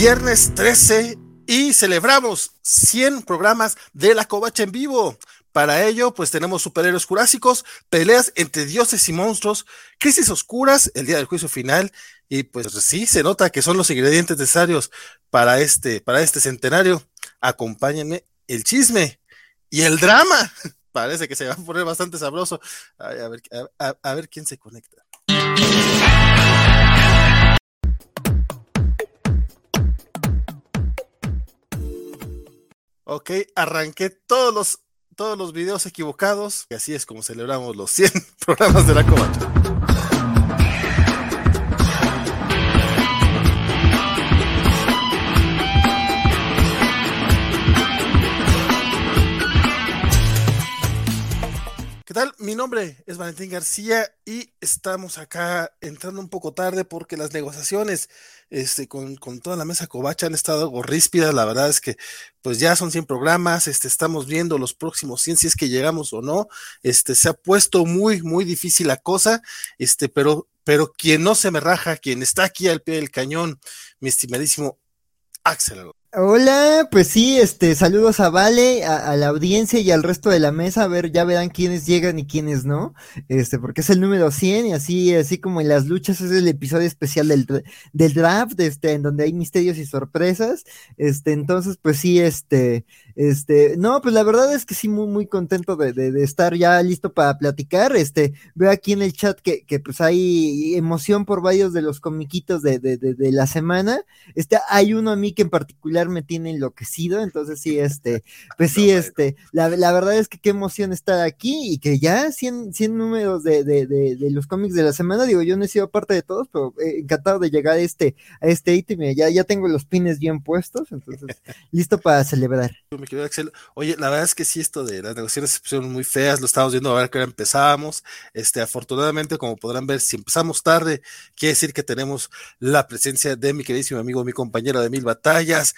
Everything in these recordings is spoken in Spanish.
Viernes 13 y celebramos 100 programas de la Covacha en vivo. Para ello, pues tenemos superhéroes jurásicos, peleas entre dioses y monstruos, crisis oscuras, el día del juicio final, y pues sí, se nota que son los ingredientes necesarios para este, para este centenario. Acompáñenme el chisme y el drama. Parece que se va a poner bastante sabroso. a, ver, a ver quién se conecta. Ok, arranqué todos los, todos los videos equivocados. Y así es como celebramos los 100 programas de la covacha. Mi nombre es Valentín García y estamos acá entrando un poco tarde porque las negociaciones este, con, toda la mesa covacha han estado ríspidas, la verdad es que pues ya son 100 programas, este, estamos viendo los próximos 100 si es que llegamos o no, este, se ha puesto muy, muy difícil la cosa, este, pero, pero quien no se me raja, quien está aquí al pie del cañón, mi estimadísimo Axel. Hola, pues sí, este, saludos a Vale, a, la audiencia y al resto de la mesa, a ver, ya verán quiénes llegan y quiénes no, este, porque es el número 100 y así, así como en las luchas es el episodio especial del, del draft, este, en donde hay misterios y sorpresas, este, entonces, pues sí, este, este, no, pues la verdad es que sí, muy, muy contento de, de, estar ya listo para platicar. Este, veo aquí en el chat que, que pues hay emoción por varios de los comiquitos de, de, de, la semana. Este, hay uno a mí que en particular me tiene enloquecido, entonces sí, este, pues sí, este, la, la, verdad es que qué emoción estar aquí y que ya 100, 100 números de, de, los cómics de la semana, digo, yo no he sido parte de todos, pero encantado de llegar a este, a este ítem, ya, ya tengo los pines bien puestos, entonces listo para celebrar querido Axel. Oye, la verdad es que sí, esto de las negociaciones se pusieron muy feas, lo estamos viendo a ver que ahora empezamos. Este, afortunadamente, como podrán ver, si empezamos tarde, quiere decir que tenemos la presencia de mi queridísimo amigo, mi compañero de mil batallas,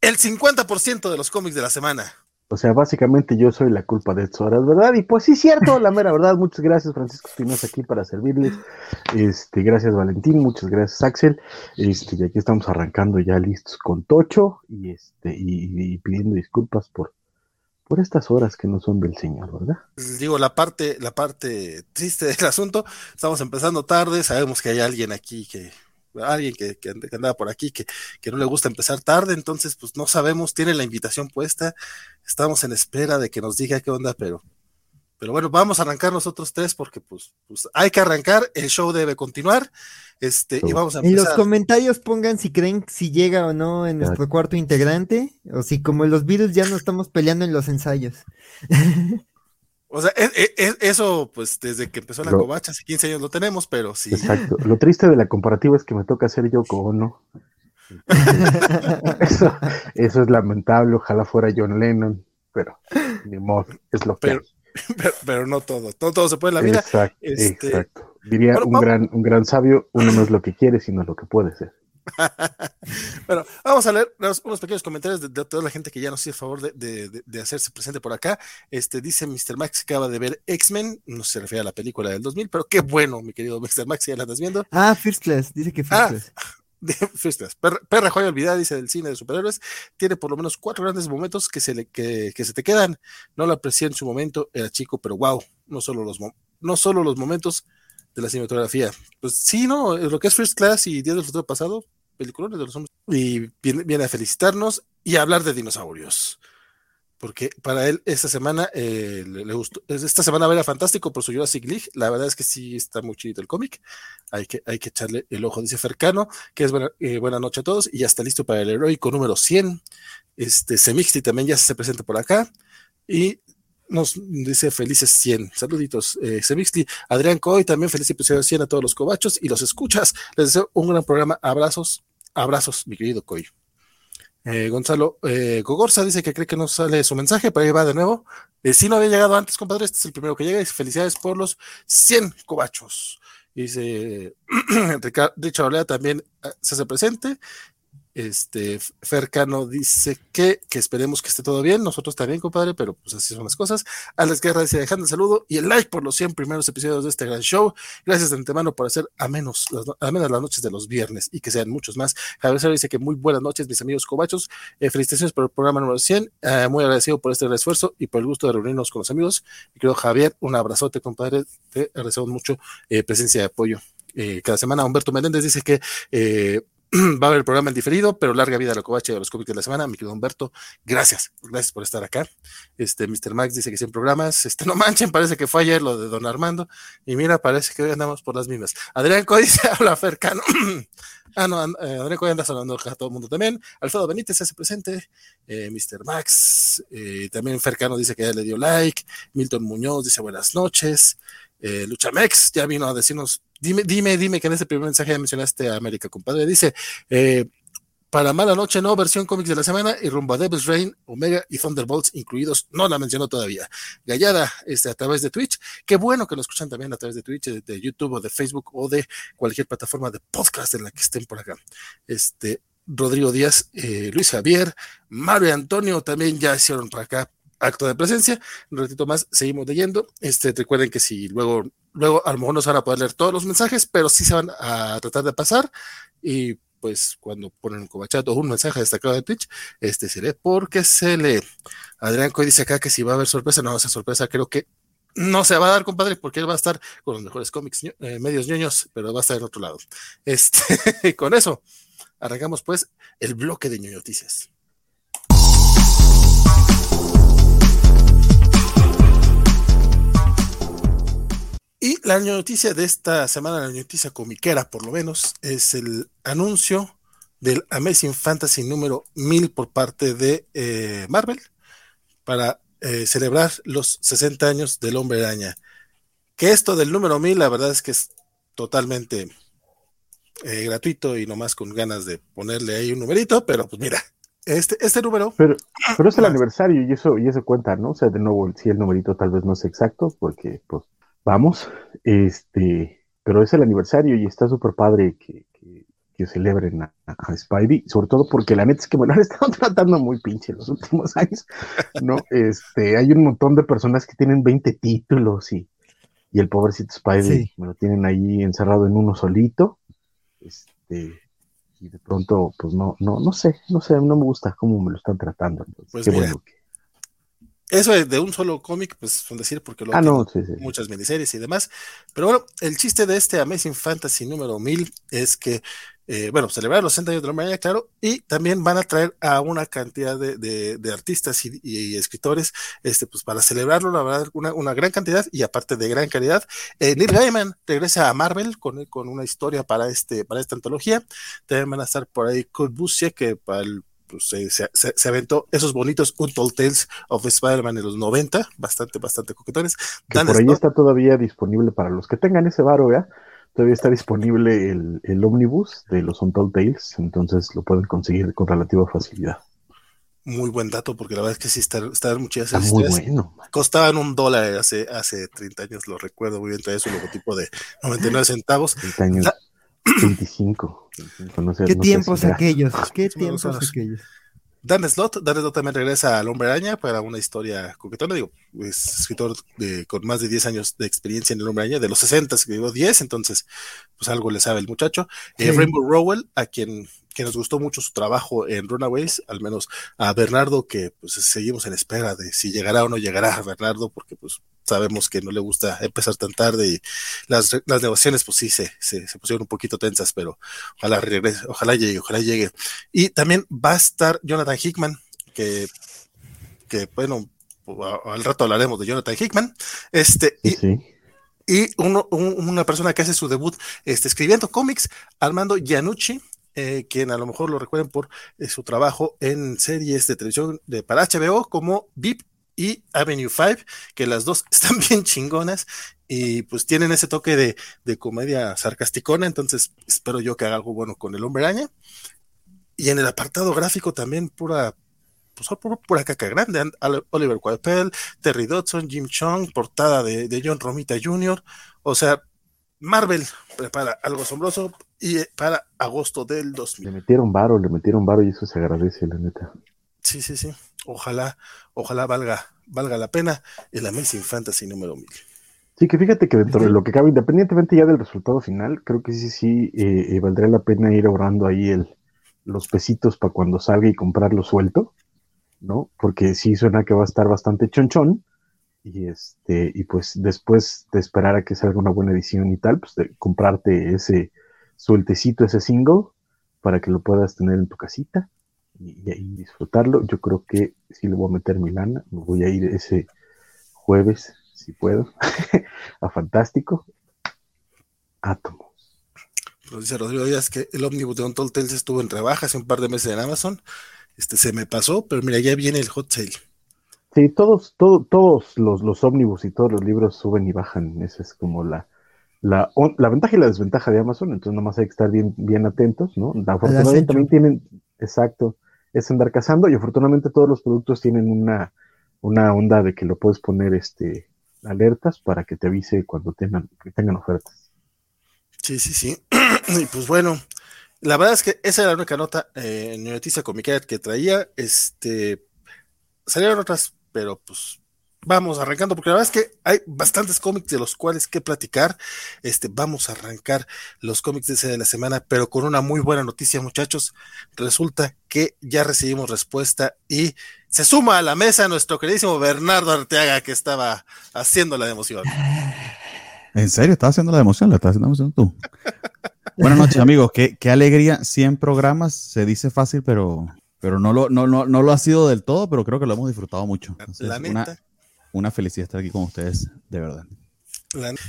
el 50% de los cómics de la semana. O sea, básicamente yo soy la culpa de esto, ¿verdad? Y pues sí, cierto, la mera verdad. Muchas gracias, Francisco Espinosa, aquí para servirles. Este, gracias, Valentín. Muchas gracias, Axel. Este, y aquí estamos arrancando ya listos con Tocho y este, y, pidiendo disculpas por, por estas horas que no son del Señor, ¿verdad? Digo, la parte, la parte triste del asunto, estamos empezando tarde, sabemos que hay alguien aquí que alguien que, que, andaba por aquí que, que, no le gusta empezar tarde, entonces pues no sabemos, tiene la invitación puesta, estamos en espera de que nos diga qué onda, pero, pero bueno, vamos a arrancar nosotros tres porque pues, pues hay que arrancar, el show debe continuar, este, y vamos a empezar. En los comentarios pongan si creen si llega o no en nuestro cuarto integrante, o si como los virus ya no estamos peleando en los ensayos. O sea, e, e, eso, pues desde que empezó la covacha, hace 15 años lo tenemos, pero sí. Exacto. Lo triste de la comparativa es que me toca hacer yo como no. eso, eso es lamentable. Ojalá fuera John Lennon, pero ni modo, es lo que. Pero, pero, no todo, todo, todo se puede en la vida. Exacto, este, exacto. Diría un, gran, un gran sabio: uno no es lo que quiere, sino lo que puede ser. bueno, vamos a leer unos, pequeños comentarios de, toda la gente que ya nos hizo el favor de, hacerse presente por acá. Este dice Mr. Max que acaba de ver X-Men, no se refiere a la película del 2000, pero qué bueno, mi querido Mr. Max, ya la estás viendo. Ah, First Class, dice que First ah, Class. First Class. Perra, joya olvidada, dice del cine de superhéroes, tiene por lo menos cuatro grandes momentos que se, le, que, se te quedan. No lo aprecié en su momento, era chico, pero wow, no solo los, no solo los momentos de la cinematografía. Pues sí, ¿no? Lo que es First Class y Días del Futuro Pasado, películas de los hombres. Y viene, a felicitarnos y a hablar de dinosaurios. Porque para él esta semana eh, le, gustó, esta semana era fantástico por su Jurassic League. La verdad es que sí está muy chido el cómic. Hay que, hay que echarle el ojo, dice Fercano, que es buena, eh, buena noche a todos y ya está listo para el heroico número 100. Este Semixti también ya se presenta por acá. Y nos dice felices 100. Saluditos, eh, Adrián Coy, también feliz episodio 100 a todos los cobachos y los escuchas. Les deseo un gran programa. Abrazos, abrazos, mi querido Coy. Eh, Gonzalo eh, Gogorza dice que cree que no sale su mensaje, pero ahí va de nuevo. Eh, si no había llegado antes, compadre, este es el primero que llega. Felicidades por los 100 cobachos. Dice Richard Olea también ah, se hace presente. Este, Fercano dice que, que esperemos que esté todo bien. Nosotros también, compadre, pero pues así son las cosas. Alex Guerra dice, dejando el saludo y el like por los 100 primeros episodios de este gran show. Gracias de antemano por hacer a menos, a menos las noches de los viernes y que sean muchos más. Javier dice que muy buenas noches, mis amigos cobachos. Eh, felicitaciones por el programa número 100. Eh, muy agradecido por este esfuerzo y por el gusto de reunirnos con los amigos. Y creo, Javier, un abrazote, compadre. Te agradecemos mucho eh, presencia de apoyo. Eh, cada semana Humberto Menéndez dice que va a haber el programa en diferido, pero larga vida a la covacha de los cómics de la semana. Mi querido Humberto, gracias, gracias por estar acá. Este, Mr. Max dice que 100 programas, este, no manchen, parece que fue ayer lo de Don Armando, y mira, parece que hoy andamos por las mismas. Adrián Códice habla Fercano. ah, no, eh, Adrián Códice anda sonando a todo el mundo también. Alfredo Benítez se hace presente, eh, Mr. Max, eh, también Fercano dice que ya le dio like, Milton Muñoz dice buenas noches, eh, Luchamex ya vino a decirnos Dime, dime, dime que en ese primer mensaje ya mencionaste a América, compadre. Dice, eh, para Mala Noche, no, versión cómics de la semana, y rumbo a Devil's Reign, Omega y Thunderbolts incluidos, no la mencionó todavía. Gallada, este, a través de Twitch, qué bueno que lo escuchan también a través de Twitch, de, YouTube o de Facebook o de cualquier plataforma de podcast en la que estén por acá. Este, Rodrigo Díaz, eh, Luis Javier, Mario Antonio también ya hicieron por acá acto de presencia. Un ratito más seguimos leyendo. Este, recuerden que si luego luego a lo mejor no se van a poder leer todos los mensajes, pero sí se van a tratar de pasar y pues cuando ponen un cobachat o un mensaje destacado de Twitch, este se lee porque se lee. Adrián Coy dice acá que si va a haber sorpresa, no, esa sorpresa creo que no se va a dar, compadre, porque él va a estar con los mejores cómics eh, medios ñoños, pero va a estar en otro lado. Este, con eso, arrancamos pues el bloque de ñoñoticias. Y la noticia de esta semana, la noticia comiquera por lo menos, es el anuncio del Amazing Fantasy número 1000 por parte de eh, Marvel para eh, celebrar los 60 años del Hombre Araña. Que esto del número 1000, la verdad es que es totalmente eh, gratuito y nomás con ganas de ponerle ahí un numerito, pero pues mira, este, este número. Pero, pero es el aniversario y eso, y eso cuenta, ¿no? O sea, de nuevo, si el numerito tal vez no es exacto, porque pues vamos, este, pero es el aniversario y está súper padre que, que, que, celebren a, a, Spidey, sobre todo porque la neta es que me lo han estado tratando muy pinche los últimos años, ¿no? Este, hay un montón de personas que tienen 20 títulos y, y el pobrecito Spidey sí. me lo tienen ahí encerrado en uno solito, este, y de pronto, pues no, no, no sé, no sé, no me gusta cómo me lo están tratando. Pues qué mira, bueno que eso de, de, un solo cómic, pues son decir, porque luego ah, no, sí, sí. muchas miniseries y demás. Pero bueno, el chiste de este Amazing Fantasy número 1000 es que, eh, bueno, celebrar los 60 años de la humanidad, claro, y también van a traer a una cantidad de, de, de artistas y, y, escritores, este, pues para celebrarlo, la verdad, una, una gran cantidad y aparte de gran calidad. Eh, Neil Gaiman regresa a Marvel con, con una historia para, este, para esta antología. También van a estar por ahí Kurt Busiek, que para el pues, se, se, se, aventó esos bonitos Untold Tales of Spider-Man en los 90, bastante, bastante coquetones. Que por ahí está todavía disponible para los que tengan ese varo, ¿ya? Todavía está disponible el, el Omnibus de los Untold Tales, entonces lo pueden conseguir con relativa facilidad. Muy buen dato, porque la verdad es que sí, está, está muchas está muy bueno. Costaban un dólar hace, hace 30 años, lo recuerdo muy bien, traía su logotipo de 99 centavos. 30 años. La, 25. 25 no sé, ¿Qué no tiempos si aquellos? ¿Qué Sí, tiempos aquellos? Dan Slott, Dan Slott también regresa al Hombre Araña para una historia coquetona, digo, es escritor de, con más de 10 años de experiencia en el Hombre Araña, de los 60 escribió 10, entonces pues algo le sabe el muchacho. Sí. Eh, Rainbow Rowell, a quien, que nos gustó mucho su trabajo en Runaways, al menos a Bernardo, que pues seguimos en espera de si llegará o no llegará a Bernardo, porque pues sabemos que no le gusta empezar tan tarde y las, las negociaciones pues sí se, se, se, pusieron un poquito tensas, pero ojalá regrese, ojalá llegue, ojalá llegue. Y también va a estar Jonathan Hickman, que, que bueno, al rato hablaremos de Jonathan Hickman. Este, sí. y uno, un, una persona que hace su debut este, escribiendo cómics, Armando Giannucci, eh, quien a lo mejor lo recuerden por eh, su trabajo en series de televisión de, para HBO como VIP y Avenue 5, que las dos están bien chingonas y pues tienen ese toque de, de, comedia sarcasticona, entonces espero yo que haga algo bueno con el hombre araña. Y en el apartado gráfico también pura, pues pura, pura caca grande, Oliver Coipel, Terry Dodson, Jim Chung, portada de, de John Romita Jr., o sea, Marvel prepara algo asombroso y eh, para agosto del 2000. Le metieron varo, le metieron varo y eso se agradece, la neta. Sí, sí, sí. Ojalá, ojalá valga, valga la pena el Amazing Fantasy número 1000. Sí, que fíjate que dentro de lo que cabe, independientemente ya del resultado final, creo que sí, sí, eh, eh, valdría la pena ir ahorrando ahí el, los pesitos para cuando salga y comprarlo suelto, ¿no? Porque sí suena que va a estar bastante chonchón. Y este, y pues después de esperar a que salga una buena edición y tal, pues de comprarte ese sueltecito, ese single, para que lo puedas tener en tu casita y, y disfrutarlo. Yo creo que sí le voy a meter mi lana, me voy a ir ese jueves si puedo, a Fantástico, Átomos. Nos dice Rodrigo Díaz que el ómnibus de Untold Tales estuvo en rebaja hace un par de meses en Amazon. Este se me pasó, pero mira, ya viene el hot sale. Sí, todos, todo, todos los, los ómnibus y todos los libros suben y bajan. Esa es como la, la, la ventaja y la desventaja de Amazon. Entonces, nomás hay que estar bien, bien atentos, ¿no? Afortunadamente también tienen, exacto, es andar cazando y afortunadamente todos los productos tienen una, una onda de que lo puedes poner este alertas para que te avise cuando tengan, que tengan ofertas. Sí, sí, sí. y pues bueno, la verdad es que esa era la única nota eh, noticia comiquera que traía. Este salieron otras, pero pues vamos arrancando, porque la verdad es que hay bastantes cómics de los cuales que platicar. Este, vamos a arrancar los cómics de, ese de la semana, pero con una muy buena noticia, muchachos. Resulta que ya recibimos respuesta y se suma a la mesa nuestro queridísimo Bernardo Arteaga, que estaba haciendo la emoción. ¿En serio? ¿Estás haciendo la emoción? ¿La estás haciendo la emoción tú? Buenas noches, amigos. Qué, qué alegría. 100 programas. Se dice fácil, pero, pero no, lo, no, no, no lo ha sido del todo, pero creo que lo hemos disfrutado mucho. Entonces, la neta. una felicidad estar aquí con ustedes, de verdad.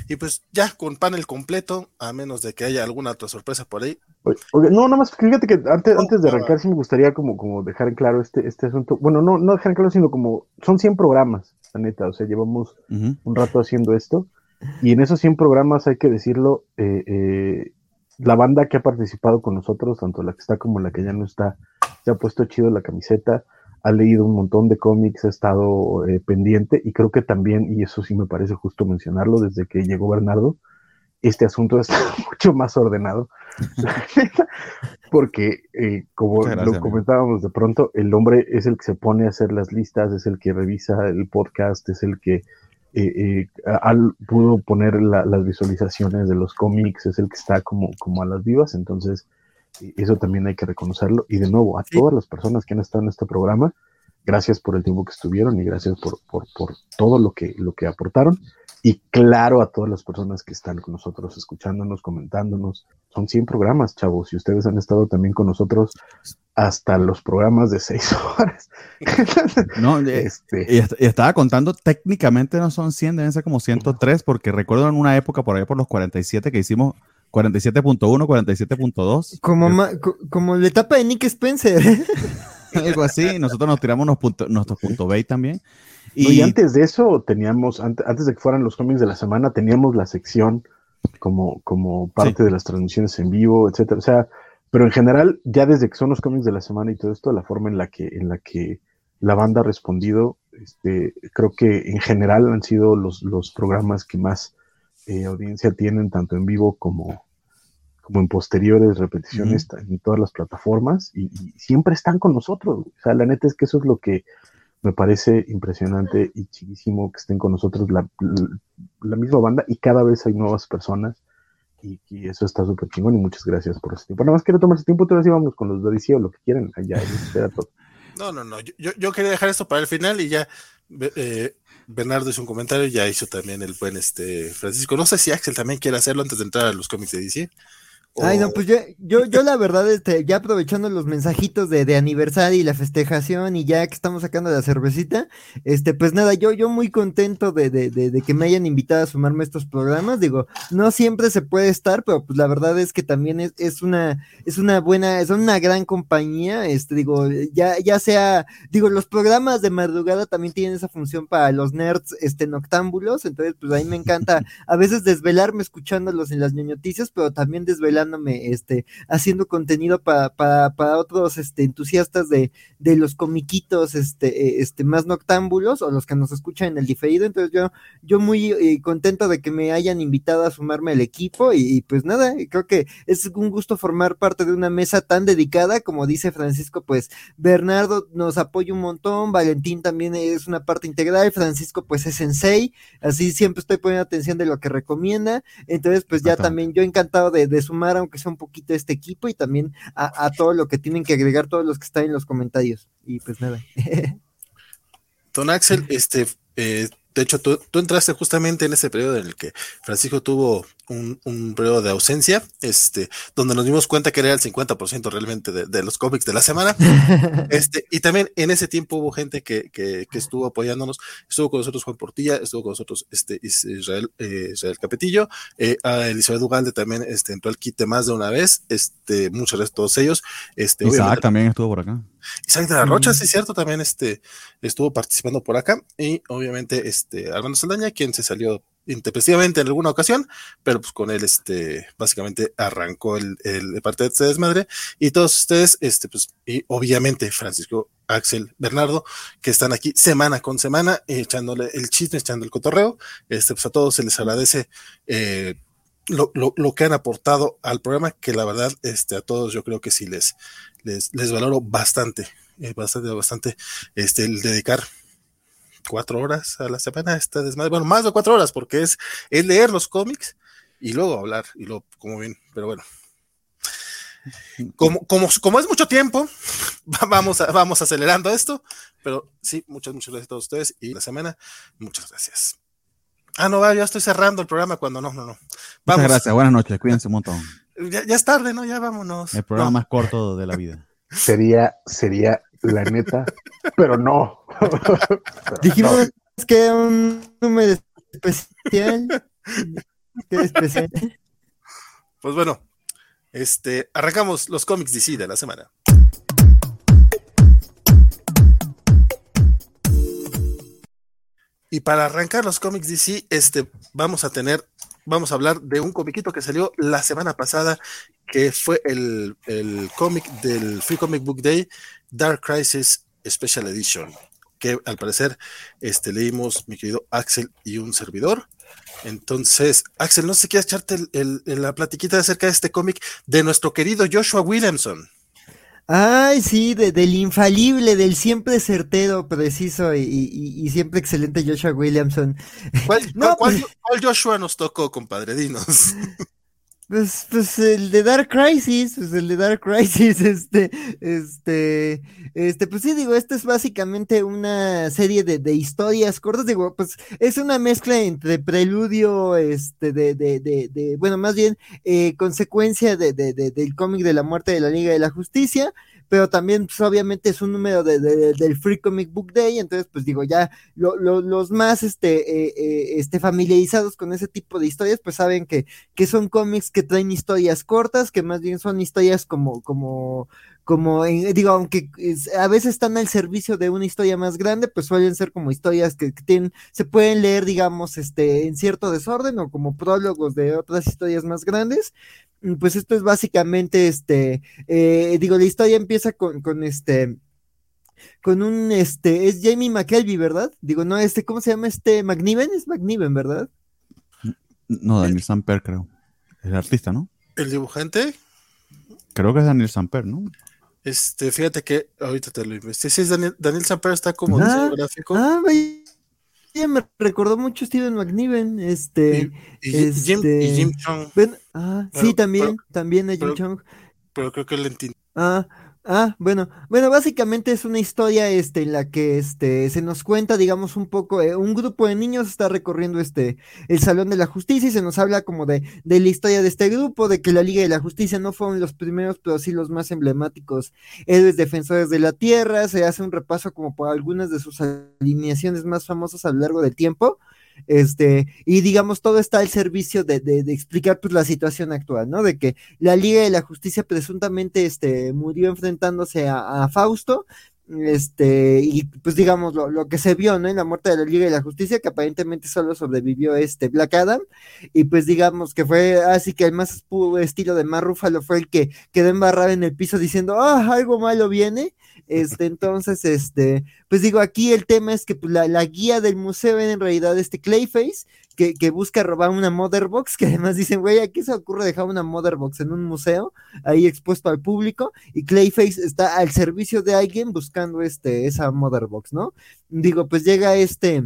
Y pues ya con panel completo, a menos de que haya alguna otra sorpresa por ahí. Oye, oye, no, nada más, fíjate que antes, No, antes de arrancar sí me gustaría como, como dejar en claro este, este asunto. Bueno, no, no dejar en claro, sino como son 100 programas, la neta, o sea, llevamos un rato haciendo esto y en esos 100 programas hay que decirlo, eh, eh, la banda que ha participado con nosotros, tanto la que está como la que ya no está, se ha puesto chido la camiseta, ha leído un montón de cómics, ha estado eh, pendiente y creo que también, y eso sí me parece justo mencionarlo, desde que llegó Bernardo, este asunto está mucho más ordenado. Porque, eh, como gracias, lo amigo. comentábamos de pronto, el hombre es el que se pone a hacer las listas, es el que revisa el podcast, es el que eh, eh, al- pudo poner la- las visualizaciones de los cómics, es el que está como, como a las vivas, entonces eso también hay que reconocerlo. Y de nuevo, a Sí. todas las personas que han estado en este programa, gracias por el tiempo que estuvieron y gracias por, por, por todo lo que, lo que aportaron. Y claro, a todas las personas que están con nosotros, escuchándonos, comentándonos. Son 100 programas, chavos, y ustedes han estado también con nosotros hasta los programas de 6 horas. No, eh, este, y, y estaba contando, técnicamente no son 100, deben ser como 103, porque recuerdo en una época por ahí por los 47 que hicimos 47.1, 47.2. Como, como la etapa de Nick Spencer. algo así. Nosotros nos tiramos unos puntos, nuestros puntos B también. No, Y, antes de eso, teníamos, ante- antes de que fueran los cómics de la semana, teníamos la sección como, como parte de las transmisiones en vivo, etcétera. O sea, pero en general, ya desde que son los cómics de la semana y todo esto, la forma en la que, en la que la banda ha respondido, este, creo que en general han sido los, los programas que más eh, audiencia tienen, tanto en vivo como, como en posteriores repeticiones en todas las plataformas, y, y siempre están con nosotros. O sea, la neta es que eso es lo que me parece impresionante y chidísimo que estén con nosotros la, la- la misma banda y cada vez hay nuevas personas y, y eso está súper chingón y muchas gracias por ese tiempo. Nada más quiero tomarse tiempo, entonces vamos con los de o lo que quieran. Allá, todo. No, no, no. Yo, yo- yo quería dejar esto para el final y ya eh, Bernardo hizo un comentario, ya hizo también el buen este Francisco. No sé si Axel también quiere hacerlo antes de entrar a los cómics de DC. O- Ay, no, pues yo, yo, yo la verdad, este, ya aprovechando los mensajitos de, de aniversario y la festejación y ya que estamos sacando la cervecita, este, pues nada, yo, yo muy contento de, de, de, que me hayan invitado a sumarme a estos programas. Digo, no siempre se puede estar, pero pues la verdad es que también es, es una, es una buena, es una gran compañía. Este, digo, ya, ya sea, digo, los programas de madrugada también tienen esa función para los nerds, este, noctámbulos. Entonces, pues a mí me encanta a veces desvelarme escuchándolos en las ñoñoticias, pero también desvelarme este, haciendo contenido para, para, para otros este, entusiastas de, de los comiquitos este, eh, este, más noctámbulos o los que nos escuchan en el diferido. Entonces yo, yo muy eh, contento de que me hayan invitado a sumarme al equipo y, pues nada, creo que es un gusto formar parte de una mesa tan dedicada, como dice Francisco, pues Bernardo nos apoya un montón, Valentín también es una parte integral, Francisco pues es sensei, así siempre estoy poniendo atención de lo que recomienda, entonces pues ya también yo encantado de, sumar aunque sea un poquito este equipo y también a, todo lo que tienen que agregar todos los que están en los comentarios y pues nada. Don Axel, este, eh, de hecho, tú, entraste justamente en ese periodo en el que Francisco tuvo un, un, periodo de ausencia, este, donde nos dimos cuenta que era el 50% realmente de, los cómics de la semana. este, y también en ese tiempo hubo gente que, que, que, estuvo apoyándonos. Estuvo con nosotros Juan Portilla, estuvo con nosotros este, Israel, eh, Israel Capetillo, eh, a Elizabeth Ugalde también este, entró al quite más de una vez. Este, muchas gracias a todos ellos. Este, Isaac también estuvo por acá. Isaac de la Rocha, sí, cierto, también este, estuvo participando por acá. Y obviamente, este, Armando Saldaña, quien se salió intempestivamente en alguna ocasión, pero pues con él, este, básicamente arrancó el, el parte de este desmadre. Y todos ustedes, este, pues, y obviamente Francisco, Axel, Bernardo, que están aquí semana con semana, echándole el chisme, echando el cotorreo. Este, pues a todos se les agradece, eh, lo, lo, lo, que han aportado al programa, que la verdad, este, a todos yo creo que sí les, les, les valoro bastante, eh, bastante, bastante, este, el dedicar cuatro horas a la semana, está desmadre, bueno, más de cuatro horas, porque es, es leer los cómics y luego hablar, y lo, como bien, pero bueno. Como, como, como es mucho tiempo, vamos, vamos acelerando esto, pero sí, muchas, muchas gracias a todos ustedes y la semana, muchas gracias. Ah, no, ya estoy cerrando el programa cuando no, no, no. Muchas gracias, buenas noches, cuídense un montón. Ya, ya, es tarde, ¿no? Ya vámonos. El programa más corto de la vida. Sería, sería la neta, pero no. Dijimos que era un número especial. Qué especial. Pues bueno, este, arrancamos los cómics DC de la semana. Y para arrancar los cómics DC, este, vamos a tener, vamos a hablar de un comiquito que salió la semana pasada, que fue el, el cómic del Free Comic Book Day, Dark Crisis Special Edition, que al parecer este, leímos mi querido Axel y un servidor. Entonces, Axel, no sé si quieres echarte el, la platiquita acerca de este cómic de nuestro querido Joshua Williamson. Ay, sí, del infalible, del siempre certero, preciso y, siempre excelente Joshua Williamson. ¿Cuál, no, pues ¿cuál, Joshua nos tocó, compadre? Dinos. Pues, pues el de Dark Crisis, pues el de Dark Crisis, este, este, este, pues sí, digo, esto es básicamente una serie de, de historias cortas, digo, pues es una mezcla entre preludio, este, de, de, de, de bueno, más bien, eh, consecuencia de, de, del cómic de la muerte de la Liga de la Justicia, pero también pues, obviamente es un número de, del Free Comic Book Day, entonces pues digo, ya los más este, eh, eh, este, familiarizados con ese tipo de historias, pues saben que, que son cómics que traen historias cortas, que más bien son historias como, como, como, digo, aunque a veces están al servicio de una historia más grande, pues suelen ser como historias que, tienen, se pueden leer, digamos, este, en cierto desorden o como prólogos de otras historias más grandes, Mm, pues esto es básicamente, este, eh, digo, la historia empieza con, con este, con un, este, es Jamie McKelvey, ¿verdad? Digo, no, este, ¿cómo se llama este? McNiven, es McNiven, ¿verdad? No, Daniel Samper, creo. El artista, ¿no? ¿El dibujante? Creo que es Daniel Samper, ¿no? Este, fíjate que ahorita te lo investigué. Sí, es Daniel, Daniel Samper está como ah, gráfico. Ah, me recordó mucho Steven McNiven, este, y, Jim, este, Jim Chung. ah, sí, también, también a Jim Chung. Pero creo que él entiende. Ah, Ah, bueno, bueno, básicamente es una historia este, en la que este, se nos cuenta, digamos, un poco, eh, un grupo de niños está recorriendo este, el Salón de la Justicia y se nos habla como de, de la historia de este grupo, de que la Liga de la Justicia no fueron los primeros, pero sí los más emblemáticos héroes defensores de la Tierra, se hace un repaso como por algunas de sus alineaciones más famosas a lo largo del tiempo, este, y digamos, todo está al servicio de, de, explicar pues la situación actual, ¿no? De que la Liga de la Justicia presuntamente este, murió enfrentándose a, Fausto, este, y pues digamos lo, lo, que se vio, ¿no? En la muerte de la Liga de la Justicia, que aparentemente solo sobrevivió este Black Adam, y pues digamos que fue así que el más puro estilo de Mar Rúfalo fue el que quedó embarrado en el piso diciendo, ah, algo malo viene, este, entonces, este, pues digo, aquí el tema es que pues, la, la, guía del museo era en realidad este Clayface, que, que, busca robar una Motherbox, que además dicen, güey, aquí se ocurre dejar una Motherbox en un museo, ahí expuesto al público, y Clayface está al servicio de alguien buscando este, esa Motherbox, ¿no? Digo, pues llega este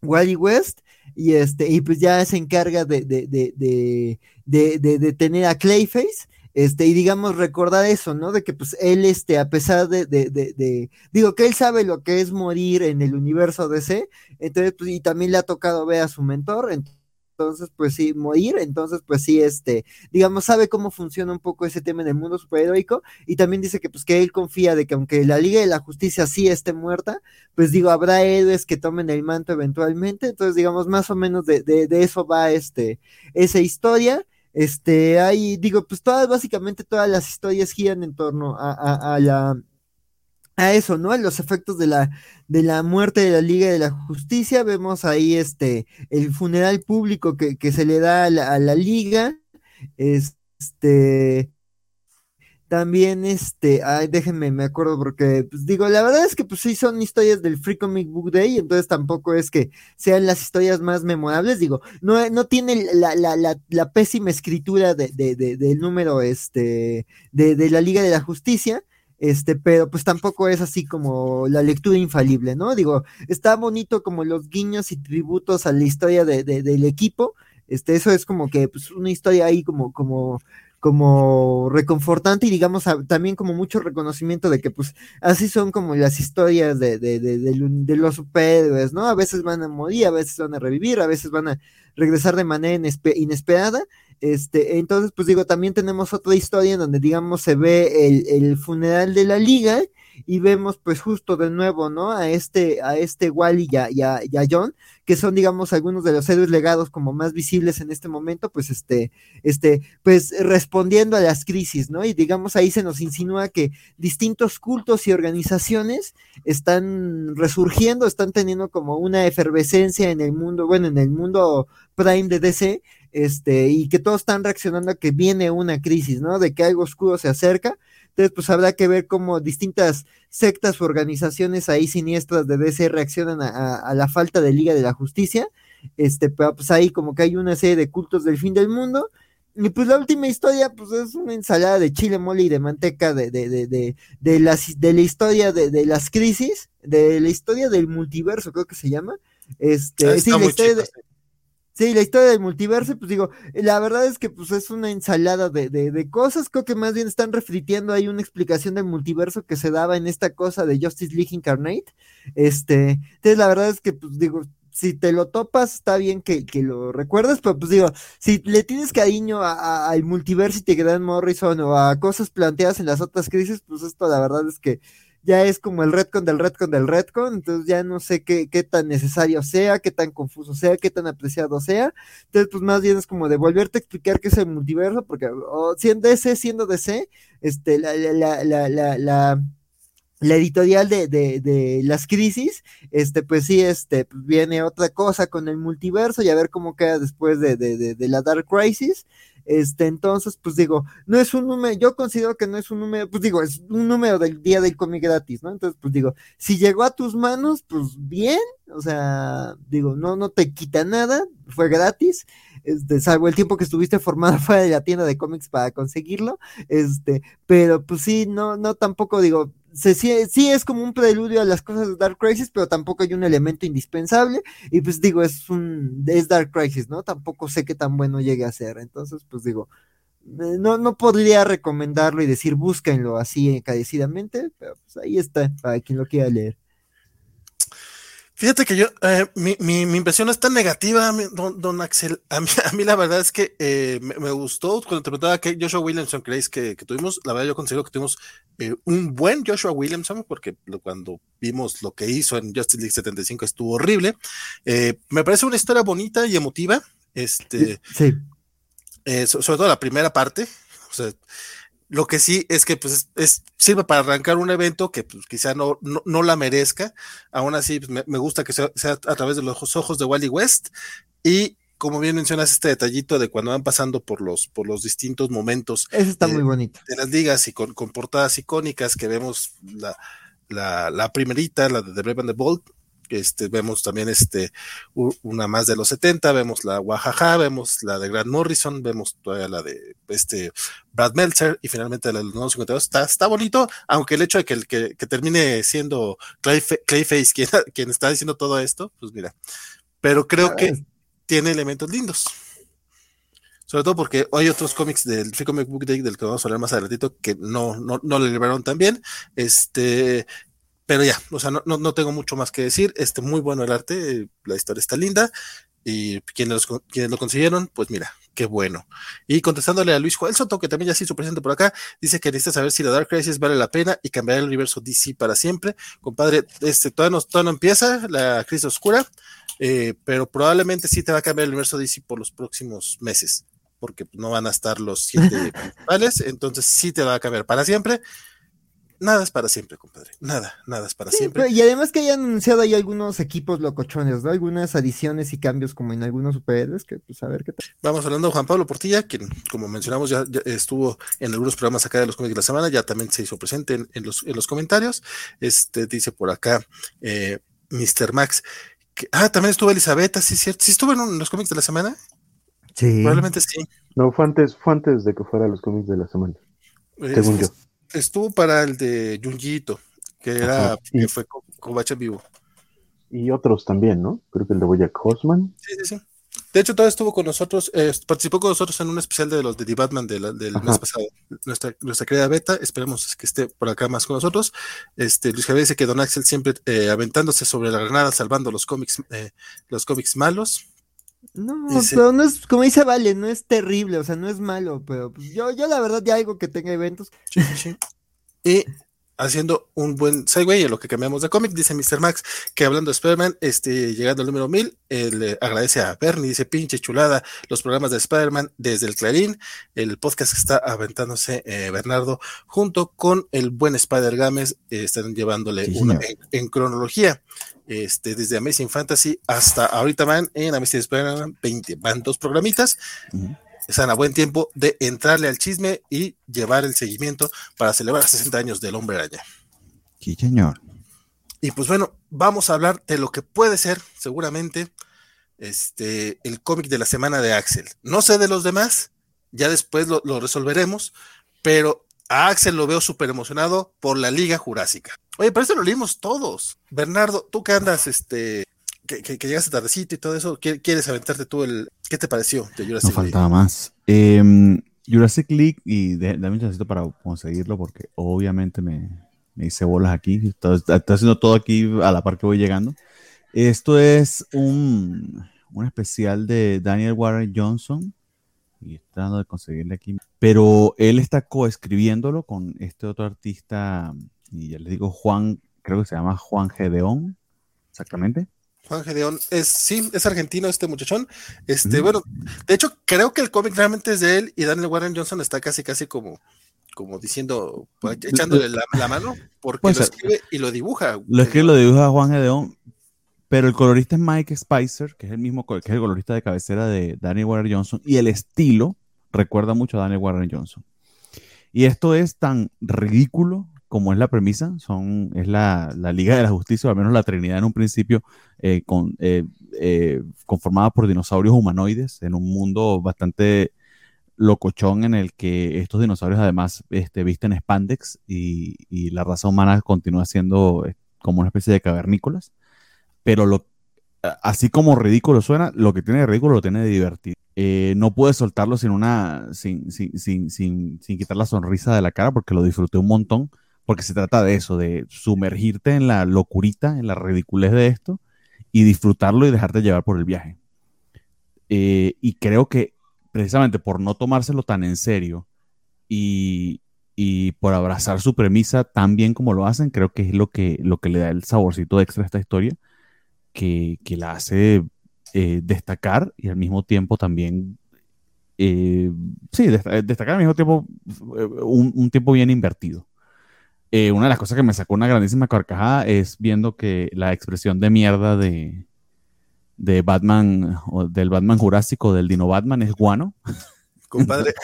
Wally West, y este, y pues ya se encarga de, de, de, de detener a Clayface, este, y digamos, recordar eso, ¿no? De que pues él, este, a pesar de, de, de, de, digo, que él sabe lo que es morir en el universo DC, entonces, pues, y también le ha tocado ver a su mentor, entonces, pues sí, morir, entonces, pues sí, este, digamos, sabe cómo funciona un poco ese tema en el mundo superheroico, y también dice que, pues, que él confía de que aunque la Liga de la Justicia sí esté muerta, pues digo, habrá héroes que tomen el manto eventualmente, entonces, digamos, más o menos de, de, de eso va, este, esa historia, este, hay, digo, pues todas, básicamente todas las historias giran en torno a, a, a la, a eso, ¿no? A los efectos de la, de la muerte de la Liga de la Justicia. Vemos ahí este, el funeral público que, que se le da a la, a la Liga. Este, también, este, ay, déjenme, me acuerdo, porque, pues digo, la verdad es que, pues sí, son historias del Free Comic Book Day, entonces tampoco es que sean las historias más memorables, digo, no, no tiene la, la, la, la pésima escritura de, de, de, del número, este, de, la Liga de la Justicia, este, pero pues tampoco es así como la lectura infalible, ¿no? Digo, está bonito como los guiños y tributos a la historia de, de, del equipo, este, eso es como que, pues, una historia ahí como, como, como reconfortante y digamos también como mucho reconocimiento de que pues así son como las historias de, de, de, de, los superhéroes, ¿no? A veces van a morir, a veces van a revivir, a veces van a regresar de manera inesper inesperada. Este, entonces, pues digo, también tenemos otra historia en donde digamos se ve el funeral de la liga y vemos pues justo de nuevo, ¿no? A este, a este Wally y a, y, John, que son digamos algunos de los héroes legados como más visibles en este momento, pues este, este, pues respondiendo a las crisis, ¿no? Y digamos ahí se nos insinúa que distintos cultos y organizaciones están resurgiendo, están teniendo como una efervescencia en el mundo, bueno, en el mundo prime de DC, este, y que todos están reaccionando a que viene una crisis, ¿no? De que algo oscuro se acerca entonces, pues habrá que ver cómo distintas sectas o organizaciones ahí siniestras de DC reaccionan a, a, a, la falta de Liga de la Justicia. Este, pero pues ahí como que hay una serie de cultos del fin del mundo. Y pues la última historia, pues es una ensalada de chile, mole y de manteca de, de, de, de, de, las, de la historia de, de las crisis, de la historia del multiverso, creo que se llama. Este, sí, la historia de, Sí, la historia del multiverso, pues digo, la verdad es que pues es una ensalada de, de, de, cosas, creo que más bien están refritiendo ahí una explicación del multiverso que se daba en esta cosa de Justice League Incarnate. Este, entonces la verdad es que pues digo, si te lo topas, está bien que, que lo recuerdes, pero pues digo, si le tienes cariño al multiverso y te quedan Morrison o a cosas planteadas en las otras crisis, pues esto la verdad es que ya es como el retcon del retcon del retcon, entonces ya no sé qué, qué tan necesario sea, qué tan confuso sea, qué tan apreciado sea, entonces pues más bien es como de volverte a explicar qué es el multiverso, porque siendo DC, siendo DC, este, la, la, la, la, la, editorial de, de, de, las crisis, este, pues sí, este, viene otra cosa con el multiverso y a ver cómo queda después de, de, de la Dark Crisis. Este, entonces, pues digo, no es un número, yo considero que no es un número, pues digo, es un número del día del cómic gratis, ¿no? Entonces, pues digo, si llegó a tus manos, pues bien, o sea, digo, no, no te quita nada, fue gratis, este, salvo el tiempo que estuviste formado fuera de la tienda de cómics para conseguirlo, este, pero pues sí, no, no tampoco digo, se, sí, es como un preludio a las cosas de Dark Crisis, pero tampoco hay un elemento indispensable. Y pues digo, es un es Dark Crisis, ¿no? Tampoco sé qué tan bueno llegue a ser. Entonces, pues digo, no, no podría recomendarlo y decir búsquenlo así encarecidamente, pero pues ahí está, para quien lo quiera leer. Fíjate que yo, eh, mi, mi, mi, impresión es tan negativa, don, don Axel. A mí, a mí, la verdad es que eh, me, me, gustó cuando te preguntaba que Joshua Williamson creéis que, que, tuvimos. La verdad, yo considero que tuvimos eh, un buen Joshua Williamson, porque lo, cuando vimos lo que hizo en Justice League 75 estuvo horrible. Me parece una historia bonita y emotiva. Este, sí. sobre todo la primera parte. O sea, Lo que sí es que pues es, sirve para arrancar un evento que pues, quizá no, no, la merezca. Aún así, pues, me, gusta que sea, a través de los ojos de Wally West. Y como bien mencionas, este detallito de cuando van pasando por los, por los distintos momentos. Eso está muy bonito. De las ligas y con, portadas icónicas que vemos la, la, la primerita, la de The Brave and the Bold, este, vemos también este, una más de los 70, vemos la Oaxaca, vemos la de Grant Morrison, vemos todavía la de este Brad Meltzer y finalmente la de los 52. Está, está bonito, aunque el hecho de que, el, que, termine siendo Clayface quien, quien está diciendo todo esto, pues mira. Pero creo que tiene elementos lindos. Sobre todo porque hay otros cómics del Free Comic Book Day del que vamos a hablar más adelantito que no, no, no le liberaron tan bien. Este, pero ya, o sea, no, no, tengo mucho más que decir. Este, muy bueno el arte, la historia está linda. Y quienes, quienes lo consiguieron, pues mira, qué bueno. Y contestándole a Luis Joel Soto, que también ya se hizo presente por acá, dice que necesita saber si la Dark Crisis vale la pena y cambiar el universo DC para siempre. Compadre, este, todavía no, todavía no empieza la crisis oscura, eh, pero probablemente sí te va a cambiar el universo DC por los próximos meses, porque no van a estar los siete principales, entonces sí te va a cambiar para siempre nada es para siempre, compadre. Nada, nada es para siempre. y además que hayan anunciado ahí algunos equipos locochones, ¿no? Algunas adiciones y cambios como en algunos superhéroes, que pues a ver qué tal. Vamos hablando de Juan Pablo Portilla, quien, como mencionamos, ya, estuvo en algunos programas acá de los cómics de la semana, ya también se hizo presente en, los, en los comentarios. Este dice por acá, eh, Mr. Max. Que, ah, también estuvo Elizabeth, sí, cierto. ¿Sí estuvo en, los cómics de la semana? Sí. Probablemente sí. No, fue antes, fue antes de que fuera los cómics de la semana. según yo estuvo para el de Junjiito, que era que fue vivo. Y otros también, ¿no? Creo que el de Boyack Horseman. Sí, sí, sí. De hecho, todavía estuvo con nosotros, eh, participó con nosotros en un especial de los de The Batman del mes pasado. Nuestra, nuestra querida Beta, esperemos que esté por acá más con nosotros. Este, Luis Javier dice que Don Axel siempre eh, aventándose sobre la granada, salvando los cómics, eh, los cómics malos. No, pero no es, como dice Vale, no es terrible, o sea, no es malo, pero pues, yo, yo la verdad ya algo que tenga eventos. Sí, sí. Y haciendo un buen segue en lo que cambiamos de cómic, dice Mr. Max que hablando de Spider-Man, este, llegando al número 1000, le agradece a Bernie, dice pinche chulada, los programas de Spider-Man desde el Clarín, el podcast que está aventándose eh, Bernardo, junto con el buen Spider Games, eh, están llevándole una en, cronología este, desde Amazing Fantasy hasta ahorita van en Amazing Spider-Man 20, van dos programitas. Están a buen tiempo de entrarle al chisme y llevar el seguimiento para celebrar 60 años del hombre araña. Sí, señor. Y pues bueno, vamos a hablar de lo que puede ser, seguramente, este, el cómic de la semana de Axel. No sé de los demás, ya después lo, lo resolveremos, pero a Axel lo veo súper emocionado por la Liga Jurásica. Oye, pero eso lo leímos todos. Bernardo, tú que andas, este, que, que, llegaste tardecito y todo eso, ¿quieres aventarte tú el... ¿Qué te pareció de Jurassic no faltaba más. Em, Jurassic League, y dame un chancito para conseguirlo porque obviamente me, me hice bolas aquí. Estoy, haciendo todo aquí a la par que voy llegando. Esto es un, un especial de Daniel Warren Johnson y tratando de conseguirle aquí. Pero él está coescribiéndolo con este otro artista, y ya les digo, Juan, creo que se llama Juan Gedeón, exactamente. Juan Gedeón es, sí, es argentino este muchachón. Este, bueno, de hecho, creo que el cómic realmente es de él y Daniel Warren Johnson está casi, casi como, como diciendo, pues, echándole la, mano, porque lo escribe y lo dibuja. Lo escribe y lo dibuja Juan Gedeón, pero el colorista es Mike Spicer, que es el mismo que es el colorista de cabecera de Daniel Warren Johnson, y el estilo recuerda mucho a Daniel Warren Johnson. Y esto es tan ridículo como es la premisa, son, es la, Liga de la Justicia, o al menos la Trinidad en un principio, eh, eh, eh, conformada por dinosaurios humanoides en un mundo bastante locochón en el que estos dinosaurios además este, visten spandex y, y la raza humana continúa siendo como una especie de cavernícolas pero lo, así como ridículo suena, lo que tiene de ridículo lo tiene de divertido. No pude soltarlo sin una, sin, sin, sin, sin, quitar la sonrisa de la cara porque lo disfruté un montón, porque se trata de eso, de sumergirte en la locurita, en la ridiculez de esto y disfrutarlo y dejarte llevar por el viaje. Eh, y creo que precisamente por no tomárselo tan en serio y, y por abrazar su premisa tan bien como lo hacen, creo que es lo que, lo que le da el saborcito extra a esta historia que, la hace eh, destacar y al mismo tiempo también eh, sí, destacar al mismo tiempo un, un tiempo bien invertido. Una de las cosas que me sacó una grandísima carcajada es viendo que la expresión de mierda de, de Batman, o del Batman Jurásico, del Dino Batman, es guano. Compadre,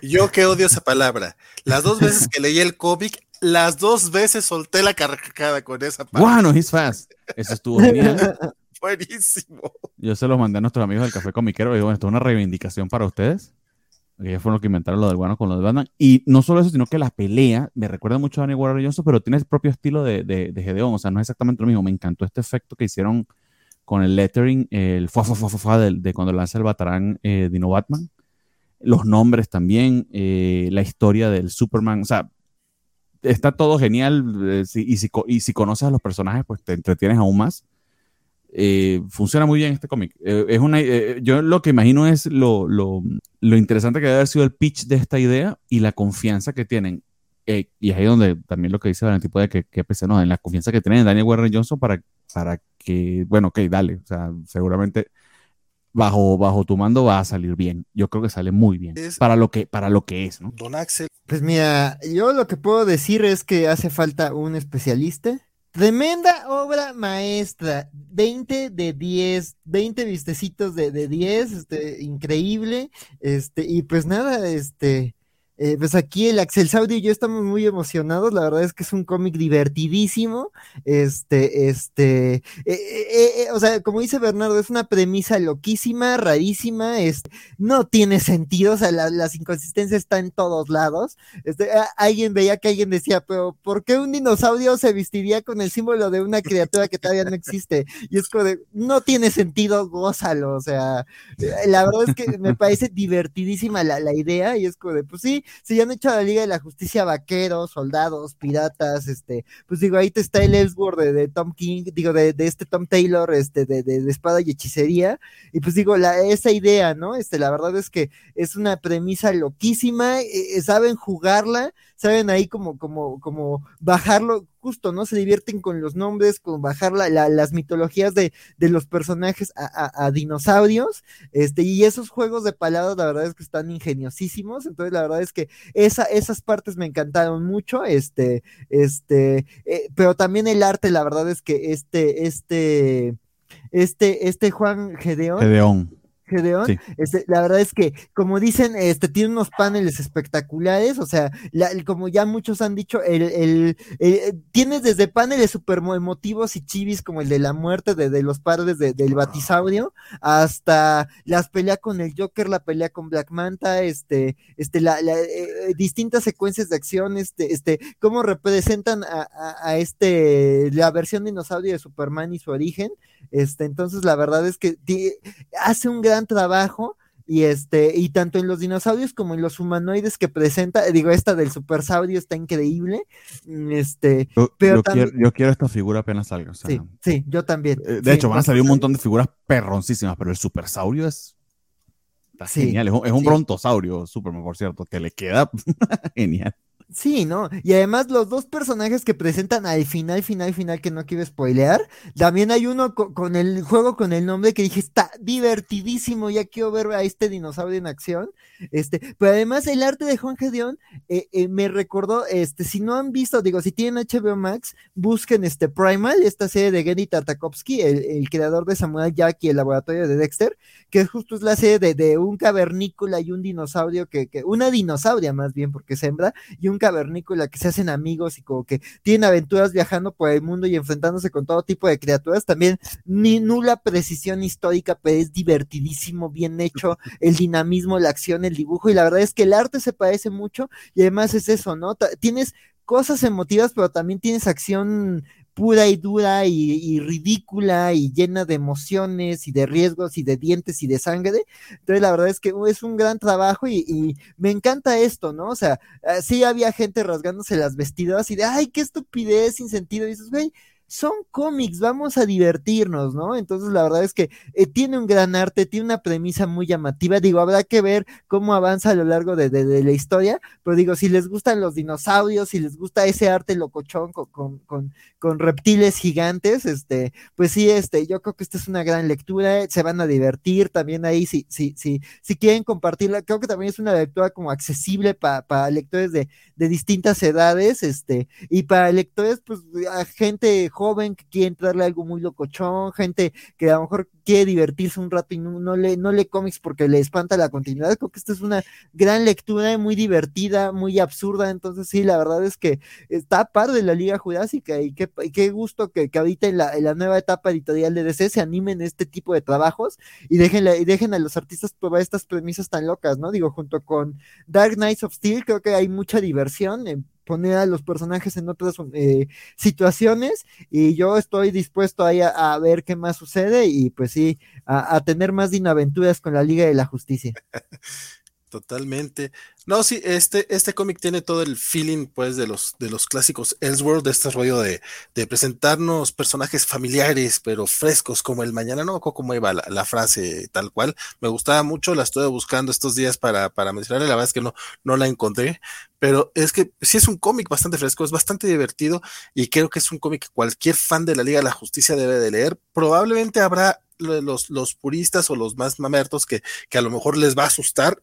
yo que odio esa palabra. Las dos veces que leí el cómic, las dos veces solté la carcajada con esa palabra. Guano, he's fast. Eso estuvo genial. Buenísimo. Yo se los mandé a nuestros amigos del Café Comiquero y digo, esto es una reivindicación para ustedes. Ellos fueron los que inventaron lo del guano con lo de Batman. Y no solo eso, sino que la pelea me recuerda mucho a Danny Warren Johnson, pero tiene el propio estilo de, de, de Gedeon. O sea, no es exactamente lo mismo. Me encantó este efecto que hicieron con el lettering, el fa, fa, fa, de, de cuando lanza el Batarán eh, Dino Batman. Los nombres también, eh, la historia del Superman. O sea, está todo genial. Eh, y, si, y si conoces a los personajes, pues te entretienes aún más. Eh, funciona muy bien este cómic. Eh, es una, eh, yo lo que imagino es lo, lo, lo, interesante que debe haber sido el pitch de esta idea y la confianza que tienen. y es ahí donde también lo que dice Valentín puede que, que pese, no, en la confianza que tienen en Daniel Warren Johnson para, para que, bueno, ok, dale, o sea, seguramente bajo, bajo tu mando va a salir bien. Yo creo que sale muy bien para lo que, para lo que es, ¿no? Don Axel. Pues mira, yo lo que puedo decir es que hace falta un especialista Tremenda obra maestra, 20 de 10, 20 vistecitos de, de 10, este, increíble, este, y pues nada, este, eh, pues aquí el Axel Saudi y yo estamos muy emocionados, la verdad es que es un cómic divertidísimo, este, este, eh, eh, o sea, como dice Bernardo, es una premisa loquísima, rarísima, es, no tiene sentido, o sea, las inconsistencias están en todos lados, este, alguien veía que alguien decía, pero ¿por qué un dinosaurio se vestiría con el símbolo de una criatura que todavía no existe? Y es como de, no tiene sentido, gózalo, o sea, la verdad es que me parece divertidísima la, la idea y es como de, pues sí, si ya han hecho la Liga de la Justicia vaqueros, soldados, piratas, este, pues digo, ahí te está el Ellsworth de, Tom King, digo, de, este Tom Taylor, este, de, de, espada y hechicería, y pues digo, la, esa idea, ¿no? Este, la verdad es que es una premisa loquísima, eh, eh, saben jugarla, saben ahí como, como, como bajarlo, justo, ¿no? Se divierten con los nombres, con bajar la, las mitologías de, de los personajes a, a, dinosaurios, este, y esos juegos de palabras, la verdad es que están ingeniosísimos, entonces la verdad es que esa, esas partes me encantaron mucho, este, este, eh, pero también el arte, la verdad es que este, este, este, este Juan Gedeón. Gedeón Gedeón, este, la verdad es que, como dicen, este tiene unos paneles espectaculares, o sea, como ya muchos han dicho, el, tienes desde paneles super emotivos y chivis como el de la muerte de, los padres del batisaurio, hasta las peleas con el Joker, la pelea con Black Manta, este, este, la, eh, eh, distintas secuencias de acción, este, este, cómo representan a, a, este, la versión dinosaurio de Superman y su origen, este, entonces la verdad es que hace un gran trabajo y este y tanto en los dinosaurios como en los humanoides que presenta digo esta del supersaurio está increíble mm, este yo, pero yo, quiero, esta figura apenas salga sí, sí yo también. Eh, de hecho van a salir un montón de figuras perroncísimas pero el supersaurio es genial es un, es un brontosaurio Superman por cierto que le queda genial Sí, ¿no? Y además los dos personajes que presentan al final, final, final, que no quiero spoilear, también hay uno con, el juego con el nombre que dije, está divertidísimo, ya quiero ver a este dinosaurio en acción. Este, pero además el arte de Juan Gedeón eh, eh, me recordó, este, si no han visto, digo, si tienen HBO Max, busquen este Primal, esta serie de Genndy Tartakovsky, el, creador de Samuel Jack y el laboratorio de Dexter, que justo es la serie de, un cavernícola y un dinosaurio que, que, una dinosauria más bien, porque es hembra, y un cavernícola que se hacen amigos y como que tienen aventuras viajando por el mundo y enfrentándose con todo tipo de criaturas, también ni nula precisión histórica, pero es divertidísimo, bien hecho, el dinamismo, la acción, el dibujo, y la verdad es que el arte se parece mucho, y además es eso, ¿no? Tienes cosas emotivas, pero también tienes acción pura y dura y, ridícula y llena de emociones y de riesgos y de dientes y de sangre. Entonces, la verdad es que es un gran trabajo y, me encanta esto, ¿no? O sea, ah, sí había gente rasgándose las vestidas y de, ay, qué estupidez sin sentido. Y dices, güey, son cómics, vamos a divertirnos, ¿no? Entonces la verdad es que eh, tiene un gran arte, tiene una premisa muy llamativa, digo, habrá que ver cómo avanza a lo largo de, de, la historia, pero digo, si les gustan los dinosaurios, si les gusta ese arte locochón con, con, con, reptiles gigantes, este, pues sí, este, yo creo que esta es una gran lectura, se van a divertir también ahí, si, si, si, si quieren compartirla, creo que también es una lectura como accesible para lectores de, de distintas edades, este, y para lectores, pues, a gente joven que quiere entrarle algo muy locochón, gente que a lo mejor quiere divertirse un rato y no, no lee, no lee cómics porque le espanta la continuidad. Creo que esta es una gran lectura, muy divertida, muy absurda. Entonces, sí, la verdad es que está par de la Liga Jurásica y qué, qué gusto que, que ahorita en la, la, nueva etapa editorial de DC se animen este tipo de trabajos y dejen, y dejen a los artistas probar estas premisas tan locas, ¿no? Digo, junto con Dark Knights of Steel, creo que hay mucha diversión. En, poner a los personajes en otras eh, situaciones y yo estoy dispuesto ahí a, ver qué más sucede y pues sí, a, a tener más dinaventuras con la Liga de la Justicia. Totalmente. No, sí, este, este cómic tiene todo el feeling, pues, de los, de los clásicos Elseworld, de este rollo de, de presentarnos personajes familiares, pero frescos, como el mañana, no como iba la, la, frase tal cual. Me gustaba mucho, la estoy buscando estos días para, para la verdad es que no, no la encontré, pero es que sí es un cómic bastante fresco, es bastante divertido, y creo que es un cómic que cualquier fan de la Liga de la Justicia debe de leer. Probablemente habrá los, los puristas o los más mamertos que, que a lo mejor les va a asustar,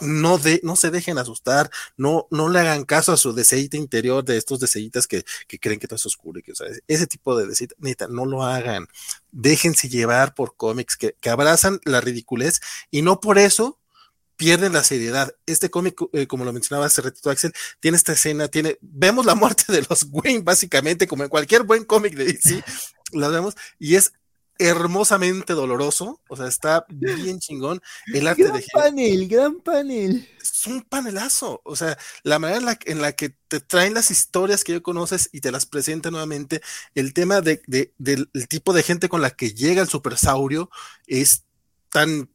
no, de, no se dejen asustar, no, no le hagan caso a su deseite interior de estos deseitas que, que creen que todo es oscuro y que, o sea, ese tipo de deseita, neta, no lo hagan. Déjense llevar por cómics que, abrazan la ridiculez y no por eso pierden la seriedad. Este cómic, eh, como lo mencionaba hace ratito Axel, tiene esta escena, tiene, vemos la muerte de los Wayne, básicamente, como en cualquier buen cómic de DC, la vemos, y es hermosamente doloroso, o sea, está bien chingón. El arte gran panel, gran panel. Es un panelazo, o sea, la manera en la, en la, que te traen las historias que yo conoces y te las presenta nuevamente, el tema de, de, del tipo de gente con la que llega el supersaurio es tan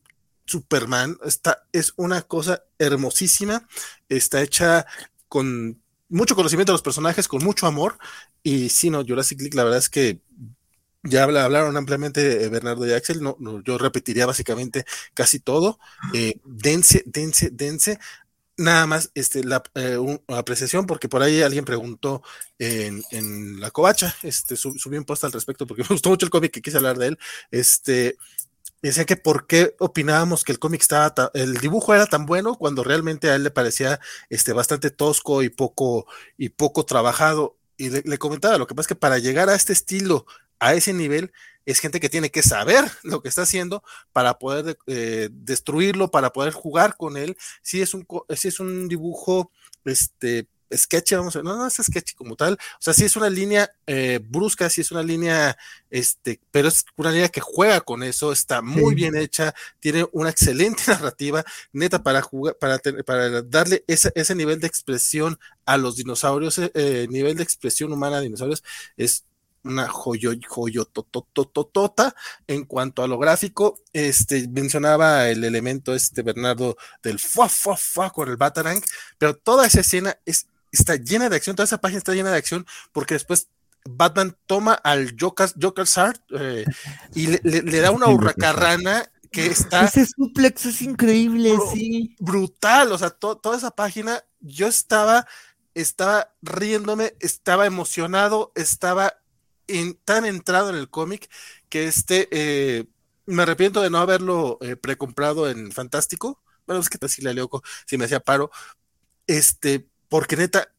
Superman, está, es una cosa hermosísima, está hecha con mucho conocimiento de los personajes, con mucho amor, y si no, Jurassic League, la verdad es que ya hablaron ampliamente Bernardo y Axel, no, yo repetiría básicamente casi todo. Eh, dense, dense, dense. Nada más este, la eh, apreciación, porque por ahí alguien preguntó en, en la covacha, este, subí un post al respecto porque me gustó mucho el cómic que quise hablar de él. Este, decía que por qué opinábamos que el cómic estaba, el dibujo era tan bueno cuando realmente a él le parecía este, bastante tosco y poco, y poco trabajado. Y le, le, comentaba, lo que pasa es que para llegar a este estilo a ese nivel es gente que tiene que saber lo que está haciendo para poder eh, destruirlo, para poder jugar con él. Si es un, si es un dibujo, este, sketch, vamos a ver, no, no es sketch como tal, o sea, sí es una línea eh, brusca, sí es una línea, este, pero es una línea que juega con eso, está muy sí. bien hecha, tiene una excelente narrativa, neta, para jugar, para, para darle ese, ese nivel de expresión a los dinosaurios, eh, nivel de expresión humana a dinosaurios, es una joyo, joyo totototota en cuanto a lo gráfico. Este mencionaba el elemento este Bernardo del fa fa fa con el Batarang, pero toda esa escena es, está llena de acción, toda esa página está llena de acción porque después Batman toma al Joker, Joker y le, da una hurracarrana que está. Ese suplex es increíble, sí. Brutal, o sea, to, toda esa página, yo estaba, estaba riéndome, estaba emocionado, estaba en, tan entrado en el cómic que este, eh, me arrepiento de no haberlo eh, precomprado en Fantástico. Bueno, es que así le leo si me hacía paro. Este, porque neta,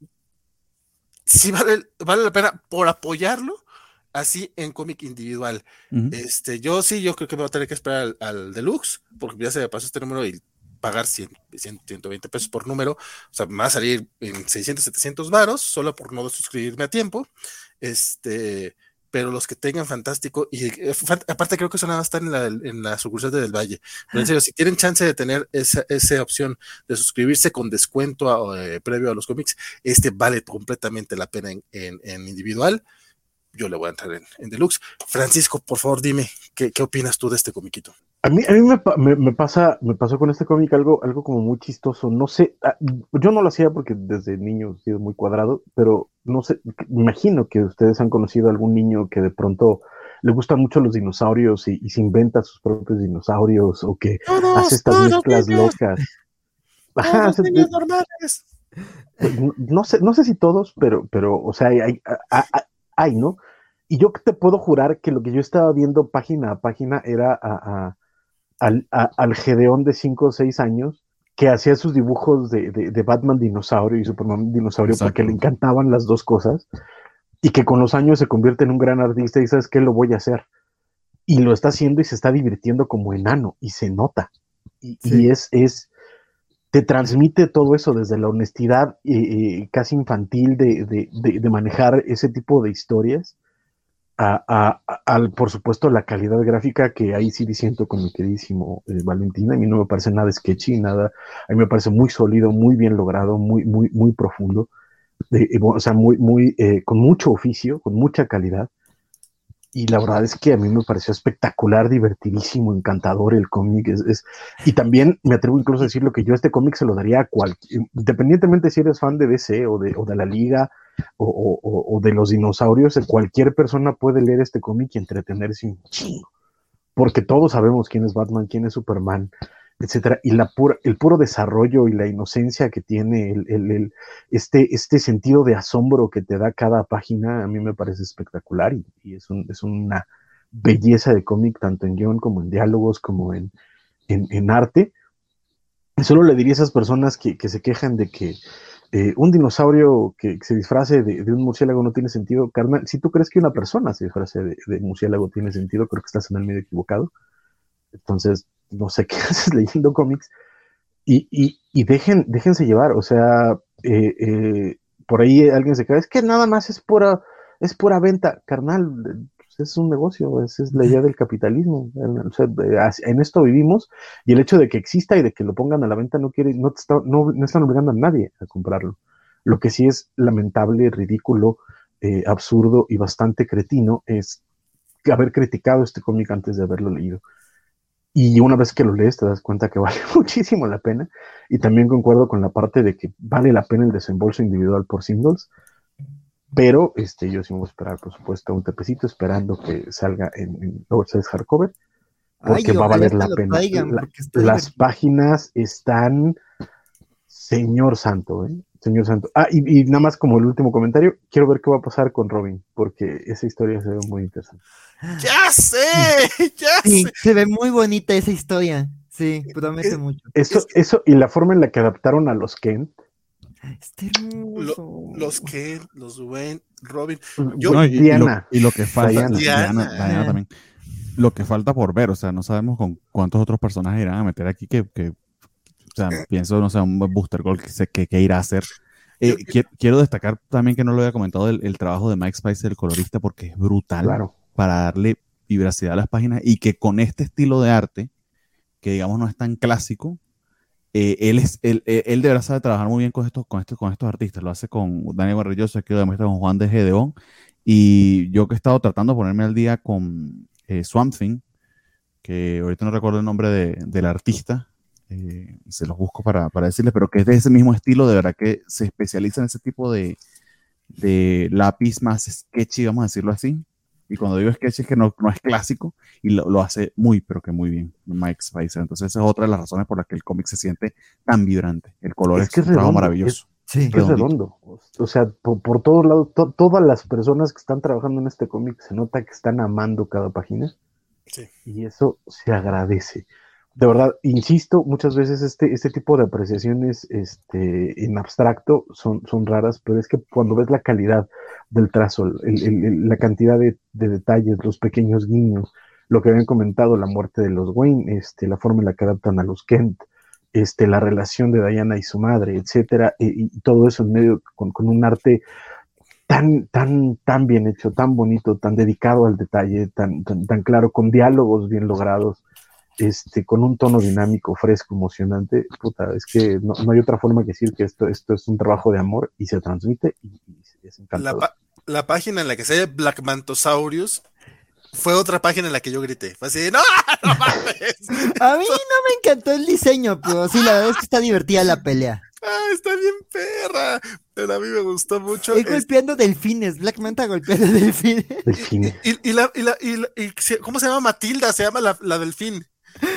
sí vale, vale la pena por apoyarlo así en cómic individual. Uh -huh. Este, yo sí, yo creo que me voy a tener que esperar al, al, deluxe, porque ya se me pasó este número y pagar 100, 100, 120 pesos por número, o sea, me va a salir en 600, 700 varos, solo por no suscribirme a tiempo. Este, pero los que tengan fantástico, y eh, aparte creo que eso nada más está en la, en la sucursal de del Valle. Pero en serio, si tienen chance de tener esa, esa opción de suscribirse con descuento a, eh, previo a los cómics, este vale completamente la pena en, en, en individual. Yo le voy a entrar en, en, deluxe. Francisco, por favor, dime, ¿qué, ¿qué, opinas tú de este comiquito? A mí, a mí me, me- me pasa, me pasó con este cómic algo, algo como muy chistoso. No sé, ah, yo no lo hacía porque desde niño he sido muy cuadrado, pero no sé, me imagino que ustedes han conocido a algún niño que de pronto le gustan mucho los dinosaurios y, y se inventa sus propios dinosaurios o que Todos, hace estas todos mezclas niños, locas. Ajá, todos niños normales. no, no sé, no sé si todos, pero, pero, o sea, hay, hay, hay- hay, ¿no? Y yo te puedo jurar que lo que yo estaba viendo página a página era a- a- al, a- al Gedeón de 5 o 6 años que hacía sus dibujos de, de- de Batman dinosaurio y Superman dinosaurio porque le encantaban las dos cosas y que con los años se convierte en un gran artista y sabes qué lo voy a hacer. Y lo está haciendo y se está divirtiendo como enano y se nota. Y, es, es, te transmite todo eso desde la honestidad eh, eh, casi infantil de, de- de- de manejar ese tipo de historias a, al, por supuesto, la calidad gráfica que ahí sí disiento con mi queridísimo eh, Valentín. A mí no me parece nada sketchy, nada. A mí me parece muy sólido, muy bien logrado, muy, muy, muy profundo. Eh, eh, o sea, muy, muy, eh, con mucho oficio, con mucha calidad. Y la verdad es que a mí me pareció espectacular, divertidísimo, encantador el cómic. Es, y también me atrevo incluso a decir lo que yo este cómic se lo daría a cualquier, independientemente si eres fan de DC o de, o de la Liga o, o- o- de los dinosaurios, cualquier persona puede leer este cómic y entretenerse un chingo. Porque todos sabemos quién es Batman, quién es Superman, etcétera. Y la pura, el puro desarrollo y la inocencia que tiene, el, el- este, este sentido de asombro que te da cada página, a mí me parece espectacular y, y es, un- es una belleza de cómic, tanto en guion como en diálogos, como en, en, arte. Solo le diría a esas personas que, que se quejan de que eh, un dinosaurio que, se disfrace de, un murciélago no tiene sentido, carnal. Si tú crees que una persona se disfrace de, murciélago tiene sentido, creo que estás en el medio equivocado. Entonces, no sé qué haces leyendo cómics. Y, y, déjense llevar, o sea, eh, eh, por ahí alguien se cae, es que nada más es pura, es pura venta, carnal, pues es un negocio, esa es la idea del capitalismo. En esto vivimos y el hecho de que exista y de que lo pongan a la venta no quiere, no, está, no, no están obligando a nadie a comprarlo. Lo que sí es lamentable, ridículo, eh, absurdo y bastante cretino es haber criticado este cómic antes de haberlo leído. Y una vez que lo lees te das cuenta que vale muchísimo la pena. Y también concuerdo con la parte de que vale la pena el desembolso individual por singles. Pero este, yo sí me voy a esperar, por supuesto, un tepecito esperando que salga en, en Oversize Hardcover. Porque Ay, va a valer la pena. traigan, La- las páginas están. Señor Santo, ¿eh? Señor Santo. Ah, y, y nada más como el último comentario, quiero ver qué va a pasar con Robin, porque esa historia se ve muy interesante. ¡Ya sé! ¡Ya Sí, sé! se ve muy bonita esa historia. Sí, promete Es- mucho. Eso, Es que- eso y la forma en la que adaptaron a los Kent. Está hermoso. Los que, los Wayne, Robin. Yo, No, y, y lo, Diana. y lo que falta, Diana. Diana, también. Lo que falta por ver, o sea, no sabemos con cuántos otros personajes irán a meter aquí que, que o sea, pienso, no sé, un Booster Gold que, se- que, que irá a hacer. Eh, Yo- qui- quiero destacar también que no lo había comentado el, el trabajo de Mike Spicer, el colorista, porque es brutal Claro. para darle vibracidad a las páginas y que con este estilo de arte, que digamos no es tan clásico, eh, él, es, él, él, él deberá saber trabajar muy bien con estos, con, estos, con estos artistas. Lo hace con Daniel Barrilloso, que lo demuestra con Juan de Gedeón. Y yo que he estado tratando de ponerme al día con eh, Swamp Thing, que ahorita no recuerdo el nombre de, del artista, eh, se los busco para, para decirles, pero que es de ese mismo estilo, de verdad que se especializa en ese tipo de, de lápiz más sketchy, vamos a decirlo así. Y cuando digo sketchy es que no, no es clásico y lo, lo hace muy, pero que muy bien, Mike Spicer. Entonces esa es otra de las razones por las que el cómic se siente tan vibrante. El color Es es, que es trabajo redondo, maravilloso. Sí. que es redondo. O sea, por, por todos lados, to- todas las personas que están trabajando en este cómic se nota que están amando cada página Sí. y eso se agradece. De verdad, insisto, muchas veces este, este tipo de apreciaciones este, en abstracto son, son raras, pero es que cuando ves la calidad del trazo, la cantidad de, de detalles, los pequeños guiños, lo que habían comentado, la muerte de los Wayne, este, la forma en la que adaptan a los Kent, este, la relación de Diana y su madre, etcétera, y, y todo eso en medio con, con un arte tan, tan, tan bien hecho, tan bonito, tan dedicado al detalle, tan, tan, tan claro, con diálogos bien logrados, este, con un tono dinámico, fresco, emocionante, puta, es que no, no hay otra forma que decir que esto, esto es un trabajo de amor y se transmite y, y es La, encantador. pa- la página en la que sale Black Mantosaurus fue otra página en la que yo grité. Fue así, no, no mames. A mí no me encantó el diseño, pero sí, la verdad es que está divertida la pelea. Ah, está bien perra. Pero a mí me gustó mucho. Es golpeando delfines, Black Manta golpeando delfines. Delfines. Y, y, la, y, la, y, la, y ¿cómo se llama Matilda? Se llama la, la delfín.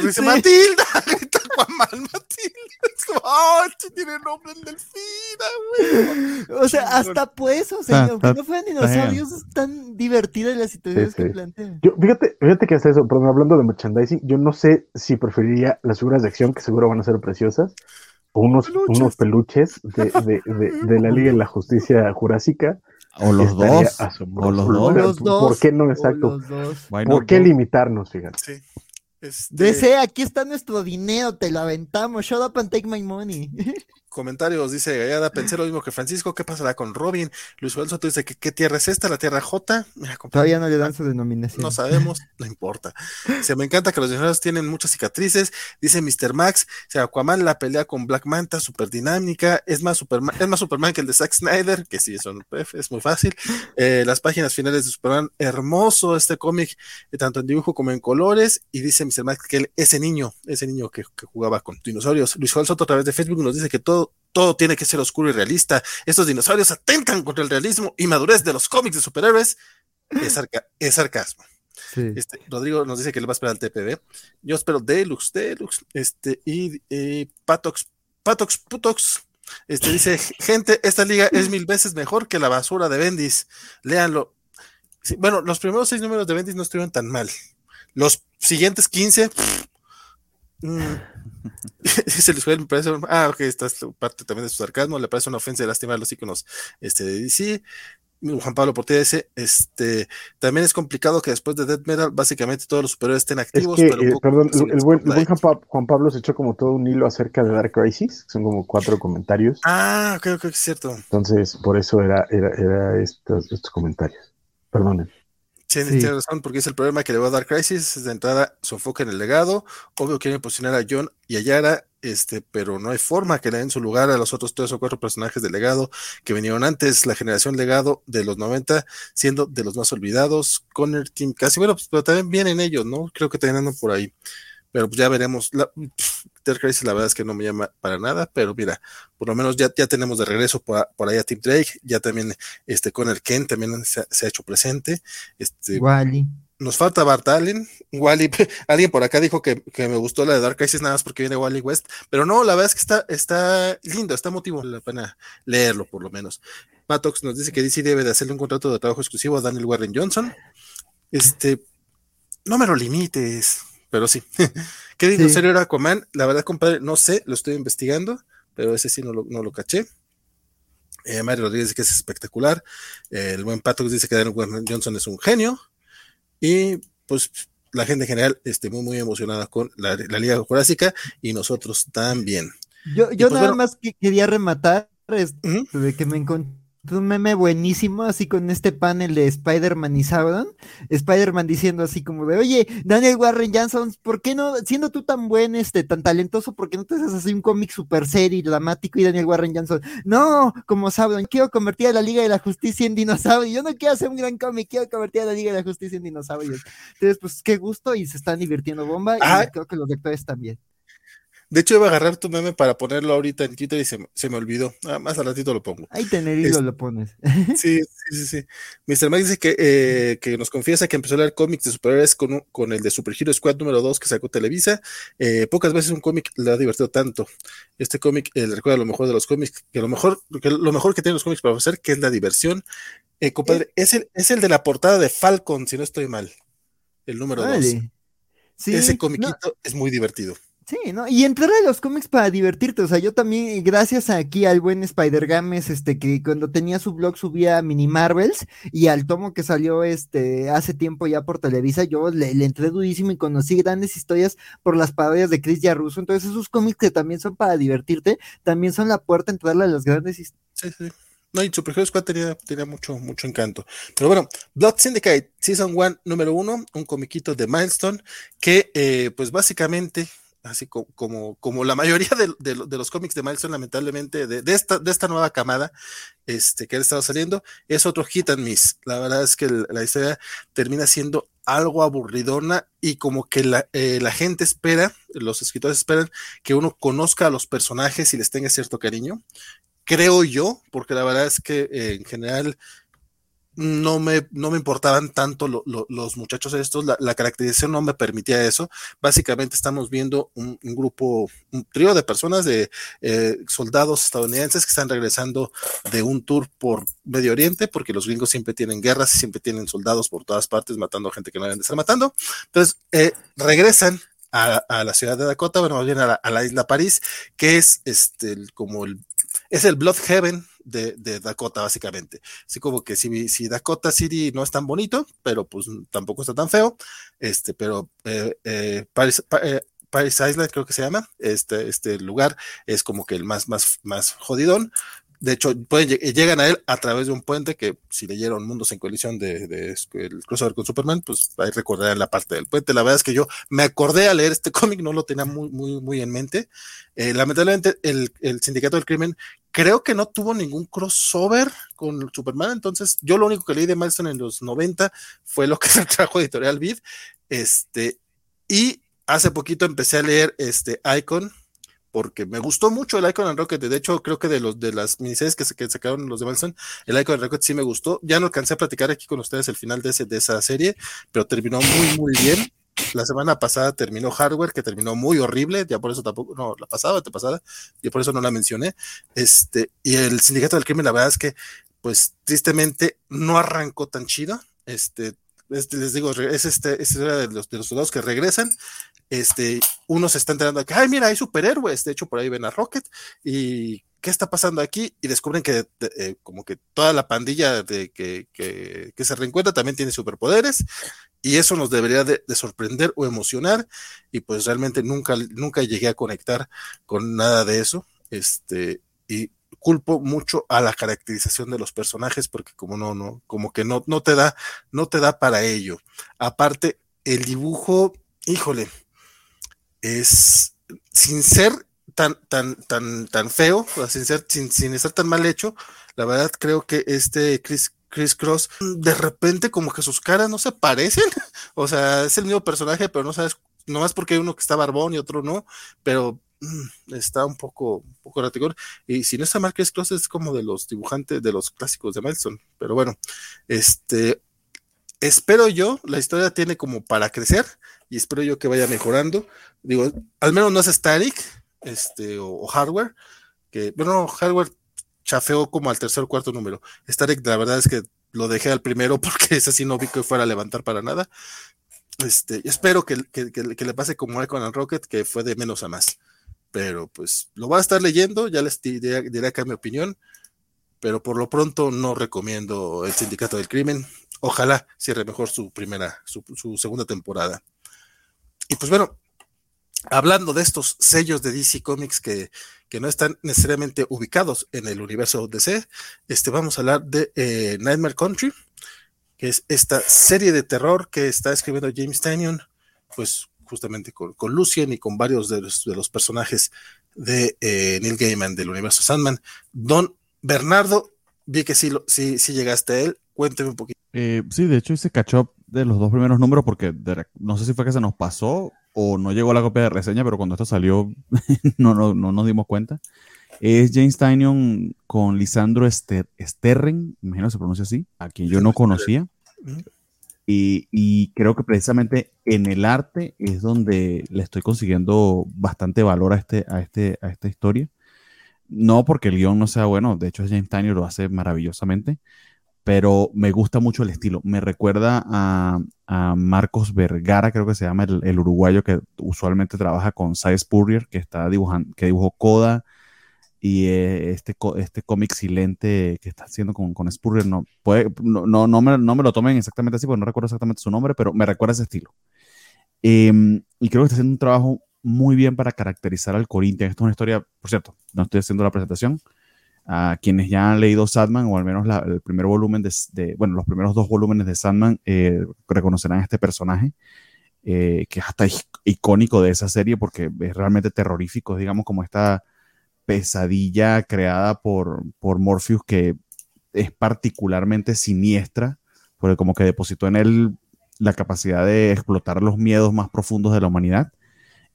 Dice Matilda, grita Aquaman, Matilda. Es como, oh, este tiene nombre en delfín, güey. O sea, hasta pues, o sea, Está- aunque está- no fueran dinosaurios, es tan divertida las situaciones Sí, que sí. plantean. Yo, fíjate, fíjate que hasta eso, pero hablando de merchandising, yo no sé si preferiría las figuras de acción, que seguro van a ser preciosas, o unos Peluches. unos peluches de, de, de, de la Liga de la Justicia Jurásica. O los dos. asombroso. O los dos. ¿Por qué no? Exacto. ¿Por qué limitarnos, fíjate? Sí. Este, DC, aquí está nuestro dinero, te lo aventamos. Shut up and take my money. Comentarios, dice Gallada, pensé lo mismo que Francisco, ¿qué pasará con Robin? Luis Soto dice que qué tierra es esta, la tierra J. Mira, Todavía no le dan su denominación. No sabemos, no importa. Se me encanta que los dinosaurios tienen muchas cicatrices. Dice Mr. Max, se Aquaman la pelea con Black Manta, súper dinámica. Es más Superman, es más Superman que el de Zack Snyder, que sí, son, es muy fácil. Eh, las páginas finales de Superman, hermoso este cómic, eh, tanto en dibujo como en colores. Y dice Mr. Max que él, ese niño, ese niño que, que jugaba con dinosaurios. Luis Joel Soto a través de Facebook nos dice que todo, todo tiene que ser oscuro y realista. Estos dinosaurios atentan contra el realismo y madurez de los cómics de superhéroes. Es, sarca- es sarcasmo. Sí. Este, Rodrigo nos dice que le va a esperar al TPB. Yo espero Deluxe, Deluxe. Este, y eh, Patox, Patox, Putox. Este dice, gente, esta liga es mil veces mejor que la basura de Bendis. Léanlo. Sí, bueno, los primeros seis números de Bendis no estuvieron tan mal. Los siguientes 15. pff, mm, dice Luis Joel, me parece. Ah, ok, esta es parte también de su sarcasmo. Le parece una ofensa de lastimar los iconos este, de DC. Juan Pablo Portilla dice, este, también es complicado que después de Death Metal básicamente todos los superhéroes estén Es activos, que, pero eh, perdón, el buen, el buen spotlight. Juan, Pa- Juan Pablo se echó como todo un hilo acerca de Dark Crisis, son como cuatro comentarios, Ah, ok, ok, es cierto. entonces por eso era, era, era estos, estos comentarios. Perdonen. Tiene, Sí. tiene razón, porque es el problema que le va a dar Crisis, es de entrada su enfoque en el legado, obvio quieren posicionar a John y a Yara, este, pero no hay forma que le den su lugar a los otros tres o cuatro personajes del legado que vinieron antes, la generación legado de los 90, siendo de los más olvidados, Connor, Team casi, bueno, pues, pero también vienen ellos, ¿no? Creo que también andan por ahí. Pero pues ya veremos. La, Dark Crisis la verdad es que no me llama para nada, pero mira, por lo menos ya, ya tenemos de regreso por, por ahí a Tim Drake, ya también este Connor Kent también se, ha- se ha hecho presente. Este, Wally. nos falta Bart Allen, Wally, alguien por acá dijo que, que me gustó la de Dark Crisis nada más porque viene Wally West, pero no, la verdad es que está, está lindo, está motivo, vale la pena leerlo por lo menos. Patox nos dice que DC debe de hacerle un contrato de trabajo exclusivo a Daniel Warren Johnson. Este, no me lo limites, pero sí. ¿Qué Sí. dinosaurio era Aquaman? La verdad, compadre, no sé, lo estoy investigando, pero ese sí no lo, no lo caché. Eh, Mario Rodríguez dice que es espectacular. Eh, el buen Patox dice que Daniel Johnson es un genio. Y pues la gente en general este, muy, muy emocionada con la, la Liga Jurásica y nosotros también. Yo, yo pues, nada bueno. más que quería rematar este, Ujú. de que me encontré un meme buenísimo, así con este panel de Spider-Man y Sauron. Spider-Man diciendo así como de, oye, Daniel Warren Johnson, ¿por qué no, siendo tú tan buen, este, tan talentoso, ¿por qué no te haces así un cómic super serio y dramático? Y Daniel Warren Johnson, no, como Sauron, quiero convertir a la Liga de la Justicia en dinosaurios. Yo no quiero hacer un gran cómic, quiero convertir a la Liga de la Justicia en dinosaurios. Entonces, pues qué gusto y se están divirtiendo bomba. Ah. Y creo que los lectores también. De hecho, iba a agarrar tu meme para ponerlo ahorita en Twitter y se, me- se me olvidó. Ah, más al ratito lo pongo. Ahí tener hilo Es- lo pones. Sí, sí, sí, sí. Mr. Max dice que, eh, que nos confiesa que empezó a leer cómics de superhéroes con, con el de Super Hero Squad número 2 que sacó Televisa. Eh, pocas veces un cómic le ha divertido tanto. Este cómic eh, le recuerda lo mejor de los cómics, que lo mejor, que lo mejor que tienen los cómics para ofrecer, que es la diversión. Eh, compadre, es el, es el de la portada de Falcon, si no estoy mal. El número 2. Órale. Sí, Ese no, comiquito es muy divertido. Sí, ¿no? Y entrar a los cómics para divertirte. O sea, yo también, gracias aquí al buen Spider Games, este, que cuando tenía su blog subía mini Marvels y al tomo que salió este hace tiempo ya por Televisa, yo le, le entré durísimo y conocí grandes historias por las parodias de Chris Russo. Entonces, esos cómics que también son para divertirte, también son la puerta a entrarle a las grandes historias. Sí, sí. No, y Super Hero Squad tenía, tenía mucho, mucho encanto. Pero bueno, Blood Syndicate, Season 1, número 1, un comiquito de Milestone, que eh, pues básicamente, así co- como, como la mayoría de, los cómics de Milestone, lamentablemente, de, de esta, de esta nueva camada este, que han estado saliendo, es otro hit and miss. La verdad es que la historia termina siendo algo aburridona y como que la, eh, la, gente espera, los escritores esperan que uno conozca a los personajes y les tenga cierto cariño. Creo yo, porque la verdad es que eh, en general no me, no me importaban tanto lo, lo, los muchachos estos, la, la, caracterización no me permitía eso. Básicamente estamos viendo un, grupo, un trío de personas, de eh, soldados estadounidenses que están regresando de un tour por Medio Oriente, porque los gringos siempre tienen guerras y siempre tienen soldados por todas partes matando a gente que no deben de estar matando. Entonces, eh, regresan a, a, la ciudad de Dakota, bueno, más bien a la, a la isla París, que es este, como el, es el Blood Heaven de, Dakota, básicamente. Así como que si, si, Dakota City no es tan bonito, pero pues tampoco está tan feo, este, pero eh, eh, Paris, eh, Paris, Island creo que se llama, este, este lugar es como que el más, más, más jodidón. De hecho, pueden, llegan a él a través de un puente que, si leyeron Mundos en Colisión de, de, de el crossover con Superman, pues ahí recordarán la parte del puente. La verdad es que yo me acordé a leer este cómic, no lo tenía muy, muy, muy en mente. Eh, lamentablemente, el, el Sindicato del Crimen creo que no tuvo ningún crossover con Superman, entonces yo lo único que leí de Milestone en los 90 fue lo que trajo Editorial Vid, este, y hace poquito empecé a leer este Icon, porque me gustó mucho el Icon and Rocket, de hecho creo que de los de las miniseries que, se, que sacaron los de Milestone, el Icon and Rocket sí me gustó, ya no alcancé a platicar aquí con ustedes el final de, ese, de esa serie, pero terminó muy muy bien, la semana pasada terminó Hardware, que terminó muy horrible, ya por eso tampoco, no, la pasada, te pasada, y por eso no la mencioné. Este, y el Sindicato del Crimen, la verdad es que, pues, tristemente, no arrancó tan chido. Este, este les digo, es este, es de los, de los soldados que regresan. Este, uno se está enterando que, ay, mira, hay superhéroes. De hecho, por ahí ven a Rocket y ¿qué está pasando aquí? Y descubren que eh, como que toda la pandilla de que, que, que, se reencuentra también tiene superpoderes y eso nos debería de, de, sorprender o emocionar y pues realmente nunca, nunca llegué a conectar con nada de eso. Este, y culpo mucho a la caracterización de los personajes porque como no, no, como que no, no te da, no te da para ello. Aparte, el dibujo, híjole, es sin ser tan, tan, tan, tan feo, sin, ser, sin, sin estar tan mal hecho, la verdad creo que este Chris, Chris Cross, de repente como que sus caras no se parecen, o sea, es el mismo personaje, pero no sabes, nomás porque hay uno que está barbón y otro no, pero está un poco, un poco ratigón. Y si no está mal, Chris Cross es como de los dibujantes de los clásicos de Milestone, pero bueno, este, espero yo, la historia tiene como para crecer y espero yo que vaya mejorando. Digo, al menos no es Static, este, o, hardware, que, bueno, hardware chafeó como al tercer o cuarto número. Starek, la verdad es que lo dejé al primero porque ese sí no vi que fuera a levantar para nada. Este, espero que, que le pase como Icon and Rocket, que fue de menos a más. Pero pues lo voy a estar leyendo, ya les diré, acá mi opinión, pero por lo pronto no recomiendo el Sindicato del Crimen. Ojalá cierre mejor su primera, su, segunda temporada. Y pues bueno, hablando de estos sellos de DC Comics que, que, no están necesariamente ubicados en el universo DC, este, vamos a hablar de eh, Nightmare Country, que es esta serie de terror que está escribiendo James Tynion, pues justamente con, con Lucien y con varios de los, de los personajes de eh, Neil Gaiman del universo Sandman. Don Bernardo, vi que sí, sí, sí llegaste a él, cuénteme un poquito. Eh, sí, de hecho hice catch up de los dos primeros números porque de, no sé si fue que se nos pasó o no llegó la copia de reseña, pero cuando esto salió no, no, no, nos dimos cuenta. Es James Tynion con Lisandro Sterren, imagino se pronuncia así, a quien yo no conocía. Y, creo que precisamente en el arte es donde le estoy consiguiendo bastante valor a, este, a, este, a esta historia. No porque el guion no sea bueno, de hecho James Tynion lo hace maravillosamente, pero me gusta mucho el estilo. Me recuerda a, a Marcos Vergara, creo que se llama el, el, uruguayo que usualmente trabaja con Cy Spurrier, que está dibujando, que dibujó Coda y eh, este, este cómic silente que está haciendo con, con Spurrier. No, puede, no, no, no, me, no me lo tomen exactamente así, porque no recuerdo exactamente su nombre, pero me recuerda ese estilo. Eh, y creo que está haciendo un trabajo muy bien para caracterizar al Corinthians. Esto es una historia, por cierto, no estoy haciendo la presentación, a quienes ya han leído Sandman, o al menos la, el primer volumen de, de, bueno, los primeros dos volúmenes de Sandman, eh, reconocerán a este personaje, eh, que es hasta icónico de esa serie porque es realmente terrorífico, digamos, como esta pesadilla creada por, por Morpheus que es particularmente siniestra, porque como que depositó en él la capacidad de explotar los miedos más profundos de la humanidad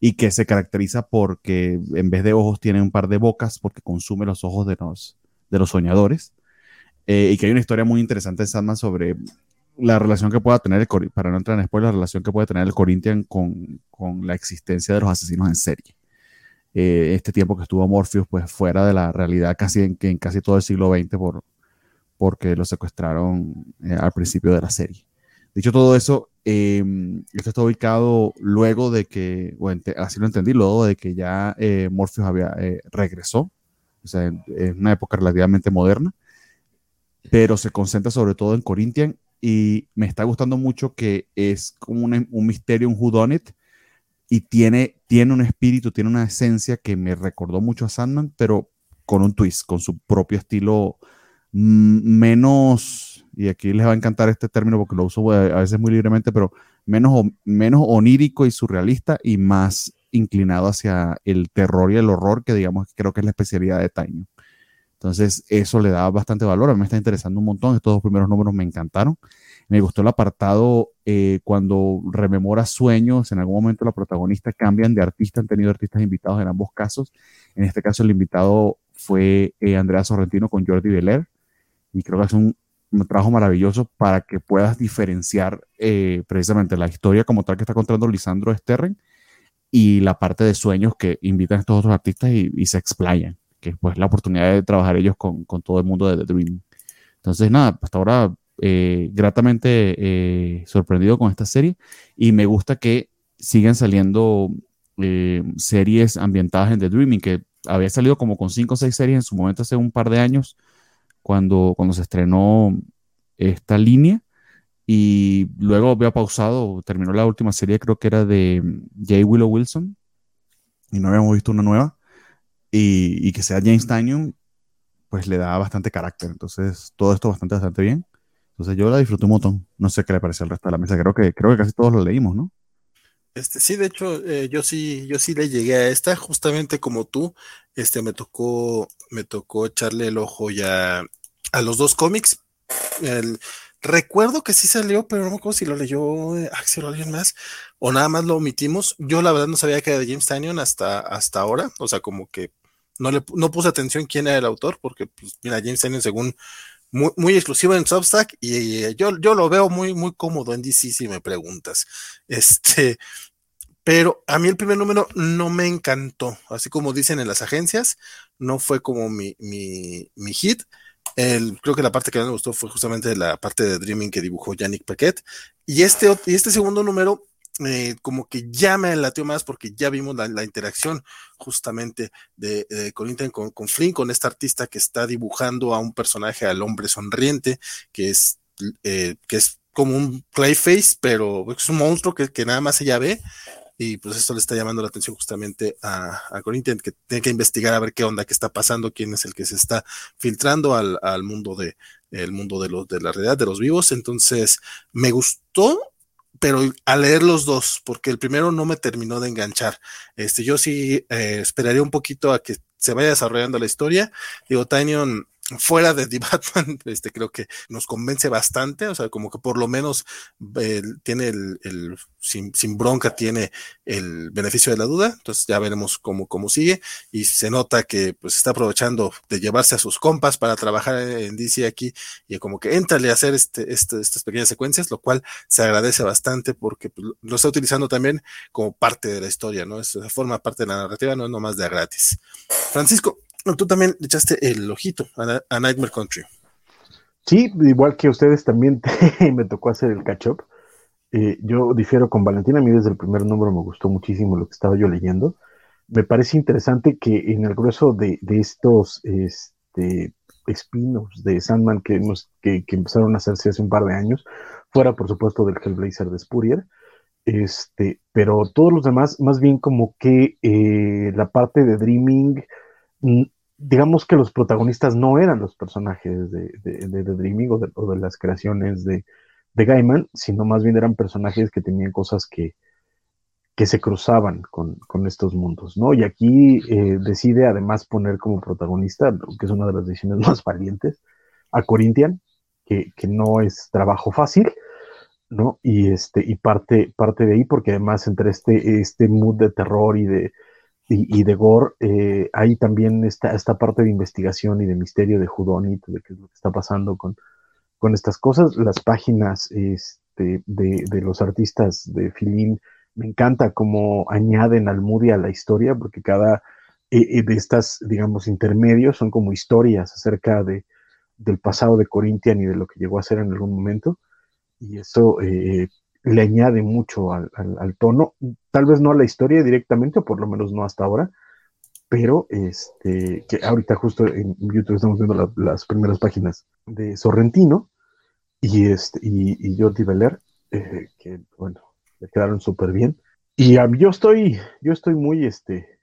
y que se caracteriza porque en vez de ojos tiene un par de bocas porque consume los ojos de los, de los soñadores. Eh, y que hay una historia muy interesante en Sandman sobre la relación que pueda tener, el, para no entrar en la relación que puede tener el Corinthian con, con la existencia de los asesinos en serie. Eh, este tiempo que estuvo Morpheus pues fuera de la realidad casi en, en casi todo el siglo XX por, porque lo secuestraron eh, al principio de la serie. Dicho todo eso, em, esto está ubicado luego de que, o así lo entendí, luego de que ya eh, Morpheus había, regresó, o sea, en, una época relativamente moderna, pero se concentra sobre todo en Corinthian y me está gustando mucho que es como un, un misterio, un whodunit, y tiene, tiene un espíritu, tiene una esencia que me recordó mucho a Sandman, pero con un twist, con su propio estilo menos, y aquí les va a encantar este término porque lo uso a veces muy libremente, pero menos, menos onírico y surrealista y más inclinado hacia el terror y el horror, que digamos creo que es la especialidad de Taino. Entonces, eso le da bastante valor. A mí me está interesando un montón. Estos dos primeros números me encantaron. Me gustó el apartado eh, cuando rememora sueños. En algún momento la protagonista cambian de artista. Han tenido artistas invitados en ambos casos. En este caso, el invitado fue eh, Andrea Sorrentino con Jordi Belair. Y creo que es un, trabajo maravilloso para que puedas diferenciar eh, precisamente la historia como tal que está contando Lisandro Sterren y la parte de sueños que invitan a estos otros artistas y, y se explayan que pues la oportunidad de trabajar ellos con, con, todo el mundo de The Dream. Entonces, nada, hasta ahora eh, gratamente eh, sorprendido con esta serie y me gusta que sigan saliendo eh, series ambientadas en The Dreaming, que había salido como con cinco o seis series en su momento hace un par de años cuando, cuando se estrenó esta línea y luego había pausado, terminó la última serie creo que era de J. Willow Wilson y no habíamos visto una nueva y, que sea James Tynion, pues le da bastante carácter. Entonces, todo esto bastante, bastante bien. Entonces, yo la disfruté un montón. No sé qué le parece al resto de la mesa. Creo que, creo que casi todos lo leímos, ¿no? Este, sí, de hecho, eh, yo sí, yo sí le llegué a esta, justamente como tú, este, me tocó, me tocó echarle el ojo ya a los dos cómics. Recuerdo que sí salió, pero no me acuerdo si lo leyó eh, Axel o alguien más, o nada más lo omitimos. Yo la verdad no sabía que era de James Tannion hasta, hasta ahora, o sea, como que no, le, no puse atención quién era el autor, porque, pues, mira, James Tannion, según muy, muy exclusivo en Substack, y, yo, yo lo veo muy, muy cómodo en DC si me preguntas. Este, pero a mí el primer número no me encantó, así como dicen en las agencias, no fue como mi, mi, mi hit. El, creo que la parte que más me gustó fue justamente la parte de Dreaming que dibujó Yannick Paquet. Y este, y este segundo número eh, como que ya me latió más porque ya vimos la, interacción justamente de, de Corinthian con, con, Flynn, con este artista que está dibujando a un personaje, al hombre sonriente, que es, eh, que es como un Clayface, pero es un monstruo que, que, nada más ella ve. Y pues esto le está llamando la atención justamente a, a Corinthian, que tiene que investigar a ver qué onda, qué está pasando, quién es el que se está filtrando al, al mundo de el mundo de los de la realidad de los vivos. Entonces, me gustó pero al leer los dos, porque el primero no me terminó de enganchar. Este, yo sí eh, esperaría un poquito a que se vaya desarrollando la historia. Digo, Tinyon fuera de The Batman, este, creo que nos convence bastante, o sea, como que por lo menos eh, tiene el, el sin, sin, bronca, tiene el beneficio de la duda, entonces ya veremos cómo, cómo sigue, y se nota que pues está aprovechando de llevarse a sus compas para trabajar en DC aquí, y como que entrale a hacer este, este, estas pequeñas secuencias, lo cual se agradece bastante porque pues, lo está utilizando también como parte de la historia, ¿no? Es, forma parte de la narrativa, no es nomás de gratis. Francisco, tú también echaste el ojito a, Nightmare Country. Sí, igual que ustedes también me tocó hacer el catch-up. Eh, yo difiero con Valentina, a mí desde el primer número me gustó muchísimo lo que estaba yo leyendo. Me parece interesante que en el grueso de, estos este, espinos de Sandman que, que, empezaron a hacerse hace un par de años, fuera por supuesto del Hellblazer de Spurrier, este, pero todos los demás, más bien como que eh, la parte de Dreaming, digamos que los protagonistas no eran los personajes de, de, Dreaming o de, las creaciones de, Gaiman, sino más bien eran personajes que tenían cosas que, que se cruzaban con, estos mundos, ¿no? Y aquí eh, decide además poner como protagonista, que es una de las decisiones más valientes, a Corinthian, que, que no es trabajo fácil, ¿no? Y este, y parte, parte de ahí, porque además entre este, este mood de terror y de, y, de gore, eh, hay también esta, esta parte de investigación y de misterio de Judonit, de qué es lo que está pasando con, con estas cosas. Las páginas este, de, de, los artistas de Filín, me encanta cómo añaden al Moody a la historia, porque cada eh, eh, de estas, digamos, intermedios son como historias acerca de, del pasado de Corinthian y de lo que llegó a ser en algún momento. Y eso eh, le añade mucho al, tono, tal vez no a la historia directamente, o por lo menos no hasta ahora, pero este, que ahorita justo en YouTube estamos viendo las primeras páginas de Sorrentino y, este, y, y Jordi Beller, eh, que bueno, le quedaron súper bien. Y yo estoy, yo estoy muy, este,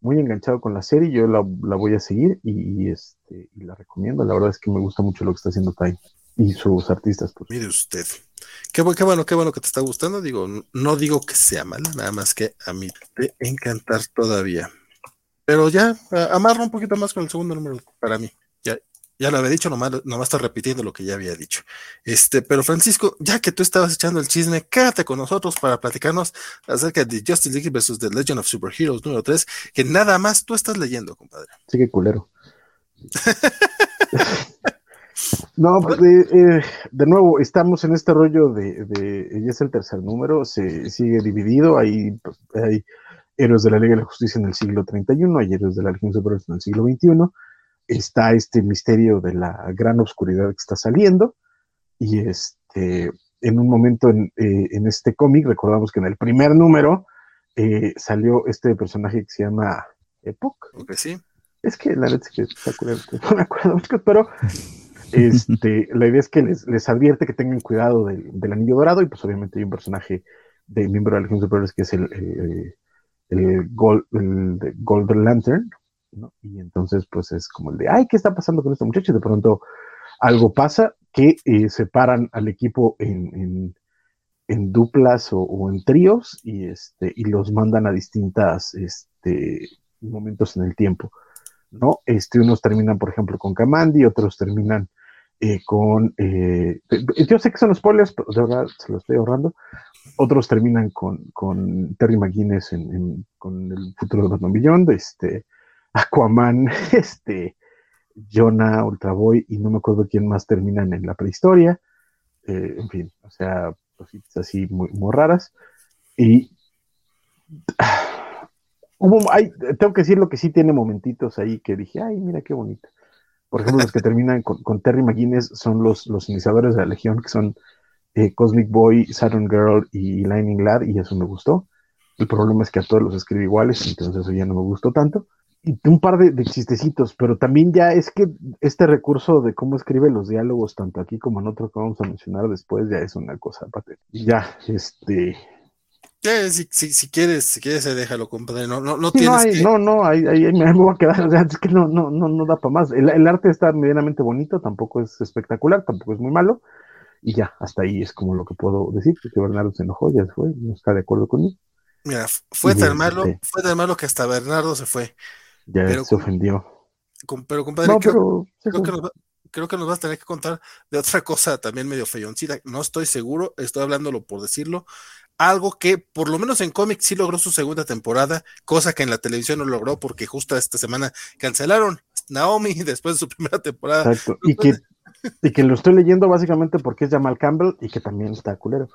muy enganchado con la serie, yo la, voy a seguir y, este, y la recomiendo. La verdad es que me gusta mucho lo que está haciendo Time y sus artistas. Pues. Mire usted, qué, qué, bueno, qué bueno que te está gustando. Digo, no digo que sea mala, nada más que a mí te encantar todavía. Pero ya, amarro un poquito más con el segundo número para mí. Ya, ya lo había dicho, nomás, nomás está repitiendo lo que ya había dicho. Este, pero Francisco, ya que tú estabas echando el chisme, quédate con nosotros para platicarnos acerca de Justice League vs. The Legend of Superheroes número 3, que nada más tú estás leyendo, compadre. Sí, que culero. No, pues, eh, de nuevo, estamos en este rollo de, de, ya es el tercer número, se sigue dividido, hay, pues, hay héroes de la Liga de la Justicia en el siglo 31, hay héroes de la Legión Superior en el siglo 21, está este misterio de la gran oscuridad que está saliendo, y este, en un momento en, eh, en este cómic, recordamos que en el primer número eh, salió este personaje que se llama Epoch. sí. Es que la verdad es que está curioso, no me acuerdo mucho, pero este, la idea es que les, advierte que tengan cuidado del, anillo dorado y pues obviamente hay un personaje de miembro de la Legión Superior que es el, eh, el, Golden Lantern, Y entonces pues es como el de, ay, ¿qué está pasando con este muchacho? Y de pronto algo pasa que eh, separan al equipo en, duplas o, en tríos y, este, y los mandan a distintas este, momentos en el tiempo. ¿No? Este, unos terminan, por ejemplo, con Kamandi, otros terminan eh, con... Eh, yo sé que son spoilers, pero de verdad se los estoy ahorrando. Otros terminan con, con Terry McGuinness en, con el futuro de Batman Beyond, este, Aquaman, este, Jonah, Ultraboy, y no me acuerdo quién más terminan en la prehistoria. Eh, en fin, o sea, cositas así muy, muy raras. Y hubo, tengo que decir lo que sí tiene momentitos ahí que dije, ay, mira qué bonito. Por ejemplo, los que terminan con, Terry McGuinness son los, los iniciadores de la Legión, que son eh, Cosmic Boy, Saturn Girl y Lightning Lad, y eso me gustó. El problema es que a todos los escribe iguales, entonces eso ya no me gustó tanto. Y un par de, chistecitos, pero también ya es que este recurso de cómo escribe los diálogos, tanto aquí como en otro que vamos a mencionar después, ya es una cosa. Y ya, este, si, si, si, quieres, si quieres, déjalo, compadre. No, no, no tienes no, que... no, no, ahí, ahí, me voy a quedar. O sea, es que no, no, no, no da para más. El, el, arte está medianamente bonito, tampoco es espectacular, tampoco es muy malo. Y ya, hasta ahí es como lo que puedo decir, que Bernardo se enojó, ya se fue, no está de acuerdo conmigo. Mira, fue tan malo, fue tan malo que hasta Bernardo se fue. Ya se ofendió. pero compadre, creo, creo, que nos, creo que nos vas a tener que contar de otra cosa también medio feyoncita. No estoy seguro, estoy hablándolo por decirlo algo que por lo menos en cómics sí logró su segunda temporada, cosa que en la televisión no logró porque justo esta semana cancelaron Naomi después de su primera temporada. Exacto. Y que, y que lo estoy leyendo básicamente porque es Jamal Campbell y que también está culero.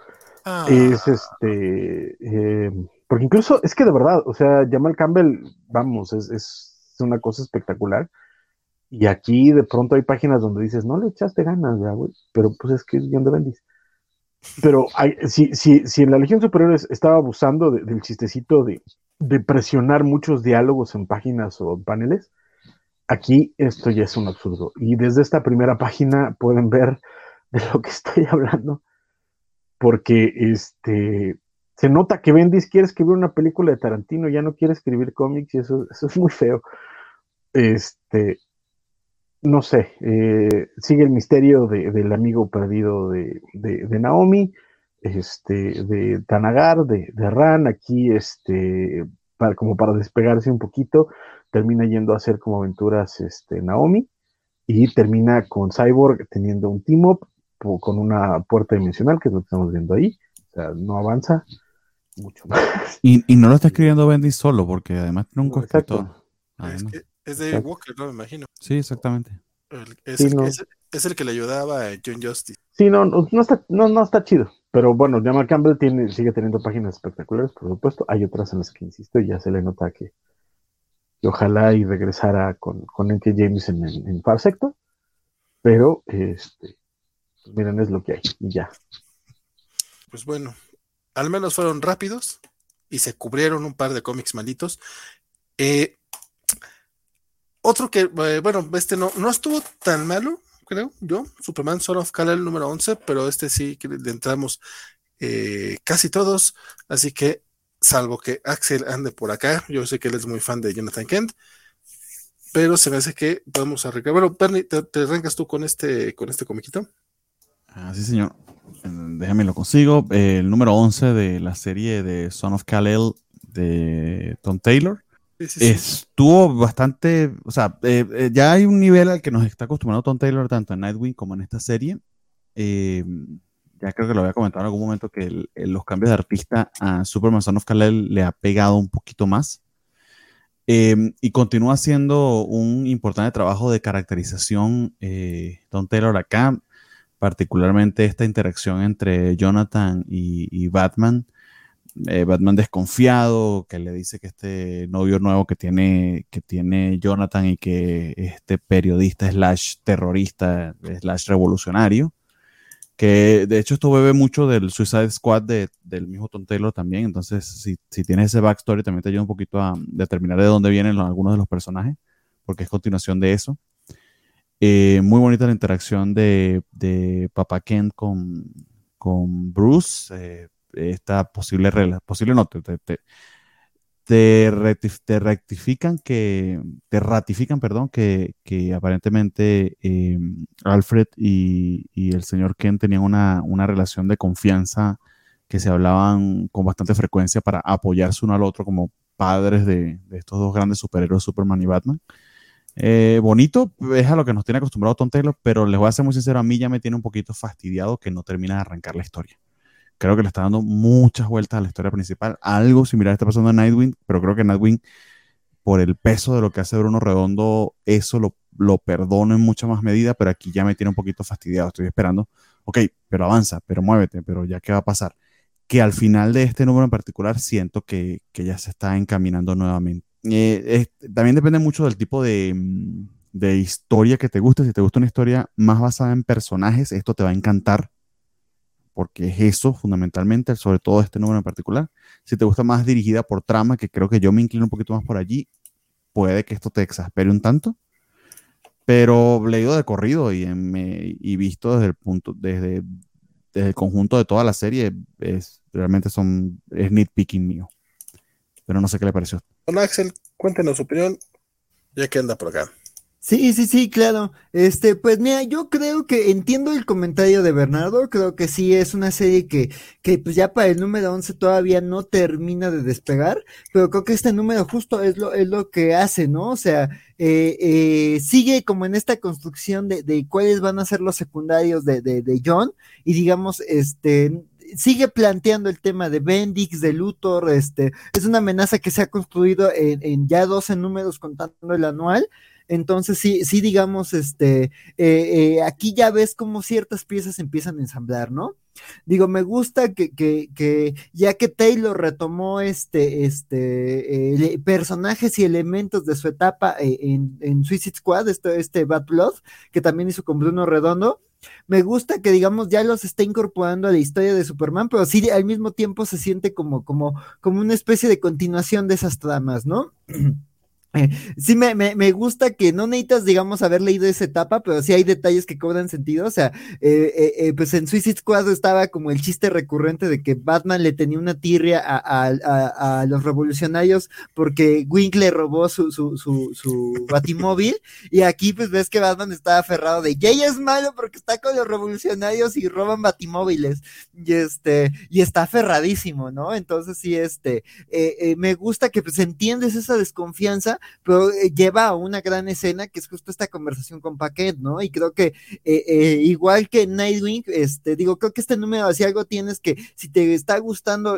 Ah. Es este, eh, porque incluso es que de verdad, o sea, Jamal Campbell, vamos, es, es una cosa espectacular. Y aquí de pronto hay páginas donde dices, no le echaste ganas, güey, pero pues es que es John de Bendis. Pero si, si, si, en la Legión Superior estaba abusando del chistecito de, presionar muchos diálogos en páginas o paneles, aquí esto ya es un absurdo. Y desde esta primera página pueden ver de lo que estoy hablando, porque este, se nota que Bendis quiere escribir una película de Tarantino, ya no quiere escribir cómics y eso, eso es muy feo. Este, no sé, eh, sigue el misterio del amigo perdido de, Naomi, este, de Tanagar, de, de, Ran, aquí, este, para, como para despegarse un poquito, termina yendo a hacer como aventuras este, Naomi y termina con Cyborg teniendo un team up con una puerta dimensional, que es lo que estamos viendo ahí. O sea, no avanza mucho más. Y, y no lo está escribiendo Bendis solo, porque además tiene un No, coescritor. Es, Además. que es de Exacto. Walker, ¿no? Me imagino. Sí, exactamente. El- es, Sí, el, no. que- es- es el que le ayudaba a John Justice. Sí, no, no, no está, no, no está chido. Pero bueno, Jamal Campbell tiene, sigue teniendo páginas espectaculares, por supuesto. Hay otras en las que insisto y ya se le nota que, que ojalá y regresara con, con N.K. James en, en, en Far Sector. Pero, este, pues miren, es lo que hay y ya. Pues bueno, al menos fueron rápidos y se cubrieron un par de cómics malitos. Eh, otro que, eh, bueno, este no, no estuvo tan malo, creo yo. Superman Son of Kal-El número 11, pero este sí le entramos eh, casi todos. Así que, salvo que Axel ande por acá, yo sé que él es muy fan de Jonathan Kent. Pero se me hace que podemos arreglar. Bueno, Bernie, ¿te, arrancas tú con este, con este comiquito? Ah, sí, señor. Déjame lo consigo. El número 11 de la serie de Son of Kal-El de Tom Taylor. Estuvo bastante, o sea, eh, eh, ya hay un nivel al que nos está acostumbrado Tom Taylor tanto en Nightwing como en esta serie. Eh, ya creo que lo había comentado en algún momento que los cambios de artista a Superman Son of Kal-El le ha pegado un poquito más. Eh, y continúa haciendo un importante trabajo de caracterización Tom Taylor acá, particularmente esta interacción entre Jonathan y Batman eh, Batman desconfiado, que le dice que este novio nuevo que tiene, que tiene Jonathan y que este periodista slash terrorista slash revolucionario, que de hecho esto bebe mucho del Suicide Squad de- del mismo Tom Taylor también, entonces si, si tienes ese backstory también te ayuda un poquito a determinar de dónde vienen algunos de los personajes, porque es continuación de eso. Eh, muy bonita la interacción de, de Papa Kent con, con Bruce. eh, esta posible posible no, te, te- te- te rectif- te rectifican que, te ratifican, perdón, que, que aparentemente eh, Alfred y, y el señor Ken tenían una, una relación de confianza que se hablaban con bastante frecuencia para apoyarse uno al otro como padres de, de estos dos grandes superhéroes, Superman y Batman. Eh, bonito, es a lo que nos tiene acostumbrado Tom Taylor, pero les voy a ser muy sincero, a mí ya me tiene un poquito fastidiado que no termina de arrancar la historia. Creo que le está dando muchas vueltas a la historia principal. Algo similar está pasando en Nightwing, pero creo que Nightwing, por el peso de lo que hace Bruno Redondo, eso lo, lo perdono en mucha más medida, pero aquí ya me tiene un poquito fastidiado. Estoy esperando, ok, pero avanza, pero muévete, pero ya qué va a pasar. Que al final de este número en particular siento que, que ya se está encaminando nuevamente. Eh, también depende mucho del tipo de, mm, de historia que te guste. Si te gusta una historia más basada en personajes, esto te va a encantar porque es eso fundamentalmente, sobre todo este número en particular. Si te gusta más dirigida por trama, que creo que yo me inclino un poquito más por allí, puede que esto te exaspere un tanto. Pero leído de corrido y, en- y visto desde el punto, desde, desde el conjunto de toda la serie, es, realmente son, es nitpicking mío. Pero no sé qué le pareció. Bueno, Axel, cuéntenos su opinión, ya que anda por acá. Sí, sí, sí, claro. Este, pues mira, yo creo que entiendo el comentario de Bernardo, creo que sí es una serie que, que pues ya para el número 11 todavía no termina de despegar, pero creo que este número justo es lo, es lo que hace, ¿no? O sea, eh, eh, sigue como en esta construcción de, de cuáles van a ser los secundarios de, de, de John y digamos, este, sigue planteando el tema de Bendix, de Luthor, este, es una amenaza que se ha construido en, en ya 12 números contando el anual. Entonces sí, sí, digamos, este, eh, eh, aquí ya ves cómo ciertas piezas empiezan a ensamblar, ¿no? Digo, me gusta que, que, que ya que Taylor retomó este, este, personajes y elementos de su etapa eh, en, en Suicide Squad, este, este Bad Blood, que también hizo con Bruno Redondo, me gusta que, digamos, ya los está incorporando a la historia de Superman, pero sí al mismo tiempo se siente como, como, como una especie de continuación de esas tramas, ¿no? Eh, sí, me, me, me, gusta que no necesitas, digamos, haber leído esa etapa, pero sí hay detalles que cobran sentido. O sea, eh, eh, eh, pues en Suicide Squad estaba como el chiste recurrente de que Batman le tenía una tirria a, a, a, los revolucionarios porque Wink le robó su, su, su, su batimóvil. y aquí, pues ves que Batman estaba aferrado de Jay es malo porque está con los revolucionarios y roban batimóviles. Y este, y está aferradísimo, ¿no? Entonces, sí, este, eh, me gusta que pues entiendes esa desconfianza pero eh, lleva a una gran escena que es justo esta conversación con Paquet, ¿no? Y creo que eh, eh, igual que Nightwing, este, digo, creo que este número, si algo tienes que, si te está gustando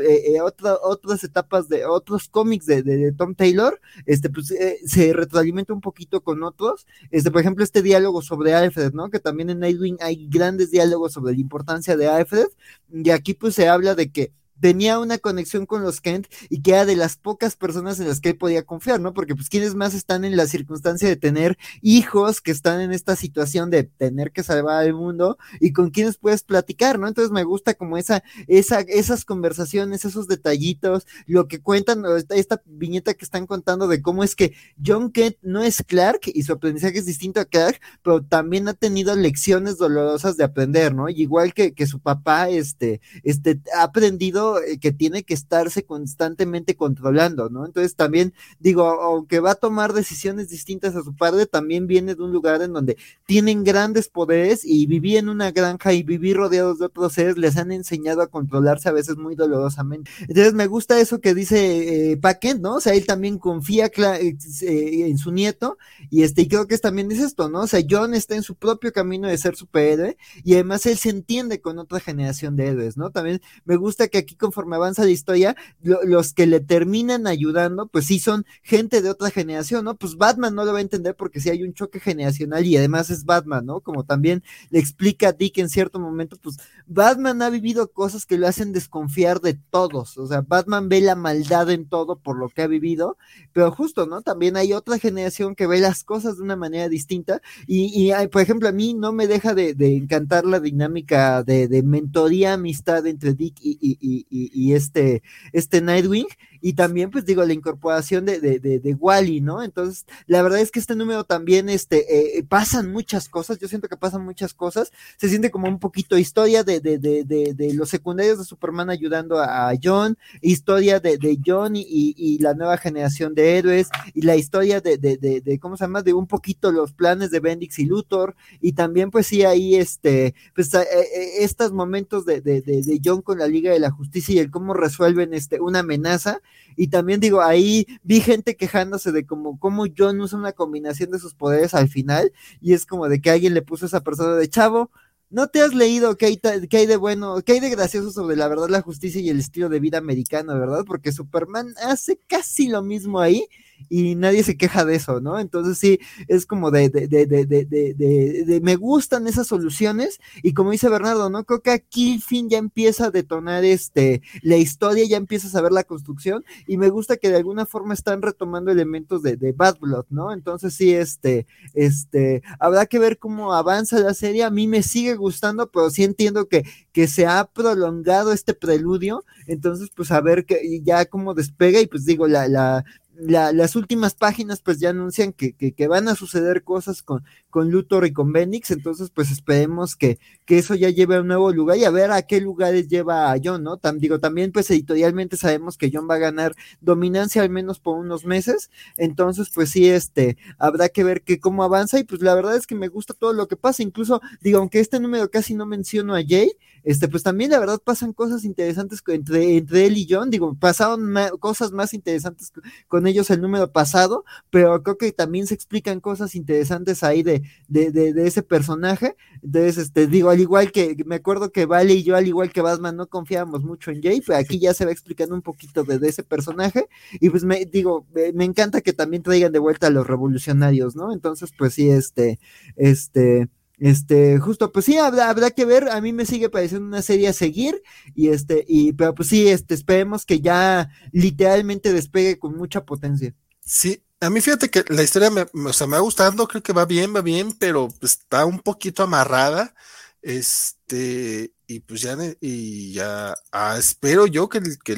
otras etapas de otros cómics de, de, Tom Taylor, este, pues se retroalimenta un poquito con otros, este, por ejemplo, este diálogo sobre Alfred, ¿no? Que también en Nightwing hay grandes diálogos sobre la importancia de Alfred, y aquí pues se habla de que tenía una conexión con los Kent y que era de las pocas personas en las que él podía confiar, ¿no? Porque pues quienes más están en la circunstancia de tener hijos que están en esta situación de tener que salvar al mundo y con quienes puedes platicar, ¿no? Entonces me gusta como esa, esa, esas conversaciones, esos detallitos, lo que cuentan, esta viñeta que están contando de cómo es que John Kent no es Clark y su aprendizaje es distinto a Clark, pero también ha tenido lecciones dolorosas de aprender, ¿no? Y igual que, que su papá, este, este, ha aprendido eh, que tiene que estarse constantemente controlando, ¿no? Entonces también digo, aunque va a tomar decisiones distintas a su padre, también viene de un lugar en donde tienen grandes poderes y vivir en una granja y vivir rodeados de otros seres les han enseñado a controlarse a veces muy dolorosamente. Entonces me gusta eso que dice eh, Paquet, ¿no? O sea, él también confía eh, en su nieto y este, y creo que también es esto, ¿no? O sea, John está en su propio camino de ser superhéroe y además él se entiende con otra generación de héroes, ¿no? También me gusta que aquí conforme avanza la historia, los que le terminan ayudando, pues sí son gente de otra generación, ¿no? Pues Batman no lo va a entender porque sí hay un choque generacional y además es Batman, ¿no? Como también le explica a Dick en cierto momento, pues Batman ha vivido cosas que lo hacen desconfiar de todos, o sea, Batman ve la maldad en todo por lo que ha vivido, pero justo, ¿no? También hay otra generación que ve las cosas de una manera distinta y, y por ejemplo, a mí no me deja de, encantar la dinámica de, mentoría, amistad entre Dick y, y, y, este, este Nightwing, y también, pues digo, la incorporación de, de, de, Wally, ¿no? Entonces, la verdad es que este número también, este, eh, pasan muchas cosas, yo siento que pasan muchas cosas, se siente como un poquito historia de, de, de, de, los secundarios de Superman ayudando a, John, historia de, de John y, y, la nueva generación de héroes, y la historia de, de, de, de, ¿cómo se llama? De un poquito los planes de Bendix y Luthor, y también, pues sí, ahí, este, pues eh, eh, estos momentos de, de, de, John con la Liga de la Justicia y el cómo resuelven este, una amenaza, y también digo, ahí vi gente quejándose de como, cómo John usa una combinación de sus poderes al final, y es como de que alguien le puso a esa persona de chavo, ¿No te has leído qué hay, qué hay, de bueno, qué hay de gracioso sobre la verdad, la justicia y el estilo de vida americano, verdad? Porque Superman hace casi lo mismo ahí y nadie se queja de eso, ¿no? Entonces sí, es como de, de, de, de, me gustan esas soluciones y como dice Bernardo, ¿no? Creo que aquí el fin ya empieza a detonar este, la historia, ya empieza a saber la construcción y me gusta que de alguna forma están retomando elementos de, de Bad Blood, ¿no? Entonces sí, este, este, habrá que ver cómo avanza la serie, a mí me sigue gustando, pero sí entiendo que, que se ha prolongado este preludio, entonces pues a ver que ya cómo despega y pues digo, la, la, las últimas páginas pues ya anuncian que, que, van a suceder cosas con, con Luthor y con Bendix, entonces pues esperemos que, que eso ya lleve a un nuevo lugar y a ver a qué lugares lleva a John, ¿no? digo, también pues editorialmente sabemos que John va a ganar dominancia al menos por unos meses, entonces pues sí, este, habrá que ver que cómo avanza y pues la verdad es que me gusta todo lo que pasa, incluso digo, aunque este número casi no menciono a Jay, este, pues también la verdad pasan cosas interesantes entre, entre él y John, digo, pasaron cosas más interesantes con ellos el número pasado, pero creo que también se explican cosas interesantes ahí de, de, de, ese personaje, entonces, este, digo, al igual que, me acuerdo que Vale y yo, al igual que Batman, no confiábamos mucho en Jay, pero aquí ya se va explicando un poquito de, ese personaje, y pues me digo, me encanta que también traigan de vuelta a los revolucionarios, ¿no? Entonces, pues sí, este, este, este, justo, pues sí, habrá, habrá, que ver, a mí me sigue pareciendo una serie a seguir, y este, y, pero pues sí, este, esperemos que ya literalmente despegue con mucha potencia. Sí, a mí fíjate que la historia me, o sea, me va gustando, creo que va bien, va bien, pero está un poquito amarrada, este, y pues ya, y ya, ah, espero yo que, que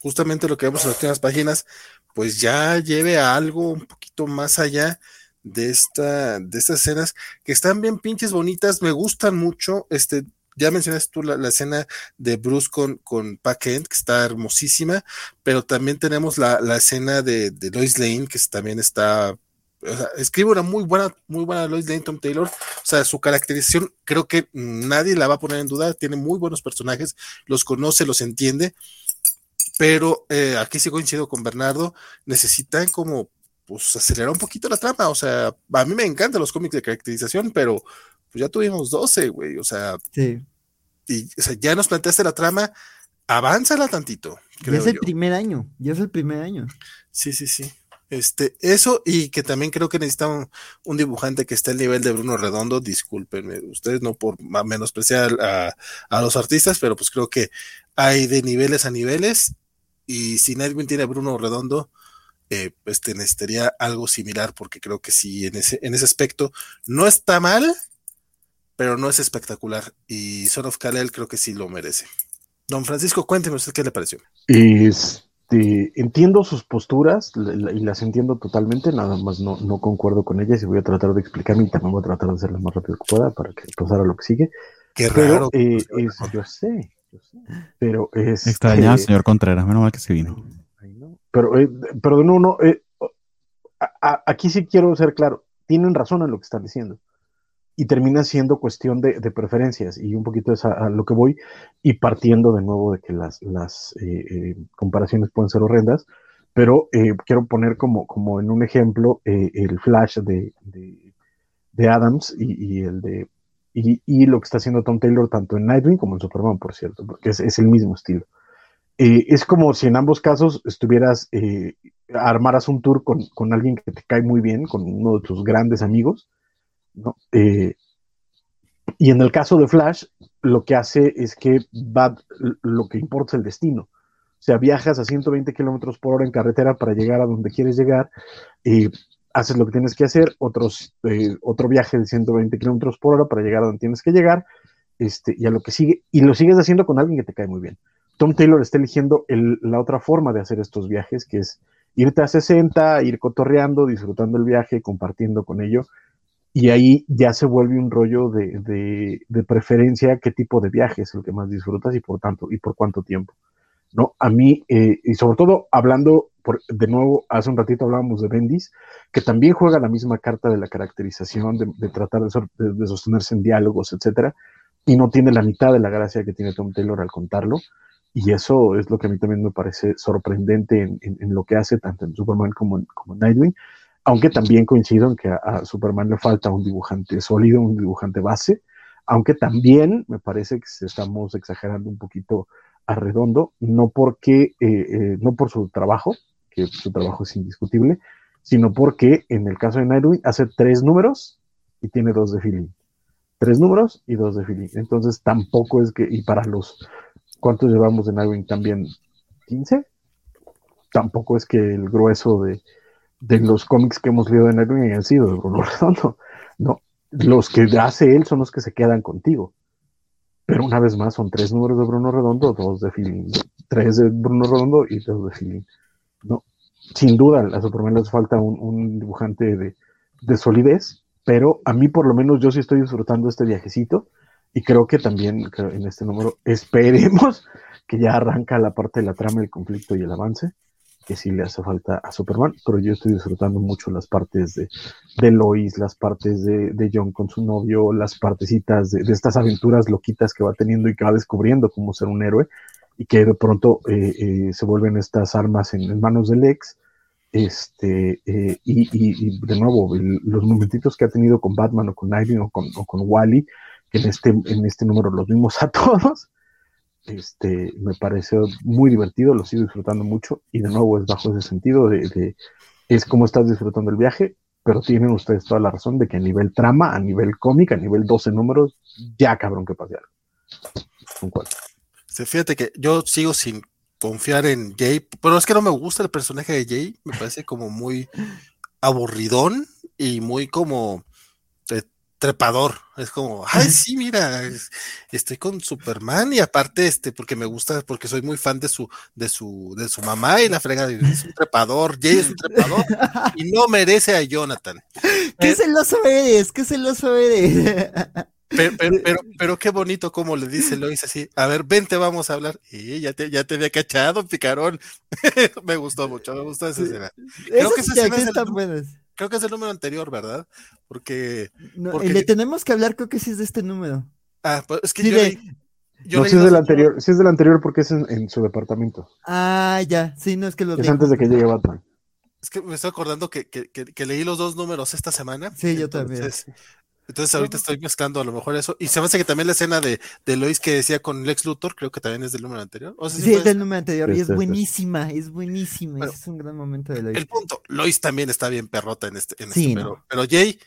justamente lo que vemos en las últimas páginas, pues ya lleve a algo un poquito más allá, de esta, de estas escenas que están bien pinches bonitas, me gustan mucho. Este, ya mencionaste tú la, escena de Bruce con, con Pack que está hermosísima, pero también tenemos la, la escena de, de, Lois Lane, que también está. O sea, escribe una muy buena, muy buena Lois Lane, Tom Taylor. O sea, su caracterización creo que nadie la va a poner en duda. Tiene muy buenos personajes, los conoce, los entiende. Pero eh, aquí sí coincido con Bernardo. Necesitan como pues acelerar un poquito la trama. O sea, a mí me encantan los cómics de caracterización, pero pues ya tuvimos 12, güey. O sea, Sí. y, o sea, ya nos planteaste la trama, avánzala tantito. Ya es el yo. primer año. Ya es el primer año. Sí, sí, sí. Este, eso, y que también creo que necesita un, un dibujante que esté al nivel de Bruno Redondo. Discúlpenme, ustedes no por menospreciar a, a los artistas, pero pues creo que hay de niveles a niveles. Y si Nightwing tiene a Bruno Redondo, eh, este necesitaría algo similar, porque creo que sí, en ese, en ese aspecto no está mal, pero no es espectacular. Y Son of Kal-El creo que sí lo merece. Don Francisco, cuénteme usted qué le pareció. Este, entiendo sus posturas y las entiendo totalmente, nada más no, no concuerdo con ellas y voy a tratar de explicarme y también voy a tratar de hacerlo lo más rápido que pueda para que pasar a lo que sigue. Qué Pero raro. eh, es- yo sé, yo sé, pero es... Extrañaba al eh, señor Contreras, menos mal que se vino. No. Pero, eh, pero nuevo, no, eh, a- a- aquí sí quiero ser claro, tienen razón en lo que están diciendo. Y termina siendo cuestión de, de preferencias, y un poquito es a, a lo que voy, y partiendo de nuevo de que las, las eh, eh, comparaciones pueden ser horrendas, pero eh, quiero poner como, como en un ejemplo eh, el flash de, de, de Adams y, y el de y, y lo que está haciendo Tom Taylor tanto en Nightwing como en Superman, por cierto, porque es, es el mismo estilo. Eh, es como si en ambos casos estuvieras, eh, armaras un tour con, con, alguien que te cae muy bien, con uno de tus grandes amigos, ¿no? Eh, y en el caso de Flash, lo que hace es que va, lo que importa es el destino. O sea, viajas a 120 kilómetros por hora en carretera para llegar a donde quieres llegar, y haces lo que tienes que hacer, otros, eh, otro viaje de 120 kilómetros por hora para llegar a donde tienes que llegar, este, y a lo que sigue, y lo sigues haciendo con alguien que te cae muy bien. Tom Taylor está eligiendo el, la otra forma de hacer estos viajes, que es irte a 60, ir cotorreando, disfrutando el viaje, compartiendo con ello, y ahí ya se vuelve un rollo de, de, de, preferencia qué tipo de viaje es el que más disfrutas y por tanto, y por cuánto tiempo. ¿no? A mí, eh, y sobre todo hablando, por, de nuevo, hace un ratito hablábamos de Bendis, que también juega la misma carta de la caracterización, de, tratar de, sostenerse en diálogos, etcétera, y no tiene la mitad de la gracia que tiene Tom Taylor al contarlo, y eso es lo que a mí también me parece sorprendente en, en, lo que hace, tanto en Superman como como en Nightwing, aunque también coincido en que a, Superman le falta un dibujante sólido, un dibujante base, aunque también me parece que estamos exagerando un poquito a Redondo, no porque, eh, eh, no por su trabajo, que su trabajo es indiscutible, sino porque en el caso de Nightwing hace tres números y tiene dos de feeling. Tres números y dos de feeling. Entonces tampoco es que, y para los, ¿cuántos llevamos de Nightwing también? ¿15? Tampoco es que el grueso de, de los cómics que hemos leído de Nightwing hayan sido de Bruno Redondo. No, los que hace él son los que se quedan contigo. Pero una vez más, son tres números de Bruno Redondo, dos de feeling. Tres de Bruno Redondo y dos de feeling. No, sin duda, a Superman les falta un, un dibujante de, de, solidez, pero a mí por lo menos yo sí estoy disfrutando este viajecito y creo que también en este número esperemos que ya arranca la parte de la trama, el conflicto y el avance, que sí le hace falta a Superman, pero yo estoy disfrutando mucho las partes de, Lois, las partes de, John con su novio, las partecitas de, de, estas aventuras loquitas que va teniendo y que va descubriendo cómo ser un héroe y que de pronto eh, eh, se vuelven estas armas en, manos del ex. Este, eh, y, y, de nuevo, los momentitos que ha tenido con Batman o con Nightwing o con, o con Wally, en este, en este número los vimos a todos, este, me parece muy divertido, lo sigo disfrutando mucho y de nuevo es bajo ese sentido de, es como estás disfrutando el viaje, pero tienen ustedes toda la razón de que a nivel trama, a nivel cómic, a nivel 12 números, ya cabrón que pase algo. Sí, fíjate que yo sigo sin confiar en Jay, pero es que no me gusta el personaje de Jay, me parece como muy aburridón y muy como trepador. Es como, ay, sí, mira, estoy con Superman y aparte, este, porque me gusta, porque soy muy fan de su, de su, de su mamá y la frega es un trepador, Jay es un trepador y no merece a Jonathan. ¿Qué celoso eres? ¿Qué celoso eres? Pero, pero, pero, pero, qué bonito como le dice Lois así, a ver, vente, vamos a hablar. Y ya te, ya te había cachado, picarón. me gustó mucho, me gustó esa escena. Creo que, esa escena es el, buenas creo que es el número anterior, ¿verdad? Porque, no, porque... le tenemos que hablar, creo que sí es de este número. Ah, pues es que sí, yo, de... leí, yo no, leí si es del anterior, si es del anterior porque es en, en su departamento. Ah, ya, sí, no es que lo Es antes de que llegue Batman. Es que me estoy acordando que, que, que, que leí los dos números esta semana. Sí, yo también. Entonces- ahorita estoy mezclando a lo mejor eso. Y se me hace que también la escena de, de Lois que decía con Lex Luthor, creo que también es del número anterior. O sea, sí es del número anterior y Este, es este. buenísima, es buenísima. Bueno, ese es un gran momento de la El punto, Lois también está bien perrota en este, en Sí, este, pero, pero Jay,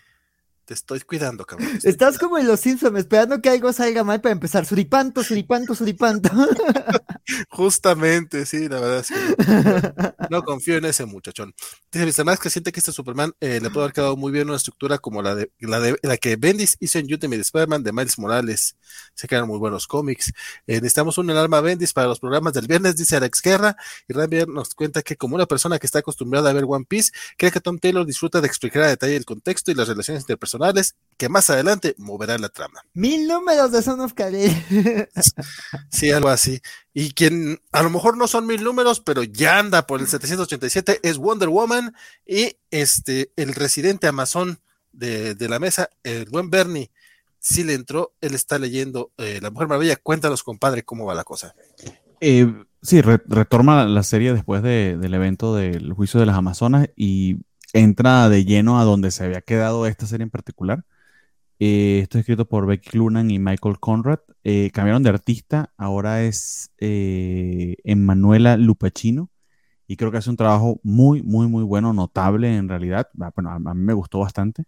te estoy cuidando, cabrón. estoy Estás cuidando. como en los Simpsons, esperando que algo salga mal para empezar. Suripanto, suripanto, suripanto. Justamente, sí, la verdad es que no confío en ese muchachón. Dice Mr. Max que siente que este Superman eh, le puede haber quedado muy bien una estructura como la de la, de, la que Bendis hizo en Ultimate Spider-Man de Miles Morales. Se quedan muy buenos cómics. Eh, necesitamos un alarma Bendis para los programas del viernes, dice Alex Guerra. Y Rambier nos cuenta que como una persona que está acostumbrada a ver One Piece, cree que Tom Taylor disfruta de explicar a detalle el contexto y las relaciones interpersonales que más adelante moverá la trama. Mil números de Son of. Sí, algo así. Y quien a lo mejor no son mil números, pero ya anda por el 787 es Wonder Woman y este el residente Amazon de, de la mesa, el buen Bernie, sí le entró, él está leyendo eh, La Mujer Maravilla. Cuéntanos, compadre, cómo va la cosa. Eh, sí, re- retorna la serie después de- del evento del juicio de las Amazonas y entra de lleno a donde se había quedado esta serie en particular. Eh, esto es escrito por Becky Clunan y Michael Conrad. Eh, cambiaron de artista, ahora es eh, Emanuela Lupacino y creo que hace un trabajo muy, muy, muy bueno, notable en realidad. Ah, Bueno, a, a mí me gustó bastante.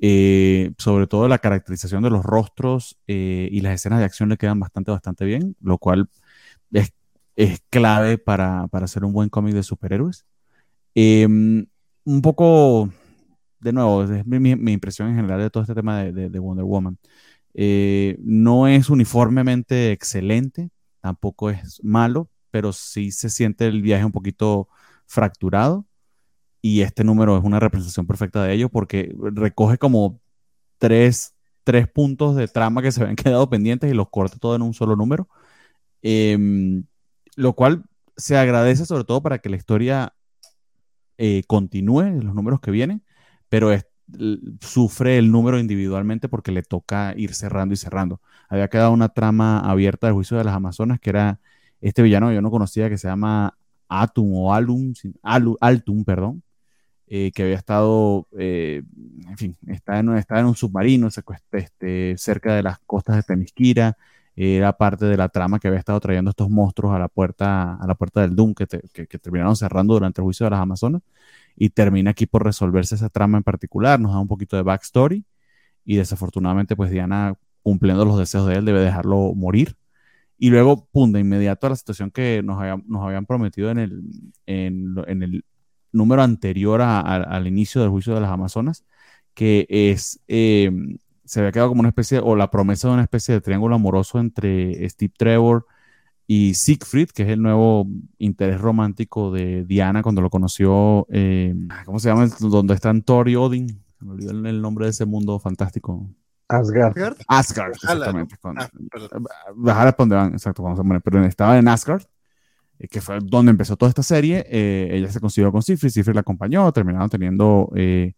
Eh, sobre todo la caracterización de los rostros y las escenas de acción le quedan bastante, bastante bien, lo cual es, es clave para, para hacer un buen cómic de superhéroes. Un poco, de nuevo, es mi, impresión en general de todo este tema de Wonder Woman. Eh, no es uniformemente excelente, tampoco es malo, pero sí se siente el viaje un poquito fracturado. Y este número es una representación perfecta de ello porque recoge como tres, tres puntos de trama que se habían quedado pendientes y los corta todo en un solo número. Em, lo cual se agradece sobre todo para que la historia eh, continúe en los números que vienen, pero es- sufre el número individualmente porque le toca ir cerrando y cerrando. Había quedado una trama abierta del juicio de las Amazonas, que era este villano que yo no conocía, que se llama Atum o Alum, Alu- Altum, perdón, eh, que había estado, eh, en fin, está en, está en un submarino este, cerca de las costas de Temisquira, era parte de la trama que había estado trayendo estos monstruos a la puerta, a la puerta del Doom, que, que- que terminaron cerrando durante el juicio de las Amazonas, y termina aquí por resolverse esa trama en particular, nos da un poquito de backstory, y desafortunadamente pues Diana, cumpliendo los deseos de él, debe dejarlo morir. Y luego, pum, de inmediato a la situación que nos, habían- prometido en el, en, el número anterior a- al inicio del juicio de las Amazonas, que es, eh, se había quedado como una especie, o la promesa de una especie de triángulo amoroso entre Steve Trevor y Siegfried, que es el nuevo interés romántico de Diana cuando lo conoció, eh, ¿cómo se llama? Donde están Thor y Odin. Se me olvidó el, nombre de ese mundo fantástico. Asgard. Asgard, exactamente. Valhalla es donde van, exacto, cuando se mueren, pero estaba en Asgard, eh, que fue donde empezó toda esta serie. eh, ella se consiguió con Siegfried, Siegfried la acompañó, terminaron teniendo eh,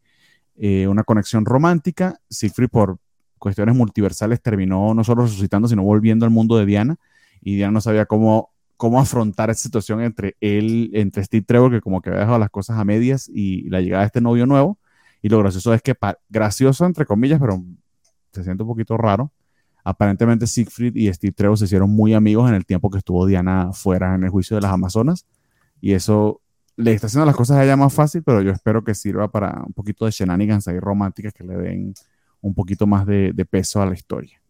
eh, una conexión romántica. Siegfried, por cuestiones multiversales, terminó no solo resucitando, sino volviendo al mundo de Diana. Y Diana no sabía cómo, cómo afrontar esa situación entre él, entre Steve Trevor, que como que había dejado las cosas a medias, y la llegada de este novio nuevo. Y lo gracioso es que, gracioso entre comillas, pero se siente un poquito raro. Aparentemente Siegfried y Steve Trevor se hicieron muy amigos en el tiempo que estuvo Diana fuera en el juicio de las Amazonas. Y eso le está haciendo las cosas a ella más fácil, pero yo espero que sirva para un poquito de shenanigans ahí románticas que le den un poquito más de, de peso a la historia.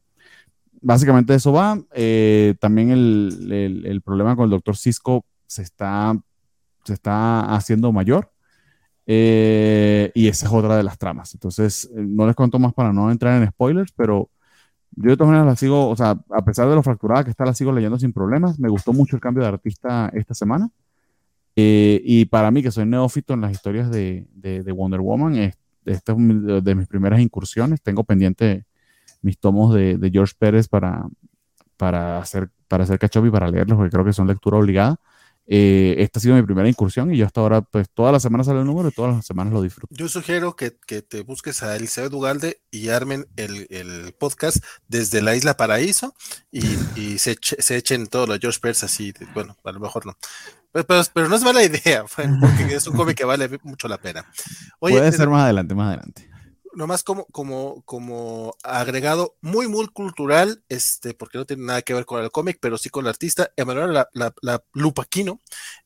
Básicamente eso va. Eh, también el, el- el problema con el doctor Cisco se está, se está haciendo mayor. Eh, y esa es otra de las tramas. Entonces, eh, no les cuento más para no entrar en spoilers, pero yo de todas maneras la sigo, o sea, a pesar de lo fracturada que está, la sigo leyendo sin problemas. Me gustó mucho el cambio de artista esta semana. Eh, y para mí, que soy neófito en las historias de, de- de Wonder Woman, es- esta es de, mis primeras incursiones. Tengo pendiente mis tomos de, George Pérez para, para hacer, para hacer y para leerlos, porque creo que son lectura obligada. Eh, esta ha sido mi primera incursión y yo hasta ahora, pues todas las semanas sale el número y todas las semanas lo disfruto. Yo sugiero que, que te busques a Elizabeth Ugalde y armen el, el podcast desde la Isla Paraíso y, y se, se echen todos los George Pérez así, de- bueno, a lo mejor no. Pero, pero, pero no es mala idea, porque es un cómic que vale mucho la pena. Oye, Puede ser más adelante, más adelante. Nomás como, como, como agregado muy, muy cultural, este, porque no tiene nada que ver con el cómic, pero sí con la artista, Emanuela la, la, la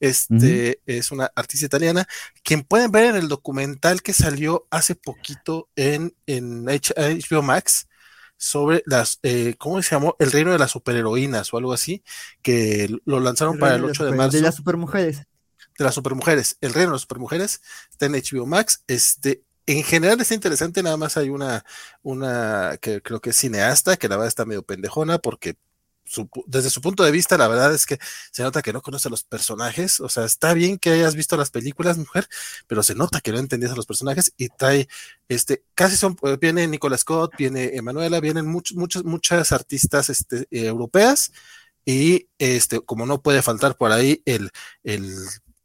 este, es una artista italiana, quien pueden ver en el documental que salió hace poquito en, en HBO Max sobre las, eh, ¿cómo se llamó? El reino de las superheroínas o algo así, que lo lanzaron para el de las 8 de super- marzo De las supermujeres. de las supermujeres, el reino de las supermujeres, está en HBO Max. Este, en general está interesante, nada más hay una, una que creo que es cineasta, que la verdad está medio pendejona, porque desde su punto de vista, la verdad es que se nota que no conoce a los personajes. O sea, está bien que hayas visto las películas, mujer, pero se nota que no entendías a los personajes y trae, este, casi son, eh, viene Nicola Scott, viene Emanuela, vienen muchos, muchas, muchas artistas este, eh, europeas. Y este, como no puede faltar por ahí el, el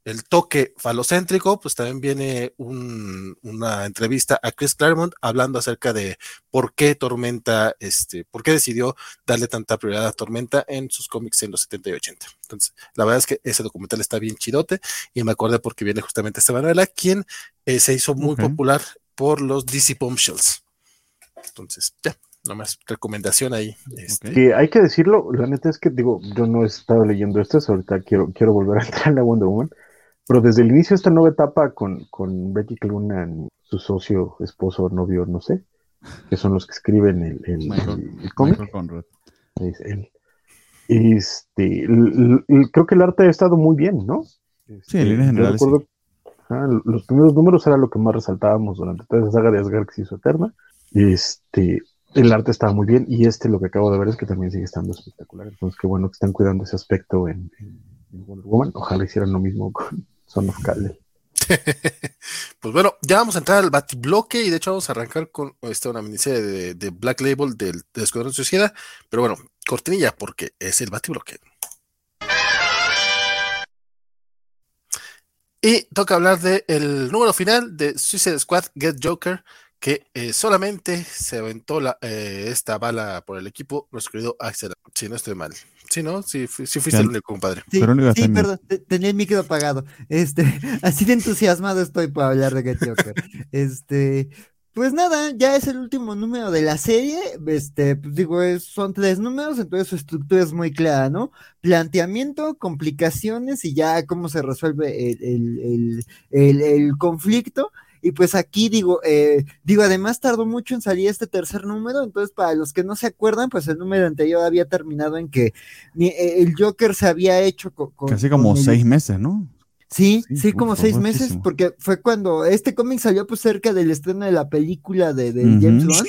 el toque falocéntrico, pues también viene un- una entrevista a Chris Claremont hablando acerca de por qué Tormenta, este, por qué decidió darle tanta prioridad a Tormenta en sus cómics en los 70 y 80. Entonces, la verdad es que ese documental está bien chidote y me acordé porque viene justamente esta Manuela, quien eh, se hizo muy popular por los DC Bombshells. Entonces, ya, nomás recomendación ahí. este. Que hay que decirlo, la neta es que digo, yo no he estado leyendo esto, ahorita quiero, quiero volver a entrar en la Wonder Woman, pero desde el inicio de esta nueva etapa con, con Becky Clunan, su socio, esposo, novio, no sé, que son los que escriben el, el- Michael- el- el cómic, Michael Conrad. es él. Este, creo que el arte ha estado muy bien, ¿no? Este, en líneas yo generales, recuerdo, ajá, los primeros números era lo que más resaltábamos durante toda esa saga de Asgard que se hizo eterna. Este, el arte estaba muy bien y este lo que acabo de ver es que también sigue estando espectacular. Entonces, qué bueno que están cuidando ese aspecto en, en- en Wonder Woman. Ojalá hicieran lo mismo con Son of Kal-El. Pues bueno, ya vamos a entrar al batibloque y de hecho vamos a arrancar con esta una miniserie de, de Black Label del, del Escuadrón Suicida. Pero bueno, cortinilla porque es el batibloque. Y toca hablar del número final de Suicide Squad Get Joker, que eh, solamente se aventó la, eh, esta bala por el equipo, nuestro querido Axel. Si no estoy mal. Si no, fu- si fuiste Ya. el único compadre. Sí, sí, perdón, te- tenía el micro apagado. Este, así de entusiasmado estoy para hablar de Get Joker. Este, pues nada, ya es el último número de la serie. Este, pues digo, es- son tres números, entonces su estructura es muy clara, ¿no? Planteamiento, complicaciones y ya cómo se resuelve el, el, el, el- el conflicto. Y pues aquí digo, eh, digo, además tardó mucho en salir este tercer número, entonces para los que no se acuerdan, pues el número anterior había terminado en que eh, el Joker se había hecho co- con, Casi como con el- seis meses, ¿no? Sí, Sí, como seis meses, muchísimo. porque fue cuando este cómic salió pues cerca del estreno de la película de, de. James Gunn.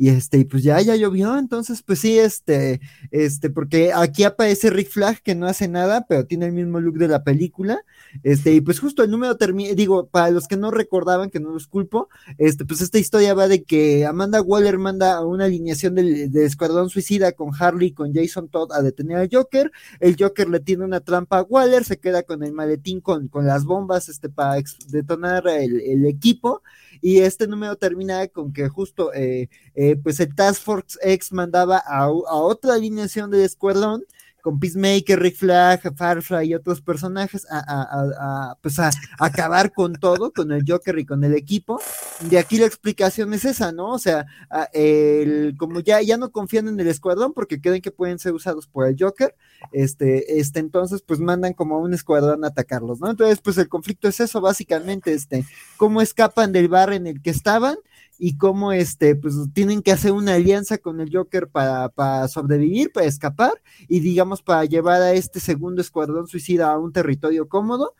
Y este, pues ya, ya llovió, entonces, pues sí, este, este, porque aquí aparece Rick Flag que no hace nada, pero tiene el mismo look de la película. Este, y pues justo el número termina, digo, para los que no recordaban, que no los culpo, este, pues esta historia va de que Amanda Waller manda una alineación del, del Escuadrón Suicida con Harley y con Jason Todd a detener al Joker. El Joker le tiene una trampa a Waller, se queda con el maletín con, con las bombas, este, para detonar el, el equipo. Y este número termina con que justo eh, eh, pues el Task Force X mandaba a, a otra alineación del escuadrón con Peacemaker, Rick Flag, Firefly y otros personajes a, pues a, acabar con todo, con el Joker y con el equipo. De aquí la explicación es esa, ¿no? O sea, el, como ya, ya no confían en el escuadrón porque creen que pueden ser usados por el Joker, este, este, entonces pues mandan como un escuadrón a atacarlos, ¿no? Entonces pues el conflicto es eso, básicamente, este, cómo escapan del bar en el que estaban y cómo este, pues tienen que hacer una alianza con el Joker para, para sobrevivir, para escapar y digamos para llevar a este segundo escuadrón suicida a un territorio cómodo.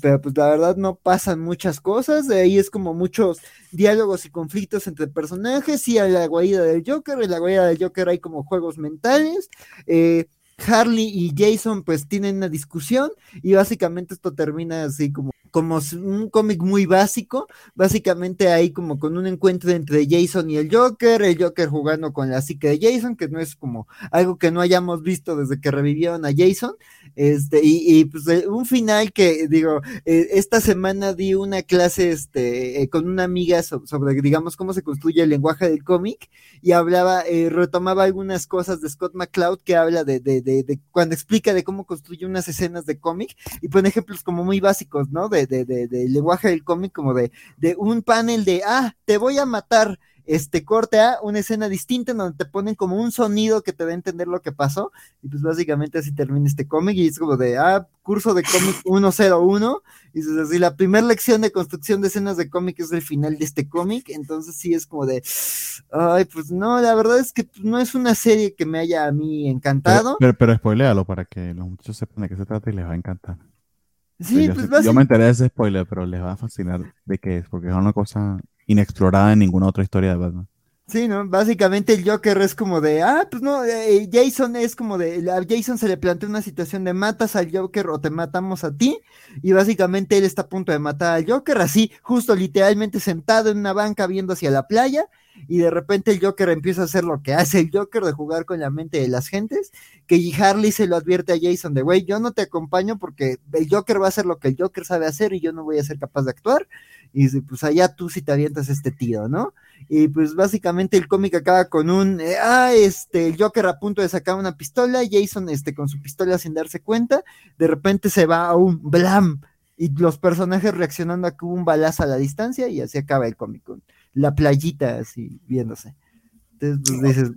Pero pues la verdad no pasan muchas cosas, de ahí es como muchos diálogos y conflictos entre personajes, y a la guarida del Joker, en la guarida del Joker hay como juegos mentales, eh, Harley y Jason pues tienen una discusión y básicamente esto termina así como como un cómic muy básico, básicamente ahí como con un encuentro entre Jason y el Joker, el Joker jugando con la psique de Jason, que no es como algo que no hayamos visto desde que revivieron a Jason, este, y, pues eh, un final que digo, eh, esta semana di una clase este, eh, con una amiga sobre, digamos, cómo se construye el lenguaje del cómic, y hablaba, retomaba algunas cosas de Scott McCloud que habla de, de, de, de cuando explica de cómo construye unas escenas de cómic, y pone ejemplos como muy básicos, ¿no? De, de, de, lenguaje del cómic, como de, de un panel de, ah, te voy a matar, este corte a una escena distinta en donde te ponen como un sonido que te da a entender lo que pasó, y pues básicamente así termina este cómic, y es como de, ah, curso de cómic 101, y es así, la primera lección de construcción de escenas de cómic es el final de este cómic, entonces sí es como de, ay, pues no, la verdad es que no es una serie que me haya a mí encantado. Pero, pero, spoilealo para que los muchachos sepan de qué se trata y les va a encantar. Sí, yo, pues yo me enteré de ese spoiler, pero les va a fascinar de qué es, porque es una cosa inexplorada en ninguna otra historia de Batman. Sí, ¿no? Básicamente el Joker es como de, ah, pues no, eh, Jason es como de, a Jason se le plantea una situación de matas al Joker o te matamos a ti, y básicamente él está a punto de matar al Joker, así, justo literalmente sentado en una banca viendo hacia la playa, y de repente el Joker empieza a hacer lo que hace el Joker de jugar con la mente de las gentes, que Harley se lo advierte a Jason de, güey, yo no te acompaño porque el Joker va a hacer lo que el Joker sabe hacer y yo no voy a ser capaz de actuar, y pues allá tú si te avientas este tío, ¿no? Y pues básicamente el cómic acaba con un, eh, ah, este, el Joker a punto de sacar una pistola, Jason este, con su pistola sin darse cuenta, de repente se va a un blam, y los personajes reaccionando a que hubo un balazo a la distancia y así acaba el cómic la playita así viéndose. Entonces pues, dices,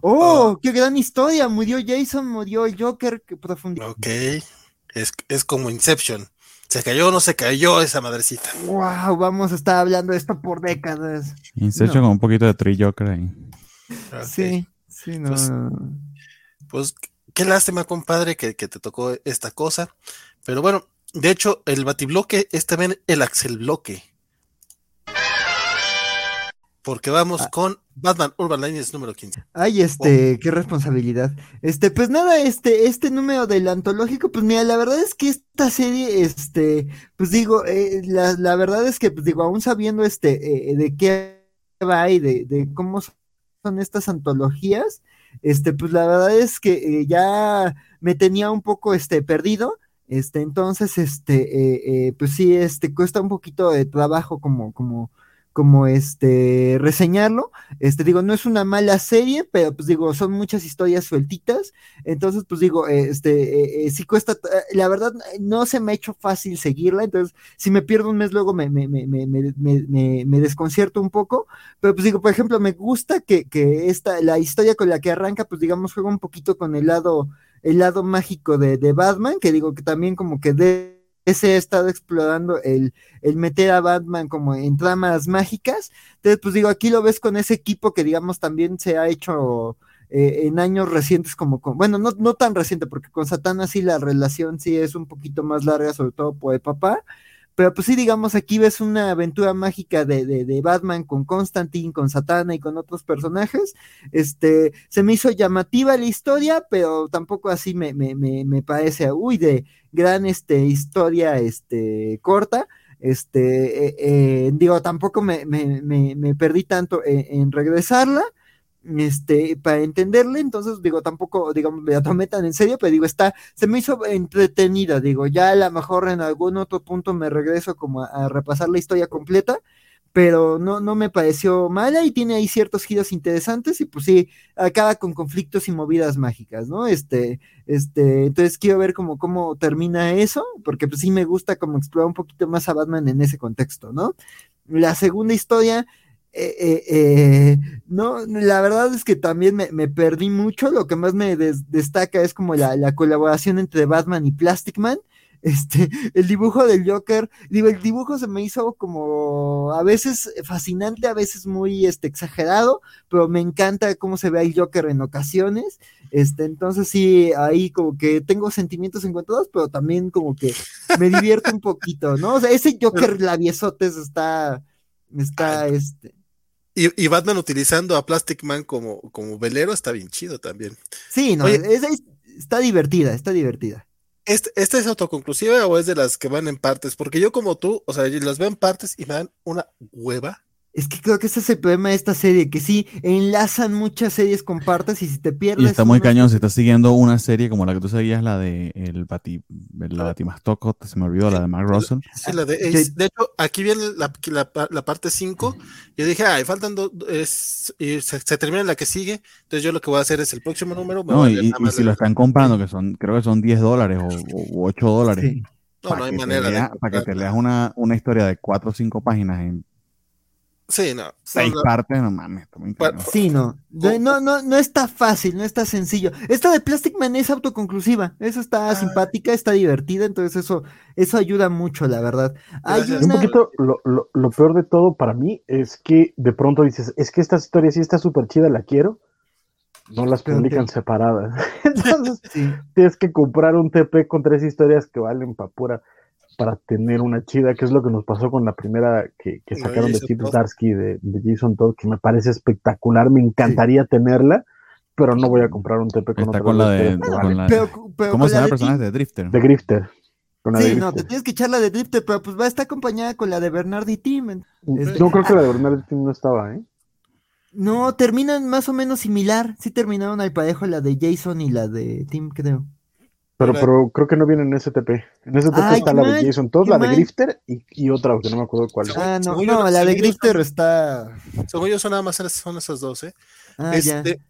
oh, oh, qué gran historia, murió Jason, murió el Joker, qué profundidad. Ok, es, es como Inception. Se cayó o no se cayó esa madrecita. Wow, vamos a estar hablando de esto por décadas. Inception con un poquito de Tree Joker ahí. Sí, sí, no. Pues, pues, qué lástima, compadre, que, que te tocó esta cosa. Pero bueno, de hecho, el batibloque es también el axel bloque porque vamos ah. con Batman Urban Legends número 15. Ay, este, qué responsabilidad. Este, pues nada, este, este número del antológico, pues mira, la verdad es que esta serie, este, pues digo, eh, la, la, verdad es que, pues digo, aún sabiendo este, eh, de qué va y de, de, cómo son estas antologías, este, pues la verdad es que eh, ya me tenía un poco, este, perdido. Este, entonces, este, pues sí, este, cuesta un poquito de trabajo como, como, como este reseñarlo. Este digo, no es una mala serie, pero pues digo, son muchas historias sueltitas. Entonces, pues digo, este eh, eh, si cuesta, eh, la verdad, no se me ha hecho fácil seguirla. Entonces, si me pierdo un mes, luego me, me, me, me desconcierto un poco. Pero pues digo, por ejemplo, me gusta que, que esta, la historia con la que arranca, pues digamos, juega un poquito con el lado, el lado mágico de, de Batman, que digo que también como que de ese ha estado explorando el, el meter a Batman como en tramas mágicas. Entonces, pues digo, aquí lo ves con ese equipo que digamos también se ha hecho eh, en años recientes como con, bueno, no, no tan reciente, porque con Satana sí la relación sí es un poquito más larga, sobre todo por el papá, pero pues sí, digamos, aquí ves una aventura mágica de, de, de, Batman con Constantine, con Satana y con otros personajes. Este, se me hizo llamativa la historia, pero tampoco así me, me, me, me parece, uy, de gran este, historia este, corta. Este, eh, eh, digo, tampoco me, me, perdí tanto en regresarla este, para entenderle, entonces digo, tampoco, digamos, me la tomé tan en serio, pero digo, está, se me hizo entretenida, digo, ya a lo mejor en algún otro punto me regreso como a, repasar la historia completa, pero no, no me pareció mala y tiene ahí ciertos giros interesantes y pues sí, acaba con conflictos y movidas mágicas, ¿no? Este, este, entonces quiero ver cómo, cómo termina eso, porque pues sí me gusta como explorar un poquito más a Batman en ese contexto, ¿no? La segunda historia, eh, eh, eh, no, la verdad es que también me, perdí mucho. Lo que más me destaca es como la, colaboración entre Batman y Plastic Man. Este, el dibujo del Joker, digo, el dibujo se me hizo como a veces fascinante, a veces muy este, exagerado, pero me encanta cómo se ve el Joker en ocasiones. Este, entonces sí, ahí como que tengo sentimientos encontrados, pero también como que me divierto un poquito, ¿no? O sea, ese Joker labiesotes está, está, este y, Batman utilizando a Plastic Man como, como velero está bien chido también. Sí, no, está divertida, está divertida. ¿Este, ¿Este es autoconclusiva o es de las que van en partes? Porque yo como tú, o sea, las veo en partes y me dan una hueva. Es que creo que ese es el problema de esta serie, que sí, enlazan muchas series con partes y si te pierdes... Y está muy cañón, si estás siguiendo una serie como la que tú seguías, la de el Bati, la Batimastoco, se me olvidó, la de Mark Russell. Sí, la de. De hecho, aquí viene la, la, la parte 5. Yo dije, ay, faltan dos, es- y se, se termina la que sigue. Entonces yo lo que voy a hacer es el próximo número. me No, voy a y, si de- lo están comprando, que son, creo que son 10 dólares o, o 8 dólares. Sí. No, no hay manera lea- de. Para que te leas una, una historia de 4 o 5 páginas en Sí, no. 6 no, no. partes, no mames. Sí, no. No, no, no, no está fácil, no está sencillo. Esta de Plastic Man es autoconclusiva. Eso está Ah. simpática, está divertida, entonces eso, eso ayuda mucho, la verdad. Hay. Un poquito, lo, lo, lo peor de todo para mí es que de pronto dices, es que esta historia sí está súper chida, la quiero. No las publican separadas. Entonces sí. tienes que comprar un TP con tres historias que valen pa' pura para tener una chida, que es lo que nos pasó con la primera que, que sacaron de Chip. Darsky de, de Jason Todd, que me parece espectacular, me encantaría tenerla, pero no voy a comprar un TP con Está otra con la de, con vale. la- Pero, pero ¿Cómo se la llama el de personaje Tim- de Drifter? de Grifter. Con la de Sí, no, te tienes que echar la de Drifter, pero pues va a estar acompañada con la de Bernard y Tim. este- No creo que la de Bernard no estaba, ¿eh? No, terminan más o menos similar. Sí terminaron al parejo la de Jason y la de Tim, creo. Pero, pero creo que no viene en STP. En STP Ay, está la de Jason Todd, la de. Grifter y, y otra que no me acuerdo cuál. Ah, no, no, no- la de Grifter son- está. Según yo, son nada más esas- son esas dos, ¿eh? Ah, ya. Este,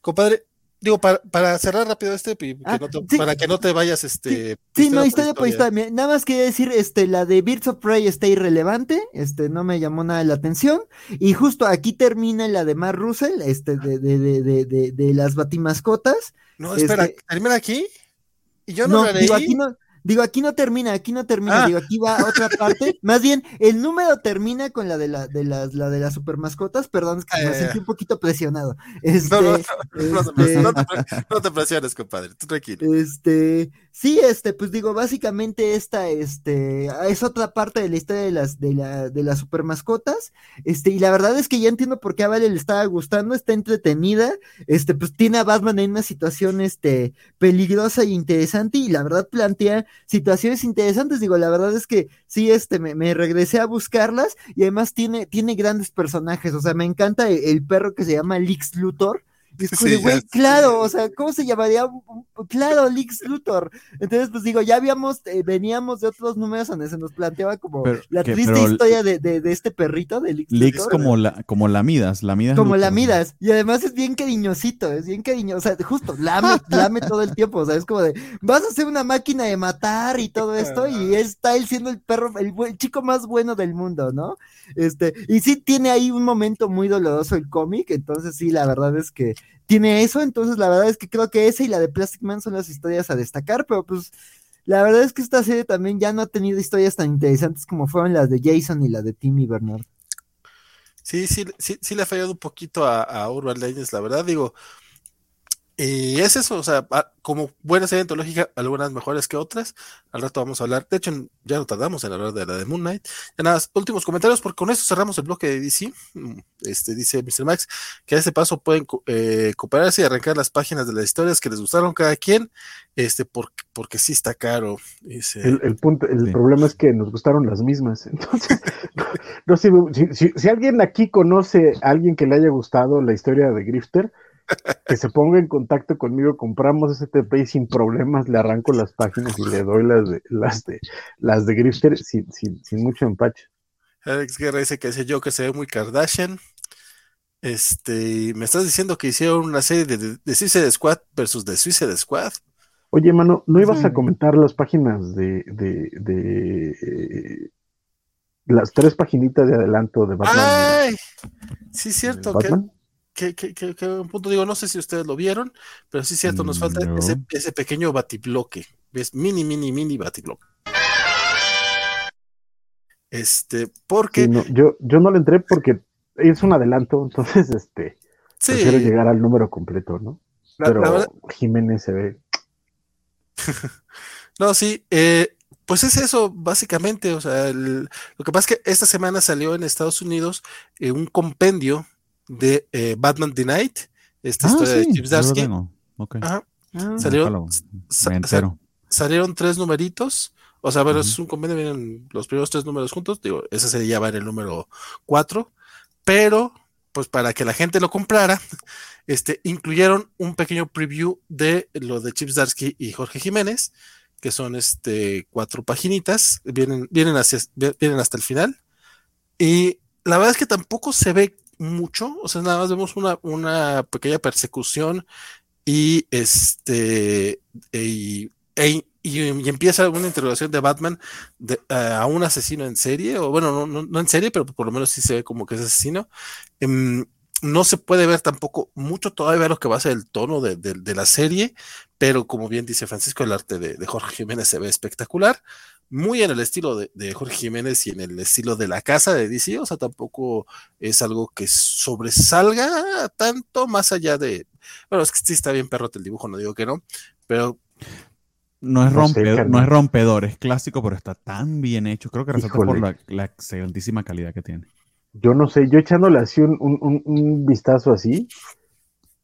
compadre, digo, para, para cerrar rápido este, que Ah, no te- sí. para que no te vayas, este. Sí, no, por historia por historia. Mira, Nada más quería decir, este, la de Birds of Prey está irrelevante, este, no me llamó nada la atención. Y justo aquí termina la de Mark Russell, este, de, de, de, de, de, de las batimascotas. No, espera, Este- ¿termina aquí? Y yo no, No, la leí. digo, aquí no, digo, aquí no termina, aquí no termina, Ah. digo, aquí va otra parte. Más bien, el número termina con la de la, de las, la de las super mascotas, perdón, es que me ya, sentí un poquito presionado. Este, No, no, no, no te este- presiones, no te pre- no te presiones, compadre, tú tranquilo. Este, sí, este, pues digo, básicamente esta, este, es otra parte de la historia de las, de la, de las super mascotas, este, y la verdad es que ya entiendo por qué a Vale le estaba gustando, está entretenida, este, pues tiene a Batman en una situación, este, peligrosa e interesante, y la verdad plantea situaciones interesantes, digo, la verdad es que sí, este, me, regresé a buscarlas, y además tiene, tiene grandes personajes, o sea, me encanta el, el perro que se llama Lex Luthor, y es como Sí, de, ya güey, sé. claro, o sea, ¿cómo se llamaría? Claro, Lex Luthor. Entonces, pues digo, ya habíamos, eh, veníamos de otros números donde se nos planteaba como Pero- la que- triste historia de, de, de este perrito, de Lex Luthor. como la, como la Midas, la Midas. Como la miras, y además es bien cariñosito, es bien cariñoso, o sea, justo, lame, lame todo el tiempo, o sea, es como de, vas a ser una máquina de matar y todo esto, y está él siendo el perro, el, el chico más bueno del mundo, ¿no? Este, y sí tiene ahí un momento muy doloroso el cómic, entonces sí, la verdad es que tiene eso, entonces la verdad es que creo que esa y la de Plastic Man son las historias a destacar, pero pues la verdad es que esta serie también ya no ha tenido historias tan interesantes como fueron las de Jason y la de Timmy Bernard. Sí, sí, sí, sí le ha fallado un poquito a, a Urban Legends, la verdad, digo. Y es eso, o sea, a- como buena serie antológica, algunas mejores que otras. Al rato vamos a hablar, de hecho, ya no tardamos en hablar de la de Moon Knight. Ya nada, últimos comentarios, porque con eso cerramos el bloque de DC. Mm, Este, dice Mr. Max que a este paso pueden eh, cooperarse y arrancar las páginas de las historias que les gustaron cada quien, este, porque, porque sí está caro. Dice, El, el punto, el Sí. problema es que nos gustaron las mismas. Entonces, no, no sé, si, si- si alguien aquí conoce a alguien que le haya gustado la historia de Grifter, que se ponga en contacto conmigo, compramos ese TP y sin problemas le arranco las páginas y le doy las de, las de, las de Grifter sin, sin, sin mucho empache. Alex Guerra dice que ese Joker se ve muy Kardashian. Este, me estás diciendo que hicieron una serie de, de, de Suicide Squad versus de Suicide Squad. Oye, mano, ¿no ibas a Sí. comentar las páginas de, de, de eh, las tres paginitas de adelanto de Batman? ¡Ay! Sí, cierto. Que? Que, que, que- que un punto digo, no sé si ustedes lo vieron, pero sí es cierto, nos falta No. ese, ese pequeño batibloque. ¿Ves? Mini, mini, mini batibloque. Este, porque Sí, no, yo, yo no le entré porque es un adelanto, entonces este sí, prefiero llegar al número completo, ¿no? la- Pero la verdad- Jiménez se ve. No, sí, eh, pues es eso, básicamente. O sea, el- lo que pasa es que esta semana salió en Estados Unidos eh, un compendio de eh, Batman the Night, esta Ah, historia sí, de Chip yo lo Zdarsky. tengo. Ok. Ajá, Ah, Salió- Ojalá, sa- Me sa- entero. salieron tres numeritos. O sea, bueno, es un convenio, vienen los primeros tres números juntos. Digo, ese sería va en el número cuatro. Pero, pues para que la gente lo comprara, este, incluyeron un pequeño preview de lo de Chips Darsky y Jorge Jiménez, que son este cuatro paginitas, vienen, vienen, hacia, vienen hasta el final. Y la verdad es que tampoco se ve mucho, o sea, nada más vemos una, pequeña persecución y este y, e, y, empieza una interrogación de Batman de, a un asesino en serie, o bueno, no, no, no, en serie, pero por lo menos sí se ve como que es asesino. Um, no se puede ver tampoco mucho todavía lo que va a ser el tono de, de, de la serie, pero como bien dice Francisco, el arte de, de Jorge Jiménez se ve espectacular muy en el estilo de, de, Jorge Jiménez y en el estilo de la casa de DC, o sea, tampoco es algo que sobresalga tanto más allá de, bueno, es que sí está bien perrote el dibujo, no digo que no, pero... No es, rompedor, no, sé, no es rompedor, es clásico, pero está tan bien hecho, creo que resalta por la, la, excelentísima calidad que tiene. Yo no sé, yo echándole así un, un, un vistazo así,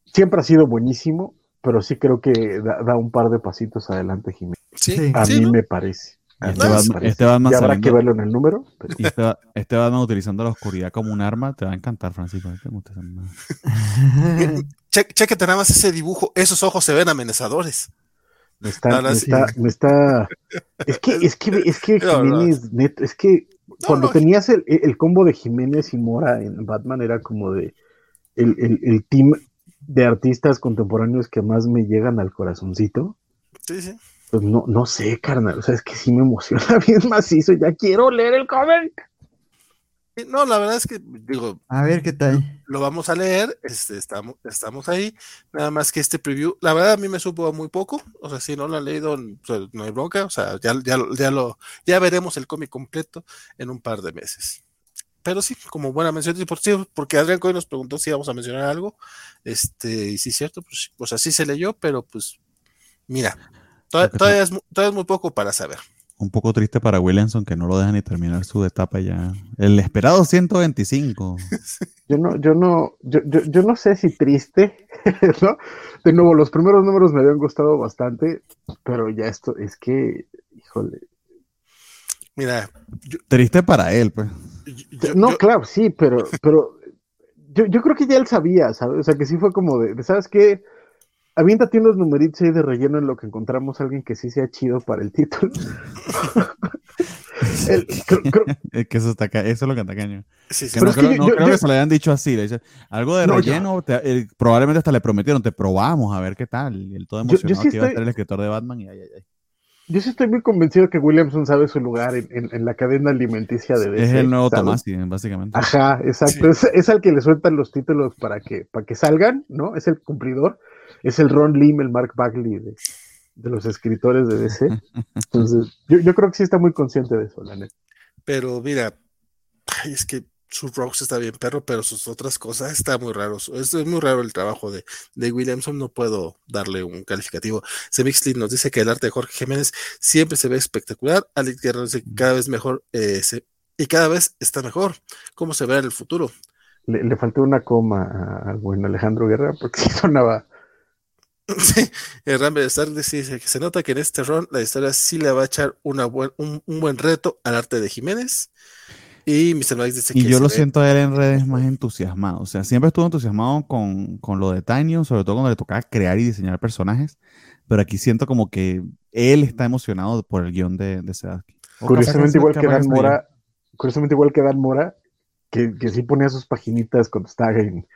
siempre ha sido buenísimo, pero sí creo que da, da un par de pasitos adelante Jiménez. Sí, a sí, mí ¿no? me parece. Este Batman, este Batman ya habrá saliendo, que verlo en el número. Pero... y este, este, Batman utilizando la oscuridad como un arma, te va a encantar, Francisco. che, chequete nada más ese dibujo, esos ojos se ven amenazadores. Me está, no, no, me, sí. está, me está, es que, es que, es que Jiménez, neto, es que cuando tenías el, el, combo de Jiménez y Mora en Batman era como de el, el, el team de artistas contemporáneos que más me llegan al corazoncito. Sí, sí. Pues no, no sé, carnal. O sea, es que sí me emociona bien macizo. Ya quiero leer el cómic. No, la verdad es que, digo. A ver qué tal. Lo vamos a leer. Este, estamos, estamos ahí. Nada más que este preview. La verdad, a mí me supo muy poco. O sea, si no lo han leído, sea, no hay bronca. O sea, ya, ya, ya, lo, ya veremos el cómic completo en un par de meses. Pero sí, como buena mención, y por sí, porque Adrián Coy nos preguntó si íbamos a mencionar algo. Este, y sí, es cierto, pues, pues así se leyó, pero pues, mira, Todavía, todavía, es, todavía, es, muy poco para saber. Un poco triste para Williamson que no lo deja ni terminar su etapa ya. El esperado 125. Yo no, yo no, yo, yo, yo no sé si triste, ¿no? De nuevo, los primeros números me habían gustado bastante, pero ya esto es que, híjole. Mira. Yo, triste para él, pues. Yo, no, claro, sí, pero, pero yo, yo creo que ya él sabía, ¿sabes? O sea, que sí fue como de, de ¿sabes qué? Aviéntate unos numeritos ahí de relleno en lo que encontramos a alguien que sí sea chido para el título. el, creo, creo... Es que eso, está, eso es lo que está caño. Sí, sí, que no, creo, que, no yo, creo yo, que se lo hayan dicho así. Le dicen, algo de relleno, te, eh, probablemente hasta le prometieron, te probamos a ver qué tal. Y él todo emocionado sí que iba a ser el escritor de Batman y ay, ay, ay. Yo sí estoy muy convencido que Williamson sabe su lugar en, en, en la cadena alimenticia de DC. Es el nuevo Tomasi, básicamente. Ajá, exacto. Es, es, al que le sueltan los títulos para que, para que salgan, ¿no? Es el cumplidor es el Ron Lim, el Mark Bagley de, de los escritores de DC. Entonces, yo, yo, creo que sí está muy consciente de eso, la neta. Pero mira, es que su Rocks está bien perro, pero sus otras cosas está muy raro. Es, es muy raro el trabajo de, de, Williamson, no puedo darle un calificativo. Semixley nos dice que el arte de Jorge Jiménez siempre se ve espectacular. Alex Guerrero dice que cada vez mejor eh, se, y cada vez está mejor. ¿Cómo se ve en el futuro? Le, le faltó una coma al buen Alejandro Guerra porque sonaba Rambe Star dice que se nota que en este run la historia sí le va a echar una buen, un, un, buen reto al arte de Jiménez. Y Mr. Mike dice y que. yo lo ve... siento a él en redes más entusiasmado. O sea, siempre estuvo entusiasmado con, con lo de Tanyo, sobre todo cuando le tocaba crear y diseñar personajes. Pero aquí siento como que él está emocionado por el guion de, de Sedaski. Curiosamente, igual que Dan Mora, curiosamente, igual que Dan Mora, que, que sí ponía sus paginitas cuando estaba en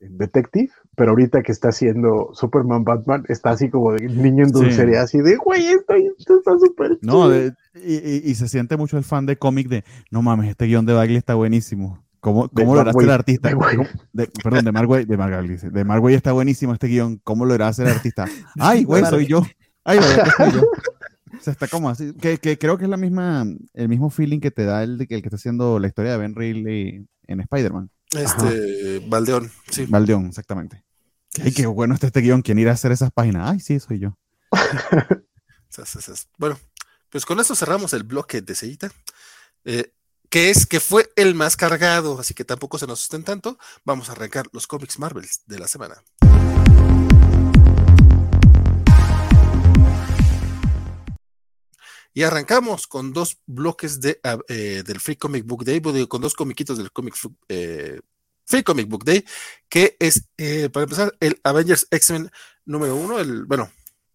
Detective, pero ahorita que está haciendo Superman Batman, está así como de niño en dulcería, sí. así de, güey, esto, esto está súper No, de, y, se siente mucho el fan de cómic de, no mames, este guion de Bagley está buenísimo. ¿Cómo, cómo lo hará el artista? De, de, perdón, de Mark de Mark de Mark está buenísimo este guion. ¿Cómo lo hará el artista? Ay, güey, soy yo. Ay, güey, soy yo. O sea, está como así. Que, que, creo que es la misma, el mismo feeling que te da el, el que está haciendo la historia de Ben Reilly en Spider-Man. Este, Ajá. Valdeón, sí. Valdeón, exactamente. Ay, qué bueno está este guion. ¿Quién irá a hacer esas páginas? Ay, sí, soy yo. bueno, pues con esto cerramos el bloque de Sellita. Eh, que es que fue el más cargado, así que tampoco se nos asusten tanto. Vamos a arrancar los cómics Marvels de la semana. Y arrancamos con dos bloques de, eh, del Free Comic Book Day, con dos comiquitos del Comic eh, Free Comic Book Day, que es, eh, para empezar, el Avengers X-Men número uno, el, bueno,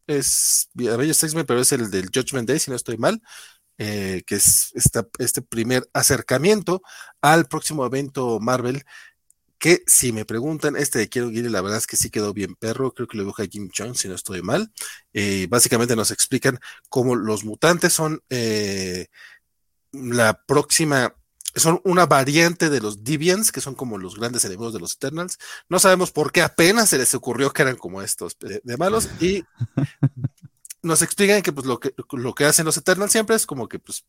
es Avengers X-Men, pero es el del Judgment Day, si no estoy mal, que es este primer acercamiento al próximo evento Marvel que si me preguntan, este de Quiero Guile, la verdad es que sí quedó bien perro, creo que lo dibuja Jim Jones, si no estoy mal. Eh, básicamente nos explican cómo los mutantes son eh, la próxima, son una variante de los Deviants, que son como los grandes enemigos de los Eternals. No sabemos por qué apenas se les ocurrió que eran como estos de, de malos y nos explican que pues lo que lo que hacen los Eternals siempre es como que pues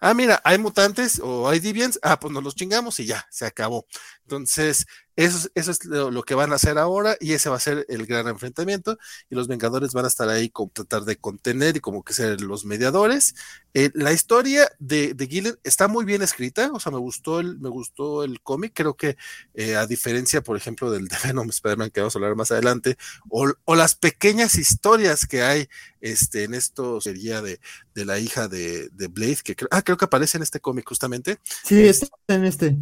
ah mira hay mutantes o hay deviants ah pues nos los chingamos y ya se acabó entonces eso, es lo, que van a hacer ahora y ese va a ser el gran enfrentamiento y los Vengadores van a estar ahí con tratar de contener y como que ser los mediadores. Eh, la historia de, de Gillen está muy bien escrita, o sea, me gustó el, me gustó el cómic, creo que eh, a diferencia, por ejemplo, del de Venom Spider-Man que vamos a hablar más adelante, o, las pequeñas historias que hay este, en esto sería de, la hija de, de Blade, que ah, creo que aparece en este cómic justamente. Sí, está en este.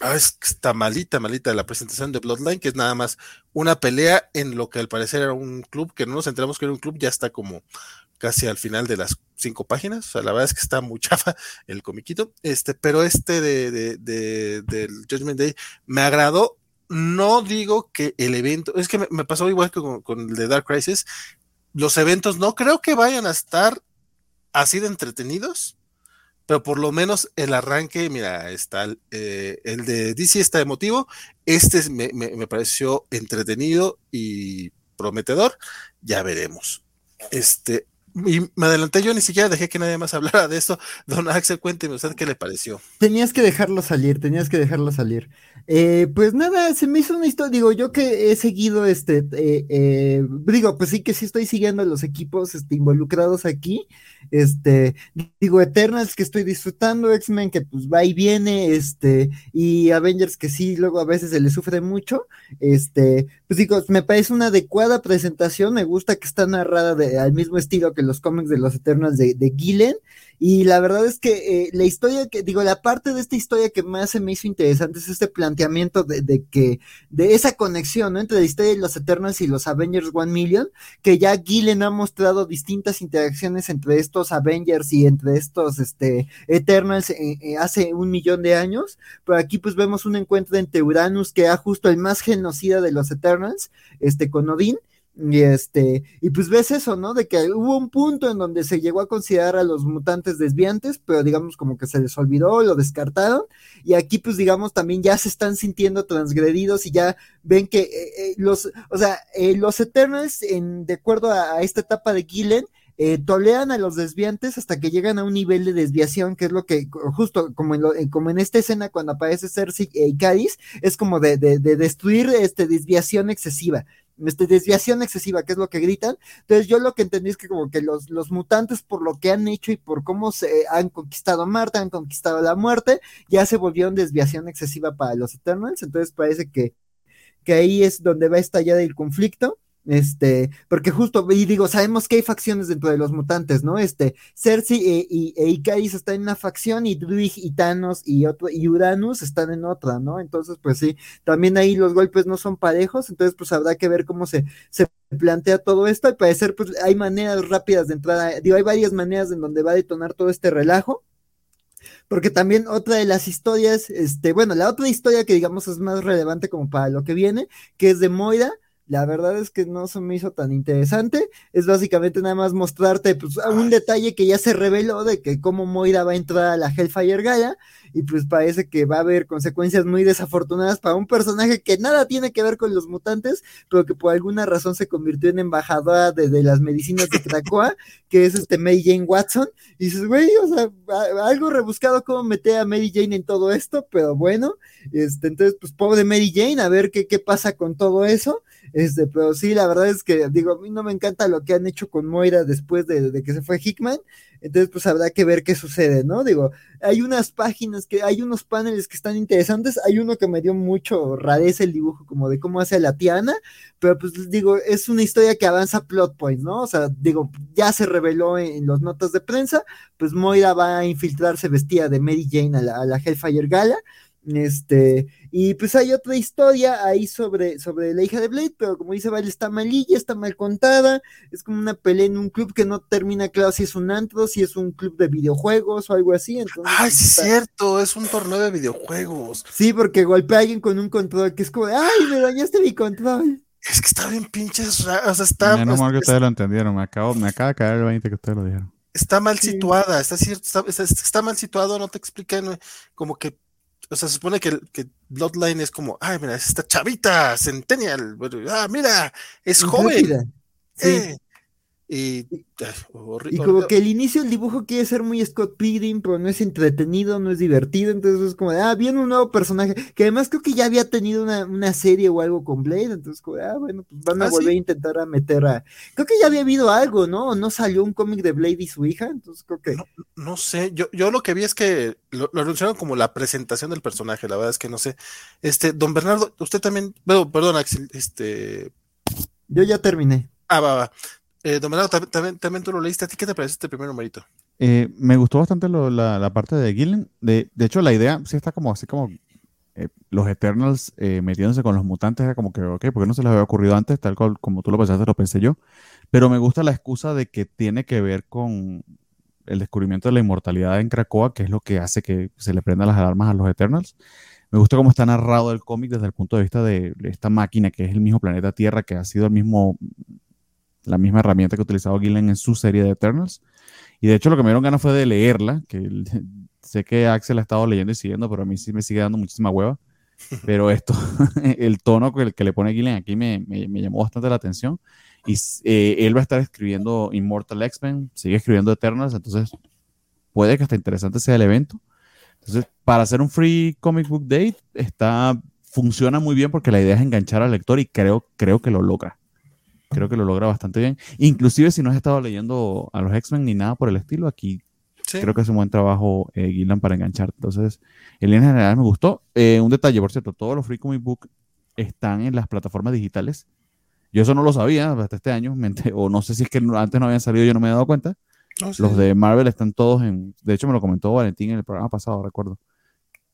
Ah, es que está malita, malita la presentación de Bloodline, que es nada más una pelea en lo que al parecer era un club, que no nos enteramos que era un club, ya está como casi al final de las cinco páginas. O sea, la verdad es que está muy chafa el comiquito. Este, pero este de, de, de, del Judgment Day me agradó. No digo que el evento, es que me, me pasó igual que con, con el de Dark Crisis. Los eventos no creo que vayan a estar así de entretenidos pero por lo menos el arranque, mira, está eh, el de DC está emotivo, este me, me, pareció entretenido y prometedor, ya veremos. Este, y me adelanté yo, ni siquiera dejé que nadie más hablara de esto. Don Axel, cuénteme usted qué le pareció. Tenías que dejarlo salir, tenías que dejarlo salir. Eh, pues nada, se me hizo una historia, digo, yo que he seguido este, eh, eh, digo, pues sí que sí estoy siguiendo los equipos este, involucrados aquí, este, digo, Eternals que estoy disfrutando, X-Men que pues va y viene, este, y Avengers que sí, luego a veces se le sufre mucho, este, pues digo, me parece una adecuada presentación, me gusta que está narrada de, al mismo estilo que los cómics de los Eternals de, de Gillen, y la verdad es que eh, la historia que, digo, la parte de esta historia que más se me hizo interesante es este planteamiento de, de, que, de esa conexión, ¿no? Entre la historia de los Eternals y los Avengers One Million, que ya Gillen ha mostrado distintas interacciones entre estos Avengers y entre estos, este, Eternals eh, eh, hace un millón de años, pero aquí pues vemos un encuentro entre Uranus, que ha justo el más genocida de los Eternals, este, con Odín, y este, y pues ves eso, ¿no? De que hubo un punto en donde se llegó a considerar a los mutantes desviantes, pero digamos como que se les olvidó, lo descartaron, y aquí pues digamos también ya se están sintiendo transgredidos y ya ven que eh, eh, los, o sea, eh, los Eternals, en, de acuerdo a, esta etapa de Gillen, eh, tolean a los desviantes hasta que llegan a un nivel de desviación, que es lo que, justo como en, lo, como en esta escena cuando aparece Cersei y Cádiz, es como de, de, de, destruir este, desviación excesiva. Este, desviación excesiva, que es lo que gritan. Entonces, yo lo que entendí es que, como que los, los mutantes, por lo que han hecho y por cómo se han conquistado Marte, han conquistado la muerte, ya se volvieron desviación excesiva para los Eternals. Entonces, parece que, que ahí es donde va a estallar el conflicto. Este, porque justo, y digo, sabemos que hay facciones dentro de los mutantes, ¿no? Este, Cersei e, y, Icaris están en una facción y Druig y Thanos y otro, y Uranus están en otra, ¿no? Entonces, pues sí, también ahí los golpes no son parejos, entonces pues habrá que ver cómo se, se plantea todo esto, al parecer pues hay maneras rápidas de entrada, digo, hay varias maneras en donde va a detonar todo este relajo, porque también otra de las historias, este, bueno, la otra historia que digamos es más relevante como para lo que viene, que es de Moira, la verdad es que no se me hizo tan interesante. Es básicamente nada más mostrarte pues, un detalle que ya se reveló de que cómo Moira va a entrar a la Hellfire Gaia. Y pues parece que va a haber consecuencias muy desafortunadas para un personaje que nada tiene que ver con los mutantes, pero que por alguna razón se convirtió en embajadora de, de las medicinas de Krakoa, que es este Mary Jane Watson. Y dices, güey, o sea, algo rebuscado cómo meter a Mary Jane en todo esto, pero bueno, este, entonces, pues pobre Mary Jane, a ver qué, qué pasa con todo eso. Este, pero sí, la verdad es que, digo, a mí no me encanta lo que han hecho con Moira después de, de que se fue Hickman, entonces pues habrá que ver qué sucede, ¿no? Digo, hay unas páginas que, hay unos paneles que están interesantes, hay uno que me dio mucho rareza el dibujo como de cómo hace la Tiana, pero pues digo, es una historia que avanza plot point, ¿no? O sea, digo, ya se reveló en, en las notas de prensa, pues Moira va a infiltrarse vestida de Mary Jane a la, a la Hellfire Gala, este, y pues hay otra historia ahí sobre, sobre la hija de Blade, pero como dice Vale, está malilla, está mal contada, es como una pelea en un club que no termina claro si es un antro, si es un club de videojuegos o algo así. Entonces, Ay, sí, es está- cierto, es un torneo de videojuegos. Sí, porque golpea a alguien con un control que es como, de, ay, me dañaste mi control. Es que está bien pinches raro, o sea, está, Menos mal que es- ustedes lo entendieron. Me, acabo, me acaba de caer el 20 que ustedes lo dijeron. está mal Sí. situada, está cierto, está, está- está mal situado, no te explican eh, como que, o sea, se supone que, que Bloodline es como, ay, mira, es esta chavita, Centennial, ah, mira, es joven. Sí. eh, y, como que el inicio del dibujo quiere ser muy Scott Pilgrim, pero no es entretenido, no es divertido, entonces es como de, ah, viene un nuevo personaje, que además creo que ya había tenido una, una serie o algo con Blade, entonces como ah, bueno, pues van a Ah, volver ¿sí? a intentar a meter a... Creo que ya había habido algo, ¿no? ¿O no salió un cómic de Blade y su hija? Entonces creo que... no sé, yo, yo lo que vi es que lo, lo anunciaron como la presentación del personaje, la verdad es que no sé. Este, don Bernardo, usted también, bueno, perdón, Axel, este, Yo ya terminé. ah, va, va. Eh, también, también, tú lo leíste, ¿a ti qué te parece este primer numerito? Eh, me gustó bastante lo- la, la parte de Gillen. De, de hecho, la idea sí está como así como eh, los Eternals eh, metiéndose con los mutantes. Era como que, ok, ¿por qué no se les había ocurrido antes? Tal cual como tú lo pensaste, lo pensé yo. Pero me gusta la excusa de que tiene que ver con el descubrimiento de la inmortalidad en Krakoa, que es lo que hace que se le prendan las alarmas a los Eternals. Me gusta cómo está narrado el cómic desde el punto de vista de esta máquina que es el mismo planeta Tierra, que ha sido el mismo, la misma herramienta que ha utilizado Gillen en su serie de Eternals. Y de hecho lo que me dieron ganas fue de leerla, que sé que Axel ha estado leyendo y siguiendo, pero a mí sí me sigue dando muchísima hueva. Pero esto, el tono que, que le pone Gillen aquí me, me- me llamó bastante la atención. Y eh, él va a estar escribiendo Immortal X-Men, sigue escribiendo Eternals, entonces puede que hasta interesante sea el evento. Entonces, para hacer un free comic book date, está, funciona muy bien porque la idea es enganchar al lector y creo, creo que lo logra. Creo que lo logra bastante bien. Inclusive si no has estado leyendo a los X-Men ni nada por el estilo, aquí Sí. creo que es un buen trabajo eh, Gillan para enganchar. Entonces, en línea general me gustó. Eh, un detalle, por cierto, todos los free comic book están en las plataformas digitales. Yo eso no lo sabía hasta este año, o no sé si es que antes no habían salido, yo no me he dado cuenta. Sí. Los de Marvel están todos en. De hecho, me lo comentó Valentín en el programa pasado, recuerdo.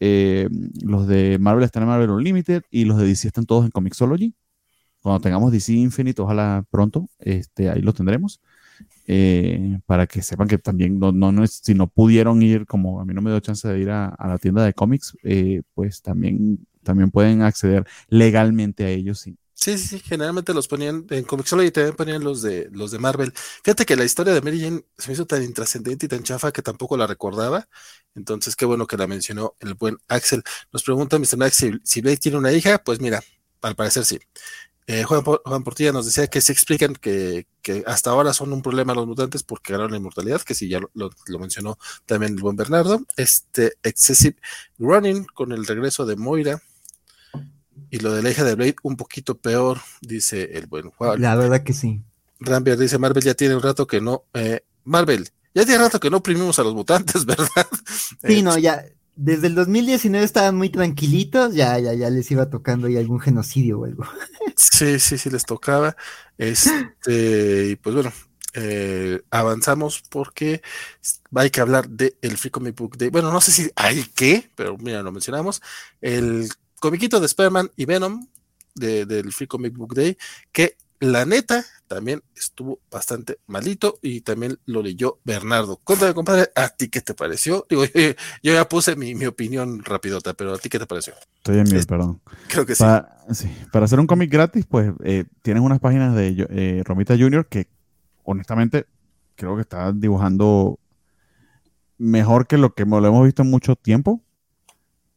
Eh, los de Marvel están en Marvel Unlimited y los de DC están todos en Comixology. Cuando tengamos DC Infinite, ojalá pronto, este, ahí los tendremos. Eh, para que sepan que también no, no, no si no pudieron ir, como a mí no me dio chance de ir a, la tienda de cómics, eh, pues también, también pueden acceder legalmente a ellos. sí. Sí, sí, generalmente los ponían en Comixology y también ponían los de los de Marvel. Fíjate que la historia de Mary Jane se me hizo tan intrascendente y tan chafa que tampoco la recordaba. Entonces, qué bueno que la mencionó el buen Axel. Nos pregunta Mr. Max si, si Blade tiene una hija. Pues mira, al parecer sí. Eh, Juan, Po- Juan Portilla nos decía que se explican que, que hasta ahora son un problema los mutantes porque ganaron la inmortalidad, que sí, ya lo, lo- lo mencionó también el buen Bernardo. Este Excessive Running con el regreso de Moira. Y lo de la hija de Blade, un poquito peor, dice el buen Juan. La verdad que sí. Rambier dice, Marvel ya tiene un rato que no... eh, Marvel, ya tiene rato que no oprimimos a los mutantes, ¿verdad? Sí, Eh, no, ya, desde el 2019 estaban muy tranquilitos, ya, ya, ya les iba tocando ahí algún genocidio o algo. Sí, sí, sí, les tocaba. Este, y pues bueno, eh, avanzamos porque hay que hablar del Free Comic Book Day. Bueno, no sé si hay que, pero mira, lo mencionamos. El comiquito de Spider-Man y Venom de- del Free Comic Book Day, que la neta también estuvo bastante malito y también lo leyó Bernardo. Cuéntame, compadre, ¿a ti qué te pareció? Digo, yo, yo ya puse mi, mi opinión rapidota, pero ¿a ti qué te pareció? Estoy en Es- perdón. Creo que sí. Para, sí, para hacer un cómic gratis, pues eh, tienes unas páginas de eh, Romita Junior que honestamente creo que está dibujando mejor que lo que lo hemos visto en mucho tiempo.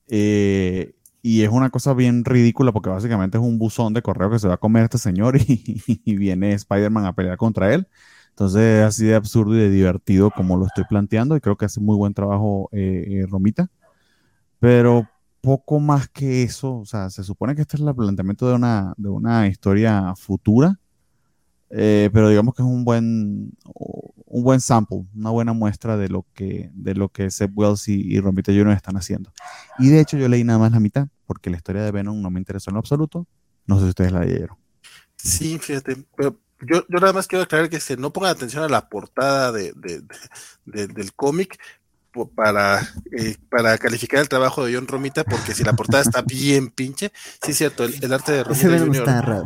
Eh, y es una cosa bien ridícula porque básicamente es un buzón de correo que se va a comer este señor y, viene Spider-Man a pelear contra él. Entonces es así de absurdo y de divertido como lo estoy planteando y creo que hace muy buen trabajo eh, eh, Romita. Pero poco más que eso. O sea, se supone que este es el planteamiento de una, de una historia futura, eh, pero digamos que es un buen, un buen sample, una buena muestra de lo que, de lo que Seth Wells y, y Romita Jr. están haciendo. Y de hecho yo leí nada más la mitad, porque la historia de Venom no me interesó en lo absoluto. No sé si ustedes la leyeron. Sí, fíjate, pero yo, yo nada más quiero aclarar que se no pongan atención a la portada de, de- de- del cómic para, eh, para calificar el trabajo de John Romita, porque si la portada está bien pinche, sí es cierto, el, el arte de Romita Jr.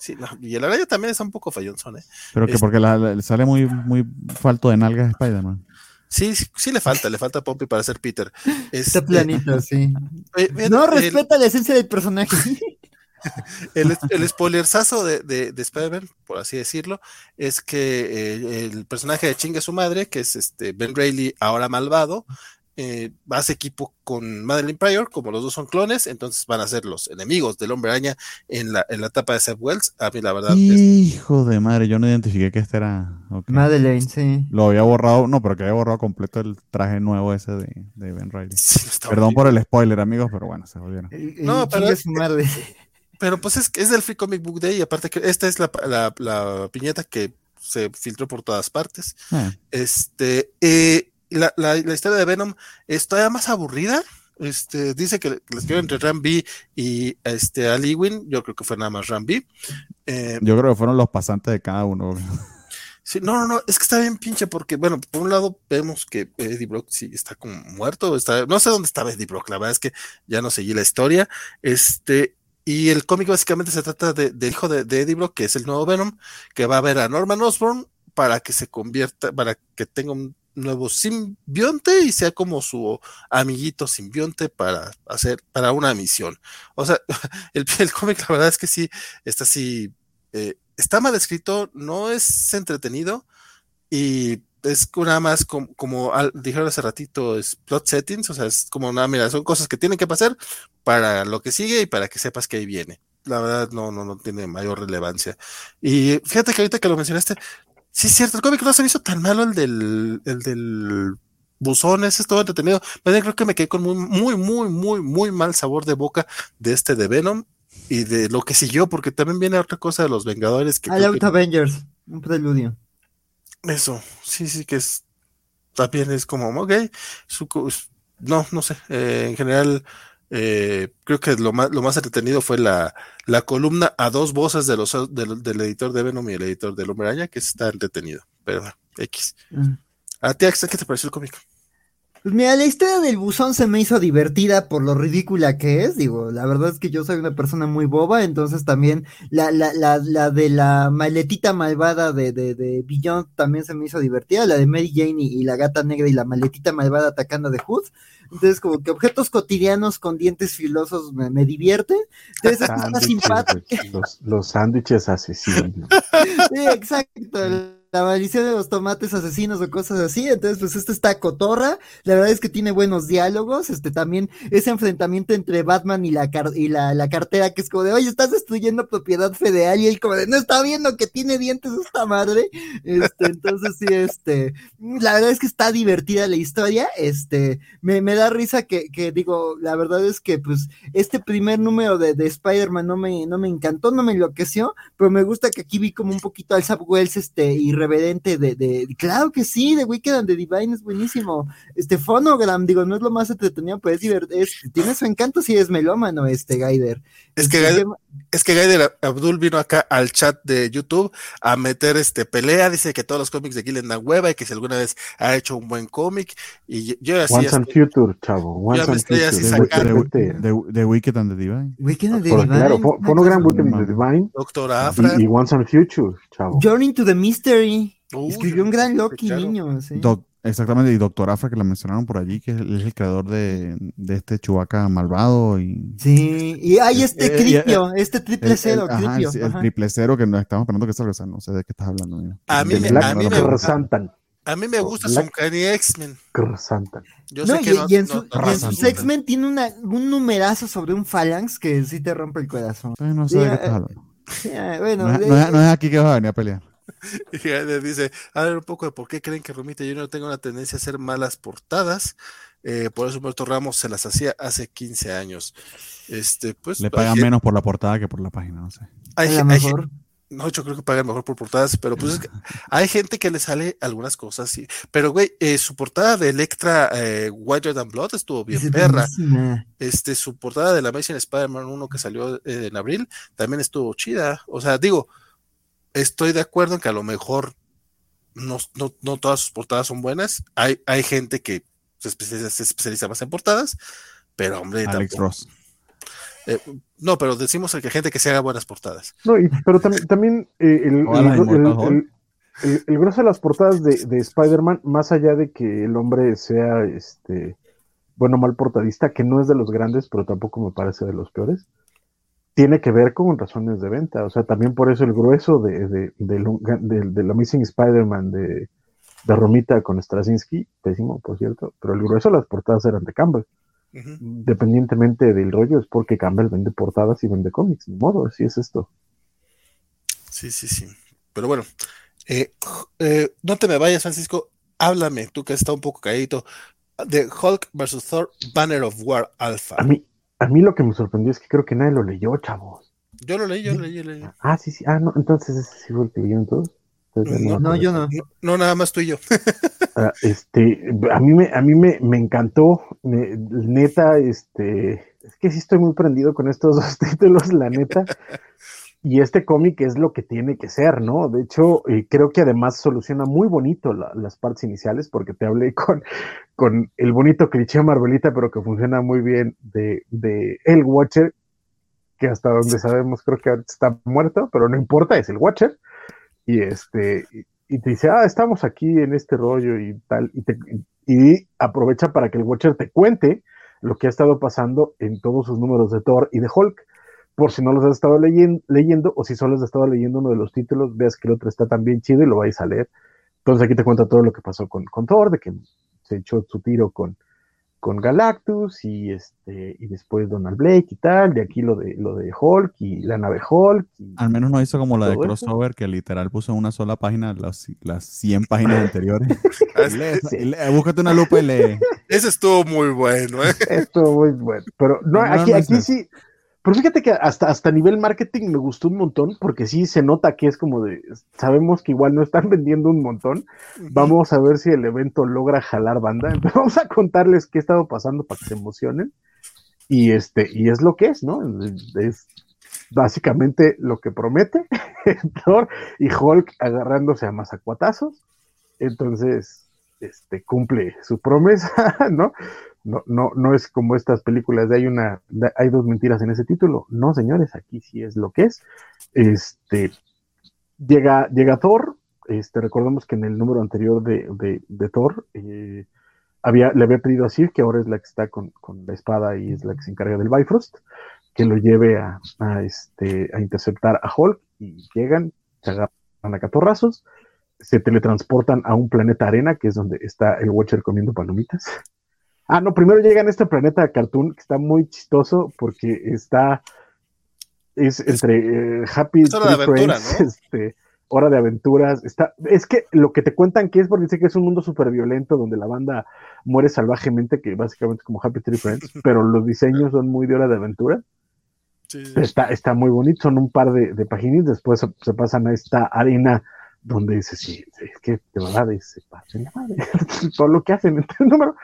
Sí, no, y el araña también está un poco fallonzón, ¿eh? Pero que porque la- la- sale muy, muy falto de nalgas a Spider-Man. Sí, sí, sí le falta, le falta Pompey para ser Peter. Está Este, planito, sí. eh, fíjate, No el- respeta la esencia del personaje. El, el spoilerzazo de, de, de Spider-Man, por así decirlo, es que eh, el personaje de Chinga su madre, que es este Ben Reilly, ahora malvado, eh, hace equipo con Madeline Pryor, como los dos son clones, entonces van a ser los enemigos del hombre araña en la, en la etapa de Seth Wells. A mí, la verdad, es- Hijo de madre, yo no identifiqué que este era. ok. Madeleine, sí. Lo había borrado, no, pero que había borrado completo el traje nuevo ese de, de Ben Riley. sí, Perdón por el spoiler, amigos, pero bueno, se jodieron. No, pero- madre. Pero pues es, es del Free Comic Book Day, y aparte que esta es la, la, la piñeta que se filtró por todas partes. Ah, Este, eh, la, la, la historia de Venom es todavía más aburrida. Este, dice que la escribió entre Ram B y este, Ali Win. Yo creo que fue nada más Ram B. Eh, yo creo que fueron los pasantes de cada uno. sí, no, no, no, es que está bien pinche porque, bueno, por un lado vemos que Eddie Brock sí está como muerto. Está, no sé dónde estaba Eddie Brock, la verdad es que ya no seguí la historia. Este, y el cómic básicamente se trata de- del hijo de, de Eddie Brock, que es el nuevo Venom, que va a ver a Norman Osborn para que se convierta, para que tenga un nuevo simbionte y sea como su amiguito simbionte para hacer, para una misión. O sea, el, cómic, la verdad es que sí, está así, eh, está mal escrito, no es entretenido y es nada más como, como al- dijeron hace ratito, es plot settings, o sea, es como nada, mira, son cosas que tienen que pasar para lo que sigue y para que sepas que ahí viene. La verdad, no, no, no tiene mayor relevancia. Y fíjate que ahorita que lo mencionaste, sí es cierto, el cómic no se me hizo tan malo el del, el del buzón, ese es todo entretenido. Pero creo que me quedé con muy, muy, muy, muy, muy mal sabor de boca de este de Venom y de lo que siguió, porque también viene otra cosa de los Vengadores que creo Out que- Avengers. Un preludio. eso, sí, sí, que es también es como, ok, su no, no sé, eh, en general, eh, creo que lo más, lo más entretenido fue la, la columna a dos voces de los, del, del editor de Venom y el editor del Hombre Araña, que está entretenido, pero bueno, X. Mm. A ti, Axel, ¿qué te pareció el cómic? Pues mira, la historia del buzón se me hizo divertida por lo ridícula que es. Digo, la verdad es que yo soy una persona muy boba, entonces también la, la, la, la de la maletita malvada de, de, de Beyond también se me hizo divertida. La de Mary Jane y, y la gata negra y la maletita malvada atacando The Hood. Entonces, como que objetos cotidianos con dientes filosos me, me divierte. Entonces, está Sándwiches, simpático. los sándwiches asesinos. Sí, exacto. La maldición de los tomates asesinos o cosas así. Entonces, pues esto está cotorra. La verdad es que tiene buenos diálogos. Este también ese enfrentamiento entre Batman y la car- y la, la cartera, que es como de, oye, estás destruyendo propiedad federal. Y él como de, no está viendo que tiene dientes esta madre. Este, entonces sí, este, la verdad es que está divertida la historia. Este, me, me da risa que, que digo, la verdad es que pues este primer número de, de Spider-Man no me, no me encantó, no me enloqueció, pero me gusta que aquí vi como un poquito al Zap Wells este irreverente de, de, claro que sí, de Wicked and the Divine es buenísimo. Este Phonogram, digo, no es lo más entretenido, pero es divertido, tiene su encanto si es melómano este Gaider. Es que Este, Gaider- Es que Gaider Abdul vino acá al chat de YouTube a meter este pelea, dice que todos los cómics de Gillen dan hueva y que si alguna vez ha hecho un buen cómic, y yo así Once and Future, chavo. Once and Future. así De, sacando. de, de, de- de Wicked and the Divine. Wicked and the Divine. claro, gran Wicked and the. Divine Doctor Afra. y, y Once and Future, chavo. Journey to the Mystery. Escribió un gran Loki, claro. niño. sí. Doc- exactamente, y Doctor Afra, que la mencionaron por allí, que es el, es el creador de, de este Chubaca malvado y. Sí, y hay este Eh, eh, Cripio, este triple El, cero, el- ajá, Cripio. el- el ajá. triple cero que nos estamos esperando que salga, o sea, no sé de qué estás hablando. mira. A mí me- Black a mí me- Krasantan. A mí me gusta Black- su X-Men. Krasantan. Yo No, sé y, que no, y en, su- no y en razón, sus X-Men tiene una, un numerazo sobre un Phalanx que sí te rompe el corazón. No sé de qué estás eh, hablando. Sí, bueno, No, es- eh, no es, no es aquí que vas a venir a pelear. Y le dice, a ver un poco de por qué creen que Romita yo no tengo una tendencia a hacer malas portadas. Eh, por eso Humberto Ramos se las hacía hace 15 años. Este, pues, Le pagan menos por la portada que por la página, no sé. hay hay mejor. no, yo creo que pagan mejor por portadas, pero pues es que hay gente que le sale algunas cosas, sí. Pero, güey, eh, su portada de Electra eh, Whiter Than Blood estuvo bien Es perra. buenísima. Este, su portada de la Amazing Spider-Man 1 que salió eh, en abril también estuvo chida. O sea, digo, estoy de acuerdo en que a lo mejor no, no, no todas sus portadas son buenas. Hay, hay gente que se especializa, se especializa más en portadas, pero hombre, Alex tampoco- Ross. eh, no, pero decimos que hay gente que se haga buenas portadas. No, y- pero también, también eh, el, el- el- Hulk. el- el- el grueso de las portadas de, de Spider-Man, más allá de que el hombre sea este bueno mal portadista, que no es de los grandes, pero tampoco me parece de los peores, tiene que ver con razones de venta. O sea, también por eso el grueso de, de, del del- del Amazing Spider-Man de, de Romita con Straczynski, pésimo, por cierto, pero el grueso de las portadas eran de Campbell. Ujú. Dependientemente del rollo, es porque Campbell vende portadas y vende cómics, ni modo, así es esto. Sí, sí, sí. Pero bueno, eh, eh, no te me vayas, Francisco. Háblame, tú que has estado un poco caído, de Hulk vs. Thor Banner of War Alpha. A mí, a mí lo que me sorprendió es que creo que nadie lo leyó, chavos. Yo lo leí, yo lo leí, yo lo leí. Ah, sí, sí. Ah, no, entonces ese sí fue el que leyeron todos. Entonces, No, yo no. No, no, nada más tú y yo. Ah, este, a mí me, a mí me, me encantó, me- neta, este, es que sí estoy muy prendido con estos dos títulos, la neta. Y este cómic es lo que tiene que ser, ¿no? De hecho, eh, creo que además soluciona muy bonito la- las partes iniciales, porque te hablé con, el bonito cliché Marvelita, pero que funciona muy bien de, El Watcher, que hasta donde sabemos creo que está muerto, pero no importa, es el Watcher. Y este, y- y te dice, ah, estamos aquí en este rollo y tal, y, te- y aprovecha para que el Watcher te cuente lo que ha estado pasando en todos sus números de Thor y de Hulk, por si no los has estado leyen- leyendo, o si solo has estado leyendo uno de los títulos, veas que el otro está también chido y lo vais a leer. Entonces aquí te cuenta todo lo que pasó con, con Thor, de que se echó su tiro con, con Galactus y este y después Donald Blake y tal, de aquí lo de lo de Hulk y la nave Hulk. y- Al menos no hizo como la de crossover, que literal puso en una sola página las, las 100 páginas anteriores. Y lee esa- Sí. y lee- búscate una lupa y lee. Ese estuvo muy bueno, ¿eh? Esto muy bueno. Pero no, No, aquí, no aquí eso. sí. Pero fíjate que hasta, hasta nivel marketing me gustó un montón, porque sí se nota que es como de, sabemos que igual no están vendiendo un montón. Vamos a ver si el evento logra jalar banda. Entonces vamos a contarles qué ha estado pasando para que se emocionen. Y este, y es lo que es, ¿no? Es básicamente lo que promete Thor y Hulk agarrándose a mazacuatazos. Entonces, este cumple su promesa, ¿no? No, no, no es como estas películas de hay una, hay dos mentiras en ese título. No, señores, aquí sí es lo que es. Este llega, llega Thor. Este, recordemos que en el número anterior de, de, de Thor eh, había, le había pedido a Sir, que ahora es la que está con, con la espada y es la que se encarga del Bifrost, que lo lleve a, a, este, a interceptar a Hulk y llegan, se agarran a catorrazos, se teletransportan a un planeta arena, que es donde está el Watcher comiendo palomitas. Ah, no, primero llegan a este planeta cartoon que está muy chistoso porque está, es entre eh, Happy es hora de aventura, Friends, ¿no? este, hora de aventuras, está, es que lo que te cuentan que es porque dice que es un mundo súper violento donde la banda muere salvajemente, que básicamente es como Happy Tree Friends, pero los diseños son muy de hora de aventura. Sí, sí. Está, está muy bonito, son un par de, de paginitas, después se, se pasan a esta arena donde dice, sí, es que de verdad se pasan la madre, todo lo que hacen en el número.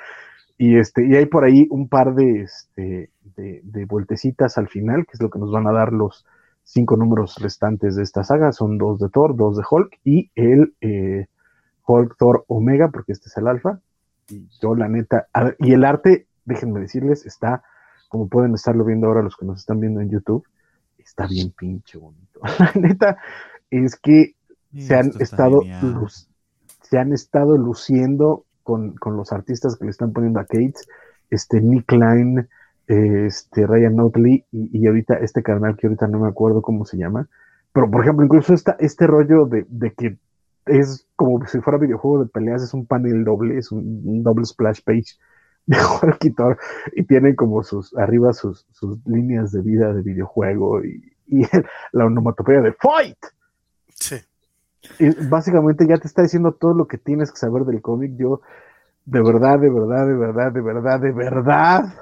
Y, este, y hay por ahí un par de, este, de, vueltecitas al final, que es lo que nos van a dar los cinco números restantes de esta saga. Son dos de Thor, dos de Hulk y el eh, Hulk Thor Omega, porque este es el alfa. Y yo, la neta, y el arte, déjenme decirles, está, como pueden estarlo viendo ahora los que nos están viendo en YouTube, está bien pinche bonito. La neta es que se han estado luz- se han estado luciendo con, con los artistas que le están poniendo a Kate, este Nick Klein, este Ryan Otley y, y ahorita este canal que ahorita no me acuerdo cómo se llama, pero por ejemplo incluso esta, este rollo de, de que es como si fuera videojuego de peleas, es un panel doble, es un, un doble splash page de Hulk y Thor, y tienen como sus arriba sus, sus líneas de vida de videojuego y, y la onomatopeya de fight. Sí. Básicamente ya te está diciendo todo lo que tienes que saber del cómic. Yo, de verdad, de verdad, de verdad, de verdad, de verdad,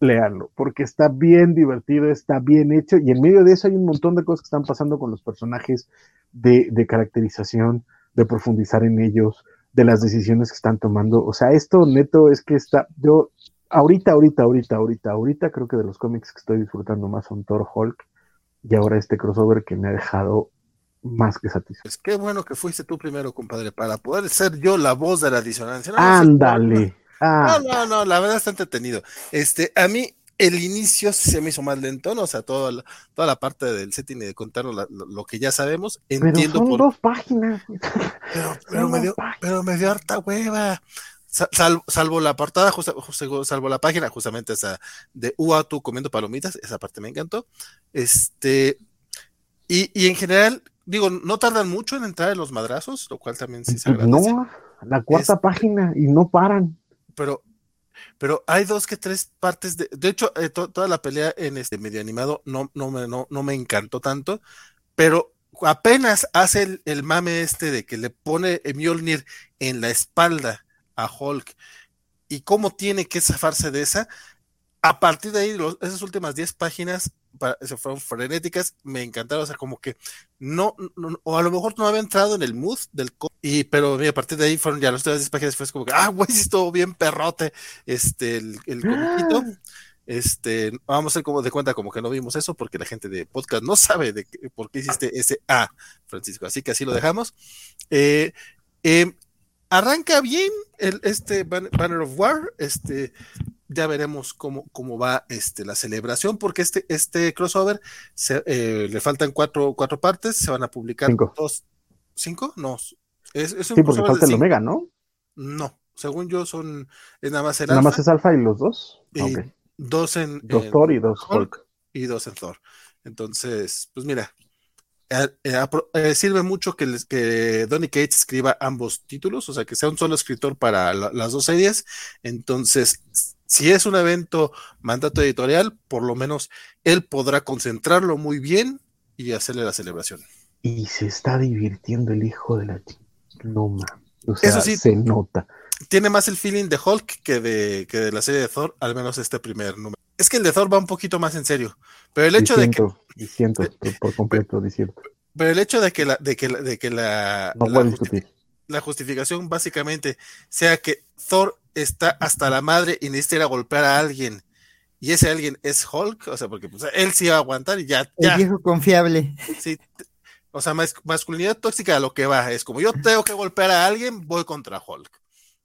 léanlo, porque está bien divertido, está bien hecho, y en medio de eso hay un montón de cosas que están pasando con los personajes de, de caracterización, de profundizar en ellos, de las decisiones que están tomando. O sea, esto neto es que está, yo ahorita, ahorita, ahorita, ahorita, ahorita creo que de los cómics que estoy disfrutando más son Thor Hulk y ahora este crossover que me ha dejado más que satisfecho. Pues qué bueno que fuiste tú primero, compadre, para poder ser yo la voz de la disonancia. No, Ándale. No, no, no, la verdad está entretenido. Este, a mí el inicio se me hizo más lento, ¿no? O sea, toda la, toda la parte del setting y de contarnos la, lo, lo, que ya sabemos. Entiendo pero son por... dos páginas. Pero, pero, me dio, pero me dio harta hueva. Salvo, salvo, la portada, justa, salvo la página, justamente esa de Uatu comiendo palomitas, esa parte me encantó. Este, y, y, en general, digo, no tardan mucho en entrar en los madrazos, lo cual también sí se agradece. No, la cuarta es, página y no paran. Pero, pero hay dos que tres partes de, de hecho, eh, to, toda la pelea en este medio animado no, no, me, no, no me encantó tanto, pero apenas hace el, el, mame este de que le pone Mjolnir en la espalda a Hulk y cómo tiene que zafarse de esa, a partir de ahí, los, esas últimas 10 páginas para, se fueron frenéticas, me encantaron, o sea, como que no, no, o a lo mejor no había entrado en el mood del y pero mira, a partir de ahí fueron ya las últimas 10 páginas, fue como que, ah, güey, sí estuvo bien perrote, este, el, el comiquito. Este, vamos a hacer como de cuenta como que no vimos eso porque la gente de podcast no sabe de qué, por qué hiciste ese A, Francisco. Así que así lo dejamos. Eh, eh, arranca bien el, este Banner of War, este, ya veremos cómo, cómo va este, la celebración, porque este, este crossover se, eh, le faltan cuatro, cuatro partes, se van a publicar cinco. dos, ¿cinco? No, es, es un sí, porque falta el Omega, ¿no? No, según yo son, es nada más el Nada alfa, más es Alfa y los dos. y Okay. dos en, Dos en Thor y dos Hulk. Hulk y dos en Thor. Entonces, pues mira, eh, eh, sirve mucho que, les, que Donny Cates escriba ambos títulos, o sea, que sea un solo escritor para la, las dos series. Entonces, si es un evento mandato editorial, por lo menos él podrá concentrarlo muy bien y hacerle la celebración. Y se está divirtiendo el hijo de la no O sea, Eso sí, se nota. Tiene más el feeling de Hulk que de, que de la serie de Thor, al menos este primer número. Es que el de Thor va un poquito más en serio, pero el hecho diciendo, de que diciendo, por, por completo, diciendo. Pero el hecho de que la, de que la, de que la, no la, justific la, justificación básicamente sea que Thor está hasta la madre y necesita ir a golpear a alguien y ese alguien es Hulk, o sea, porque pues, él sí va a aguantar y ya. ya. El viejo confiable. Sí, o sea, mas, masculinidad tóxica a lo que va, es como yo tengo que golpear a alguien, voy contra Hulk.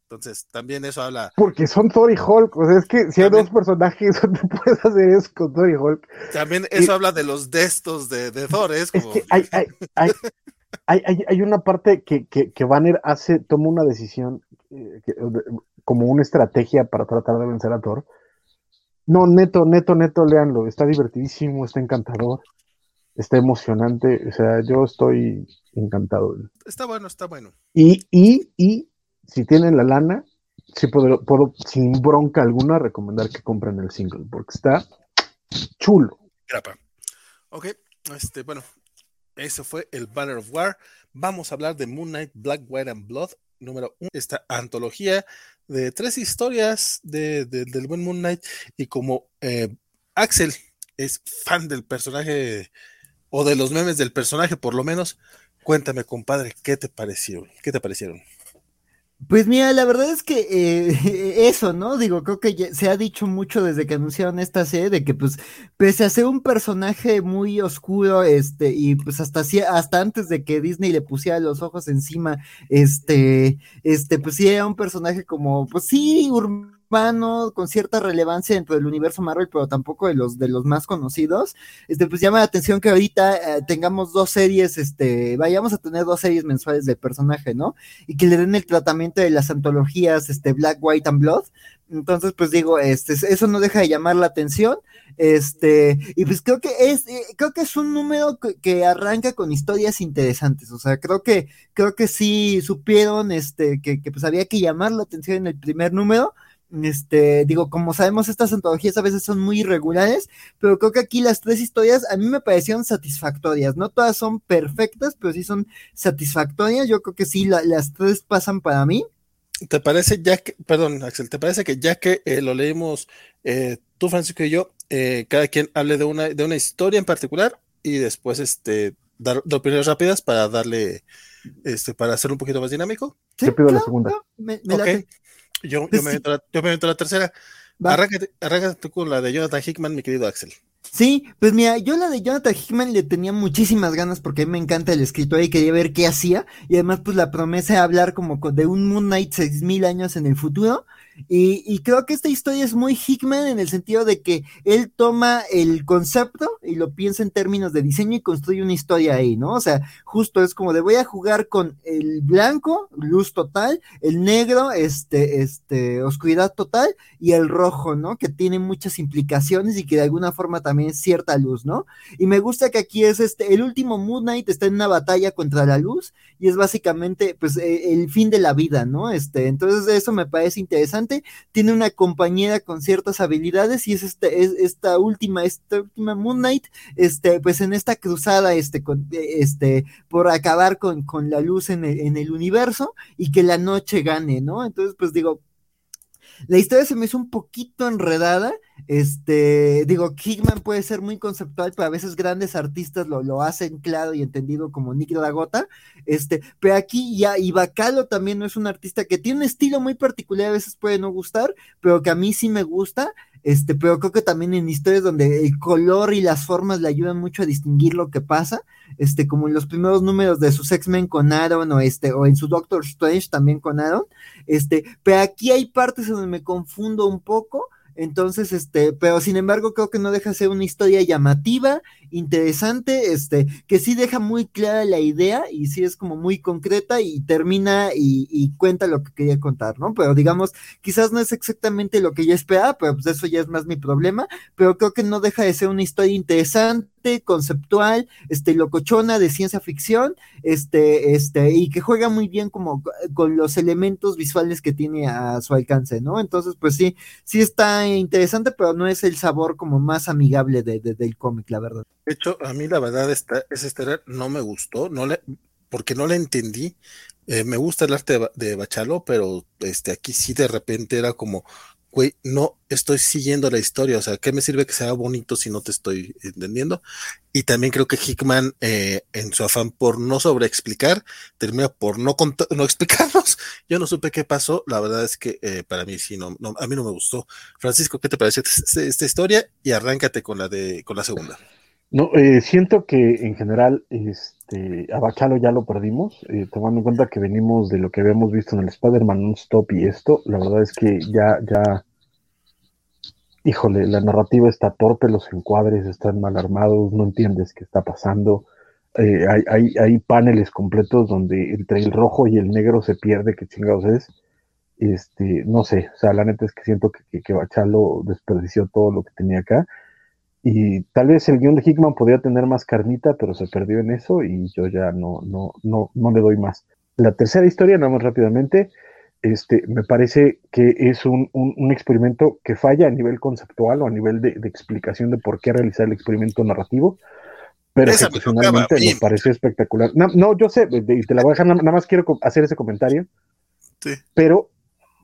Entonces, también eso habla. Porque son Thor y Hulk. O sea, es que si también, hay dos personajes, no puedes hacer eso con Thor y Hulk. También eso y, habla de los destos de, de Thor. Es, como... es que hay, hay, hay, hay, hay, una parte que, que, que, Banner hace, toma una decisión eh, que, como una estrategia para tratar de vencer a Thor. No, neto, neto, neto, léanlo. Está divertidísimo, está encantador, está emocionante. O sea, yo estoy encantado. Está bueno, está bueno. Y, y, y si tienen la lana, sí puedo, puedo, sin bronca alguna recomendar que compren el single, porque está chulo. Grapa. Ok, este, bueno, eso fue el Banner of War. Vamos a hablar de Moon Knight, Black, White and Blood, número uno, esta antología de tres historias de, de, del buen Moon Knight. Y como eh, Axel es fan del personaje o de los memes del personaje, por lo menos, cuéntame, compadre, ¿qué te parecieron? ¿Qué te parecieron? Pues mira, la verdad es que eh, eso, ¿no? Digo, creo que se ha dicho mucho desde que anunciaron esta serie de que, pues, pese a ser un personaje muy oscuro, este, y pues hasta, hasta antes de que Disney le pusiera los ojos encima, este, este, pues sí era un personaje como, pues sí, urbano, con cierta relevancia dentro del universo Marvel, pero tampoco de los de los más conocidos. Este, pues llama la atención que ahorita eh, tengamos dos series, este, vayamos a tener dos series mensuales de personaje, ¿no? Y que le den el tratamiento de las antologías, este, Black, White and Blood. Entonces, pues digo, este, eso no deja de llamar la atención. Este, y pues creo que es, eh, creo que es un número que, que, arranca con historias interesantes. O sea, creo que, creo que sí supieron, este, que, que pues había que llamar la atención en el primer número Este, digo, como sabemos, estas antologías a veces son muy irregulares, pero creo que aquí las tres historias a mí me parecieron satisfactorias. No todas son perfectas, pero sí son satisfactorias. Yo creo que sí, las tres pasan para mí. ¿Te parece ya que, perdón, Axel, ¿te parece que ya que eh, lo leímos eh, tú, Francisco y yo, eh, cada quien hable de una, de una historia en particular y después este, dar, opiniones rápidas para darle, este, para hacer un poquito más dinámico? Sí, yo pido la segunda. Yo, yo, me entro la, yo me la tercera. Arráncate, arráncate tú con la de Jonathan Hickman, mi querido Axel. Sí, pues mira, yo la de Jonathan Hickman le tenía muchísimas ganas porque a mí me encanta el escritor y quería ver qué hacía. Y además, pues la promesa de hablar como de un Moon Knight seis mil años en el futuro. Y, creo que esta historia es muy Hickman en el sentido de que él toma el concepto y lo piensa en términos de diseño y construye una historia ahí, ¿no? O sea, justo es como de voy a jugar con el blanco, luz total, el negro, este, este, oscuridad total, y el rojo, ¿no? Que tiene muchas implicaciones y que de alguna forma también es cierta luz, ¿no? Y me gusta que aquí es este, el último Moon Knight está en una batalla contra la luz y es básicamente, pues, e, el fin de la vida, ¿no? Este, entonces eso me parece interesante tiene una compañera con ciertas habilidades y es, este, es esta última, esta última Moon Knight, este, pues en esta cruzada, este, con, este, por acabar con, con la luz en el, en el universo y que la noche gane, ¿no? Entonces, pues digo, la historia se me hizo un poquito enredada. Este, digo, Hickman puede ser muy conceptual, pero a veces grandes artistas lo, lo hacen claro y entendido como Nick Dragota. Este, pero aquí ya, y Bacalo también no es un artista que tiene un estilo muy particular, a veces puede no gustar, pero que a mí sí me gusta. Este, pero creo que también en historias donde el color y las formas le ayudan mucho a distinguir lo que pasa, este, como en los primeros números de sus X-Men con Aaron, o este, o en su Doctor Strange también con Aaron, este, pero aquí hay partes donde me confundo un poco, entonces, este, pero sin embargo, creo que no deja de ser una historia llamativa, interesante, este, que sí deja muy clara la idea y sí es como muy concreta y termina y, cuenta lo que quería contar, ¿no? Pero digamos, quizás no es exactamente lo que yo esperaba, pero pues eso ya es más mi problema, pero creo que no deja de ser una historia interesante conceptual, este, locochona de ciencia ficción, este, este, y que juega muy bien como con los elementos visuales que tiene a su alcance, ¿no? Entonces, pues sí, sí está interesante, pero no es el sabor como más amigable de, del cómic, la verdad. De hecho, a mí la verdad esta, esa historia no me gustó, no le, porque no la entendí. Eh, me gusta el arte de, Bachalo, pero este aquí sí de repente era como güey, no estoy siguiendo la historia, o sea, ¿qué me sirve que sea bonito si no te estoy entendiendo? Y también creo que Hickman, eh, en su afán por no sobreexplicar, termina por no, no explicarnos. Yo no supe qué pasó, la verdad es que eh, para mí sí, no, a mí no me gustó. Francisco, ¿qué te pareció esta, historia? Y arráncate con la, de, con la segunda. No, eh, siento que en general este, a Bachalo ya lo perdimos, tomando en cuenta que venimos de lo que habíamos visto en el Spider-Man Non-Stop y esto, la verdad es que ya, ya, híjole, la narrativa está torpe, los encuadres están mal armados, no entiendes qué está pasando. Eh, hay, hay, hay, paneles completos donde entre el rojo y el negro se pierde qué chingados es. Este, no sé, o sea, la neta es que siento que, que Bachalo desperdició todo lo que tenía acá y tal vez el guion de Hickman podía tener más carnita, pero se perdió en eso y yo ya no, no, no, no le doy más. La tercera historia, nada más rápidamente, este, me parece que es un, un, experimento que falla a nivel conceptual o a nivel de, explicación de por qué realizar el experimento narrativo, pero ejecucionalmente me, parece espectacular. No, yo sé, y te la voy a dejar, nada más quiero hacer ese comentario, pero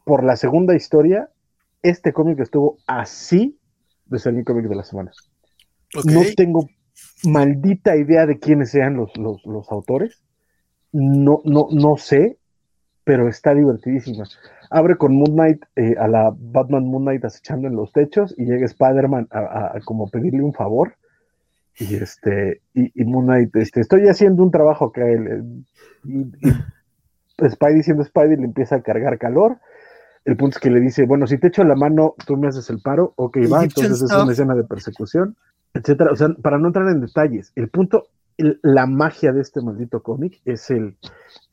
por la segunda historia, este cómic estuvo así de ser mi cómic de la semana. No tengo maldita idea de quiénes sean los, los, autores. No, no, no sé, pero está divertidísima. Abre con Moon Knight, eh, a la Batman Moon Knight acechando en los techos y llega Spider-Man a, como pedirle un favor. Y este, y, Moon Knight, este, estoy haciendo un trabajo que él, y, y Spidey siendo Spidey le empieza a cargar calor el punto es que le dice, bueno, si te echo la mano, tú me haces el paro, ok, va, entonces es una escena de persecución, etcétera. O sea, para no entrar en detalles, el punto, la magia de este maldito cómic es el,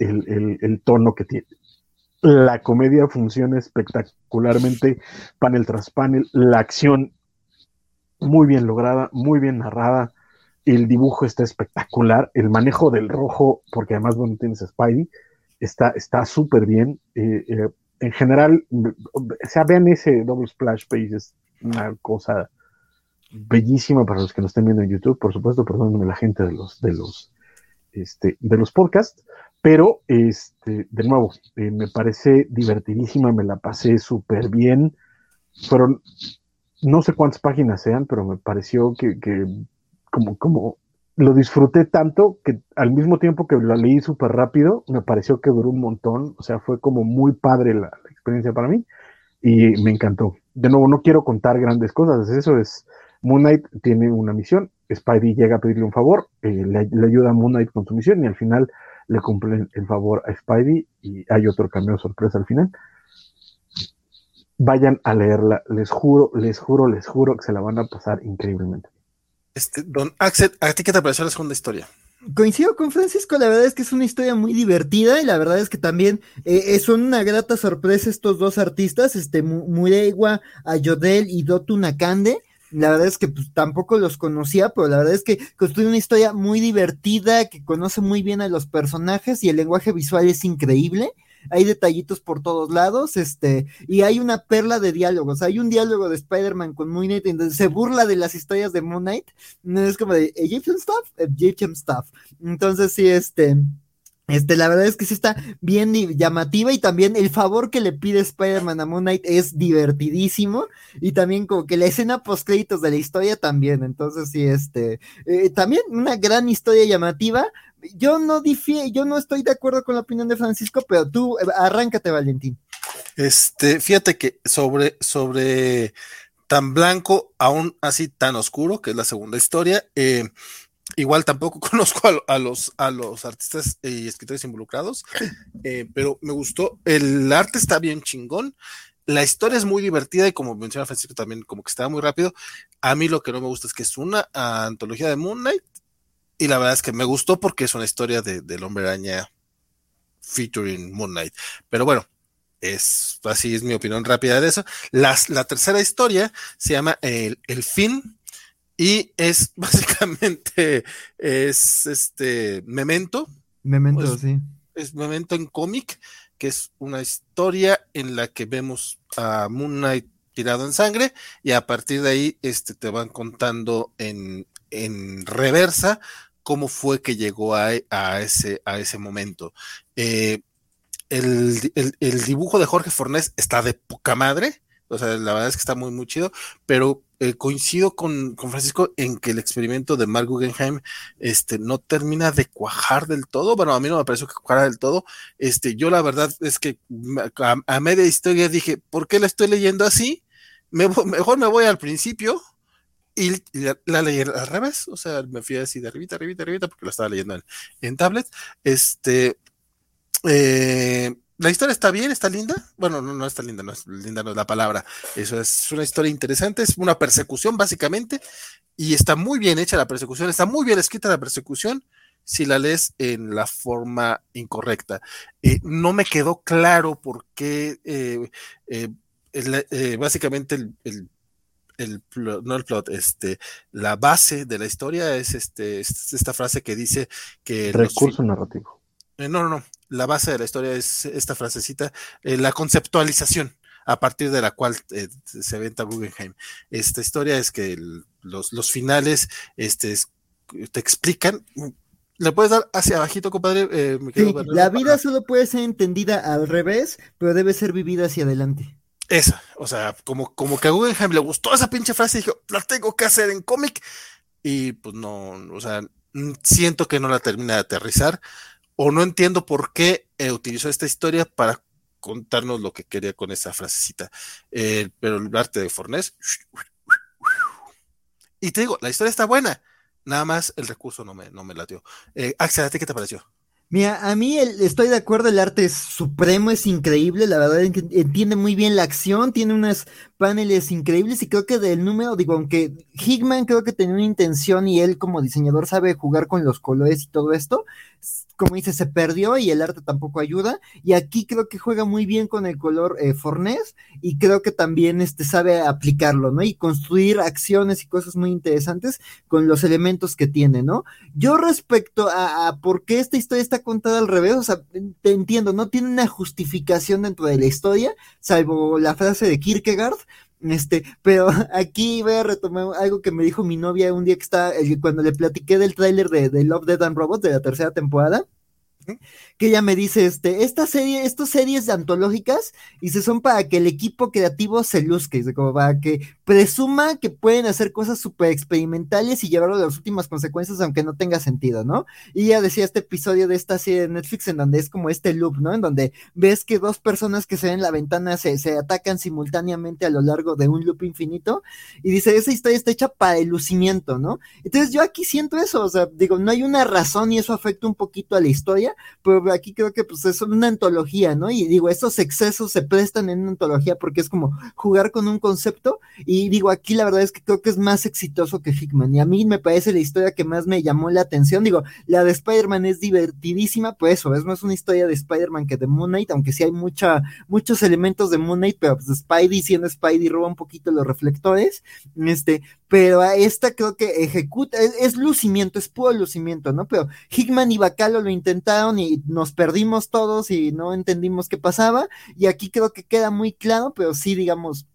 el, tono que tiene. La comedia funciona espectacularmente, panel tras panel, la acción muy bien lograda, muy bien narrada, el dibujo está espectacular, el manejo del rojo, porque además, bueno, tienes a Spidey, está súper bien. Eh, eh, en general, o sea, vean ese Double Splash Page, es una cosa bellísima para los que nos estén viendo en YouTube, por supuesto, perdónenme la gente de los, de los, este, de los podcasts, pero este, de nuevo, eh, me parece divertidísima, me la pasé súper bien. Fueron, no sé cuántas páginas sean, pero me pareció que, que como, como lo disfruté tanto que al mismo tiempo que la leí súper rápido, me pareció que duró un montón, o sea, fue como muy padre la, experiencia para mí y me encantó. De nuevo, no quiero contar grandes cosas, eso es, Moon Knight tiene una misión, Spidey llega a pedirle un favor, eh, le, ayuda a Moon Knight con su misión y al final le cumplen el favor a Spidey y hay otro cameo sorpresa al final. Vayan a leerla, les juro, les juro, les juro que se la van a pasar increíblemente. Este, don Axel, ¿a ti qué te pareció la segunda historia? Coincido con Francisco, la verdad es que es una historia muy divertida y la verdad es que también eh, son una grata sorpresa estos dos artistas, este Murewa Ayodel y Dotu Nakande. La verdad es que pues, tampoco los conocía, pero la verdad es que construye una historia muy divertida, que conoce muy bien a los personajes y el lenguaje visual es increíble hay detallitos por todos lados, este, y hay una perla de diálogos, hay un diálogo de Spider-Man con Moon Knight, donde se burla de las historias de Moon Knight, es como de Egyptian stuff, Egyptian stuff, entonces sí, este, este, la verdad es que sí está bien llamativa y también el favor que le pide Spider-Man a Moon Knight es divertidísimo y también como que la escena post créditos de la historia también, entonces sí, este, eh, también una gran historia llamativa. Yo no difie, yo no estoy de acuerdo con la opinión de Francisco, pero tú eh, arráncate, Valentín. Este, fíjate que sobre, sobre tan blanco, aún así tan oscuro, que es la segunda historia, eh, Igual tampoco conozco a, los, a los artistas y escritores involucrados, eh, pero me gustó. El arte está bien chingón. La historia es muy divertida y como menciona Francisco también, como que está muy rápido. A mí lo que no me gusta es que es una antología de Moon Knight y la verdad es que me gustó porque es una historia de, del hombre araña featuring Moon Knight. Pero bueno, es así es mi opinión rápida de eso. Las, la tercera historia se llama El, el fin y es básicamente, es este Memento. Memento, pues, sí. Es Memento en cómic, que es una historia en la que vemos a Moon Knight tirado en sangre y a partir de ahí este, te van contando en, en reversa cómo fue que llegó a, a, ese, momento. Eh, el, dibujo de Jorge Fornés está de poca madre, o sea, la verdad es que está muy, muy chido, pero eh, coincido con, Francisco en que el experimento de Mark Guggenheim este, no termina de cuajar del todo. Bueno, a mí no me pareció que cuajara del todo. Este, yo la verdad es que a, a media historia dije, ¿por qué la estoy leyendo así? Me, mejor me voy al principio y la, leí al revés. O sea, me fui así de arribita, arribita, arribita, porque la estaba leyendo en, en tablet. Este, eh, la historia está bien, está linda. Bueno, no, no está linda, no es linda, no es la palabra. Eso es una historia interesante, es una persecución básicamente, y está muy bien hecha la persecución, está muy bien escrita la persecución si la lees en la forma incorrecta. Eh, no me quedó claro por qué eh, eh, el, eh, básicamente el, el, el plot, no el plot, este, la base de la historia es este, esta frase que dice que... Recurso los, narrativo. no, no, no la base de la historia es esta frasecita, eh, la conceptualización a partir de la cual eh, se venta Guggenheim. Esta historia es que el, los, los, finales este, es, te explican. ¿Le puedes dar hacia abajito, compadre? Eh, sí, la vida solo puede ser entendida al revés, pero debe ser vivida hacia adelante. Esa, o sea, como, como que a Guggenheim le gustó esa pinche frase y dijo, la tengo que hacer en cómic. Y pues no, o sea, siento que no la termina de aterrizar o no entiendo por qué eh, utilizó esta historia para contarnos lo que quería con esa frasecita. Eh, pero el arte de Fornés. Y te digo, la historia está buena. Nada más el recurso no me, no me. Eh, Axel, ¿a ti qué te pareció? Mira, a mí estoy de acuerdo, el arte es supremo, es increíble, la verdad entiende muy bien la acción, tiene unos paneles increíbles y creo que del número, digo, aunque Hickman creo que tenía una intención y él como diseñador sabe jugar con los colores y todo esto, como dice, se perdió y el arte tampoco ayuda. Y aquí creo que juega muy bien con el color eh, Fornés y creo que también este, sabe aplicarlo, ¿no? Y construir acciones y cosas muy interesantes con los elementos que tiene, ¿no? Yo respecto a, a por qué esta historia está contada al revés, o sea, te entiendo, no tiene una justificación dentro de la historia, salvo la frase de Kierkegaard, este, pero aquí voy a retomar algo que me dijo mi novia un día que está, cuando le platiqué del tráiler de, de Love, Dead and Robots de la tercera temporada que ella me dice, este, esta serie, estas series antológicas, y se son para que el equipo creativo se luzque, como para que presuma que pueden hacer cosas súper experimentales y llevarlo a las últimas consecuencias, aunque no tenga sentido, ¿no? Y ella decía este episodio de esta serie de Netflix en donde es como este loop, ¿no? En donde ves que dos personas que se ven en la ventana se, se atacan simultáneamente a lo largo de un loop infinito, y dice, esa historia está hecha para el lucimiento, ¿no? Entonces yo aquí siento eso, o sea, digo, no hay una razón y eso afecta un poquito a la historia, pero aquí creo que pues es una antología, ¿no? Y digo, esos excesos se prestan en una antología porque es como jugar con un concepto y digo, aquí la verdad es que creo que es más exitoso que Hickman y a mí me parece la historia que más me llamó la atención, digo, la de Spider-Man es divertidísima, pues eso, es más una historia de Spider-Man que de Moon Knight, aunque sí hay mucha, muchos elementos de Moon Knight, pero pues Spidey siendo Spidey roba un poquito los reflectores, este, pero a esta creo que ejecuta, es, lucimiento, es puro lucimiento, ¿no? Pero Hickman y Bacalo lo intentaron y nos perdimos todos y no entendimos qué pasaba, y aquí creo que queda muy claro, pero sí, digamos,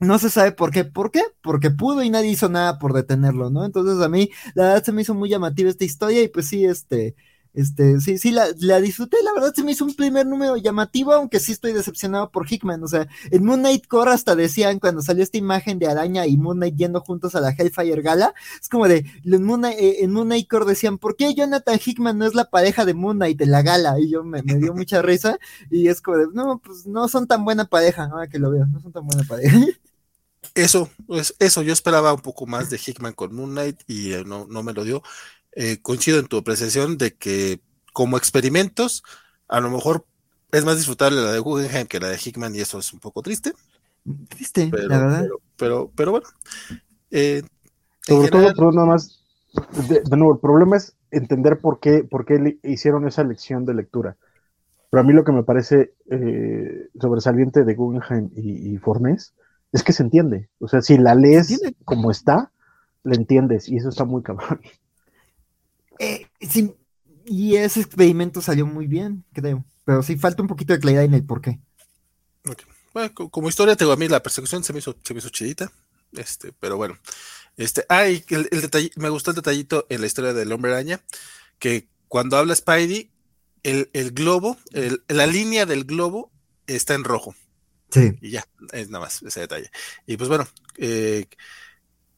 no se sabe por qué. ¿Por qué? Porque pudo y nadie hizo nada por detenerlo, ¿no? Entonces a mí, la verdad, se me hizo muy llamativa esta historia y pues sí, este, este, sí, sí, la, la, disfruté, la verdad se me hizo un primer número llamativo, aunque sí estoy decepcionado por Hickman, o sea, en Moon Knight Core hasta decían cuando salió esta imagen de Araña y Moon Knight yendo juntos a la Hellfire Gala, es como de, en Moon, eh, en Moon Knight Core decían, ¿por qué Jonathan Hickman no es la pareja de Moon Knight de la gala? Y yo me, dio mucha risa, y es como de, no, pues no son tan buena pareja, ahora que lo veo, no son tan buena pareja. Eso, pues eso, yo esperaba un poco más de Hickman con Moon Knight y eh, no, no me lo dio. Eh, coincido en tu apreciación de que como experimentos, a lo mejor es más disfrutable la de Guggenheim que la de Hickman y eso es un poco triste. Triste, la verdad. Pero, pero, bueno. Eh, Sobre todo, pero nada más, de, nuevo, el problema es entender por qué, por qué hicieron esa lección de lectura. Pero a mí lo que me parece eh, sobresaliente de Guggenheim y, y Fornés es que se entiende. O sea, si la lees como está, la entiendes y eso está muy cabrón. Eh, y ese experimento salió muy bien, creo. Pero sí falta un poquito de claridad en el por qué. Bueno, como historia, tengo a mí la persecución se me hizo, se me hizo chidita. Este, pero bueno. Este, ay, el, detalle, me gustó el detallito en la historia del hombre araña, que cuando habla Spidey, el, globo, la línea del globo está en rojo. Sí. Y ya, es nada más ese detalle. Y pues bueno, eh,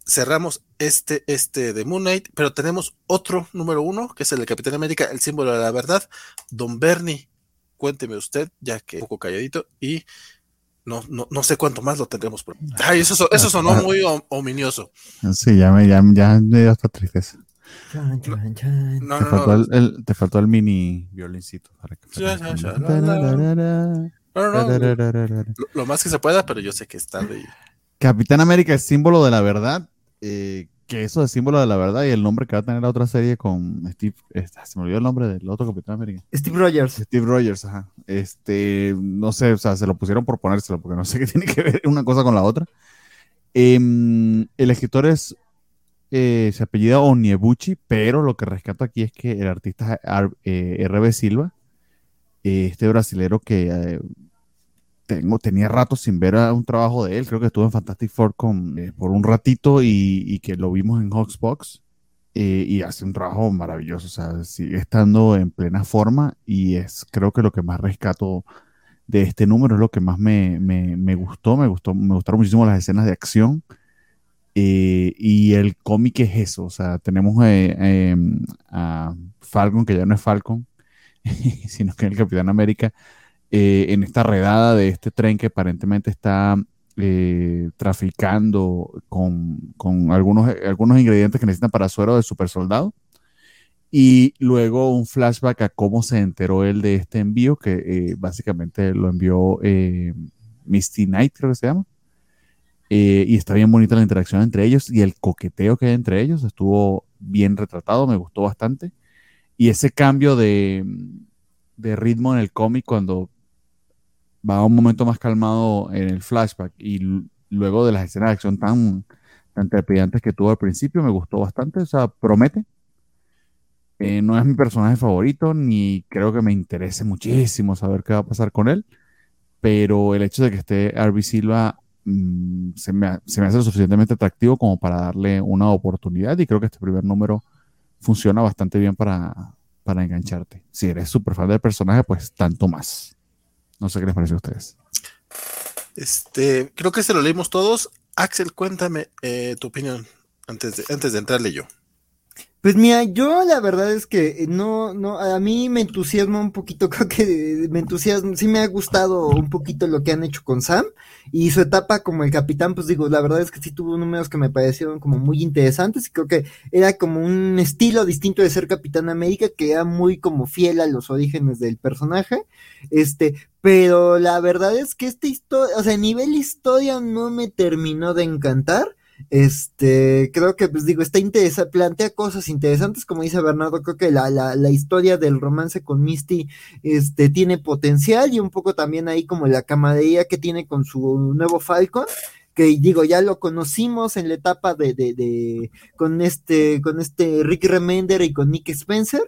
cerramos este, este de Moon Knight, pero tenemos otro número uno, que es el de Capitán América, el símbolo de la verdad. Don Bernie, cuénteme usted, ya que un poco calladito, y no, no, no sé cuánto más lo tendremos. Por... Ay, eso, eso sonó muy ominioso. Sí, ya me, ya, ya me dio hasta tristeza. No, no, te, faltó el, te, faltó el, mini violincito. Lo, más que se pueda, pero yo sé que está de Capitán América es símbolo de la verdad eh, que eso es símbolo de la verdad y el nombre que va a tener la otra serie con Steve, se me olvidó el nombre del otro Capitán América. Steve Rogers. Steve Rogers, ajá. Este, no sé, o sea, se lo pusieron por ponérselo porque no sé qué tiene que ver una cosa con la otra. Em, el escritor es, eh, se apellida Oniebuchi, pero lo que rescato aquí es que el artista eh, R.B. Silva, este brasilero que tengo, tenía rato sin ver un trabajo de él. Creo que estuvo en Fantastic Four con, eh, por un ratito y, que lo vimos en Hawksbox. Eh, y hace un trabajo maravilloso. O sea, sigue estando en plena forma y es creo que lo que más rescato de este número es lo que más me, gustó. Me gustó, me gustaron muchísimo las escenas de acción. Eh, y el cómic es eso. O sea, tenemos em, a Falcon, que ya no es Falcon, sino que es el Capitán América eh, en esta redada de este tren que aparentemente está eh, traficando con, algunos, algunos ingredientes que necesitan para suero de super soldado. Y luego un flashback a cómo se enteró él de este envío, que eh, básicamente lo envió Misty Knight, creo que se llama. y está bien bonita la interacción entre ellos y el coqueteo que hay entre ellos estuvo bien retratado, me gustó bastante. Y ese cambio de, de ritmo en el cómic cuando va a un momento más calmado en el flashback y luego de las escenas de acción tan, tan trepidantes que tuvo al principio, me gustó bastante, o sea, promete. Eh, no es mi personaje favorito, ni creo que me interese muchísimo saber qué va a pasar con él, pero el hecho de que esté Arby Silva mm, se, me, se, me, hace lo suficientemente atractivo como para darle una oportunidad y creo que este primer número funciona bastante bien para, para engancharte. Si eres súper fan del personaje, pues tanto más. No sé qué les parece a ustedes. Este, creo que se lo leímos todos. Axel, cuéntame eh, tu opinión antes antes de entrarle yo. Pues mira, yo la verdad es que no, no, a mí me entusiasma un poquito, creo que me entusiasma, sí me ha gustado un poquito lo que han hecho con Sam y su etapa como el capitán, pues digo, la verdad es que sí tuvo números que me parecieron como muy interesantes y creo que era como un estilo distinto de ser Capitán América que era muy como fiel a los orígenes del personaje, este, pero la verdad es que esta historia, o sea, a nivel historia no me terminó de encantar este, creo que, pues digo, está interesa, plantea cosas interesantes, como dice Bernardo, creo que la, la, la, historia del romance con Misty, este, tiene potencial y un poco también ahí como la camaradería que tiene con su nuevo Falcon, que digo, ya lo conocimos en la etapa de, de, de con este, con este Rick Remender y con Nick Spencer,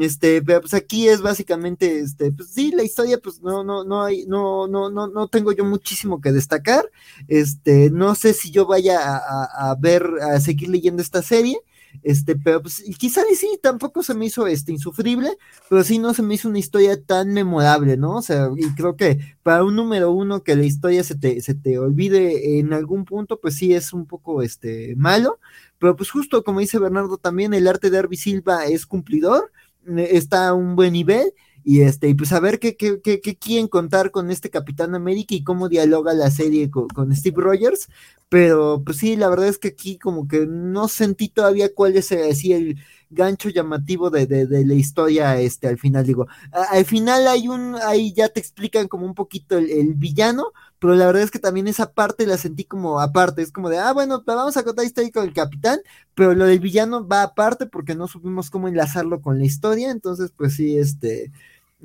este, pues aquí es básicamente, este, pues sí, la historia, pues no, no, no hay, no, no, no, no tengo yo muchísimo que destacar. Este, no sé si yo vaya a, a ver, a seguir leyendo esta serie. Este, pero pues quizá sí, tampoco se me hizo este insufrible, pero sí no se me hizo una historia tan memorable, ¿no? O sea, y creo que para un número uno que la historia se te, se te olvide en algún punto, pues sí es un poco este malo. Pero pues justo como dice Bernardo también, el arte de Arby Silva es cumplidor está a un buen nivel y este, y pues a ver qué, qué, qué, qué, quieren contar con este Capitán América y cómo dialoga la serie con, Steve Rogers, pero pues sí, la verdad es que aquí como que no sentí todavía cuál es así el gancho llamativo de, de, de, la historia este al final, digo, al final hay un, ahí ya te explican como un poquito el, el villano, pero la verdad es que también esa parte la sentí como aparte, es como de, ah, bueno, vamos a contar historia con el capitán, pero lo del villano va aparte porque no supimos cómo enlazarlo con la historia, entonces pues sí, este,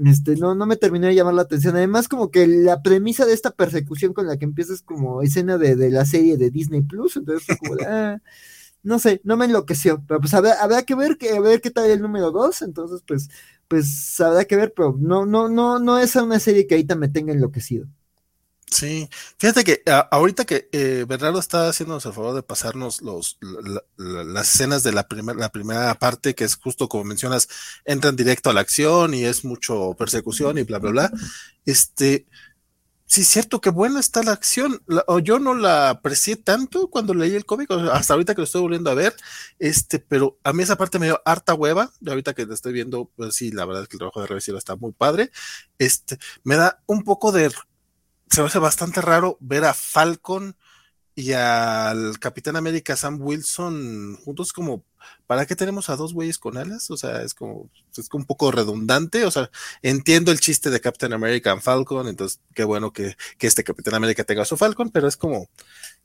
este, no, no me terminó de llamar la atención, además como que la premisa de esta persecución con la que empieza es como escena de, de la serie de Disney Plus, entonces como de, ah, no sé, no me enloqueció, pero pues habrá, habrá que ver, que, a ver qué tal el número dos, entonces pues, pues habrá que ver, pero no, no, no, no es una serie que ahorita me tenga enloquecido. Sí, fíjate que a, ahorita que eh, Bernardo está haciéndonos el favor de pasarnos los, la, la, las escenas de la, primer, la primera parte, que es justo como mencionas, entran directo a la acción y es mucho persecución y bla, bla, bla. Este, sí, cierto que buena está la acción. O yo no la aprecié tanto cuando leí el cómic, hasta ahorita que lo estoy volviendo a ver, este, pero a mí esa parte me dio harta hueva. Y ahorita que la estoy viendo, pues sí, la verdad es que el trabajo de revisión está muy padre. Este, me da un poco de se me hace bastante raro ver a Falcon y al Capitán América Sam Wilson juntos como, ¿para qué tenemos a dos güeyes con alas? O sea, es como, es un poco redundante, o sea, entiendo el chiste de Captain America and Falcon, entonces qué bueno que, que este Capitán América tenga su Falcon, pero es como,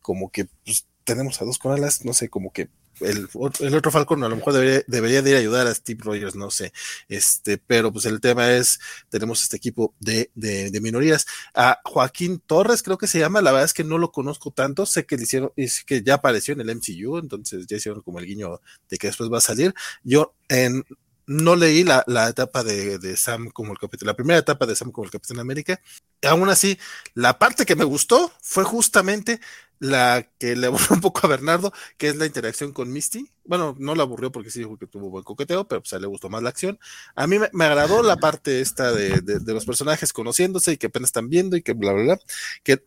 como que pues, tenemos a dos con alas, no sé, como que el, el, otro Falcon a lo mejor debería, debería de ir a ayudar a Steve Rogers, no sé. Este, pero pues el tema es, tenemos este equipo de, de, de, minorías. A Joaquín Torres, creo que se llama, la verdad es que no lo conozco tanto, sé que le hicieron, es que ya apareció en el MCU, entonces ya hicieron como el guiño de que después va a salir. Yo en no leí la, la etapa de, de, Sam como el capitán, la primera etapa de Sam como el Capitán América. Aún así, la parte que me gustó fue justamente la que le aburrió un poco a Bernardo, que es la interacción con Misty. Bueno, no la aburrió porque sí dijo que tuvo buen coqueteo, pero pues le gustó más la acción. A mí me, me agradó la parte esta de, de, los personajes conociéndose y que apenas están viendo y que bla, bla, bla. Que,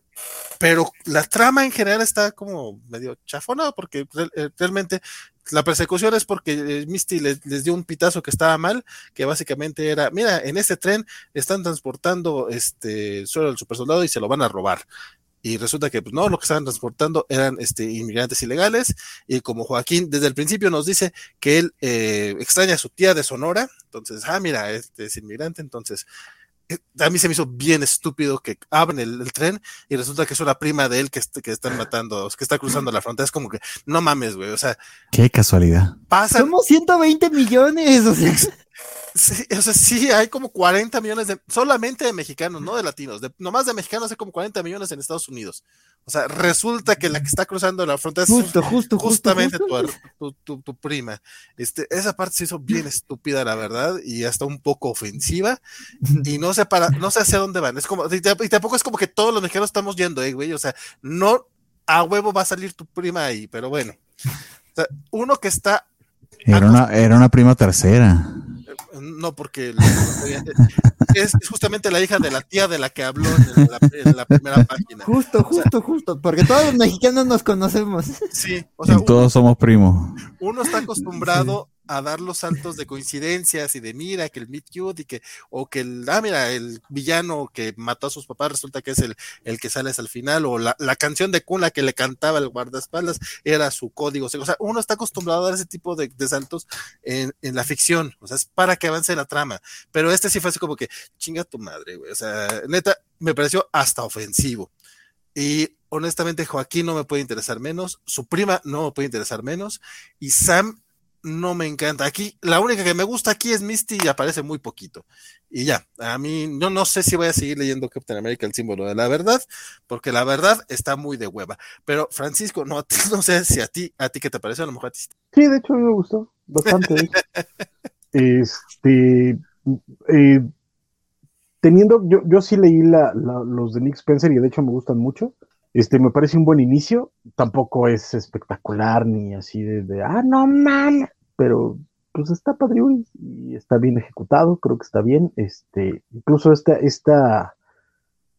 pero la trama en general está como medio chafona porque eh, realmente la persecución es porque eh, Misty les, les, dio un pitazo que estaba mal, que básicamente era, mira, en este tren están transportando este solo el super soldado y se lo van a robar y resulta que pues, no, lo que estaban transportando eran este, inmigrantes ilegales, y como Joaquín desde el principio nos dice que él eh, extraña a su tía de Sonora, entonces, ah, mira, este es inmigrante, entonces, a mí se me hizo bien estúpido que abren el, el, tren y resulta que es una prima de él que, que están matando, que está cruzando la frontera, es como que, no mames, güey, o sea. Qué casualidad. Pasan. Somos 120 millones, o sea. Sí, o sea, sí, hay como 40 millones de, solamente de mexicanos, no de latinos, de, nomás de mexicanos hay como 40 millones en Estados Unidos. O sea, resulta que la que está cruzando la frontera Justo, justo, justamente justo, tu, tu, tu- tu prima. Este, esa parte se hizo bien estúpida, la verdad, y hasta un poco ofensiva. Y no sé para, no sé hacia dónde van. Es como, y tampoco es como que todos los mexicanos estamos yendo, eh, güey. O sea, no a huevo va a salir tu prima ahí, pero bueno. O sea, uno que está Era una, era una prima tercera. No, porque es, es justamente la hija de la tía de la que habló en la, en la primera página. Justo, justo, justo, porque todos los mexicanos nos conocemos. Sí, o sea, Y todos somos primos. uno está acostumbrado a dar los saltos de coincidencias y de mira que el meet cute y que, o que el, ah, mira, el villano que mató a sus papás resulta que es el, el que sale hasta el final, o la, la canción de cuna que le cantaba el guardaespaldas era su código. O sea, uno está acostumbrado a dar ese tipo de, de saltos en, en la ficción, o sea, es para que avance la trama. Pero este sí fue así como que, chinga tu madre, güey. O sea, neta, me pareció hasta ofensivo. Y honestamente, Joaquín no me puede interesar menos, su prima no me puede interesar menos, y Sam no me encanta. Aquí, la única que me gusta aquí es Misty y aparece muy poquito. Y ya, a mí, yo no sé si voy a seguir leyendo Captain America, el símbolo de la verdad, porque la verdad está muy de hueva. Pero Francisco, no, no sé si a ti, a ti qué te pareció, a lo mejor a ti. Sí, de hecho a mí me gustó bastante. este, eh, teniendo, yo, yo sí leí la, la- los de Nick Spencer y de hecho me gustan mucho. Este, me parece un buen inicio. Tampoco es espectacular ni así de, ah, no man, pero pues está padre y está bien ejecutado, creo que está bien. Este, incluso esta, esta,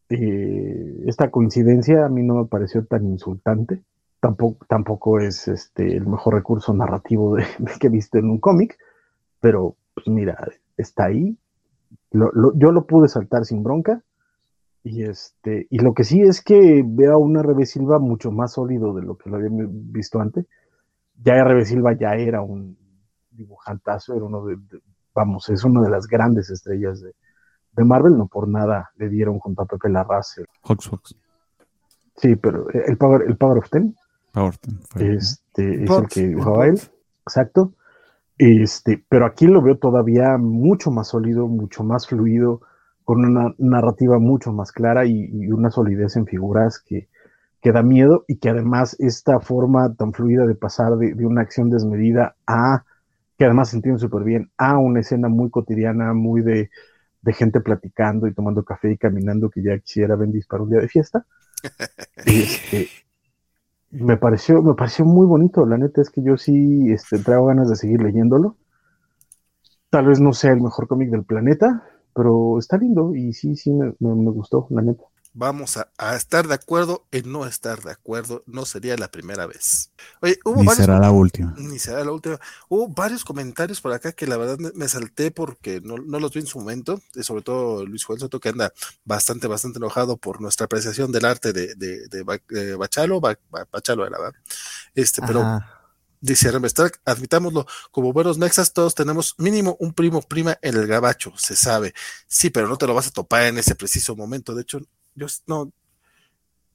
eh, esta coincidencia a mí no me pareció tan insultante tampoco, tampoco es este, el mejor recurso narrativo de, que he visto en un cómic, pero pues mira, está ahí. Lo- yo lo pude saltar sin bronca. Y este, y lo que sí es que veo a un RB Silva mucho más sólido de lo que lo había visto antes. Ya RB Silva ya era un dibujantazo, era uno de, de- vamos, es una de las grandes estrellas de, de Marvel, no por nada le dieron con Pepe Larraz. el- Hawks, Hawks. Sí, pero el Power, el Power of Ten, Power fue- este, es el que dibujaba él, exacto. Este, pero aquí lo veo todavía mucho más sólido, mucho más fluido, con una narrativa mucho más clara y, y una solidez en figuras que, que da miedo y que además esta forma tan fluida de pasar de, de una acción desmedida a, que además se entiende súper bien, a una escena muy cotidiana, muy de, de gente platicando y tomando café y caminando que ya quisiera Bendis para un día de fiesta. Este, me pareció, me pareció muy bonito. La neta es que yo sí este, traigo ganas de seguir leyéndolo. Tal vez no sea el mejor cómic del planeta, pero está lindo y sí, sí me, me- me gustó, la neta. Vamos a, a estar de acuerdo en no estar de acuerdo, no sería la primera vez. Oye, hubo Ni varios será la última. Ni será la última. Hubo varios comentarios por acá que la verdad me, salté porque no, no los vi en su momento, y sobre todo Luis Juan Soto que anda bastante, bastante enojado por nuestra apreciación del arte de, de, de, de Bachalo, Ba- Ba- Bachalo era, ¿verdad? Este, pero Ajá. Dice Hermes Stark, admitámoslo, como buenos mexas todos tenemos mínimo un primo prima en el gabacho, se sabe. Sí, pero no te lo vas a topar en ese preciso momento. De hecho, yo no,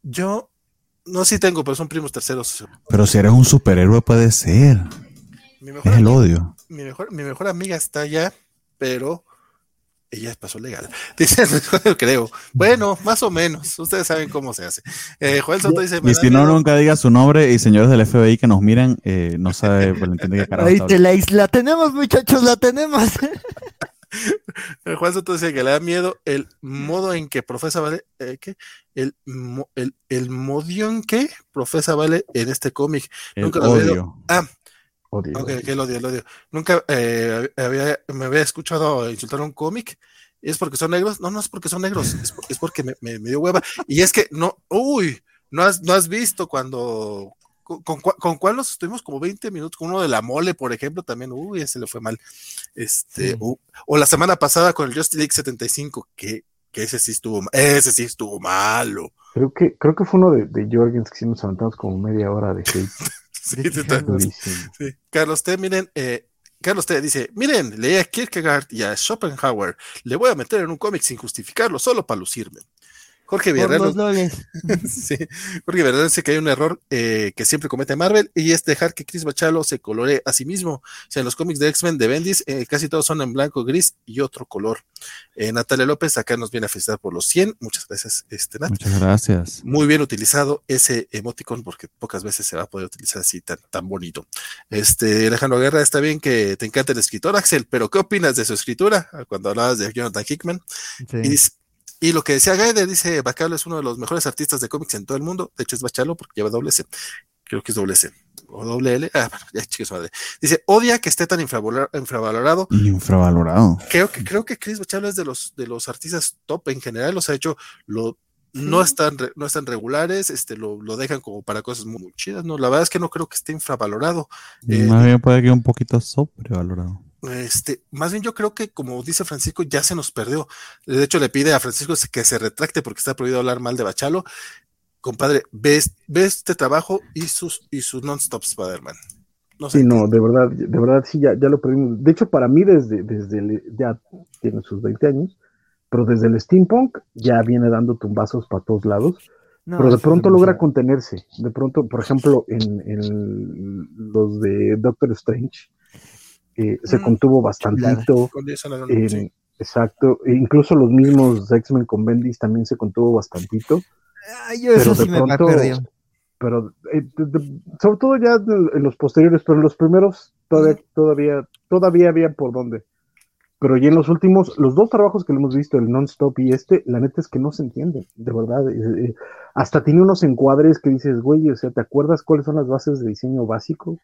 yo no sí tengo, pero son primos terceros. Pero si eres un superhéroe puede ser. Mi mejor Es el odio. mi mejor, mi mejor amiga está allá, pero ella es paso legal. Dice, creo. Bueno, más o menos. Ustedes saben cómo se hace. Eh, Joel Soto dice. Y si no, miedo- nunca diga su nombre y señores del FBI que nos miren, eh, no sabe de qué carajo Ahí te la, la tenemos, muchachos, la tenemos. El Juan Soto dice que le da miedo el modo en que profesa Vale, eh, ¿qué? El, mo- el, el modio en que profesa Vale en este cómic. Nunca lo había odio. Que el odio, el odio. Nunca eh, había, me había escuchado insultar a un cómic. ¿Es porque son negros? No, no es porque son negros, es, por- es porque me, me- me dio hueva. Y es que no, uy, no has, no has visto cuando. Con, con, cuál nos estuvimos como 20 minutos, con uno de la mole, por ejemplo, también, uy, ese le fue mal. Este, Sí. u- o la semana pasada con el Justice League 75, que, que ese sí estuvo, ese sí estuvo malo. Creo que, creo que fue uno de, de Jorgens que sí nos aventamos como media hora de hate. Sí. Sí. Carlos T, miren, eh, Carlos T dice, miren, leí a Kierkegaard y a Schopenhauer, le voy a meter en un cómic sin justificarlo, solo para lucirme. Jorge Villarreal. Sí, Jorge Villarreal dice que hay un error eh, que siempre comete Marvel y es dejar que Chris Bachalo se colore a sí mismo. O sea, en los cómics de X-Men de Bendis eh, casi todos son en blanco, gris y otro color. Eh, Natalia López acá nos viene a felicitar por los 100. Muchas gracias, este, Nat. Muchas gracias. Muy bien utilizado ese emoticon porque pocas veces se va a poder utilizar así tan, tan bonito. Este, Alejandro Guerra, está bien que te encanta el escritor, Axel, pero ¿qué opinas de su escritura? Cuando hablabas de Jonathan Hickman. Sí. Y, dice- y lo que decía Gaide, dice Bacalo es uno de los mejores artistas de cómics en todo el mundo. De hecho, es Bachalo porque lleva doble C. Creo que es doble C. O doble L. Ah, bueno, ya chicos, madre. Dice, odia que esté tan infravalor- infravalorado. Infravalorado. Creo que, creo que Chris Bachalo es de los, de los artistas top en general. O sea, de hecho, lo, no están, re- no están regulares, este, lo, lo dejan como para cosas muy, muy chidas. No, la verdad es que no creo que esté infravalorado. Eh, Más bien puede que un poquito sobrevalorado. Este, más bien yo creo que, como dice Francisco, ya se nos perdió. De hecho, le pide a Francisco que se retracte porque está prohibido hablar mal de Bachalo. Compadre, ve, ve este trabajo y sus, y sus non-stop Spider-Man. No sé. Sí, no, de verdad, de verdad sí, ya, ya lo perdimos. De hecho, para mí, desde, desde el- ya tiene sus 20 años, pero desde el steampunk ya viene dando tumbazos para todos lados, No, pero de pronto logra contenerse. De pronto, por ejemplo, en, en los de Doctor Strange, eh, se Mm, contuvo bastantito. Con sí. Exacto, e incluso los mismos X-Men con Bendis también se contuvo bastantito. Ay, yo eso pero de sí me la pronto- perdí. pero eh, de- de- sobre todo ya en, los posteriores, pero en los primeros todavía, todavía, todavía había por dónde. Pero ya en los últimos, los dos trabajos que le hemos visto, el non-stop y este, la neta es que no se entienden, de verdad. eh, eh, hasta tiene unos encuadres que dices, güey, o sea, ¿te acuerdas cuáles son las bases de diseño básico?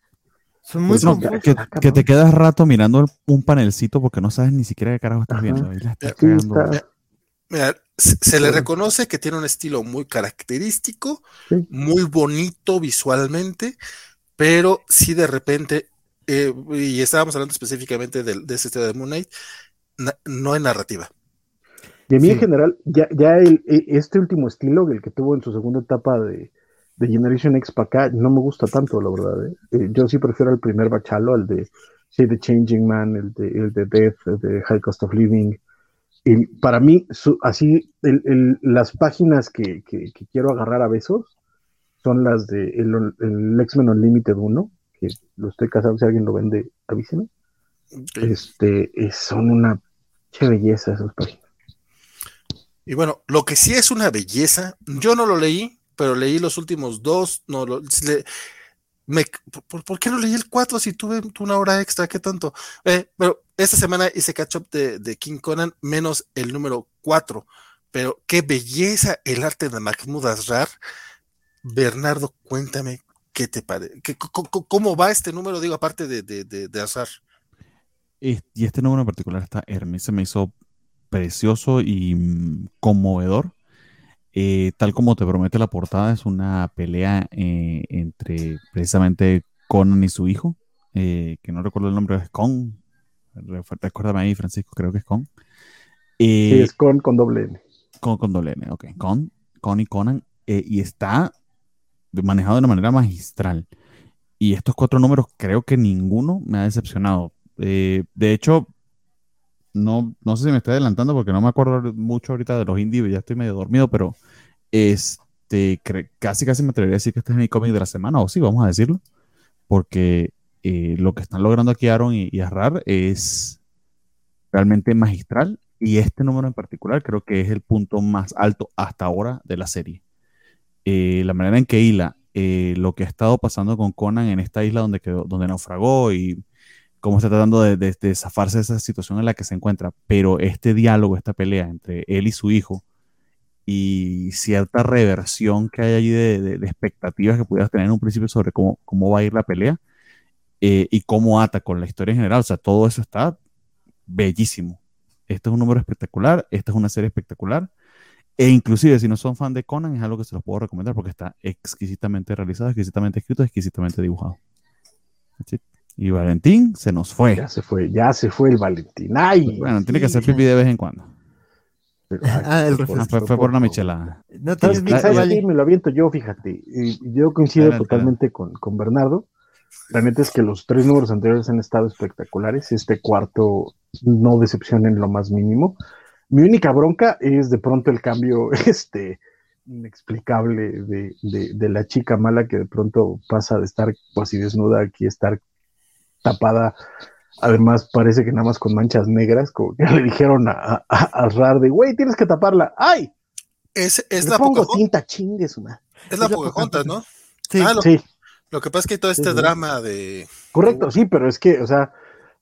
Son muy Pues no, confusos. que, te quedas rato mirando un panelcito porque no sabes ni siquiera qué carajo estás Ajá. viendo. y la estás Sí, cagando. está- Mira, se, se le reconoce que tiene un estilo muy característico, Sí. muy bonito visualmente, pero sí de repente, eh, y estábamos hablando específicamente de, ese estilo de Moon Knight, na- no en narrativa. Y a mí en general, ya, ya el, e- este último estilo, el que tuvo en su segunda etapa de, de Generation X para acá, no me gusta tanto, la verdad. ¿eh? Eh, yo sí prefiero el primer Bachalo, el de sí, The Changing Man, el de, el de Death, el de High Cost of Living. Y para mí, su- así, el- el- las páginas que, que- que quiero agarrar a besos son las de el, el X-Men Unlimited 1, que lo estoy casado, si alguien lo vende, avíseme. Este, son una che belleza esas páginas. Y bueno, lo que sí es una belleza, yo no lo leí, pero leí los últimos dos, no lo, le- me- ¿por, por qué no leí el 4 si tuve una hora extra? ¿Qué tanto? Eh, pero esta semana hice catch up de, de King Conan menos el número 4, pero qué belleza el arte de Mahmoud Asrar. Bernardo, cuéntame qué te parece, cómo va este número, digo, aparte de, de, de, de. Y, este número en particular está hermoso, se me hizo precioso y mm, conmovedor. Eh, tal como te promete la portada, es una pelea eh, entre precisamente Conan y su hijo, eh, que no recuerdo el nombre, es Con. Re- Recuérdame ahí, Francisco, creo que es Con. Sí, es con, con doble N. con, con doble N, ok. Con, con y Conan. y está manejado de una manera magistral. Y estos cuatro números, creo que ninguno me ha decepcionado. De hecho, no, no sé si me estoy adelantando porque no me acuerdo mucho ahorita de los indies, ya estoy medio dormido, pero este, casi casi me atrevería a decir que este es mi cómic de la semana, o sí, vamos a decirlo, porque eh, lo que están logrando aquí Aaron y, y Arrar es realmente magistral y este número en particular creo que es el punto más alto hasta ahora de la serie. Eh, la manera en que hila eh, lo que ha estado pasando con Conan en esta isla donde, quedó, donde naufragó y cómo está tratando de, de- de zafarse de esa situación en la que se encuentra, pero este diálogo, esta pelea entre él y su hijo y cierta reversión que hay allí de, de- expectativas que pudieras tener en un principio sobre cómo, cómo va a ir la pelea eh, y cómo ata con la historia en general, o sea, todo eso está bellísimo. Este es un número espectacular, esta es una serie espectacular. E inclusive si no son fan de Conan es algo que se los puedo recomendar porque está exquisitamente realizado, exquisitamente escrito, exquisitamente dibujado. Y Valentín se nos fue. Ya se fue, ya se fue el Valentín. Ay, Bueno, tiene que hacer pipí de vez en cuando. Ah, el por- refresco. Ah, fue, fue por una michelada. No ¿Sabes tienes qué? micro, ¿Sabes vale. qué? Me lo aviento yo, fíjate. Y yo coincido totalmente con, con Bernardo. La neta es que los tres números anteriores han estado espectaculares. Este cuarto no decepciona en lo más mínimo. Mi única bronca es de pronto el cambio este, inexplicable de, de, de la chica mala que de pronto pasa de estar así desnuda aquí a estar tapada. Además, parece que nada más con manchas negras, como que le dijeron a, a, a Rar de, güey, tienes que taparla. ¡Ay! Es, es Le la pongo Pocahontas, tinta, chingue su madre. es la es la Pocahontas, ¿no? Sí. Ah, lo, Sí, lo que pasa es que hay todo este sí. drama de... correcto, sí, pero es que, o sea,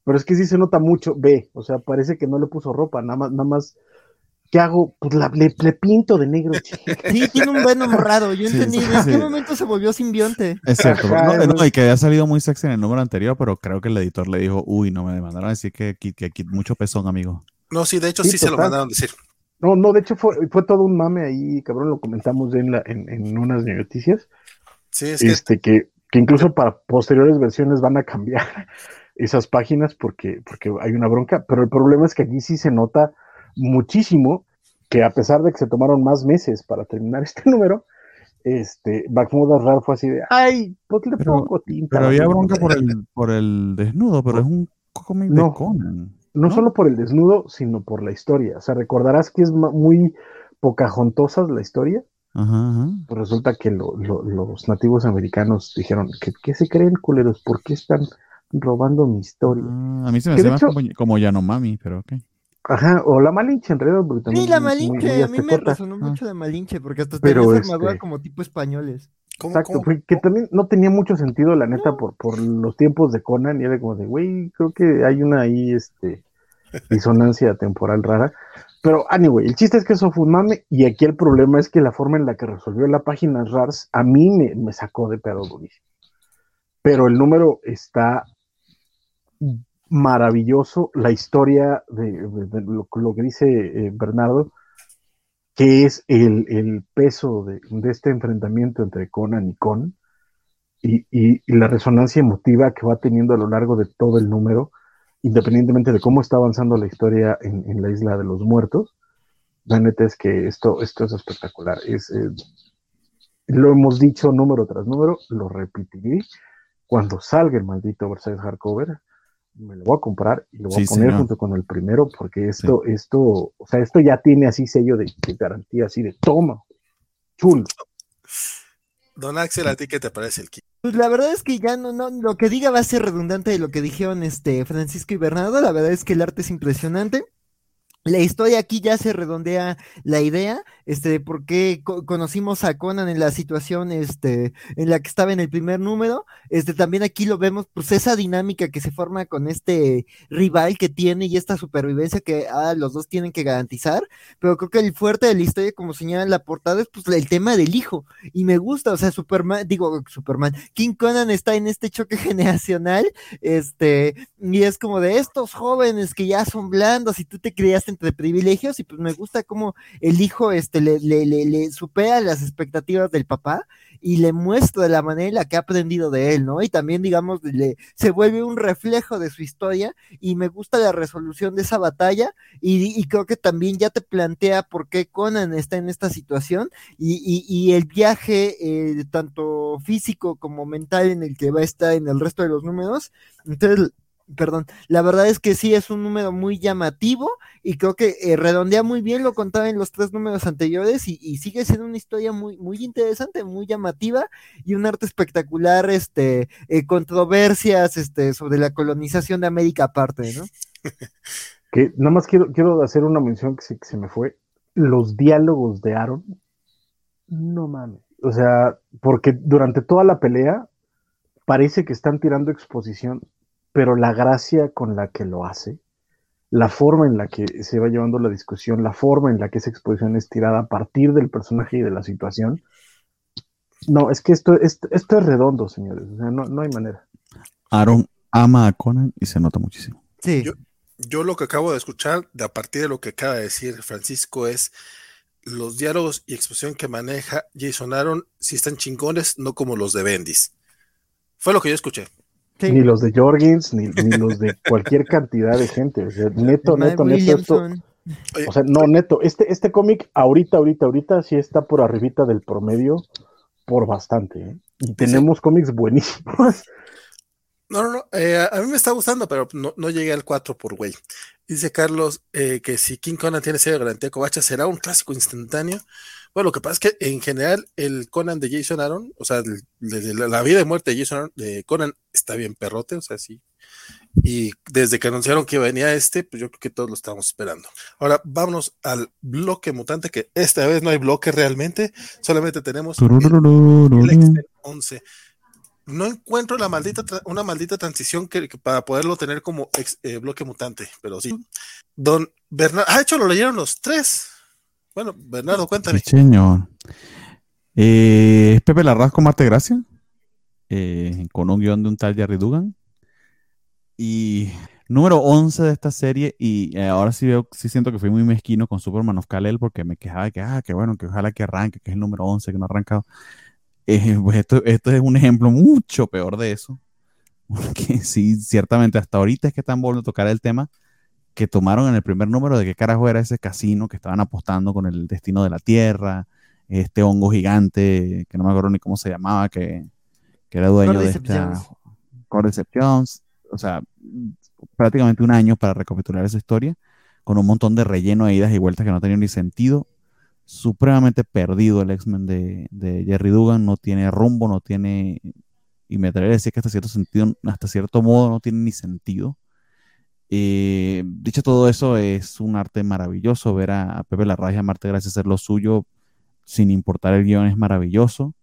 pero es que sí se nota mucho, ve, o sea, parece que no le puso ropa, nada más, nada más, ¿qué hago? Pues la- le, le pinto de negro. Sí, tiene un Venom raro. Yo Sí, entendí. sí, ¿En sí. qué momento se volvió simbionte? Es cierto. Ajá, no, no, y que había salido muy sexy en el número anterior, pero creo que el editor le dijo, uy, no me mandaron a decir que aquí, que mucho pezón, amigo. No, sí, de hecho Sí, sí, se lo mandaron decir. No, no, de hecho fue, fue todo un mame ahí, cabrón, lo comentamos en, la, en, en unas noticias, Sí, es que este, que, que incluso para posteriores versiones van a cambiar esas páginas porque, porque hay una bronca, pero el problema es que aquí sí se nota muchísimo que a pesar de que se tomaron más meses para terminar este número, este, Mahmoud Asrar fue así de, ay, pues le Pero- pongo tinta. Pero había bronca por el, por el desnudo, pero es un cómic No. de Conan. no ¿no? solo por el desnudo, sino por la historia. O sea, recordarás que es muy pocajontosas la historia. Ajá, ajá. Pues resulta que lo- lo- los nativos americanos dijeron, ¿qué, qué se creen, culeros? ¿Por qué están robando mi historia? Ah, a mí se me hace más hecho- como, como Yanomami, pero ok. Ajá, o la Malinche en realidad, porque también Sí, la muy- Malinche. muy a mí me resonó Ah. mucho la Malinche porque hasta tenía esa armadura este- como tipo españoles. ¿cómo, Exacto, cómo? que también no tenía mucho sentido, la neta, por, por los tiempos de Conan, y era como de, güey, creo que hay una ahí, este, disonancia temporal rara. Pero, anyway, el chiste es que eso fue un mame, y aquí el problema es que la forma en la que resolvió la página RARS a mí me, me sacó de pedo durísimo. Pero el número está maravilloso, la historia de, lo, que dice eh, Bernardo, que es el, el peso de, este enfrentamiento entre Conan y Con, y, y- la resonancia emotiva que va teniendo a lo largo de todo el número, independientemente de cómo está avanzando la historia en, en la isla de los muertos. La neta es que esto, esto es espectacular. Es, eh, lo hemos dicho número tras número, lo repetiré. Cuando salga el maldito Versailles Hardcover, me lo voy a comprar y lo voy Sí, a poner señor. junto con el primero, porque esto, esto, o sea, esto ya tiene así sello de, de garantía, así de toma, chulo. Don Axel, ¿a ti qué te parece el kit? Pues la verdad es que ya no, no, lo que diga va a ser redundante de lo que dijeron este Francisco y Bernardo. La verdad es que el arte es impresionante. La historia aquí ya se redondea la idea, este, de por qué co- conocimos a Conan en la situación, este, en la que estaba en el primer número. Este, también aquí lo vemos, pues esa dinámica que se forma con este rival que tiene y esta supervivencia que ah, los dos tienen que garantizar. Pero creo que el fuerte de la historia, como señala la portada, es pues el tema del hijo. Y me gusta, o sea, Superman, digo, Superman, King Conan está en este choque generacional, este, y es como de estos jóvenes que ya son blandos y tú te criaste entre privilegios, y pues me gusta cómo el hijo, este, le, le, le, supera las expectativas del papá y le muestra la manera en la que ha aprendido de él, ¿no? Y también, digamos, se vuelve un reflejo de su historia y me gusta la resolución de esa batalla y, creo que también ya te plantea por qué Conan está en esta situación y, y, y el viaje eh, tanto físico como mental en el que va a estar en el resto de los números. Entonces, perdón, la verdad es que sí es un número muy llamativo y creo que eh, redondea muy bien lo contaba en los tres números anteriores y, sigue siendo una historia muy, muy interesante, muy llamativa y un arte espectacular, este, eh, controversias este, sobre la colonización de América aparte, ¿no? Que nada más quiero, quiero hacer una mención que se, que se me fue. Los diálogos de Aaron, no mames. O sea, porque durante toda la pelea parece que están tirando exposición, pero la gracia con la que lo hace, la forma en la que se va llevando la discusión, la forma en la que esa exposición es tirada a partir del personaje y de la situación. No, es que esto, esto, esto es redondo, señores. O sea, no, no hay manera. Aaron ama a Conan y se nota muchísimo. Sí. Yo- Yo lo que acabo de escuchar, de a partir de lo que acaba de decir Francisco, es los diálogos y exposición que maneja Jason Aaron, si están chingones, no como los de Bendis. Fue lo que yo escuché. Sí. Ni los de Jorgens, ni, ni los de cualquier cantidad de gente. O sea, neto, neto, neto. Esto, o sea, no, neto. Este, este cómic, ahorita, ahorita, ahorita, sí está por arribita del promedio por bastante. ¿eh? Y tenemos cómics buenísimos. No, no, no. eh, a mí me está gustando, pero no, no llegué al 4 por güey. Dice Carlos eh, que si King Conan tiene sello de garantía covacha, será un clásico instantáneo. Bueno, lo que pasa es que en general el Conan de Jason Aaron, o sea, el- de la, la vida y muerte de Jason Aaron, de Conan está bien perrote, o sea, sí. Y desde que anunciaron que venía este, pues yo creo que todos lo estábamos esperando. Ahora vámonos al bloque mutante, que esta vez no hay bloque realmente, solamente tenemos el, el Extend 11. No encuentro la maldita una maldita transición que, que para poderlo tener como ex- eh, bloque mutante, pero sí. Don Bernardo, ah, de hecho lo leyeron los tres. Bueno, Bernardo, cuéntame. Señor. Eh, es Pepe Larraz con Marte Gracia, eh, con un guion de un tal Jerry Dugan. Y número 11 de esta serie, y eh, ahora sí veo, sí siento que fui muy mezquino con Superman of Kal-El porque me quejaba de que, ah, que bueno, que ojalá que arranque, que es el número 11, que no ha arrancado. Eh, pues esto, esto es un ejemplo mucho peor de eso. Porque sí, ciertamente hasta ahorita es que están volviendo a tocar el tema que tomaron en el primer número de qué carajo era ese casino que estaban apostando con el destino de la Tierra, este hongo gigante, que no me acuerdo ni cómo se llamaba, que, que era dueño de esta. Cordyceps Jones. O sea, prácticamente un año para recapitular esa historia, con un montón de relleno de idas y vueltas que no tenían ni sentido. Supremamente perdido el X-Men de, de Jerry Dugan, no tiene rumbo, no tiene, y me atrevería a decir que hasta cierto sentido, hasta cierto modo no tiene ni sentido. Eh, dicho todo eso, es un arte maravilloso. Ver a, a Pepe Larraz y a Marte Gracia hacer lo suyo sin importar el guion es maravilloso.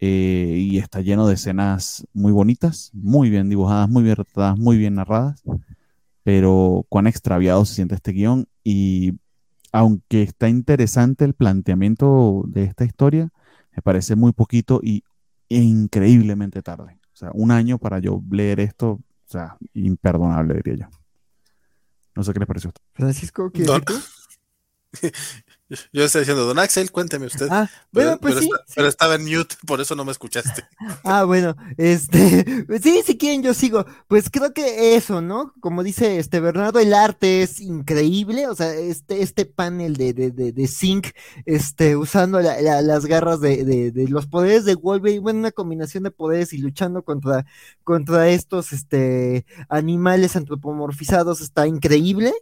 Eh, y está lleno de escenas muy bonitas, muy bien dibujadas, muy bien retratadas, muy bien narradas. Pero cuán extraviado se siente este guion. Y aunque está interesante el planteamiento de esta historia, me parece muy poquito y increíblemente tarde. O sea, un año para yo leer esto, o sea, imperdonable, diría yo. No sé qué les pareció. Francisco, ¿qué? Yo estoy diciendo, don Axel, cuénteme usted. Ah, pero, bueno, pues pero sí. está- pero estaba en mute, por eso no me escuchaste. Ah, bueno, este, sí, si quieren yo sigo. Pues creo que eso, ¿no? Como dice este Bernardo, el arte es increíble, o sea, este, este panel de, de, de, de Zinc, este, usando la- la- las garras de, de, de los poderes de Wolverine, bueno, una combinación de poderes y luchando contra, contra estos, este, animales antropomorfizados está increíble.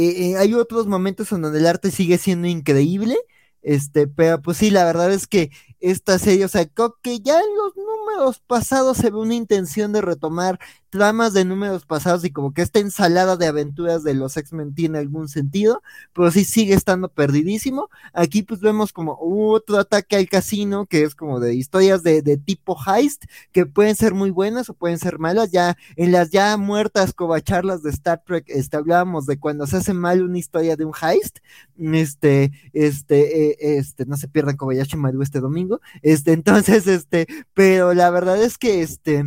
Eh, eh, hay otros momentos en donde el arte sigue siendo increíble, este, pero pues sí, la verdad es que esta serie, o sea, creo que ya en los números pasados se ve una intención de retomar tramas de números pasados y como que esta ensalada de aventuras de los X-Men tiene algún sentido, pero sí sigue estando perdidísimo. Aquí pues vemos como otro ataque al casino, que es como de historias de, de tipo heist, que pueden ser muy buenas o pueden ser malas. Ya en las ya muertas covacharlas de Star Trek, este, hablábamos de cuando se hace mal una historia de un heist, este, este, eh, este, no se pierdan Kobayashi Maru este domingo, este, entonces, este, pero la verdad es que, este,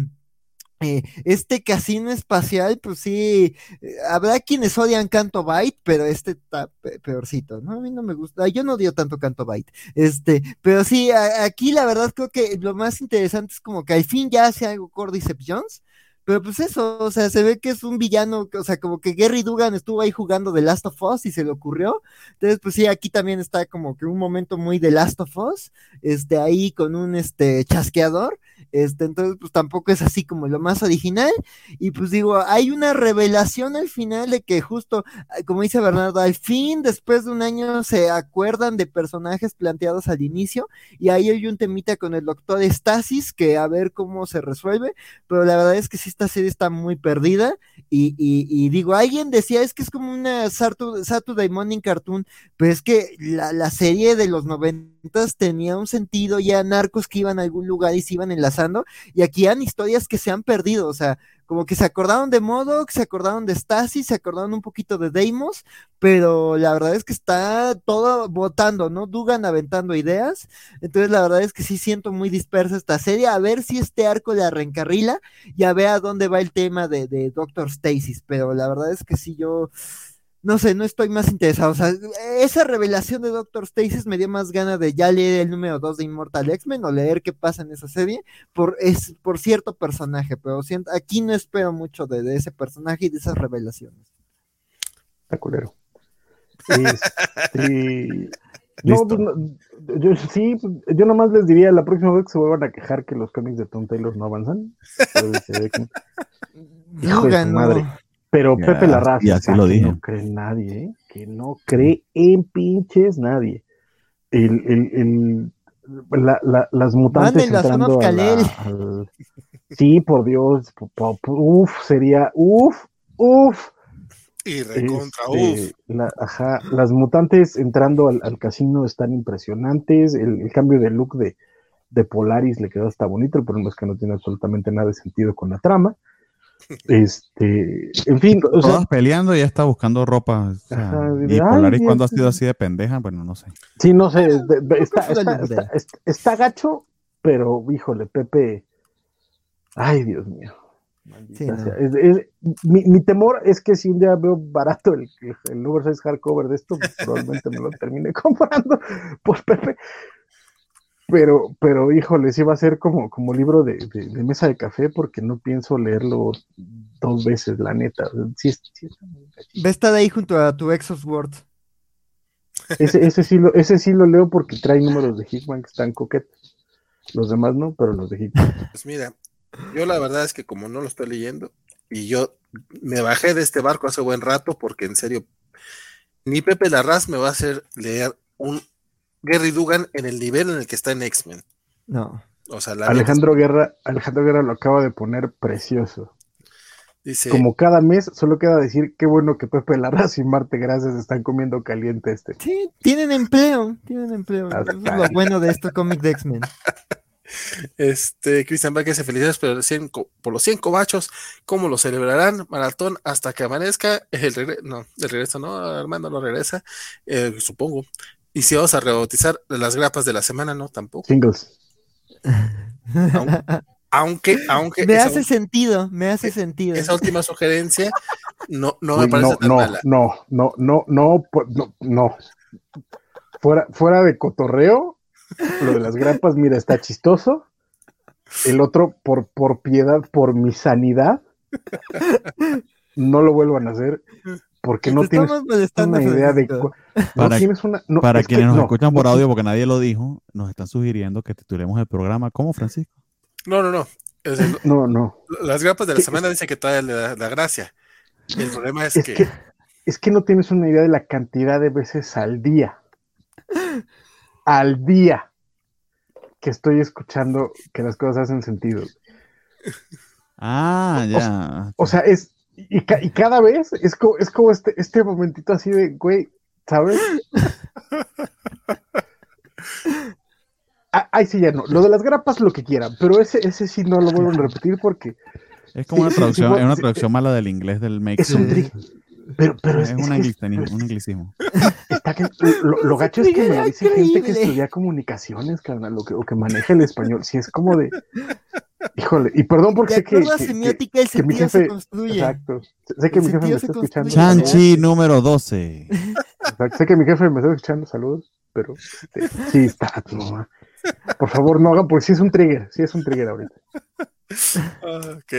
eh, este casino espacial, pues sí, eh, habrá quienes odian Canto Byte, pero este está pe- peorcito, ¿no? A mí no me gusta, yo no odio tanto Canto Byte, este, pero sí, aquí la verdad creo que lo más interesante es como que al fin ya hace algo Cordyceps Jones, pero pues eso, o sea, se ve que es un villano, o sea, como que Gary Dugan estuvo ahí jugando The Last of Us y se le ocurrió, entonces pues sí, aquí también está como que un momento muy The Last of Us, este, ahí con un, este, chasqueador, este, entonces, pues tampoco es así como lo más original. Y pues digo, hay una revelación al final de que justo, como dice Bernardo, al fin, después de un año, se acuerdan de personajes planteados al inicio. Y ahí hay un temita con el doctor Stasis, que a ver cómo se resuelve. Pero la verdad es que sí, esta serie está muy perdida. Y, y, digo, alguien decía, es que es como una Saturday, Morning Cartoon, pero es que la, la serie de los noventas tenía un sentido, ya narcos que iban a algún lugar y se iban enlazando, y aquí han historias que se han perdido, o sea, como que se acordaron de Modoc, se acordaron de Stasis, se acordaron un poquito de Deimos, pero la verdad es que está todo votando, ¿no? Dugan aventando ideas, entonces la verdad es que sí siento muy dispersa esta serie, a ver si este arco la reencarrila y a ver a dónde va el tema de, de Doctor Stasis, pero la verdad es que sí yo no sé, no estoy más interesado. O sea, esa revelación de Doctor Stasis me dio más ganas de ya leer el número 2 de Immortal X-Men o leer qué pasa en esa serie por, es, por cierto personaje, pero siento, aquí no espero mucho de, de, ese personaje y de esas revelaciones. Está culero. Este, no, pues, no, yo sí, yo nomás les diría la próxima vez que se vuelvan a quejar que los cómics de Tom Taylor no avanzan. Pues, se ve que- Hijo de su madre. Pero Ya, Pepe Larraz, y así lo que no cree en nadie, ¿eh? que no cree en pinches nadie. El, el, el- la- la- las mutantes entrando a la- Kalel. al- Sí, por Dios, uf, sería, uf, uf. Y recontra, Este, uf. la- ajá, las mutantes entrando al, al casino están impresionantes. El, el cambio de look de, de Polaris le quedó hasta bonito. El problema es que no tiene absolutamente nada de sentido con la trama. Este, en fin, o sea, peleando y ella está buscando ropa. o sea, Ajá, y Polaris ay, cuando ha Dios. sido así de pendeja, bueno, no sé. sí, no sé, de- de- está, Pues, está, dale, está, dale. está- está gacho, pero híjole, Pepe, ay, Dios mío. Sí, no. sea. Es- es- mi, mi temor es que si un día veo barato el, el oversize hardcover de esto, pues, probablemente me lo termine comprando por Pepe. Pero, pero híjole, sí va a ser como, como libro de, de- de mesa de café porque no pienso leerlo dos veces, la neta. Sí, sí está. Ve estar ahí junto a tu Exos Word. ese, ese, sí lo, ese sí lo leo porque trae números de Hickman que están coquetos. Los demás no, pero los de Hickman. Pues mira, yo la verdad es que como no lo estoy leyendo, y yo me bajé de este barco hace buen rato, porque en serio, ni Pepe Larraz me va a hacer leer un Gary Dugan en el nivel en el que está en X-Men. No. O sea, la Alejandro Guerra, Alejandro Guerra lo acaba de poner precioso. dice, Como cada mes, solo queda decir qué bueno que Pepe Larraz y Marte Gracias están comiendo caliente este. Sí, tienen empleo, tienen empleo. Ah, Eso es lo bueno de este cómic de X-Men. este, Cristian Vázquez dice felicidades por, los 100 co- por los 100 cobachos, ¿cómo lo celebrarán? Maratón hasta que amanezca, el regreso, no, el regreso no, Armando no regresa, eh, supongo. Y si vamos a rebautizar las grapas de la semana, no, tampoco. Singles. Aunque, aunque Me hace sentido, me hace sentido. esa última sugerencia no, no me parece no, tan no, mala. no, no, no, no, po- no, no. Fuera, fuera de cotorreo, lo de las grapas, mira, está chistoso. El otro, por, por piedad, por mi sanidad, no lo vuelvan a hacer porque no tienes una idea de... No Para- tienes una... no, Para es que quienes nos no, escuchan no por audio, porque nadie lo dijo, nos están sugiriendo que titulemos el programa ¿Cómo, Francisco? No, no, no. No, no. las grapas de la semana dicen que todavía le da la gracia. El problema es, Es que, que, es que no tienes una idea de la cantidad de veces al día, al día, que estoy escuchando que las cosas hacen sentido. Ah, O- ya. O sea, es, y, ca- y cada vez es como, es como este, este momentito así de, güey, ¿sabes? Ah, Ay, sí, ya no. Lo de las grapas, lo que quieran, pero ese, ese sí no lo vuelvo a repetir porque Es como sí, una traducción, sí, es una traducción mala del inglés del make. es un. Pero, pero es, es, es un, que anglicismo, un anglicismo. Está que, lo, lo gacho es que me dice gente que estudia comunicaciones, carnal, o que, o que maneja el español. Si es como de. Híjole, y perdón porque sé que. acuerdo a que- que- semiótica, el que mi sentido se jefe- construye. Exacto. Sé que El mi jefe me está escuchando. Chanchi número 12. Exacto, Sé que mi jefe me está escuchando, saludos, pero este, sí está. no, por favor, no hagan, porque sí es un trigger, sí es un trigger ahorita. Ah, ok.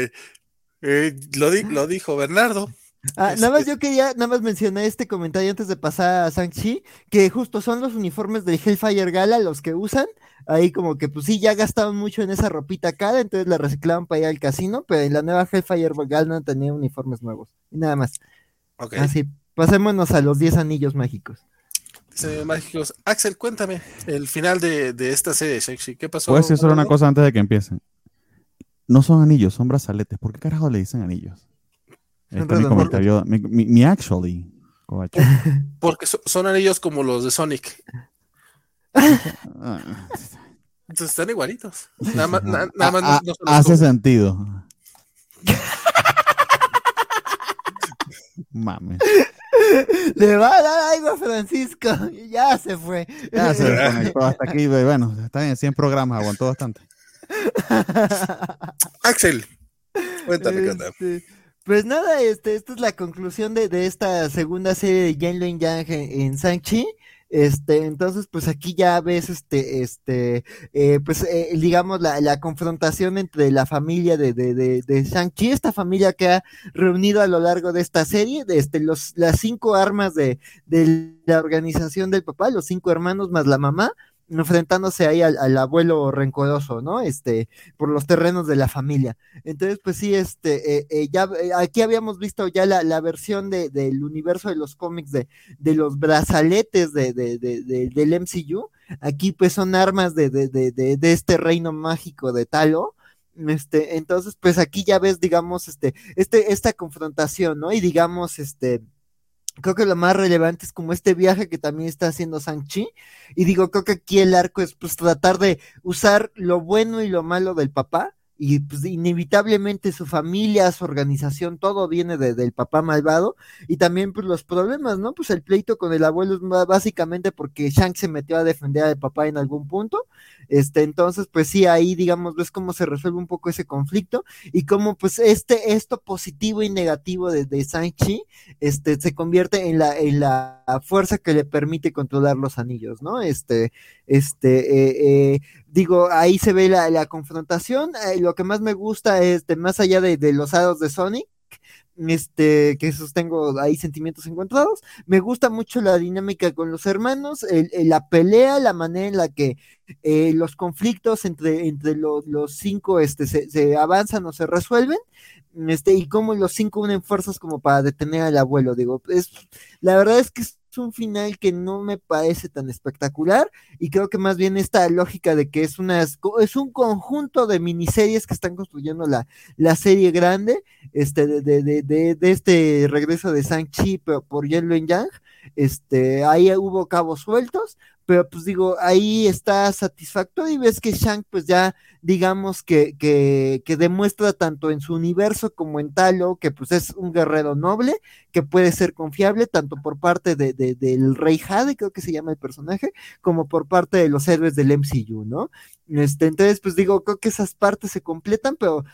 Eh, lo, di- lo dijo Bernardo. Ah, nada más yo quería, nada más mencionar este comentario antes de pasar a Shang-Chi, que justo son los uniformes del Hellfire Gala los que usan. Ahí como que pues sí, ya gastaban mucho en esa ropita cara, entonces la reciclaban para ir al casino, pero en la nueva Hellfire Gala no tenía uniformes nuevos. Y nada más. Ok. Así, pasémonos a los 10 anillos mágicos. Dice Mágicos. Axel, cuéntame el final de, de esta serie de Shang-Chi. ¿Qué pasó? Puedo decir solo una cosa antes de que empiecen. No son anillos, son brazaletes. ¿Por qué carajo le dicen anillos? Este es mi comentario. Mi, mi- mi actually. covacho. Porque so- son anillos como los de Sonic. Entonces están igualitos. Nada sí, más, sí, na- no. nada más no- no son los Hace como- sentido. Mames. Le va a dar algo a Francisco. Ya se fue. Ya se desconectó hasta aquí. Bueno, está bien, 100 programas, aguantó bastante. Axel, cuéntame qué. Este, Pues nada, este, esta es la conclusión de, de esta segunda serie de Yen Luen Yang en, en Shang-Chi. Este, entonces, pues aquí ya ves, este, este, eh, pues, eh, digamos, la, la confrontación entre la familia de, de, de, de Shang-Chi, esta familia que ha reunido a lo largo de esta serie, de este, los, las cinco armas de, de la organización del papá, los cinco hermanos más la mamá, enfrentándose ahí al, abuelo rencoroso, ¿no? Este, por los terrenos de la familia. Entonces, pues sí, este, eh, eh, ya eh, aquí habíamos visto ya la, la versión de, del universo de los cómics de, de los brazaletes de, de, del MCU. Aquí pues son armas de, de, este reino mágico de Talo. Este, entonces, pues aquí ya ves, digamos, este, este, esta confrontación, ¿no? Y digamos, este, creo que lo más relevante es como este viaje que también está haciendo Sanchi. Y digo, creo que aquí el arco es pues tratar de usar lo bueno y lo malo del papá y pues inevitablemente su familia, su organización, todo viene de, del papá malvado y también pues los problemas, ¿no? Pues el pleito con el abuelo es básicamente porque Shank se metió a defender al papá en algún punto, este, entonces pues sí, ahí digamos, ves cómo se resuelve un poco ese conflicto y cómo pues este, esto positivo y negativo de, de Shang-Chi, este, se convierte en la, en la fuerza que le permite controlar los anillos, ¿no? Este, este, eh, eh, digo, ahí se ve la, la confrontación. Eh, lo que más me gusta es, de, más allá de, de los hados de Sonic, este, que sostengo ahí sentimientos encontrados. Me gusta mucho la dinámica con los hermanos, el, la pelea, la manera en la que los conflictos entre, entre los, los cinco este, se, se, avanzan o se resuelven, este, y cómo los cinco unen fuerzas como para detener al abuelo. Digo, es, la verdad es que es un final que no me parece tan espectacular y creo que más bien esta lógica de que es una es un conjunto de miniseries que están construyendo la, la serie grande este de, de, de, de este regreso de Sang-Chi por Yen Yang este ahí hubo cabos sueltos pero pues digo, ahí está satisfactorio y ves que Shank pues ya digamos que, que, que, demuestra tanto en su universo como en Talo que pues es un guerrero noble, que puede ser confiable tanto por parte de, de, del Rey Jade, creo que se llama el personaje, como por parte de los héroes del MCU, ¿no? Este, entonces pues digo, creo que esas partes se completan, pero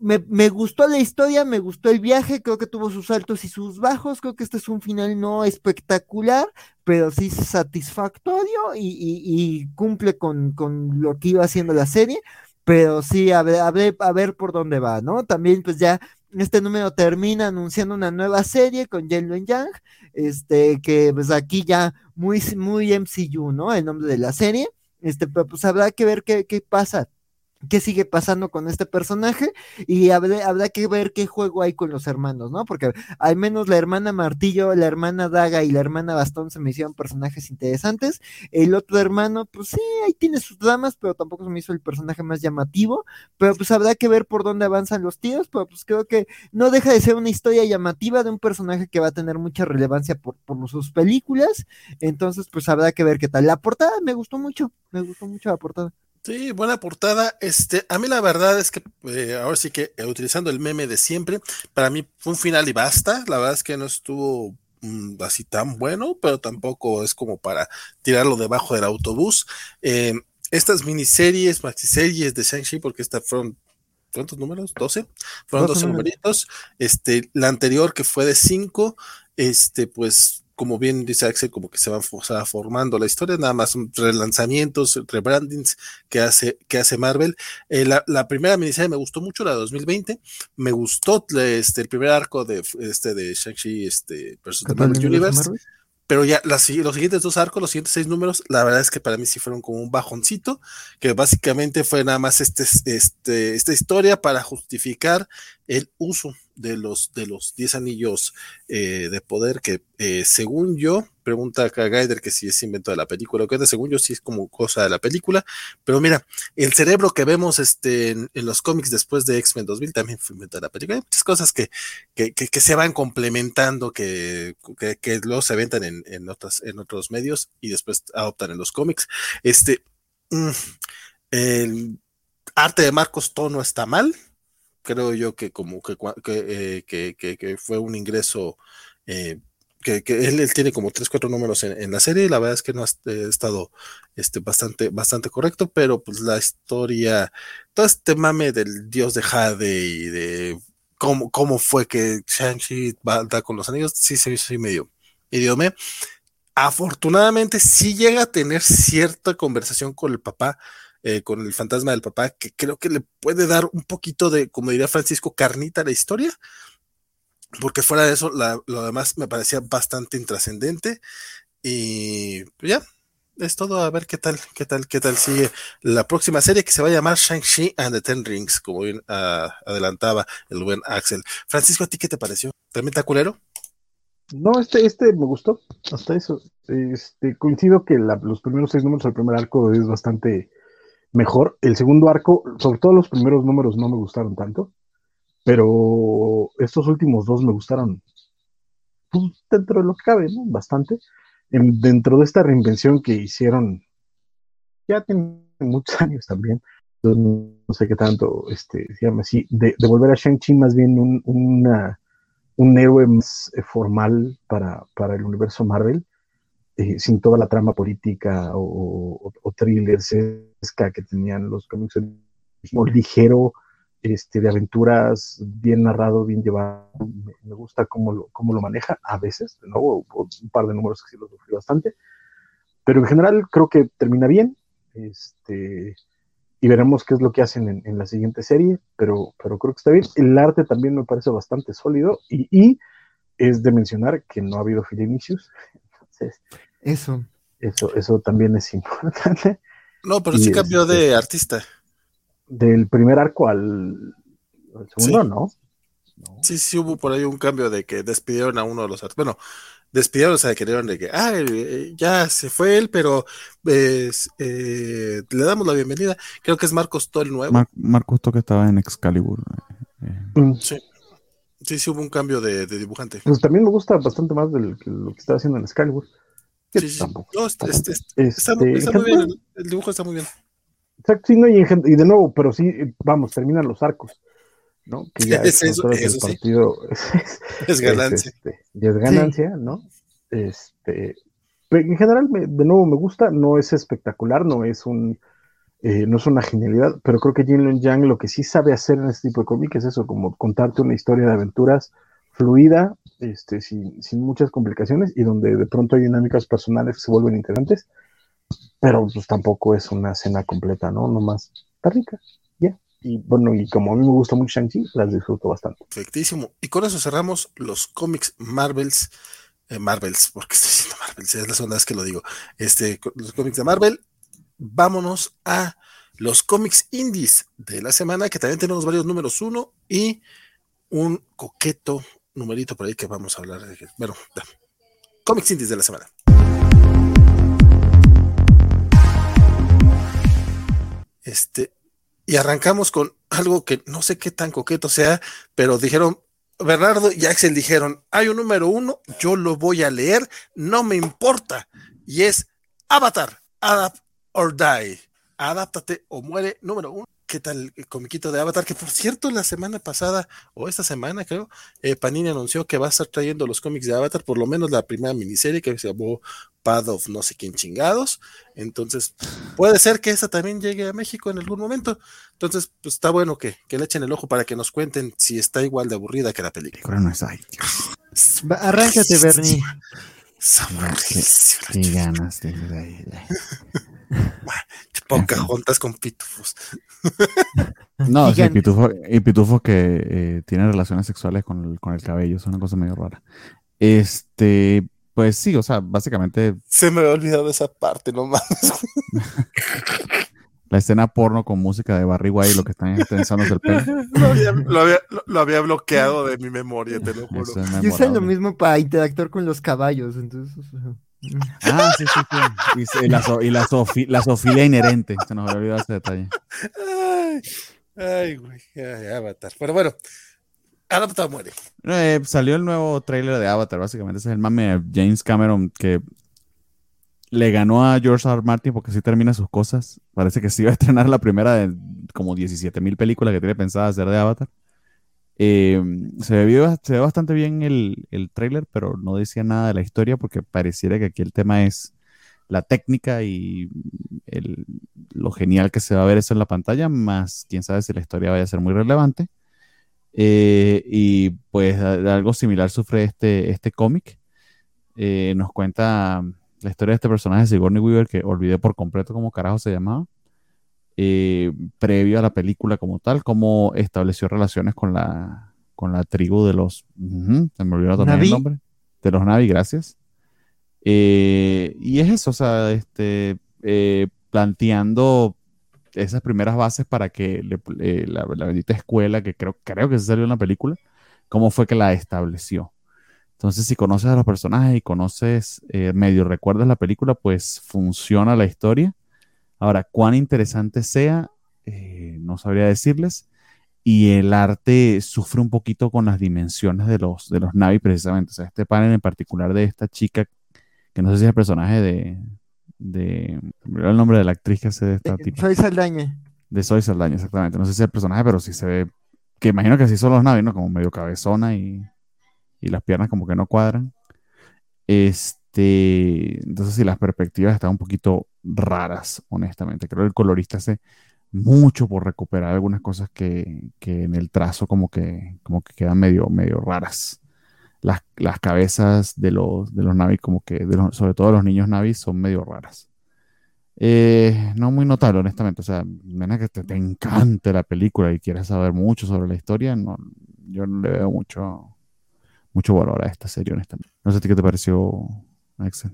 me, me, gustó la historia, me gustó el viaje, creo que tuvo sus altos y sus bajos, creo que este es un final no espectacular, pero sí satisfactorio y, y, cumple con, con, lo que iba haciendo la serie, pero sí, a ver, a ver, a ver por dónde va, ¿no? También pues ya este número termina anunciando una nueva serie con Yen Yang, este, que pues aquí ya muy, muy MCU, ¿no? El nombre de la serie, este, pero pues habrá que ver qué, qué pasa qué sigue pasando con este personaje y habrá, que ver qué juego hay con los hermanos, ¿no? Porque al menos la hermana Martillo, la hermana Daga y la hermana Bastón se me hicieron personajes interesantes. El otro hermano, pues sí, ahí tiene sus dramas, pero tampoco se me hizo el personaje más llamativo. Pero pues habrá que ver por dónde avanzan los tíos, pero pues creo que no deja de ser una historia llamativa de un personaje que va a tener mucha relevancia por, por sus películas. Entonces, pues habrá que ver qué tal. La portada me gustó mucho, me gustó mucho la portada. Sí, buena portada. Este, a mí la verdad es que eh, ahora sí que eh, utilizando el meme de siempre, para mí fue un final y basta. La verdad es que no estuvo mm, así tan bueno, pero tampoco es como para tirarlo debajo del autobús. Eh, estas miniseries, maxiseries de Shang-Chi, porque estas fueron ¿cuántos números? ¿12? Fueron 12 numeritos. Este, la anterior que fue de 5, este, pues como bien dice Axel, como que se va, se va, formando la historia, nada más relanzamientos, rebrandings que hace, que hace Marvel. Eh, la, la, primera miniserie me gustó mucho, la de 2020, me gustó este, el primer arco de, este, de Shang-Chi este, versus The Marvel Universe. Marvel? Pero ya las, los siguientes dos arcos, los siguientes seis números, la verdad es que para mí sí fueron como un bajoncito, que básicamente fue nada más este, este, esta historia para justificar el uso de los de los 10 anillos eh, de poder que eh, según yo pregunta acá Gaider que si es invento de la película o qué según yo sí es como cosa de la película pero mira el cerebro que vemos este en, los cómics después de X-Men 2000 también fue invento de la película. Hay muchas cosas que, que, que, que se van complementando que, que, luego se ventan en, en, otras, en otros medios y después adoptan en los cómics. Este mm, el arte de Marcos Tono está mal creo yo que como que, que, eh, que, que fue un ingreso eh, que, él, él, tiene como tres, cuatro números en, en, la serie, la verdad es que no ha eh, estado este, bastante, bastante correcto, pero pues la historia, todo este mame del dios de Jade y de cómo, cómo fue que Shang-Chi va a dar con los anillos, sí se hizo medio idioma. Afortunadamente sí llega a tener cierta conversación con el papá, eh, con el fantasma del papá, que creo que le puede dar un poquito de, como diría Francisco, carnita a la historia, porque fuera de eso, la, lo demás me parecía bastante intrascendente. Y ya, es todo. A ver qué tal, qué tal, qué tal sigue la próxima serie que se va a llamar Shang-Chi and the Ten Rings, como bien uh, adelantaba el buen Axel. Francisco, ¿a ti qué te pareció? ¿También está culero? No, este, este me gustó, hasta eso. Este, coincido que los primeros seis números del primer arco es bastante mejor. El segundo arco, sobre todo los primeros números no me gustaron tanto, pero estos últimos dos me gustaron pues, dentro de lo que cabe, ¿no? Bastante. En, dentro de esta reinvención que hicieron, ya tiene muchos años también, no sé qué tanto este, se llama así, de, volver a Shang-Chi más bien un, una un héroe más eh, formal para, para el universo Marvel, eh, sin toda la trama política o, o, que tenían los cómics, ligero, este, de aventuras, bien narrado, bien llevado. Me, gusta cómo lo, cómo lo maneja, a veces, nuevo, un par de números que sí lo sufrí bastante, pero en general creo que termina bien. Este, y veremos qué es lo que hacen en, la siguiente serie, pero, pero creo que está bien. El arte también me parece bastante sólido y, es de mencionar que no ha habido Filinicius. Entonces, eso. Eso, eso también es importante. No, pero sí cambió de artista. Del primer arco al, segundo, ¿no? Sí, sí hubo por ahí un cambio de que despidieron a uno de los artistas. Bueno, despidieron, o sea, querían de que, ah, ya se fue él, pero eh, le damos la bienvenida. Creo que es Marcos Tol nuevo. Marcos Tol que estaba en Excalibur. Eh. Mm. Sí. Sí, sí hubo un cambio de, dibujante. Pues también me gusta bastante más de lo que estaba haciendo en Excalibur. Sí, sí. No, este, está, muy bien, el, dibujo está muy bien. Exacto, sí, no, y, y de nuevo, pero sí, vamos, terminan los arcos. ¿no? Que ya es, eso, el partido es, ganancia. Este, es ganancia, ¿no? Este, en general, de nuevo, me gusta, no es espectacular, no es un eh, no es una genialidad, pero creo que Jin Lun Yang lo que sí sabe hacer en este tipo de cómic es eso, como contarte una historia de aventuras fluida, este, sin, sin muchas complicaciones y donde de pronto hay dinámicas personales que se vuelven interesantes, pero pues tampoco es una escena completa, ¿no? Nomás está rica. Y bueno, y como a mí me gusta mucho Shang-Chi, las disfruto bastante. Perfectísimo. Y con eso cerramos los cómics Marvels. Eh, Marvels, porque estoy diciendo Marvels, es la segunda vez que lo digo. Este, los cómics de Marvel. Vámonos a los cómics indies de la semana, que también tenemos varios números uno y un coqueto numerito por ahí que vamos a hablar de. Bueno, cómics indies de la semana. Este, y arrancamos con algo que no sé qué tan coqueto sea, pero dijeron, Bernardo y Axel dijeron, hay un número uno, yo lo voy a leer, no me importa, y es Avatar, Adapt or Die, adáptate o muere, número uno. ¿Qué tal el comiquito de Avatar? Que por cierto, la semana pasada, o esta semana creo, eh, Panini anunció que va a estar trayendo los cómics de Avatar, por lo menos la primera miniserie que se llamó Pad of no sé quién chingados. Entonces, puede ser que esa también llegue a México en algún momento. Entonces, pues está bueno que, le echen el ojo para que nos cuenten si está igual de aburrida que la película. No es ahí. Arráncate, Bernie. Qué, ganas de, juntas con pitufos. No, sí, pitufo, y pitufos que eh, tienen relaciones sexuales con el, con el cabello, es una cosa medio rara. Este, pues sí, o sea, básicamente. Se me había olvidado esa parte, no más. La escena porno con música de Barry White, lo que están pensando es el pelo. Lo había, bloqueado de mi memoria, te lo juro. Sé lo mismo para interactuar con los caballos, entonces. Ah, sí, sí, sí. Y, la, y la, la sofilia inherente. Se nos había olvidado ese detalle. Ay, ay güey. Ay, Avatar. Pero bueno, Avatar muere. Eh, salió el nuevo trailer de Avatar, básicamente. Ese es el mame de James Cameron que le ganó a George R. Martin porque sí termina sus cosas. Parece que sí iba a estrenar la primera de como 17 mil películas que tiene pensada hacer de Avatar. Eh, se, ve, bastante bien el, el trailer, pero no decía nada de la historia porque pareciera que aquí el tema es la técnica y lo genial que se va a ver eso en la pantalla, más quién sabe si la historia vaya a ser muy relevante. Eh, y pues algo similar sufre este, este cómic. Eh, nos cuenta la historia de este personaje, Sigourney Weaver, que olvidé por completo cómo carajo se llamaba. Eh, previo a la película como tal, cómo estableció relaciones con la, con la tribu de los... se me olvidó también el nombre. De los Navi, gracias. Eh, y es eso, o sea, este, eh, planteando esas primeras bases para que le- eh, la, la bendita escuela, que creo, creo que se salió en la película, cómo fue que la estableció. Entonces, si conoces a los personajes y conoces, eh, medio recuerdas la película, pues funciona la historia. Ahora, cuán interesante sea, eh, no sabría decirles. Y el arte sufre un poquito con las dimensiones de los, de los Navi, precisamente. O sea, este panel en particular de esta chica, que no sé si es el personaje de. de el nombre de la actriz que hace de esta tipa. Soy Saldaña. De Zoe Saldaña, exactamente. No sé si es el personaje, pero sí se ve. Que imagino que así son los Navi, ¿no? Como medio cabezona y, y las piernas como que no cuadran. Este. Entonces, sí, las perspectivas están un poquito raras, honestamente. Creo que el colorista hace mucho por recuperar algunas cosas que, que en el trazo como que, como que quedan medio, medio raras. Las, las cabezas de los, de los Navi, como que, de los- sobre todo los niños Navi, son medio raras. Eh, no muy notable, honestamente. O sea, menos que te, te encante la película y quieras saber mucho sobre la historia, no, yo no le veo mucho, mucho valor a esta serie, honestamente. No sé a ti qué te pareció, Axel.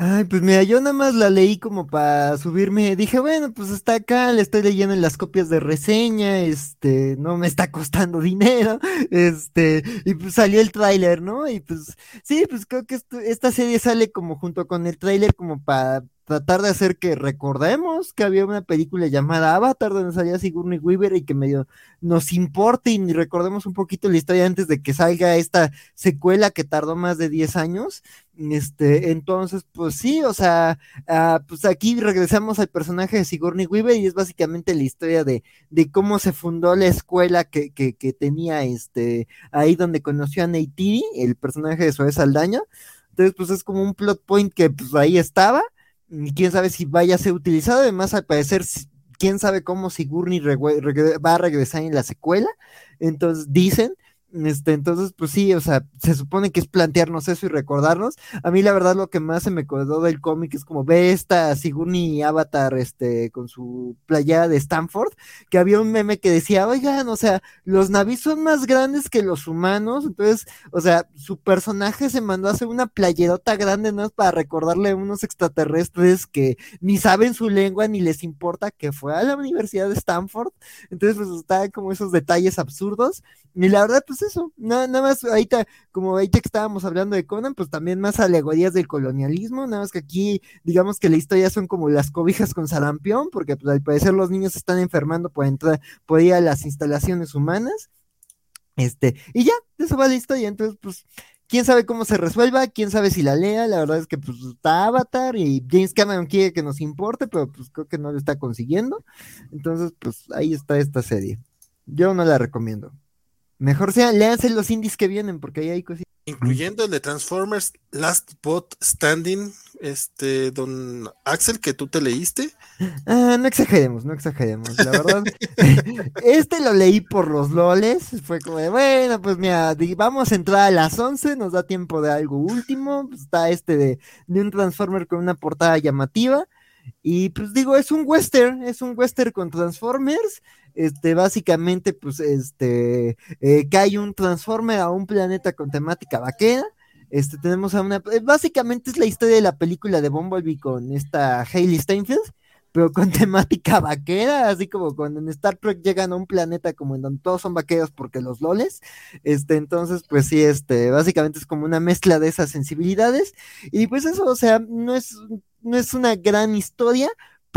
Ay, pues mira, yo nada más la leí como para subirme. Dije, bueno, pues está acá, le estoy leyendo en las copias de reseña, este, no me está costando dinero, este, y pues salió el tráiler, ¿no? Y pues, sí, pues creo que esta serie sale como junto con el tráiler como para tratar de hacer que recordemos que había una película llamada Avatar donde salía Sigourney Weaver y que medio nos importe y recordemos un poquito la historia antes de que salga esta secuela que tardó más de 10 años. Este, entonces, pues sí, o sea, ah, pues aquí regresamos al personaje de Sigourney Weaver y es básicamente la historia de, de cómo se fundó la escuela que, que, que tenía este, ahí donde conoció a Neytiri, el personaje de Zoe Saldaña. Entonces, pues es como un plot point que pues ahí estaba. Quién sabe si vaya a ser utilizado. Además, al parecer, quién sabe cómo Sigourney va a regresar en la secuela. Entonces, dicen. Este, entonces, pues sí, o sea, se supone que es plantearnos eso y recordarnos. A mí, la verdad, lo que más se me acordó del cómic es como ve esta Sigourney Avatar, este, con su playera de Stanford, que había un meme que decía, oigan, o sea, los navis son más grandes que los humanos, entonces, o sea, su personaje se mandó a hacer una playerota grande, ¿no? Para recordarle a unos extraterrestres que ni saben su lengua ni les importa que fue a la Universidad de Stanford. Entonces, pues está como esos detalles absurdos. Y la verdad, pues eso, nada, nada más ahorita, como ahorita que estábamos hablando de Conan, pues también más alegorías del colonialismo, nada más que aquí, digamos que la historia son como las cobijas con sarampión, porque pues al parecer los niños están enfermando por entrar, por ir a las instalaciones humanas. Este, y ya, eso va la historia, entonces, pues, quién sabe cómo se resuelva, quién sabe si la lea, la verdad es que pues está Avatar y James Cameron quiere que nos importe, pero pues creo que no lo está consiguiendo. Entonces, pues ahí está esta serie. Yo no la recomiendo. Mejor sea, léanse los indies que vienen, porque ahí hay cositas. Incluyendo el de Transformers Last Bot Standing, este, don Axel, que tú te leíste. Ah, no exageremos, no exageremos, la verdad. este lo leí por los loles, fue como de, bueno, pues mira, vamos a entrar a las 11, nos da tiempo de algo último, está este de, de un Transformer con una portada llamativa, y pues digo, es un western, es un western con Transformers, este, básicamente, pues, este, eh, cae un Transformer a un planeta con temática vaquera, este, tenemos a una, eh, básicamente es la historia de la película de Bumblebee con esta Hailey Steinfeld, pero con temática vaquera, así como cuando en Star Trek llegan a un planeta como en donde todos son vaqueros porque los loles, este, entonces, pues sí, este, básicamente es como una mezcla de esas sensibilidades, y pues eso, o sea, no es, no es una gran historia,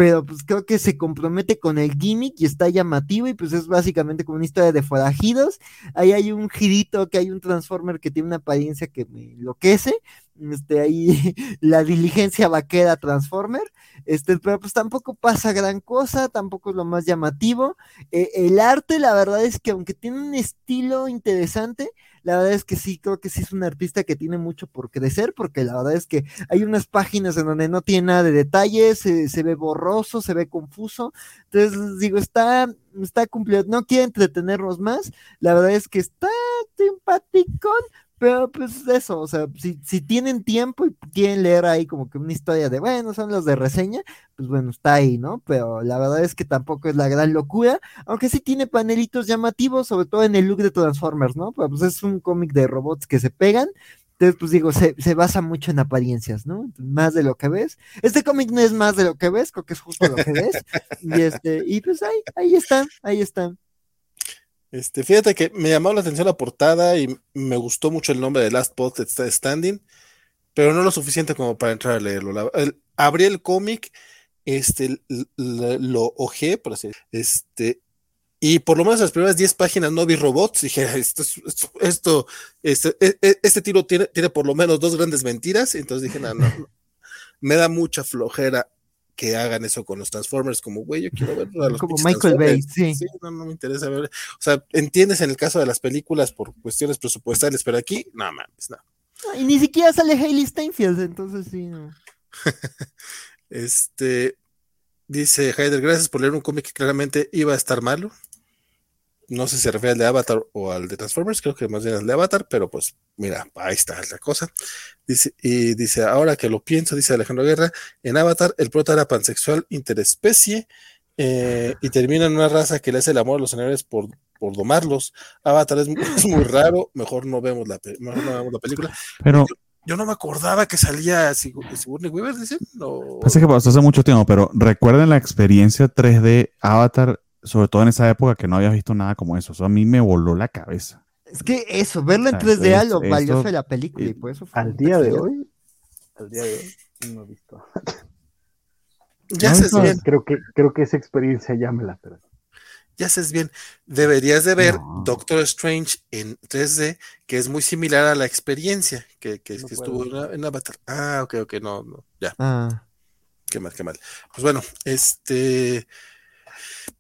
pero pues creo que se compromete con el gimmick y está llamativo y pues es básicamente como una historia de forajidos. Ahí hay un girito que hay un Transformer que tiene una apariencia que me enloquece. Este, ahí la diligencia vaquera Transformer. Este, pero pues tampoco pasa gran cosa, tampoco es lo más llamativo. Eh, el arte, la verdad es que aunque tiene un estilo interesante, la verdad es que sí, creo que sí es un artista que tiene mucho por crecer, porque la verdad es que hay unas páginas en donde no tiene nada de detalles, se, se ve borroso, se ve confuso. Entonces, digo, está, está cumplido. No quiero entretenernos más. La verdad es que está simpaticón, pero pues eso, o sea, si, si tienen tiempo y quieren leer ahí como que una historia de, bueno, son los de reseña, pues bueno, está ahí, ¿no? Pero la verdad es que tampoco es la gran locura, aunque sí tiene panelitos llamativos, sobre todo en el look de Transformers, ¿no? Pues es un cómic de robots que se pegan. Entonces, pues digo, se, se basa mucho en apariencias, ¿no? Más de lo que ves. Este cómic no es más de lo que ves, creo que es justo lo que ves. y este, y pues ahí, ahí están, ahí están. Este, fíjate que me llamó la atención la portada y me gustó mucho el nombre de Last Post Standing, pero no lo suficiente como para entrar a leerlo. Abrí el cómic, este, lo ojé, por así este, y por lo menos las primeras 10 páginas no vi robots. Dije, esto, es- esto, esto, este, e- e- este tiro tiene, tiene por lo menos dos grandes mentiras. Entonces dije, no, no. me da mucha flojera que hagan eso con los Transformers, como, güey, yo quiero ver a los Como Michael Bay, Transformers". sí. no, no me interesa ver. O sea, entiendes en el caso de las películas por cuestiones presupuestales, pero aquí, no mames, no. Y ni siquiera sale Hailey Steinfeld, entonces sí, no. Este, dice Heider, gracias por leer un cómic que claramente iba a estar malo. No sé si se refiere al de Avatar o al de Transformers, creo que más bien al de Avatar, pero pues mira, ahí está la cosa. Dice, y dice, ahora que lo pienso, dice Alejandro Guerra, en Avatar el prota era pansexual interespecie eh, y termina en una raza que le hace el amor a los animales por, por domarlos. Avatar es, mu- es muy raro, mejor no vemos la, mejor no vemos la película. Pero Yo no me acordaba que salía Sigour- Sigourney Weaver, dicen. No. Pasa que pasó hace mucho tiempo, pero recuerden la experiencia 3D Avatar, sobre todo en esa época que no habías visto nada como eso. Eso a mí me voló la cabeza. Es que eso, verla en O sea, 3D a es- lo esto- valioso de la película y por eso fue Al día de hoy, al día de hoy, no he visto. Ya No, haces no, bien, Creo que, creo que esa experiencia ya me la perdí. ya haces bien. Deberías de ver No. Doctor Strange en 3D, que es muy similar a la experiencia que, que- No que puedo. estuvo en, en Avatar. Ah, ok, ok, no, no, ya, Ah, qué mal, qué mal. Pues bueno, este.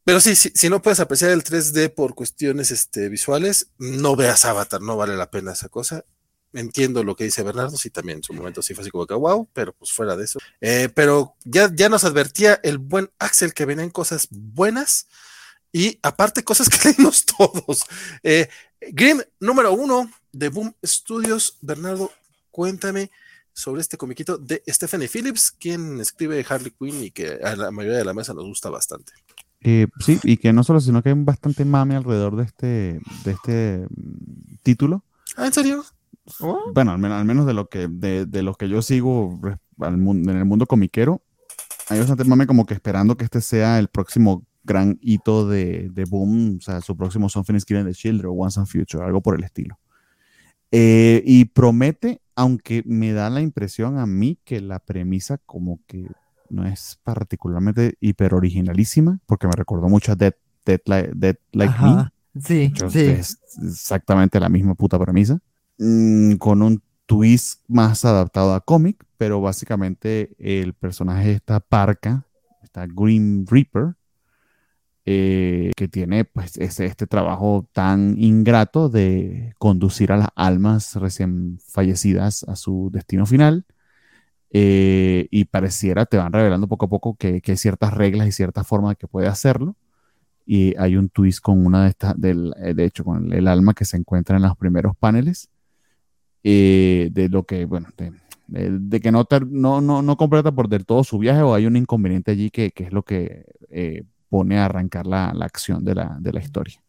Pero sí, sí, si no puedes apreciar el 3D por cuestiones este, visuales, no veas Avatar, no vale la pena esa cosa. Entiendo lo que dice Bernardo, sí, también en su momento sí fue así como que wow, pero pues fuera de eso. Eh, pero ya, ya nos advertía el buen Axel que venían cosas buenas y aparte cosas que leímos todos. Eh, Grimm número uno de Boom Studios. Bernardo, cuéntame sobre este comiquito de Stephanie Phillips, quien escribe Harley Quinn y que a la mayoría de la mesa nos gusta bastante. Eh, sí, y que no solo, sino que hay un bastante mame alrededor de este, de este mm, título. Ah, ¿en serio? ¿Oh? Bueno, al menos, al menos de lo que, de, de lo que yo sigo al en el mundo comiquero, hay bastante mame como que esperando que este sea el próximo gran hito de, de Boom, o sea, su próximo Something is Given the Children o Once and Future, algo por el estilo. Eh, y promete, aunque me da la impresión a mí que la premisa como que no es particularmente hiper originalísima, porque me recordó mucho a Dead, Dead, Li- Dead Like Me. Sí, Yo- sí. Es exactamente la misma puta premisa. mm, con un twist más adaptado a cómic, pero básicamente el personaje está parca, está Green Reaper, eh, que tiene pues ese- este trabajo tan ingrato de conducir a las almas recién fallecidas a su destino final. Eh, y pareciera, te van revelando poco a poco que, que hay ciertas reglas y ciertas formas de que puede hacerlo y hay un twist con una de estas, del, eh, de hecho, con el, alma que se encuentra en los primeros paneles, eh, de lo que, bueno, de, de- que no, ter- no, no, completa por del todo su viaje o hay un inconveniente allí que, que es lo que eh, pone a arrancar la, la acción de la, de la historia.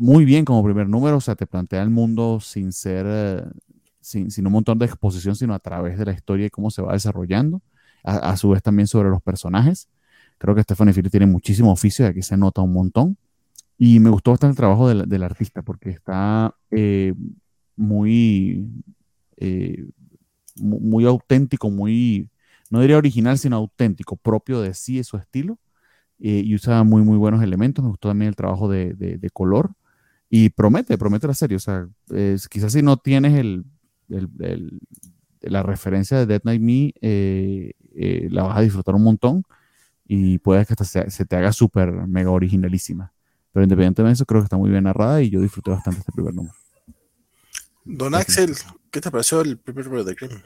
Muy bien como primer número, o sea, te plantea el mundo sin ser, sin, sin un montón de exposición, sino a través de la historia y cómo se va desarrollando, a, a su vez también sobre los personajes. Creo que Stephanie Phillips tiene muchísimo oficio y aquí se nota un montón. Y me gustó bastante el trabajo del, del artista porque está eh, muy, eh, mu- muy auténtico, muy, no diría original, sino auténtico, propio de sí, de su estilo. eh, y usa muy, muy buenos elementos. Me gustó también el trabajo de, de- color. Y promete, promete la serie. O sea, quizás si no tienes el, el- el- la referencia de Dead Night Me, eh, eh, la vas a disfrutar un montón y puede que hasta se, se te haga súper mega originalísima. Pero independientemente de eso, creo que está muy bien narrada y yo disfruté bastante este primer número. Don Axel, ¿qué te pareció el primer número de Grimm?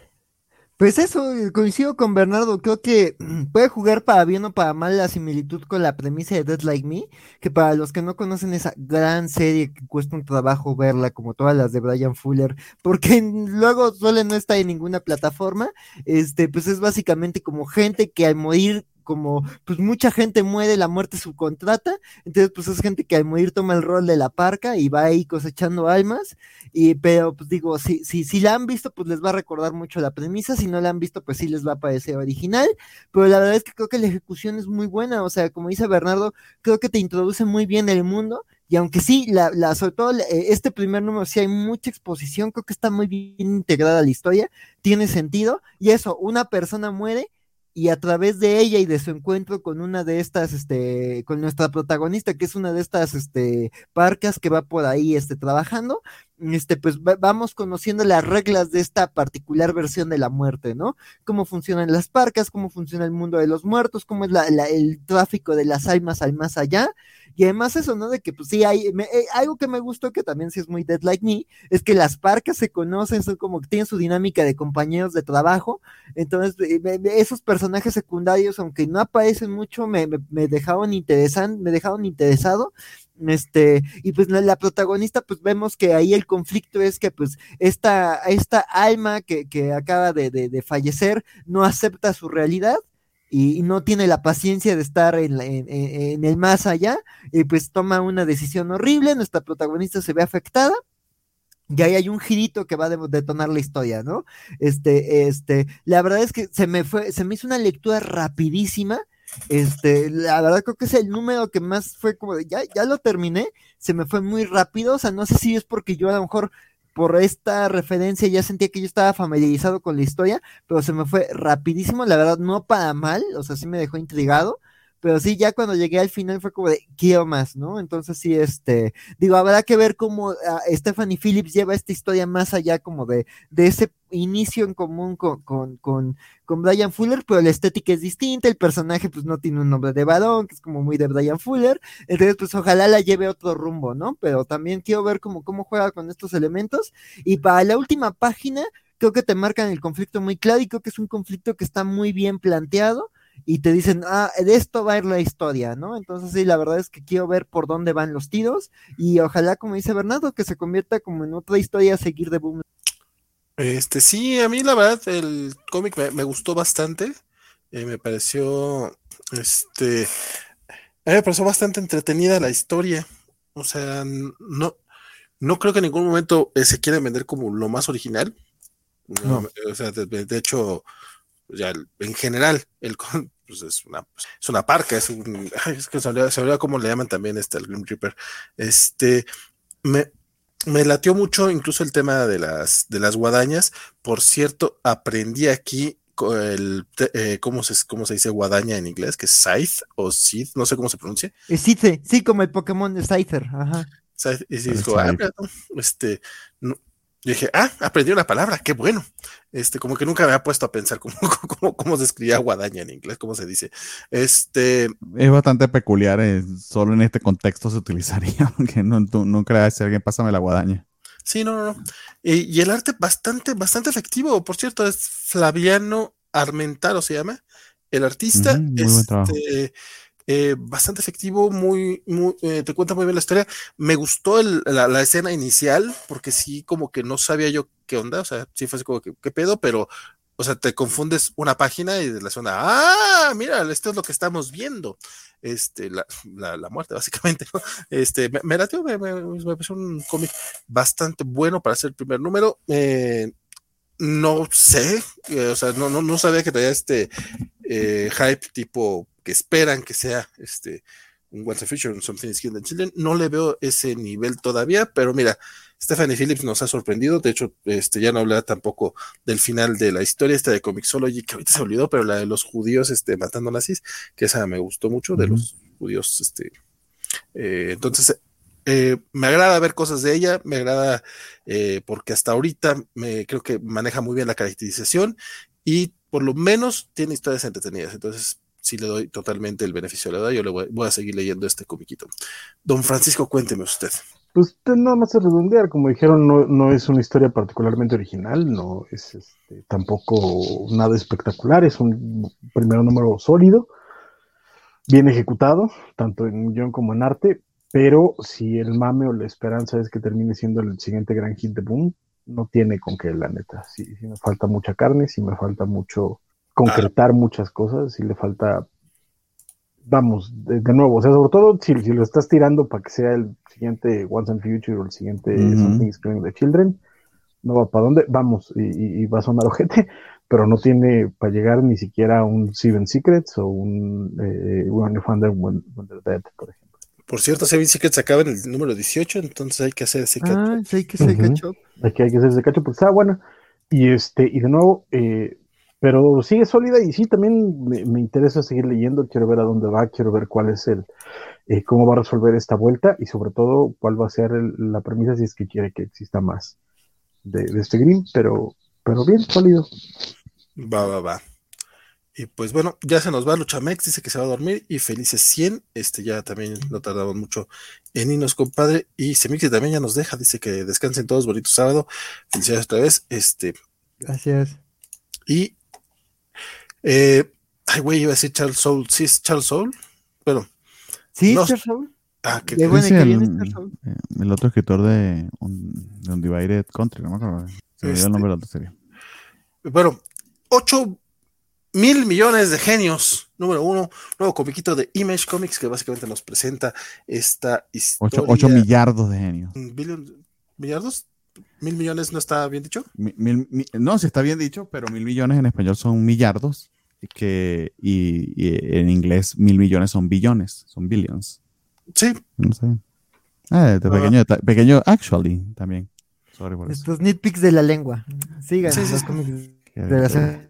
Pues eso, coincido con Bernardo, creo que puede jugar para bien o para mal la similitud con la premisa de Dead Like Me, que para los que no conocen esa gran serie que cuesta un trabajo verla, como todas las de Brian Fuller, porque luego suele no estar en ninguna plataforma, este, pues es básicamente como gente que al morir como pues mucha gente muere, la muerte subcontrata, entonces pues es gente que al morir toma el rol de la parca y va ahí cosechando almas, y pero pues digo, si, si, si la han visto, pues les va a recordar mucho la premisa, si no la han visto, pues sí les va a parecer original, pero la verdad es que creo que la ejecución es muy buena, o sea, como dice Bernardo, creo que te introduce muy bien el mundo, y aunque sí, la, la, sobre todo eh, este primer número sí hay mucha exposición, creo que está muy bien integrada la historia, tiene sentido, y eso, una persona muere y a través de ella y de su encuentro con una de estas, este, con nuestra protagonista, que es una de estas, este, parcas que va por ahí, este, trabajando, este, pues vamos conociendo las reglas de esta particular versión de la muerte, ¿no? Cómo funcionan las parcas, cómo funciona el mundo de los muertos, cómo es la, el tráfico de las almas al más allá, y además eso, ¿no? De que pues sí, hay eh, algo que me gustó que también sí es muy Dead Like Me, es que las parcas se conocen, son como que tienen su dinámica de compañeros de trabajo, entonces eh, esos personajes secundarios, aunque no aparecen mucho, me, me, me dejaron interesan, me dejaron interesado, este, y pues la, protagonista, pues vemos que ahí el conflicto es que pues esta, esta alma que, que acaba de, de fallecer no acepta su realidad y no tiene la paciencia de estar en, en, el más allá, y pues toma una decisión horrible, nuestra protagonista se ve afectada, y ahí hay un girito que va a detonar la historia, ¿no? Este, este, la verdad es que se me fue, se me hizo una lectura rapidísima, este, la verdad creo que es el número que más fue como de, ya, ya lo terminé, se me fue muy rápido, o sea, no sé si es porque yo a lo mejor por esta referencia ya sentía que yo estaba familiarizado con la historia, pero se me fue rapidísimo, la verdad, no para mal, o sea, sí me dejó intrigado, pero sí, ya cuando llegué al final fue como de, quiero más, ¿no? Entonces sí, este, digo, habrá que ver cómo uh, Stephanie Phillips lleva esta historia más allá como de, de ese inicio en común con, con, con, con Brian Fuller, pero la estética es distinta, el personaje pues no tiene un nombre de varón, que es como muy de Brian Fuller, entonces pues ojalá la lleve otro rumbo, ¿no? Pero también quiero ver cómo, cómo juega con estos elementos, y para la última página, creo que te marcan el conflicto muy claro y creo que es un conflicto que está muy bien planteado y te dicen, ah, de esto va a ir la historia, ¿no? Entonces sí, la verdad es que quiero ver por dónde van los tiros y ojalá, como dice Bernardo, que se convierta como en otra historia a seguir de Boom. Este, sí, a mí la verdad el cómic me, gustó bastante, eh, me pareció, este, a mí me pareció bastante entretenida la historia, o sea, no, no creo que en ningún momento eh, se quiera vender como lo más original, no. o sea, de hecho ya en general, el pues es una, es una parca, es un, es que se olvida, cómo le llaman también este, el Grim Reaper. Este, me, me latió mucho incluso el tema de las, de las guadañas. Por cierto, aprendí aquí el, eh, ¿cómo, se, ¿cómo se dice guadaña en inglés? Que es Scythe o Scythe, no sé cómo se pronuncia. Es Scythe, sí, como el Pokémon de Scyther, ajá. Scythe, y, ah, este, no, yo dije, ah, aprendí una palabra, qué bueno. Este, como que nunca me había puesto a pensar cómo, cómo, cómo se escribía guadaña en inglés, cómo se dice. Este. Es bastante peculiar, eh, solo en este contexto se utilizaría, aunque no, no creas si alguien pásame la guadaña. Sí, no, no, no. Y, el arte bastante, bastante efectivo. Por cierto, es Flaviano Armentaro, se llama. El artista. este, eh, bastante efectivo, muy, muy eh, te cuenta muy bien la historia. Me gustó la, escena inicial, porque sí, como que no sabía yo qué onda, o sea, sí fue así como que, qué pedo, pero, o sea, te confundes una página y de la zona, ah, mira, esto es lo que estamos viendo. Este, la, la, muerte, básicamente, Este, me, me latió, me, me, un cómic bastante bueno para ser el primer número. Eh, no sé, o sea, no, no, no sabía que traía este hype tipo que esperan que sea este un What's a Future, un Something Skin the Children. No le veo ese nivel todavía, pero mira, Stephanie Phillips nos ha sorprendido. De hecho, este, ya no hablaba tampoco del final de la historia esta de Comixology, que ahorita se olvidó, pero la de los judíos este, matando nazis, que esa me gustó mucho, de los judíos. Este, eh, entonces, eh, me agrada ver cosas de ella, me agrada eh, porque hasta ahorita me creo que maneja muy bien la caracterización y por lo menos tiene historias entretenidas. Entonces, si le doy totalmente el beneficio de la duda, yo le voy, a seguir leyendo este comiquito. Don Francisco, cuénteme usted. Pues nada más a redondear, como dijeron, no, no, es una historia particularmente original, no es este, tampoco nada espectacular, es un primer número sólido, bien ejecutado, tanto en guion como en arte, pero si el mame o la esperanza es que termine siendo el siguiente gran hit de Boom, no tiene con qué, la neta. Sí, sí me falta mucha carne, sí me falta mucho concretar muchas cosas, si le falta vamos, de, de nuevo, o sea, sobre todo si, si lo estás tirando para que sea el siguiente Once and Future o el siguiente Ujú. Something is Killing the Children, no va para dónde, vamos, y, y- y va a sonar ojete, pero no tiene para llegar ni siquiera a un Seven Secrets o un eh, When You Find When, When They're Dead, por ejemplo. Por cierto, Seven Secrets acaba en el número 18, entonces hay que hacer ese catch. Ah, sí, hay que se Ujú. catch up. Hay que, hay que hacerse cacho porque está buena. Y este, y de nuevo, eh, pero sigue sólida y sí, también me, me interesa seguir leyendo, quiero ver a dónde va, quiero ver cuál es el, eh, cómo va a resolver esta vuelta y sobre todo cuál va a ser el- la premisa si es que quiere que exista más de, de este Green, pero, pero bien, sólido. Va, va, va. Y pues bueno, ya se nos va Luchamex, dice que se va a dormir y felices 100. Este ya también no tardamos mucho en irnos, compadre. Y Semixi también ya nos deja, dice que descansen todos, bonito sábado. Felicidades otra vez. Este, Gracias. y eh, ay, güey, iba a decir Charles Soul, sí es Charles Soul, pero ¿Sí, No- Charles Soule? ah, Qué bueno que viene Charles eh, el otro escritor de, un, de Undivided Country, no me acuerdo. Se me Este- el nombre de la otra serie. Bueno, 8 mil millones de genios. Número uno, nuevo comiquito de Image Comics que básicamente nos presenta esta historia. 8, millardos de genios. Billion- ¿Millardos? ¿Mil millones no está bien dicho? Mi- mil- mi- no, si está bien dicho, pero mil millones en español son millardos que, y, y en inglés mil millones son billones, son billions. Sí, No sé. Ah, de pequeño, pequeño actually también. Sorry por eso. Estos nitpicks de la lengua. Sigan Sí, sí, los sí. de la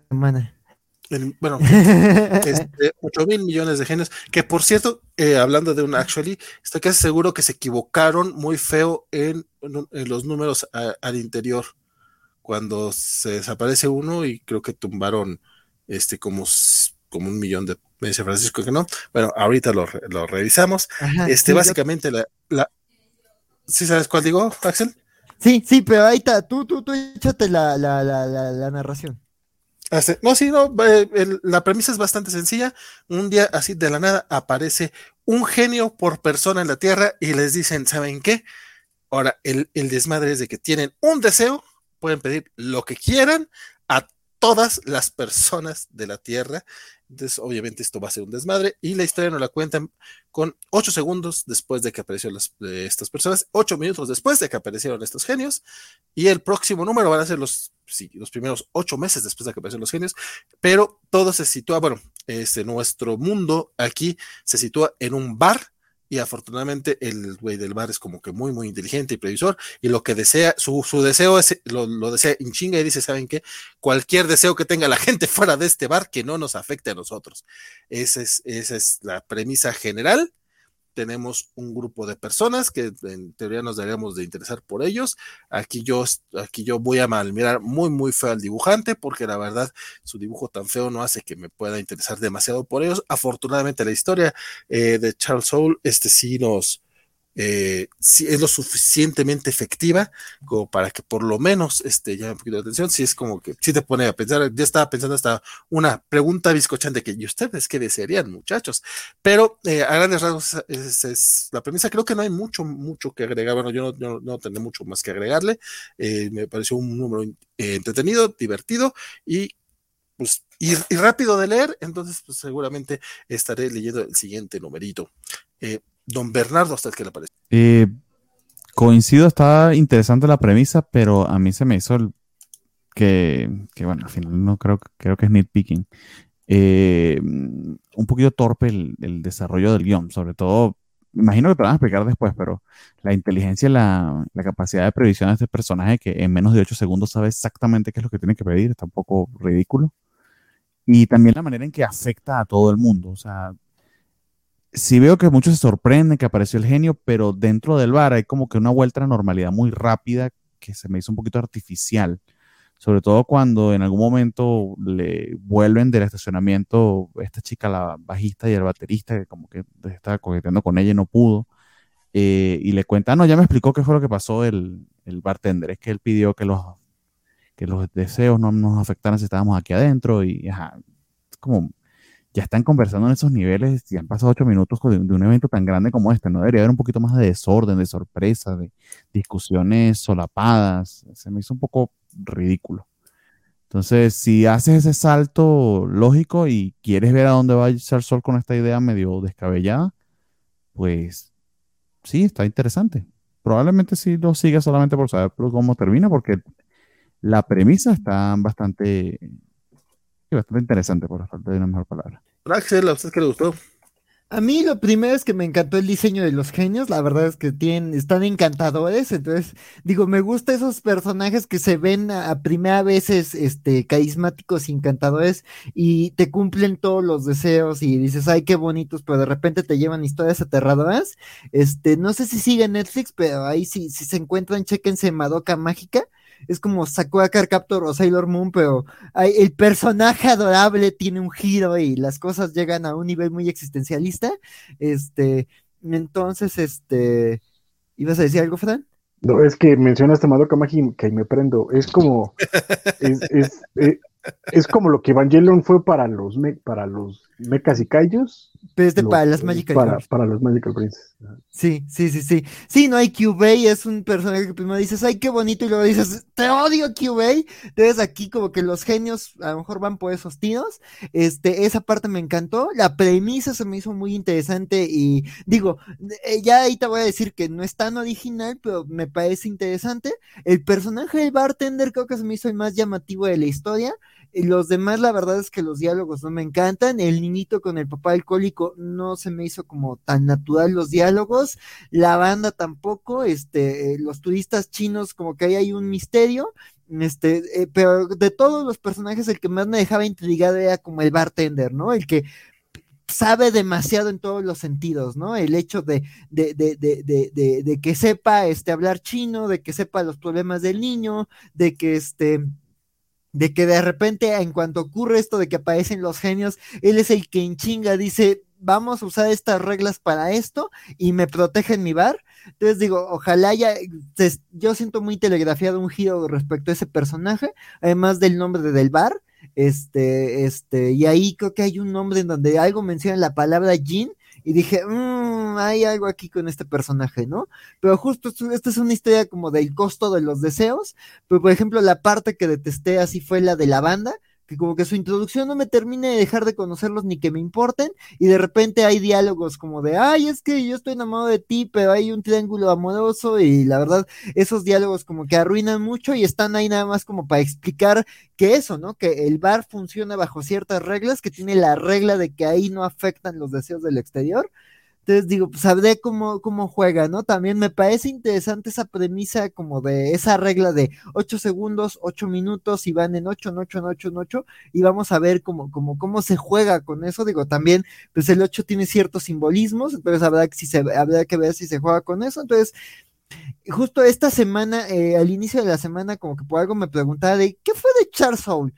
semana. El- bueno, este, 8 mil millones de genios. Que por cierto, eh, hablando de un actually, estoy casi seguro que se equivocaron muy feo en, en los números a- al interior. Cuando se desaparece uno y creo que tumbaron este como, como un millón de. Me dice Francisco que no. Bueno, ahorita lo, lo revisamos. Ajá, Este, sí, yo- básicamente la, la. ¿Sí sabes cuál digo, Axel? sí, sí, pero ahí está. Tú, tú, tú échate la, la, la, la narración. No, sí, no, eh, la premisa es bastante sencilla. Un día así de la nada aparece un genio por persona en la Tierra y les dicen, ¿saben qué? Ahora, el, el desmadre es de que tienen un deseo, pueden pedir lo que quieran a todas las personas de la Tierra. Entonces, obviamente, esto va a ser un desmadre y la historia nos la cuentan con ocho segundos después de que aparecieron de estas personas, ocho minutos después de que aparecieron estos genios y el próximo número van a ser los, sí, los primeros ocho meses después de que aparecieron los genios, pero todo se sitúa, bueno, este, nuestro mundo aquí se sitúa en un bar y afortunadamente el güey del bar es como que muy, muy inteligente y previsor y lo que desea, su, su deseo es, lo, lo desea en chinga y dice, ¿saben qué? Cualquier deseo que tenga la gente fuera de este bar que no nos afecte a nosotros. Esa es, esa es la premisa general tenemos un grupo de personas que en teoría nos deberíamos de interesar por ellos. Aquí yo, aquí yo voy a malmirar muy, muy feo al dibujante porque la verdad su dibujo tan feo no hace que me pueda interesar demasiado por ellos. Afortunadamente la historia eh, de Charles Soule, este sí nos... Eh, sí es lo suficientemente efectiva como para que por lo menos este, llame un poquito de atención. Si es como que si te pone a pensar, ya estaba pensando hasta una pregunta bizcochante que, ¿y ustedes qué desearían, muchachos? Pero eh, a grandes rasgos es, es, la premisa. Creo que no hay mucho, mucho que agregar. Bueno, yo no, yo no tendré mucho más que agregarle. Eh, me pareció un número eh, entretenido, divertido y pues y, y, rápido de leer. Entonces, pues seguramente estaré leyendo el siguiente numerito. Eh, don Bernardo, ¿hasta que le parece? Eh, coincido, está interesante la premisa, pero a mí se me hizo que, que bueno, al final no creo, creo que es nitpicking. Eh, un poquito torpe el, desarrollo del guion, sobre todo, imagino que te a explicar después, pero la inteligencia la, la, capacidad de previsión de este personaje que en menos de 8 segundos sabe exactamente qué es lo que tiene que pedir, está un poco ridículo. Y también la manera en que afecta a todo el mundo, o sea, sí veo que muchos se sorprenden que apareció el genio, pero dentro del bar hay como que una vuelta a la normalidad muy rápida que se me hizo un poquito artificial. Sobre todo cuando en algún momento le vuelven del estacionamiento esta chica, la bajista y el baterista, que como que estaba coqueteando con ella y no pudo. Eh, y le cuenta, no, ya me explicó qué fue lo que pasó el, el bartender. Es que él pidió que los, que los deseos no nos afectaran si estábamos aquí adentro. Y ajá, como ya están conversando en esos niveles y han pasado ocho minutos de, un evento tan grande como este. No debería haber un poquito más de desorden, de sorpresa, de discusiones solapadas. Se me hizo un poco ridículo. Entonces, si haces ese salto lógico y quieres ver a dónde va a ser Sol con esta idea medio descabellada, pues sí, está interesante. Probablemente sí lo siga solamente por saber cómo termina, porque la premisa está bastante, bastante interesante, por falta de una mejor palabra. Axel, ¿a usted qué le gustó? A mí lo primero es que me encantó el diseño de los genios, la verdad es que tienen, están encantadores, entonces digo, me gusta esos personajes que se ven a, primera vez este, carismáticos y encantadores y te cumplen todos los deseos y dices, ay, qué bonitos, pero de repente te llevan historias aterradoras. Este, no sé si sigue Netflix, pero ahí sí, si se encuentran, chequense Madoka Mágica es como Sakura Captor o Sailor Moon, pero el personaje adorable tiene un giro y las cosas llegan a un nivel muy existencialista. Este, entonces, este, ¿ibas a decir algo, Fran? No, es que mencionaste Madoka Mágica y me prendo. Es como, es, es, eh, es, como lo que Evangelion fue para los, para los mechas y kaijus pero para las Magical para, para los Magical Princes. Sí, sí, sí, sí. Sí, no hay Kyubey, es un personaje que primero dices, ay, qué bonito, y luego dices, te odio Kyubey. Entonces aquí como que los genios a lo mejor van por esos tiros. Este, esa parte me encantó. La premisa se me hizo muy interesante y digo, eh, ya ahí te voy a decir que no es tan original, pero me parece interesante. El personaje del bartender creo que se me hizo el más llamativo de la historia. Los demás, la verdad es que los diálogos no me encantan. El niñito con el papá alcohólico no se me hizo como tan natural los diálogos. La banda tampoco. Este, eh, los turistas chinos, como que ahí hay un misterio. Este, eh, pero de todos los personajes, el que más me dejaba intrigado era como el bartender, ¿no? El que sabe demasiado en todos los sentidos, ¿no? El hecho de, de, de, de, de que sepa este, hablar chino, de que sepa los problemas del niño, de que este de que de repente en cuanto ocurre esto de que aparecen los genios, él es el que en chinga dice, vamos a usar estas reglas para esto y me protegen mi bar. Entonces digo, ojalá ya, yo siento muy telegrafiado un giro respecto a ese personaje, además del nombre del bar. Este, este, y ahí creo que hay un nombre en donde algo menciona la palabra Jin, y dije, mmm, hay algo aquí con este personaje, ¿no? Pero justo esta es una historia como del costo de los deseos, pero por ejemplo la parte que detesté así fue la de la banda, que como que su introducción no me termine de dejar de conocerlos ni que me importen, y de repente hay diálogos como de, ay, es que yo estoy enamorado de ti, pero hay un triángulo amoroso, y la verdad, esos diálogos como que arruinan mucho y están ahí nada más como para explicar que eso, ¿no? Que el bar funciona bajo ciertas reglas, que tiene la regla de que ahí no afectan los deseos del exterior, entonces digo, pues sabré cómo, cómo juega, ¿no? También me parece interesante esa premisa como de esa regla de 8 segundos, 8 minutos y van en 8, en 8, en 8, en 8 y vamos a ver cómo, cómo, cómo se juega con eso. Digo, también, pues el 8 tiene ciertos simbolismos, entonces habrá que, si se, habrá que ver si se juega con eso. Entonces, justo esta semana, eh, al inicio de la semana, como que por algo me preguntaba de, ¿qué fue de Charles Soul?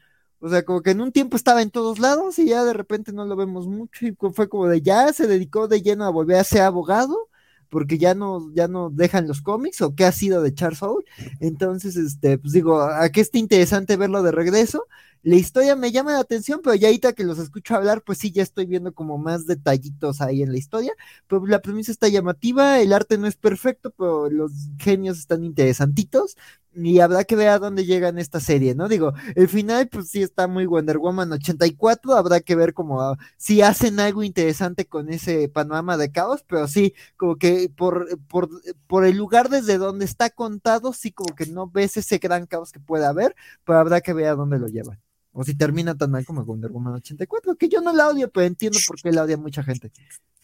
O sea, como que en un tiempo estaba en todos lados y ya de repente no lo vemos mucho y fue como de ya se dedicó de lleno a volver a ser abogado porque ya no, ya no dejan los cómics o qué ha sido de Charles Soule. Entonces, este, pues digo, a qué está interesante verlo de regreso. La historia me llama la atención, pero ya ahorita que los escucho hablar, pues sí, ya estoy viendo como más detallitos ahí en la historia. Pero la premisa está llamativa, el arte no es perfecto, pero los genios están interesantitos y habrá que ver a dónde llegan esta serie, ¿no? Digo, el final, pues sí está muy Wonder Woman 84, habrá que ver como ah, si hacen algo interesante con ese panorama de caos, pero sí, como que por, por, por el lugar desde donde está contado, sí como que no ves ese gran caos que puede haber, pero habrá que ver a dónde lo llevan. O si termina tan mal como Wonder Woman 84, que yo no la odio, pero entiendo por qué la odia mucha gente.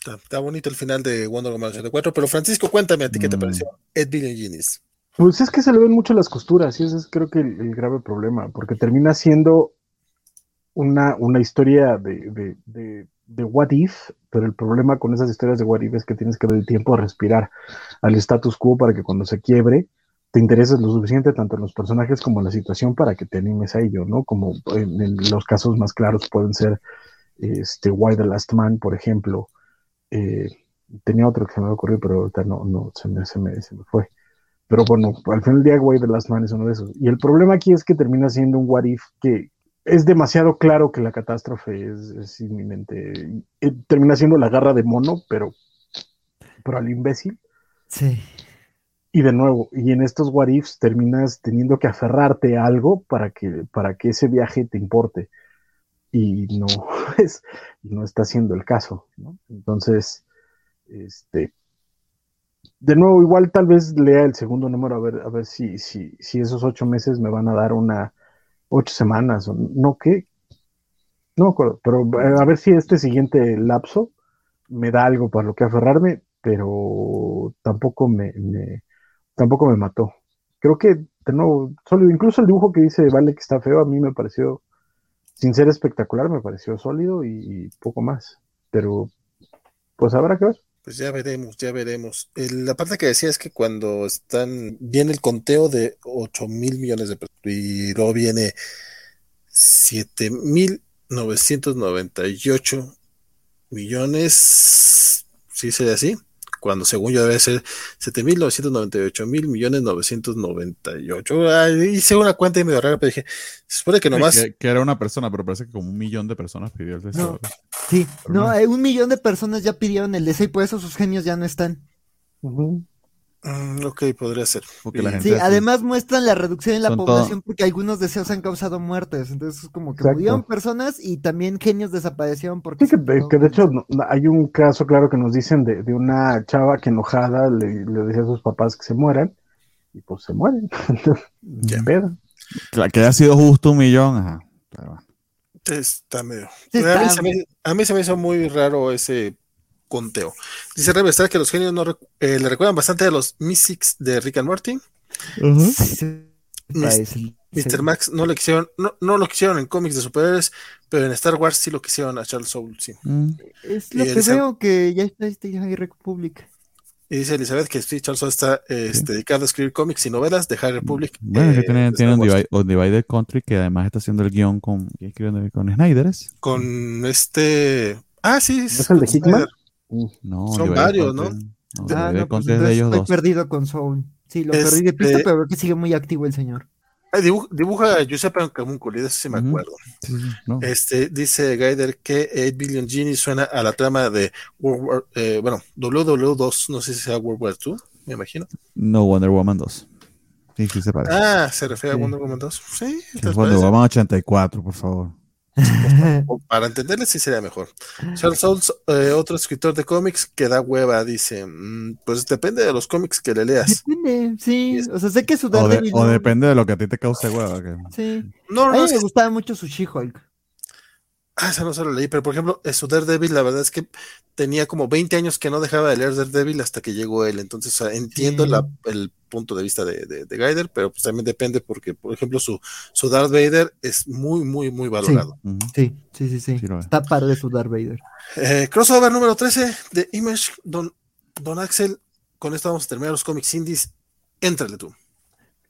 Está, bonito el final de Wonder Woman 84, pero Francisco, cuéntame a ti qué te mm. pareció Ed Billion Genius. Pues es que se le ven mucho las costuras y ese es creo que el, grave problema, porque termina siendo una, una historia de, de, de, what if, pero el problema con esas historias de what if es que tienes que dar el tiempo de respirar al status quo para que cuando se quiebre te intereses lo suficiente tanto en los personajes como en la situación para que te animes a ello, ¿no? Como en, los casos más claros pueden ser este Why the Last Man, por ejemplo. Eh, tenía otro que se me ocurrió, pero ahorita no, no, se me, se me, se me fue. Pero bueno, al final del día, Way de Last Man es uno de esos. Y el problema aquí es que termina siendo un what if que es demasiado claro que la catástrofe es, inminente. termina siendo la garra de mono, pero, pero al imbécil. Sí. Y de nuevo, y en estos what ifs terminas teniendo que aferrarte a algo para que, para que ese viaje te importe. Y no es, no está siendo el caso, ¿no? Entonces, este, de nuevo, igual tal vez lea el segundo número a ver, a ver si, si, si esos ocho meses me van a dar una ocho semanas o no qué. No acuerdo, pero eh, a ver si este siguiente lapso me da algo para lo que aferrarme, pero tampoco me tampoco me mató. Creo que, de nuevo, sólido. Incluso el dibujo que dice Vale que está feo, a mí me pareció, sin ser espectacular, me pareció sólido y, poco más. Pero, pues habrá que ver. Pues ya veremos, ya veremos. El- la parte que decía es que cuando están, viene el conteo de 8 mil millones de pesos y luego viene 7 mil 998 millones, sí sería así, cuando según yo debe ser 7 mil 998 mil millones 998. Ay, hice una cuenta y medio rara, pero dije, se supone que nomás... Que, que era una persona, pero parece que como un millón de personas pidió el deseo. No. Sí, Pero no, no. eh, un millón de personas ya pidieron el deseo y por eso sus genios ya no están. Ujú. Mm, ok, podría ser. Porque la Y- gente Sí, hace- además muestran la reducción en la Son población porque algunos deseos han causado muertes. Entonces es como que Exacto. murieron personas y también genios desaparecieron porque... Sí, que, de, que de hecho no- hay un caso claro que nos dicen de, de una chava que enojada le, le decía a sus papás que se mueran y pues se mueren. Ya. La que haya sido justo un millón, ajá. Pero. Está medio. Sí, a, mí está- se me, a mí se me hizo muy raro ese conteo. Dice Revestar que los genios no recu- eh, le recuerdan bastante a los Mystics de Rick and Morty. Sí, Mis- parece. Mr. Sí. Max no lo quisieron, no, no lo quisieron en cómics de superhéroes, pero en Star Wars sí lo quisieron a Charles Soule, sí. Mm. Es Y lo que Elisa- veo que ya está este High Republic. Y dice Elizabeth que sí, Charles Soule está este, dedicado a escribir cómics y novelas de High Republic. Bueno, eh, que tiene, tiene un, Divided Country que además está haciendo el guion con, ¿quién escribe con Snyder's. Con este. Ah, sí. ¿Es el de Hickman? Snyder. No, Son varios, Country- No, Ah, no, pues de ellos estoy dos. perdido con Soul. Sí, lo Este- perdí de pista, pero veo que sigue muy activo el señor. Ah, dibuja, dibuja a Giuseppe Camuncoli, de eso sí me acuerdo. Sí, sí, no. Este, dice Gaider que 8 Billion Genie suena a la trama de World War, eh, bueno, WW2, no sé si sea World War 2, me imagino. No Wonder Woman 2. Sí, sí se parece. Ah, se refiere Sí. a Wonder Woman 2. Sí, Wonder Woman 84, por favor. Para entenderle sí sería mejor. Charles Souls, eh, otro escritor de cómics que da hueva, dice, mm, pues depende de los cómics que le leas. Depende, sí. Es- O sea, sé que su O, de- o depende de lo que a ti te cause hueva. que- Sí. No, A mí no, me es- gustaba mucho su She-Hulk. Ah, esa no se lo leí, pero por ejemplo, eh, su Daredevil, la verdad es que tenía como 20 años que no dejaba de leer Daredevil hasta que llegó él, entonces o sea, entiendo Sí. la- el punto de vista de, de, de Gaider, pero pues también depende porque, por ejemplo, su, su Darth Vader es muy, muy, muy valorado. Sí, sí, sí, sí. Sí. Está padre su Darth Vader. Eh, crossover número 13 de Image, Don, Don Axel. Con esto vamos a terminar los cómics indies. Éntrale tú.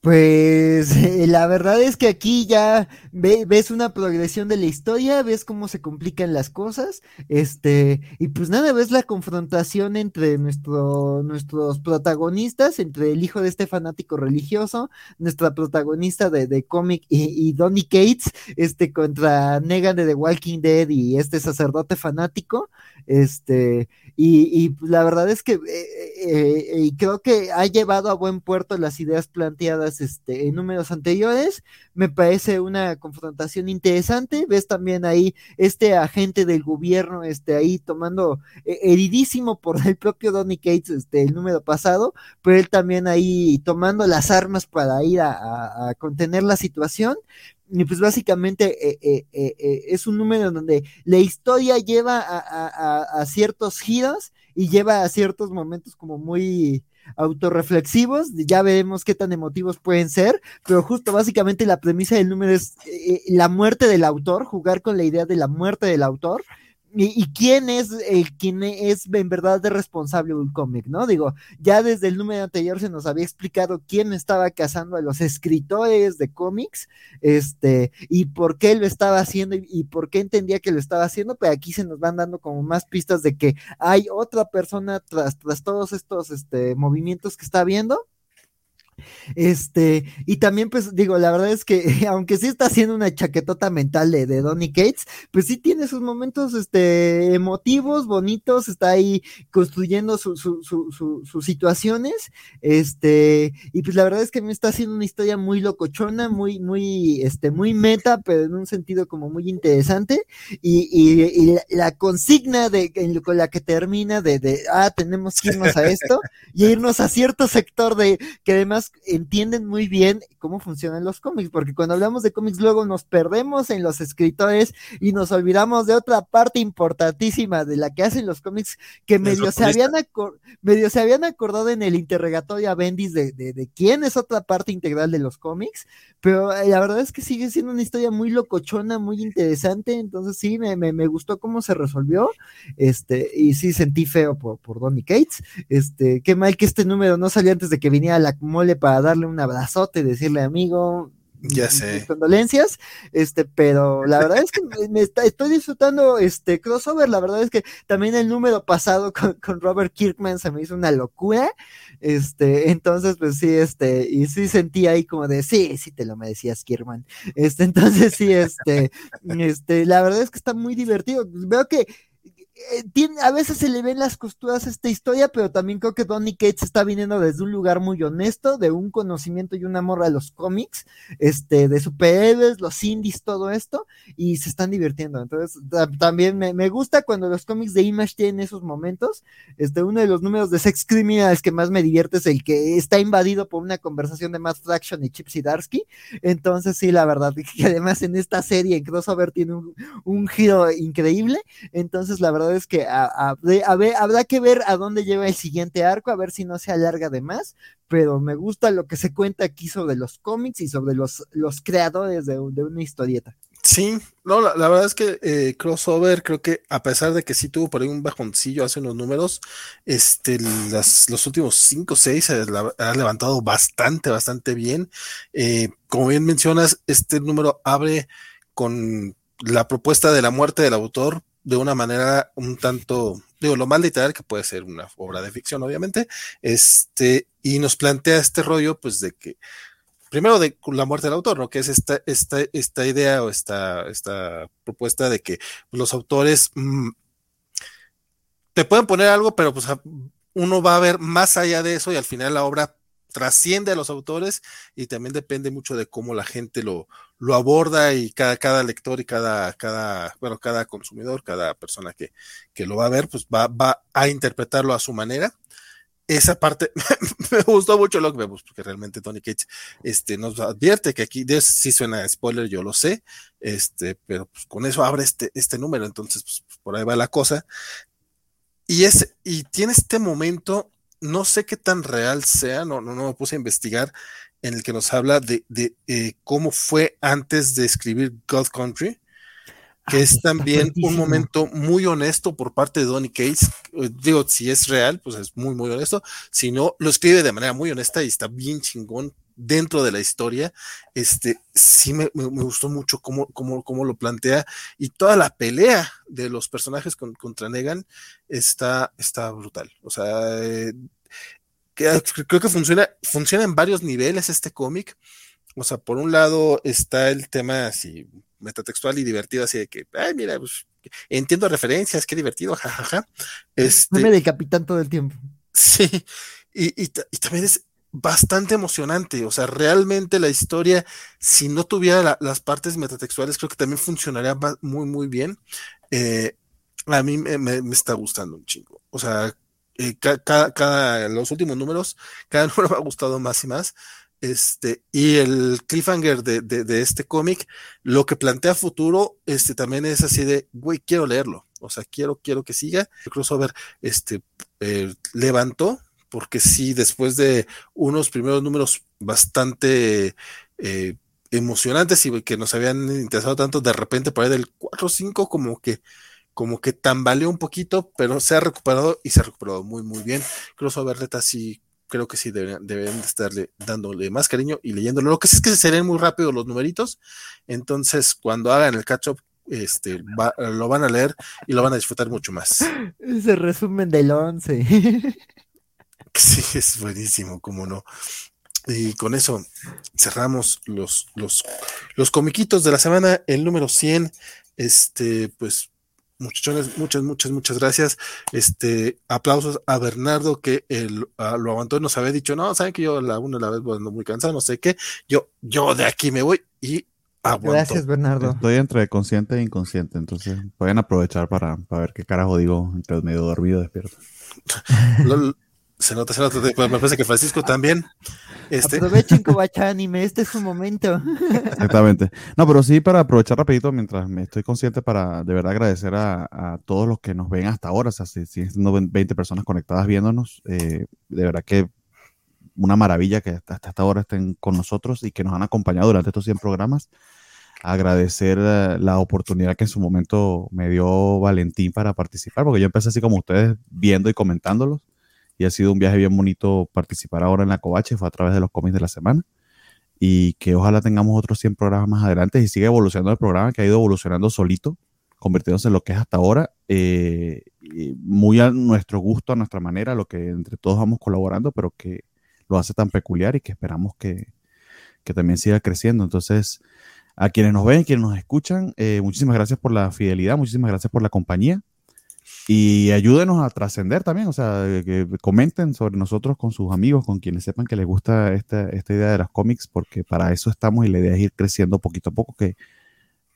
Pues eh, la verdad es que aquí ya ve- ves una progresión de la historia, ves cómo se complican las cosas, este, y pues nada, ves la confrontación entre nuestro, nuestros protagonistas, entre el hijo de este fanático religioso, nuestra protagonista de, de cómic y, y Donny Cates, este, contra Negan de The Walking Dead y este sacerdote fanático, este, y, y, la verdad es que eh, eh, eh, creo que ha llevado a buen puerto las ideas planteadas este, en números anteriores. Me parece una confrontación interesante. Ves también ahí este agente del gobierno este, ahí tomando, eh, heridísimo por el propio Donny Cates este, el número pasado, pero él también ahí tomando las armas para ir a, contener la situación. Y pues básicamente es un número donde la historia lleva a- a ciertos giros y lleva a ciertos momentos como muy autorreflexivos, ya veremos qué tan emotivos pueden ser, pero justo básicamente la premisa del número es eh, la muerte del autor, jugar con la idea de la muerte del autor. Y, quién es el quien es en verdad de responsable del cómic, ¿no? Digo, ya desde el número anterior se nos había explicado quién estaba cazando a los escritores de cómics, este, y por qué lo estaba haciendo y, y por qué entendía que lo estaba haciendo, pero aquí se nos van dando como más pistas de que hay otra persona tras, tras todos estos este, movimientos que está viendo. Este, y también, pues, digo, la verdad es que, aunque sí está haciendo una chaquetota mental de, de Donny Cates, pues sí tiene sus momentos, este, emotivos, bonitos, está ahí construyendo su, su, su, sus situaciones, este, y pues la verdad es que me está haciendo una historia muy locochona, muy, muy, este, muy meta, pero en un sentido como muy interesante, y, y, la consigna de, con la que termina de, de, ah, tenemos que irnos a esto, y irnos a cierto sector de, que además entienden muy bien cómo funcionan los cómics, porque cuando hablamos de cómics luego nos perdemos en los escritores y nos olvidamos de otra parte importantísima de la que hacen los cómics que medio se, habían medio se habían acordado en el interrogatorio a Bendis de, de, quién es otra parte integral de los cómics, pero eh, la verdad es que sigue siendo una historia muy locochona, muy interesante, entonces sí, me, me, gustó cómo se resolvió, este, y sí sentí feo por, por Donny Cates, este, qué mal que este número no salió antes de que viniera la mole para darle un abrazote, decirle amigo, ya sé. condolencias, este, pero la verdad es que me estoy disfrutando este crossover, la verdad es que también el número pasado con, con, Robert Kirkman se me hizo una locura, este, entonces pues sí, este, y sí sentí ahí como de, sí, sí te lo merecías Kirkman, este, entonces sí, este, este, la verdad es que está muy divertido, veo que eh, a veces se le ven las costuras esta historia, pero también creo que Donny Cates está viniendo desde un lugar muy honesto, de un conocimiento y un amor a los cómics, este, de superhéroes, los indies, todo esto, y se están divirtiendo. Entonces, también me, gusta cuando los cómics de Image tienen esos momentos. Este, uno de los números de Sex Criminals que más me divierte es el que está invadido por una conversación de Matt Fraction y Chip Zdarsky. Entonces, sí, la verdad, que además en esta serie, en crossover, tiene un, un giro increíble. Entonces, la verdad es que habrá que ver a dónde lleva el siguiente arco, a ver si no se alarga de más, pero me gusta lo que se cuenta aquí sobre los cómics y sobre los, los creadores de, una historieta. Sí, no, la, verdad es que eh, Crossover creo que a pesar de que sí tuvo por ahí un bajoncillo hace unos números, este, los últimos cinco o seis se ha levantado bastante, bastante bien. Eh, como bien mencionas, este número abre con la propuesta de la muerte del autor, de una manera un tanto, digo, lo más literal que puede ser una obra de ficción, obviamente, este, y nos plantea este rollo, pues, de que, primero de la muerte del autor, ¿no? Que es esta, esta, esta idea o esta, esta propuesta de que los autores mm, te pueden poner algo, pero pues uno va a ver más allá de eso y al final la obra trasciende a los autores y también depende mucho de cómo la gente lo, lo aborda y cada, cada lector y cada, cada, bueno, cada consumidor, cada persona que, que lo va a ver, pues va, va a interpretarlo a su manera. Esa parte me gustó mucho lo que vemos, porque realmente Tony Cage este, nos advierte que aquí, sí suena spoiler, yo lo sé, este, pero pues con eso abre este, este número, entonces pues, por ahí va la cosa. Y, es, y tiene este momento no sé qué tan real sea, no, no, no me puse a investigar, en el que nos habla de, de eh, cómo fue antes de escribir God Country, que ah, es también un momento muy honesto por parte de Donny Cates. Eh, digo, si es real, pues es muy, muy honesto. Si no, lo escribe de manera muy honesta y está bien chingón dentro de la historia, este, sí me, gustó mucho cómo, cómo, cómo, lo plantea y toda la pelea de los personajes contra Negan está, está brutal. O sea, eh, creo que funciona, funciona en varios niveles este cómic. O sea, por un lado está el tema así metatextual y divertido, así de que, ay, mira, pues, entiendo referencias, qué divertido, jajaja. Este, me de capitán todo el tiempo. Sí, y, y también es bastante emocionante. O sea, realmente la historia, si no tuviera las partes metatextuales, creo que también funcionaría muy, muy bien. Eh, a mí me, está gustando un chingo. O sea, eh, cada, cada, los últimos números, cada número me ha gustado más y más. Este, y el cliffhanger de, de, este cómic, lo que plantea futuro, este, también es así de, güey, quiero leerlo. O sea, quiero, quiero que siga. El crossover, este, eh, levantó porque sí, después de unos primeros números bastante eh, emocionantes y que nos habían interesado tanto, de repente por ahí del 4 o 5 como que como que tambaleó un poquito, pero se ha recuperado y se ha recuperado muy muy bien. Crossover Reta sí creo que sí deben, deben estarle dándole más cariño y leyéndolo. Lo que sí es que se leen muy rápido los numeritos, entonces cuando hagan el catch up este, lo van a leer y lo van a disfrutar mucho más. Ese resumen del 11. Sí, es buenísimo, cómo no. Y con eso cerramos los, los, los comiquitos de la semana, el número 100. Este, pues, muchachones, muchas, muchas, muchas gracias. Este, aplausos a Bernardo que el, lo aguantó y nos había dicho, no, saben que yo la una la vez bueno, muy cansado, no sé qué. Yo, yo de aquí me voy y aguanto. Gracias, Bernardo. Estoy entre consciente e inconsciente, entonces pueden aprovechar para, para ver qué carajo digo entre medio dormido despierto. se nota, se nota. Me parece que Francisco también. Este... Aprovechen Anime, este es su momento. Exactamente. No, pero sí para aprovechar rapidito mientras me estoy consciente para de verdad agradecer a, todos los que nos ven hasta ahora, o sea, si, si 20 personas conectadas viéndonos, eh, de verdad que una maravilla que hasta, hasta ahora estén con nosotros y que nos han acompañado durante estos 100 programas. Agradecer eh, la oportunidad que en su momento me dio Valentín para participar, porque yo empecé así como ustedes viendo y comentándolos y ha sido un viaje bien bonito participar ahora en la Covache, fue a través de los cómics de la semana y que ojalá tengamos otros 100 programas más adelante y siga evolucionando el programa que ha ido evolucionando solito, convirtiéndose en lo que es hasta ahora, eh, muy a nuestro gusto, a nuestra manera, lo que entre todos vamos colaborando, pero que lo hace tan peculiar y que esperamos que, que también siga creciendo. Entonces, a quienes nos ven, quienes nos escuchan, eh, muchísimas gracias por la fidelidad, muchísimas gracias por la compañía y ayúdenos a trascender también, o sea, que comenten sobre nosotros con sus amigos, con quienes sepan que les gusta esta, esta idea de los cómics, porque para eso estamos y la idea es ir creciendo poquito a poco, que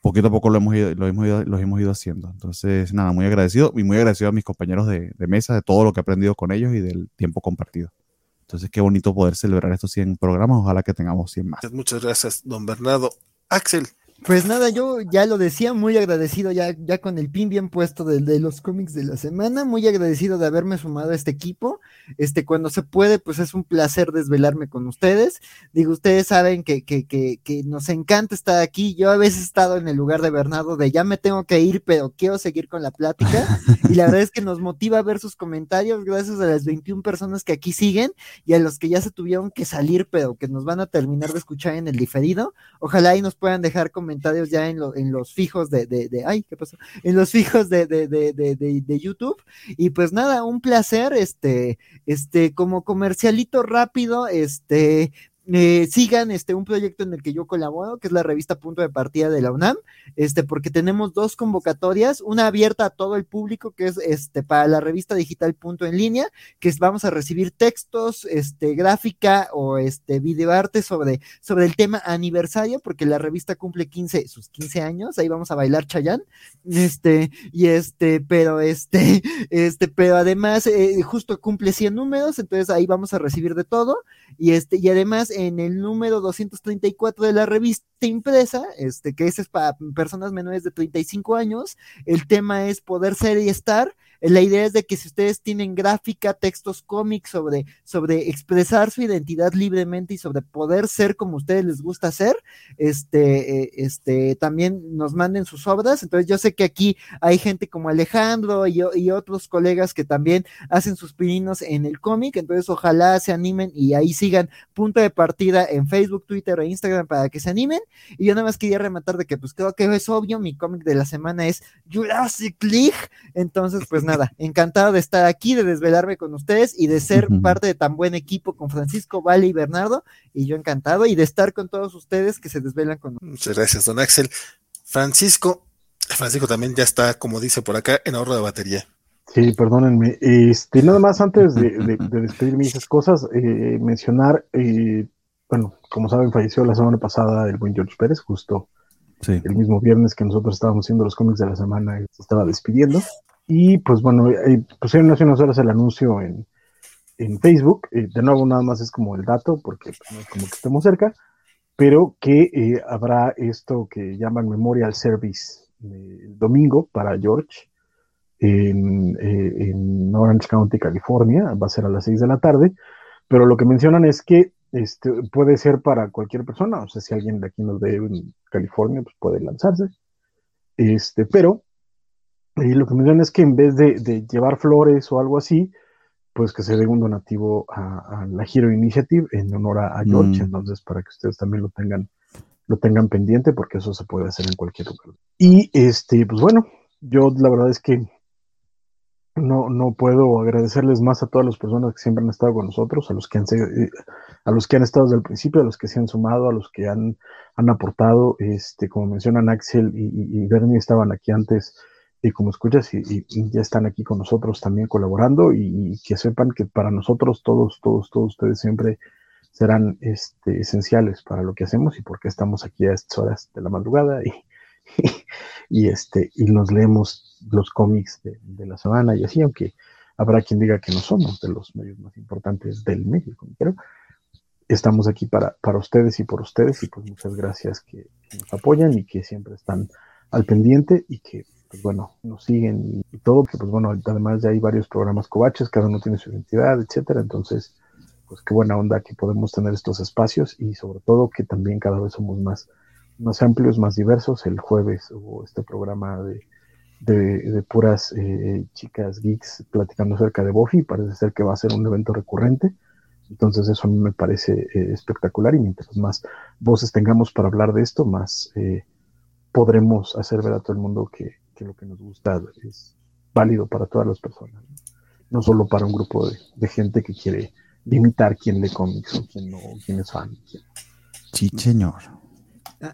poquito a poco lo hemos ido, lo hemos ido, lo hemos ido haciendo. Entonces, nada, muy agradecido y muy agradecido a mis compañeros de, de, mesa, de todo lo que he aprendido con ellos y del tiempo compartido. Entonces, qué bonito poder celebrar estos 100 programas, ojalá que tengamos 100 más. Muchas gracias, don Bernardo. Axel, pues nada, yo ya lo decía, muy agradecido ya, ya con el pin bien puesto de, de, los cómics de la semana, muy agradecido de haberme sumado a este equipo. Este, cuando se puede, pues es un placer desvelarme con ustedes. Digo, ustedes saben que, que, que, que nos encanta estar aquí. Yo a veces he estado en el lugar de Bernardo de ya me tengo que ir, pero quiero seguir con la plática. y la verdad es que nos motiva a ver sus comentarios, gracias a las 21 personas que aquí siguen y a los que ya se tuvieron que salir, pero que nos van a terminar de escuchar en el diferido. Ojalá ahí nos puedan dejar comentarios comentarios ya en, en los fijos de, de, de, ay, ¿qué pasó? En los fijos de, de, YouTube. Y pues nada, un placer, este, este, como comercialito rápido, este, eh, sigan este un proyecto en el que yo colaboro, que es la revista Punto de Partida de la UNAM, este, porque tenemos dos convocatorias, una abierta a todo el público, que es este para la revista digital Punto en línea, que es, vamos a recibir textos, este, gráfica o este videoarte sobre, sobre el tema aniversario, porque la revista cumple 15, sus 15 años, ahí vamos a bailar Chayán, este, y este, pero este, este, pero además, eh, justo cumple 100 números, entonces ahí vamos a recibir de todo, y este, y además en el número 234 de la revista impresa, este, que ese es para personas menores de 35 años. El tema es poder ser y estar. La idea es de que si ustedes tienen gráfica, textos cómics sobre, sobre expresar su identidad libremente y sobre poder ser como ustedes les gusta ser, este, eh, este, también nos manden sus obras. Entonces yo sé que aquí hay gente como Alejandro y, otros colegas que también hacen sus pininos en el cómic. Entonces ojalá se animen y ahí sigan punto de partida en Facebook, Twitter e Instagram para que se animen. Y yo nada más quería rematar de que pues creo que es obvio, mi cómic de la semana es Jurassic League. Entonces, pues nada, encantado de estar aquí, de desvelarme con ustedes y de ser parte de tan buen equipo con Francisco, Vale y Bernardo. Y yo encantado y de estar con todos ustedes que se desvelan con nosotros. Muchas gracias, don Axel. Francisco, Francisco también ya está, como dice por acá, en ahorro de batería. Sí, perdónenme. Este, nada más antes de, de, de despedirme esas cosas, eh, mencionar, eh, bueno, como saben, falleció la semana pasada el buen George Pérez, justo el mismo viernes que nosotros estábamos haciendo los cómics de la semana, se estaba despidiendo. Y pues bueno, eh, pusieron hace unas horas el anuncio en, en Facebook. Eh, de nuevo, nada más es como el dato, porque pues, como que estemos cerca, pero que eh, habrá esto que llaman Memorial Service el domingo para George en, en, Orange County, California. Va a ser a las 6 de la tarde. Pero lo que mencionan es que este, puede ser para cualquier persona. O sea, si alguien de aquí nos ve en California, pues puede lanzarse. Este, pero y lo que me dicen es que en vez de, llevar flores o algo así, pues que se dé un donativo a, la Hero Initiative en honor a, George, mm. entonces para que ustedes también lo tengan, lo tengan pendiente, porque eso se puede hacer en cualquier lugar. Y este, pues bueno, yo la verdad es que no, no puedo agradecerles más a todas las personas que siempre han estado con nosotros, a los que han, eh, a los que han estado desde el principio, a los que se han sumado, a los que han, han aportado, este, como mencionan Axel y, y, Bernie estaban aquí antes, y como escuchas, y, ya están aquí con nosotros también colaborando, y, que sepan que para nosotros todos, todos, todos ustedes siempre serán este, esenciales para lo que hacemos y porque estamos aquí a estas horas de la madrugada y, y, este, y nos leemos los cómics de, la semana y así, aunque habrá quien diga que no somos de los medios más importantes del medio, pero estamos aquí para, para ustedes y por ustedes y pues muchas gracias que, nos apoyan y que siempre están al pendiente y que pues bueno, nos siguen y, todo, que pues bueno, además ya hay varios programas covaches, cada uno tiene su identidad, etcétera, entonces pues qué buena onda que podemos tener estos espacios y sobre todo que también cada vez somos más más amplios, más diversos. El jueves hubo este programa de, de, puras eh, chicas geeks platicando acerca de Buffy. Parece ser que va a ser un evento recurrente. Entonces eso a mí me parece eh, espectacular y mientras más voces tengamos para hablar de esto, más eh, podremos hacer ver a todo el mundo que, que, lo que nos gusta es válido para todas las personas, no, solo para un grupo de, de, gente que quiere limitar quién lee cómics o quién no, quién es fan. Sí, señor.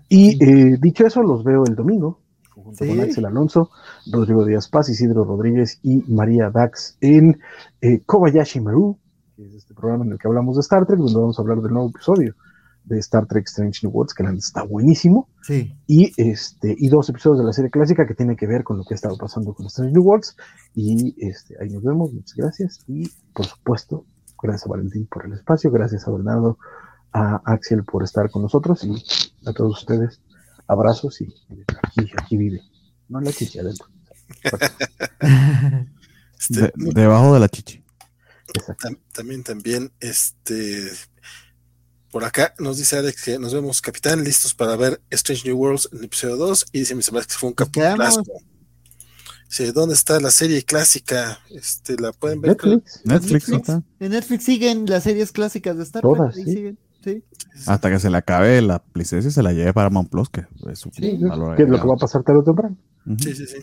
Y eh, dicho eso, los veo el domingo, junto con Axel Alonso, Rodrigo Díaz Paz, Isidro Rodríguez y María Dax en eh, Kobayashi Maru, que es este programa en el que hablamos de Star Trek, donde vamos a hablar del nuevo episodio de Star Trek Strange New Worlds, que está buenísimo. Sí. Y, este, y dos episodios de la serie clásica que tienen que ver con lo que ha estado pasando con Strange New Worlds. Y este, ahí nos vemos, muchas gracias. Y por supuesto, gracias a Valentín por el espacio, gracias a Bernardo a Axel por estar con nosotros y a todos ustedes. Abrazos y aquí, aquí vive. No en la chichi, adentro. Este, debajo de la chichi. También, también, este, por acá nos dice Alex que nos vemos, capitán, listos para ver Strange New Worlds en el episodio 2. Y dice mi que fue un capítulo. Dice, ¿dónde está la serie clásica? Este, ¿La pueden ver? Netflix. Netflix, Netflix. En Netflix siguen las series clásicas de Star Trek. Todas, sí. siguen. Hasta que se le acabe la licencia y se la lleve para Plus, que es, sí, lo que va a pasar tarde o temprano. Sí, sí, sí.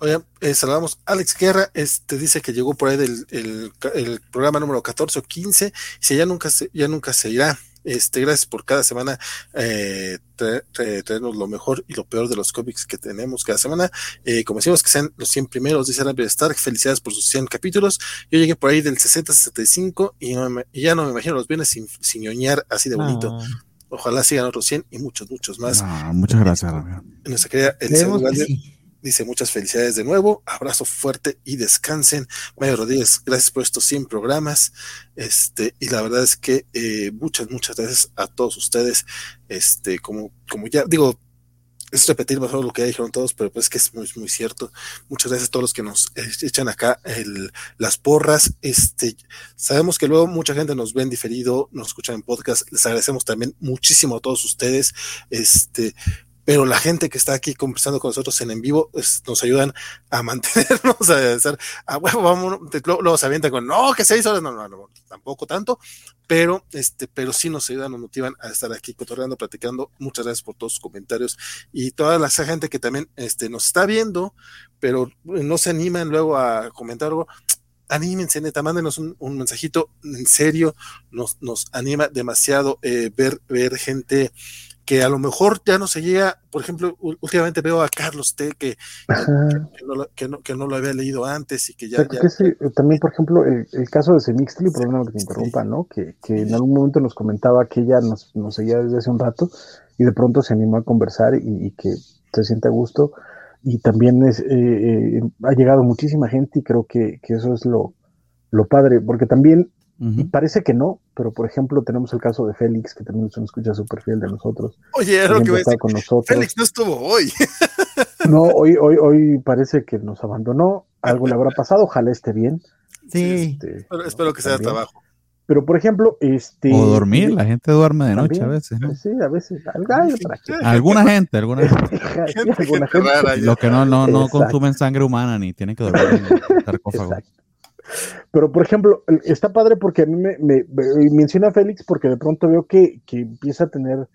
Oye, eh, saludamos Alex Guerra, este dice que llegó por ahí del el, programa número 14 o 15, y ya nunca se, ya nunca se irá. Este, gracias por cada semana eh, traernos lo mejor y lo peor de los cómics que tenemos cada semana. Eh, como decimos que sean los 100 primeros, dice Rambler Stark, felicidades por sus 100 capítulos. Yo llegué por ahí del 60-65 y, y, ya no me imagino los bienes sin, sin ñoñar así de bonito. Ojalá sigan otros 100 y muchos, muchos más. muchas gracias, En nuestra querida Dice muchas felicidades de nuevo, abrazo fuerte y descansen. Mayo Rodríguez, gracias por estos 100 programas. Este, y la verdad es que eh, muchas, muchas gracias a todos ustedes. Este, como, como ya digo, es repetir mejor lo que ya dijeron todos, pero pues que es muy, muy cierto. Muchas gracias a todos los que nos eh, echan acá el, las porras. Este, sabemos que luego mucha gente nos ven diferido, nos escuchan en podcast. Les agradecemos también muchísimo a todos ustedes. Este, pero la gente que está aquí conversando con nosotros en en vivo nos ayudan a mantenernos, a hacer, a huevo, vamos, luego se avientan con, no, que seis horas, no, no, no, tampoco tanto, pero, este, pero sí nos ayudan, nos motivan a estar aquí cotorreando, platicando. Muchas gracias por todos sus comentarios y toda la gente que también, este, nos está viendo, pero no se animan luego a comentar algo anímense, neta, mándenos un, un, mensajito, en serio, nos, nos anima demasiado eh, ver, ver gente que a lo mejor ya no se llega, por ejemplo, últimamente veo a Carlos T. que, que, no, que, no, lo había leído antes y que ya... también, por ejemplo, el, caso de Semixtli, perdóname que te interrumpa, ¿no? Que, que, en algún momento nos comentaba que ella nos, nos, seguía desde hace un rato y de pronto se animó a conversar y, que se siente a gusto. Y también es, eh, eh, ha llegado muchísima gente y creo que, que eso es lo, lo padre, porque también y parece que no, pero por ejemplo tenemos el caso de Félix, que también es una escucha súper fiel de nosotros. Oye, era lo que voy a decir. Con nosotros. Félix no estuvo hoy. no, hoy, hoy, hoy parece que nos abandonó. Algo le habrá pasado, ojalá esté bien. Sí. Este, espero, que sea trabajo. Pero por ejemplo, este. O dormir, la gente duerme de noche a veces. Sí, a veces. Alguna gente, alguna gente. alguna gente. Los que no, no, no consumen sangre humana ni tienen que dormir en el sarcófago. Exacto. Pero, por ejemplo, está padre porque a mí me, menciona Félix porque de pronto veo que, empieza a tener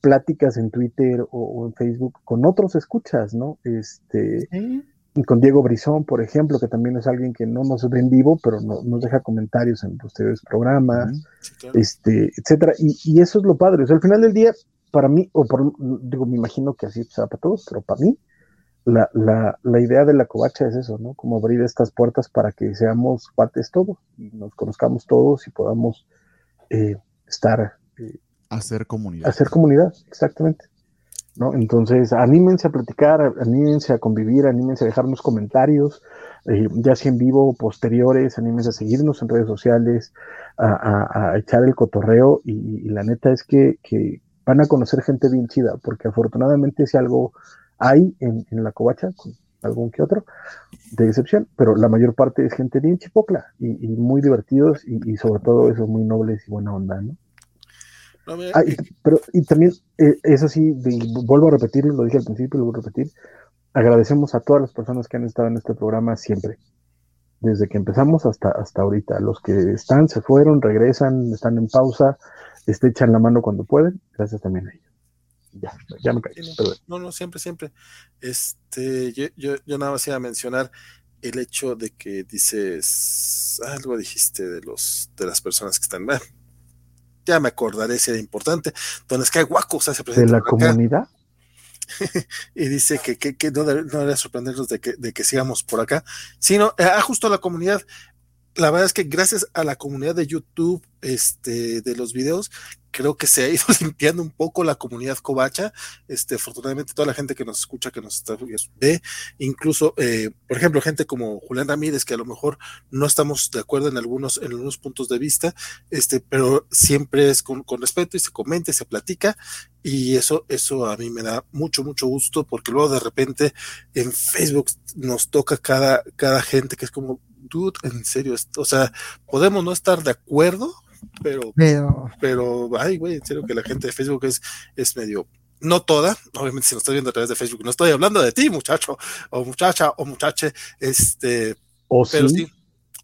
pláticas en Twitter o, en Facebook con otros escuchas, ¿no? Este, con Diego Brizón, por ejemplo, que también es alguien que no nos ve en vivo, pero no, nos deja comentarios en posteriores programas, este, etcétera. Y, eso es lo padre. O sea, al final del día, para mí, o por, digo, me imagino que así sea para todos, pero para mí, la, la, la, idea de la covacha es eso, ¿no? Como abrir estas puertas para que seamos partes todos y nos conozcamos todos y podamos eh, estar. Eh, hacer comunidad. Hacer comunidad, exactamente. ¿no? Entonces, anímense a platicar, anímense a convivir, anímense a dejarnos comentarios, eh, ya sea en vivo o posteriores, anímense a seguirnos en redes sociales, a, echar el cotorreo y, la neta es que, van a conocer gente bien chida, porque afortunadamente si algo hay en, la covacha, con algún que otro, de excepción, pero la mayor parte es gente bien chipocla y, muy divertidos y, y, sobre todo eso, muy nobles y buena onda, ¿no? Ah, y, pero, y también, eh, eso sí, vuelvo a repetir, lo dije al principio, lo vuelvo a repetir, agradecemos a todas las personas que han estado en este programa siempre, desde que empezamos hasta, hasta ahorita. Los que están, se fueron, regresan, están en pausa, este, echan la mano cuando pueden, gracias también a ellos. Ya, ya me caí. No, no, siempre, siempre. Este, yo, yo, yo nada más iba a mencionar el hecho de que dices, algo dijiste de los, de las personas que están, mal ya me acordaré si era importante, donde es que hay guacos se ¿De la comunidad? y dice que, que, no, debería sorprendernos de que, de que sigamos por acá, sino ah, justo a la comunidad. La verdad es que gracias a la comunidad de YouTube, este, de los videos, creo que se ha ido limpiando un poco la comunidad covacha. Este, afortunadamente, toda la gente que nos escucha, que nos está, ve, incluso, eh, por ejemplo, gente como Julián Ramírez, que a lo mejor no estamos de acuerdo en algunos, en algunos puntos de vista, este, pero siempre es con, con respeto y se comenta y se platica. Y eso, eso a mí me da mucho, mucho gusto, porque luego de repente en Facebook nos toca cada, cada gente que es como, dude, en serio, o sea, podemos no estar de acuerdo, pero, pero, ay, güey, en serio que la gente de Facebook es, es medio, no toda, obviamente si nos estás viendo a través de Facebook, no estoy hablando de ti, muchacho, o muchacha, o muchache, este, o pero sí,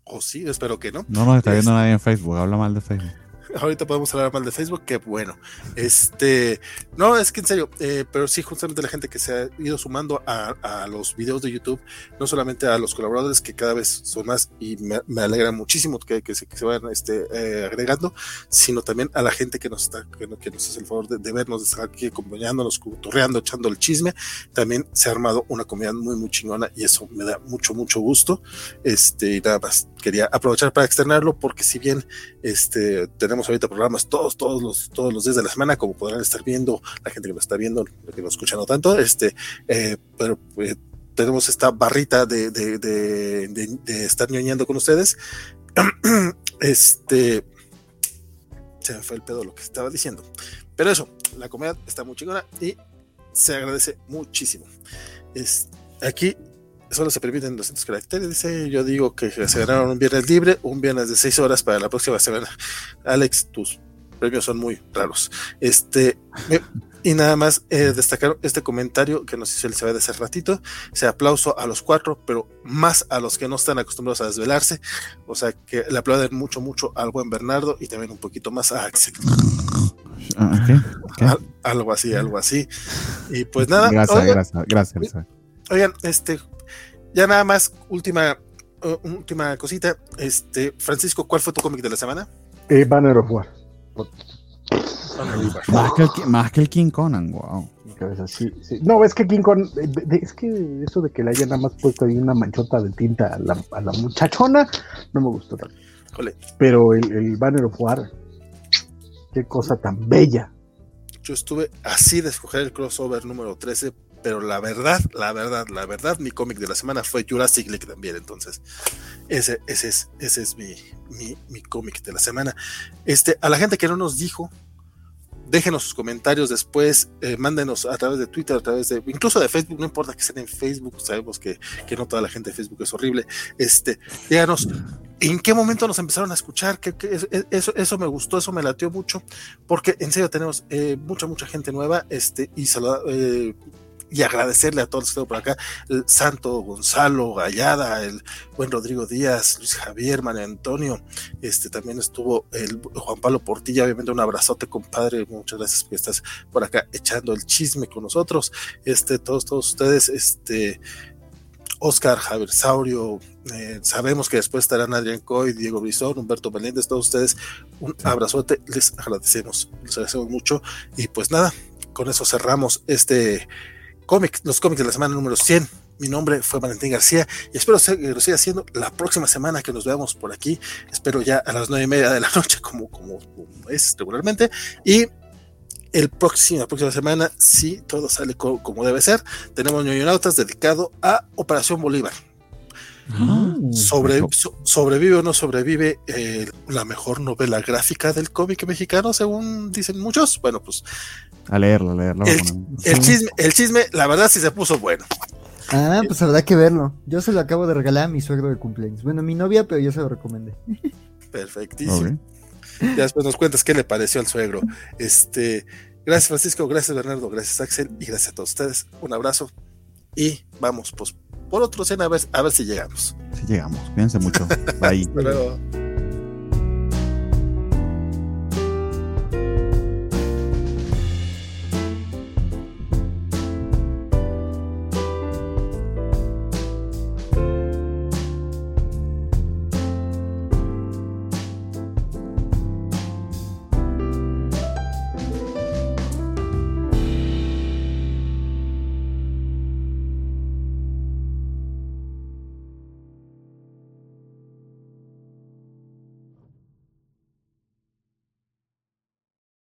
o sí, espero que no. No nos está viendo nadie en Facebook, habla mal de Facebook ahorita podemos hablar mal de Facebook, que bueno. Este, no, es que en serio, eh, pero sí, justamente la gente que se ha ido sumando a, los videos de YouTube, no solamente a los colaboradores que cada vez son más y me, alegra muchísimo que, se, que se vayan este, eh, agregando, sino también a la gente que nos está, que, nos hace el favor de, vernos, de estar aquí acompañándonos, torreando, echando el chisme. También se ha armado una comunidad muy, muy chingona y eso me da mucho, mucho gusto. Este, y nada más quería aprovechar para externarlo porque si bien este, tenemos ahorita programas todos, todos los, todos los días de la semana, como podrán estar viendo, la gente que lo está viendo, que nos escucha no tanto, este, eh, pero pues, tenemos esta barrita de, de, de, de, estar ñoñando con ustedes. este, se me fue el pedo lo que estaba diciendo. Pero eso, la comedia está muy chingona y se agradece muchísimo. Es, aquí solo se permiten 200 caracteres, dice, yo digo que se ganaron un viernes libre, un viernes de 6 horas para la próxima semana. Alex, tus premios son muy raros. Este, y nada más eh, destacar este comentario que nos hizo el de hace ratito, ese aplauso a los cuatro, pero más a los que no están acostumbrados a desvelarse, o sea, que le aplauden mucho, mucho al buen Bernardo y también un poquito más a Axel. Ah, algo así, algo así. Y pues nada. Gracias, gracias, gracias. Oigan, este, ya nada más, última, uh, última cosita. Este, Francisco, ¿cuál fue tu cómic de la semana? Eh, Banner of War. Más que, el, King Conan, wow. No, es que King Conan, es que eso de que le haya nada más puesto ahí una manchota de tinta a la, a la muchachona, no me gustó tanto. Pero el, el Banner of War, qué cosa tan bella. Yo estuve así de escoger el crossover número 13 pero la verdad, la verdad, la verdad, mi cómic de la semana fue Jurassic League también, entonces ese, ese es, ese es mi, mi, cómic de la semana. Este, a la gente que no nos dijo, déjenos sus comentarios después, eh, mándenos a través de Twitter, a través de, incluso de Facebook, no importa que estén en Facebook, sabemos que, que no toda la gente de Facebook es horrible, este, díganos, ¿en qué momento nos empezaron a escuchar? Que, eso, eso me gustó, eso me latió mucho, porque en serio tenemos eh, mucha, mucha gente nueva, este, y saludar, eh, y agradecerle a todos los que están por acá, el Santo Gonzalo Gallada, el buen Rodrigo Díaz, Luis Javier, María Antonio, este también estuvo el Juan Pablo Portilla, obviamente un abrazote, compadre, muchas gracias porque estás por acá echando el chisme con nosotros, este, todos, todos ustedes, este, Oscar, Javier Saurio, eh, sabemos que después estarán Adrián Coy, Diego Brizón, Humberto Meléndez, todos ustedes, un abrazote, les agradecemos, les agradecemos mucho. Y pues nada, con eso cerramos este cómic, los cómics de la semana número 100. Mi nombre fue Valentín García y espero que lo siga haciendo la próxima semana que nos veamos por aquí. Espero ya a las nueve y media de la noche, como, como, como es regularmente. Y el próximo, la próxima semana, si todo sale co como debe ser, tenemos Ñoñonautas dedicado a Operación Bolívar. Ah. Sobre, so- sobrevive o no sobrevive eh, la mejor novela gráfica del cómic mexicano, según dicen muchos. Bueno, pues A leerlo, a leerlo. el, chisme, el chisme, la verdad, sí se puso bueno. Ah, pues habrá que verlo. Yo se lo acabo de regalar a mi suegro de cumpleaños. Bueno, mi novia, pero yo se lo recomendé. Perfectísimo. Ya después nos cuentas qué le pareció al suegro. Este, gracias Francisco, gracias Bernardo, gracias Axel y gracias a todos ustedes. Un abrazo y vamos pues por otro cena a ver, a ver si llegamos. Sí, llegamos. Cuídense mucho. Bye. Hasta luego.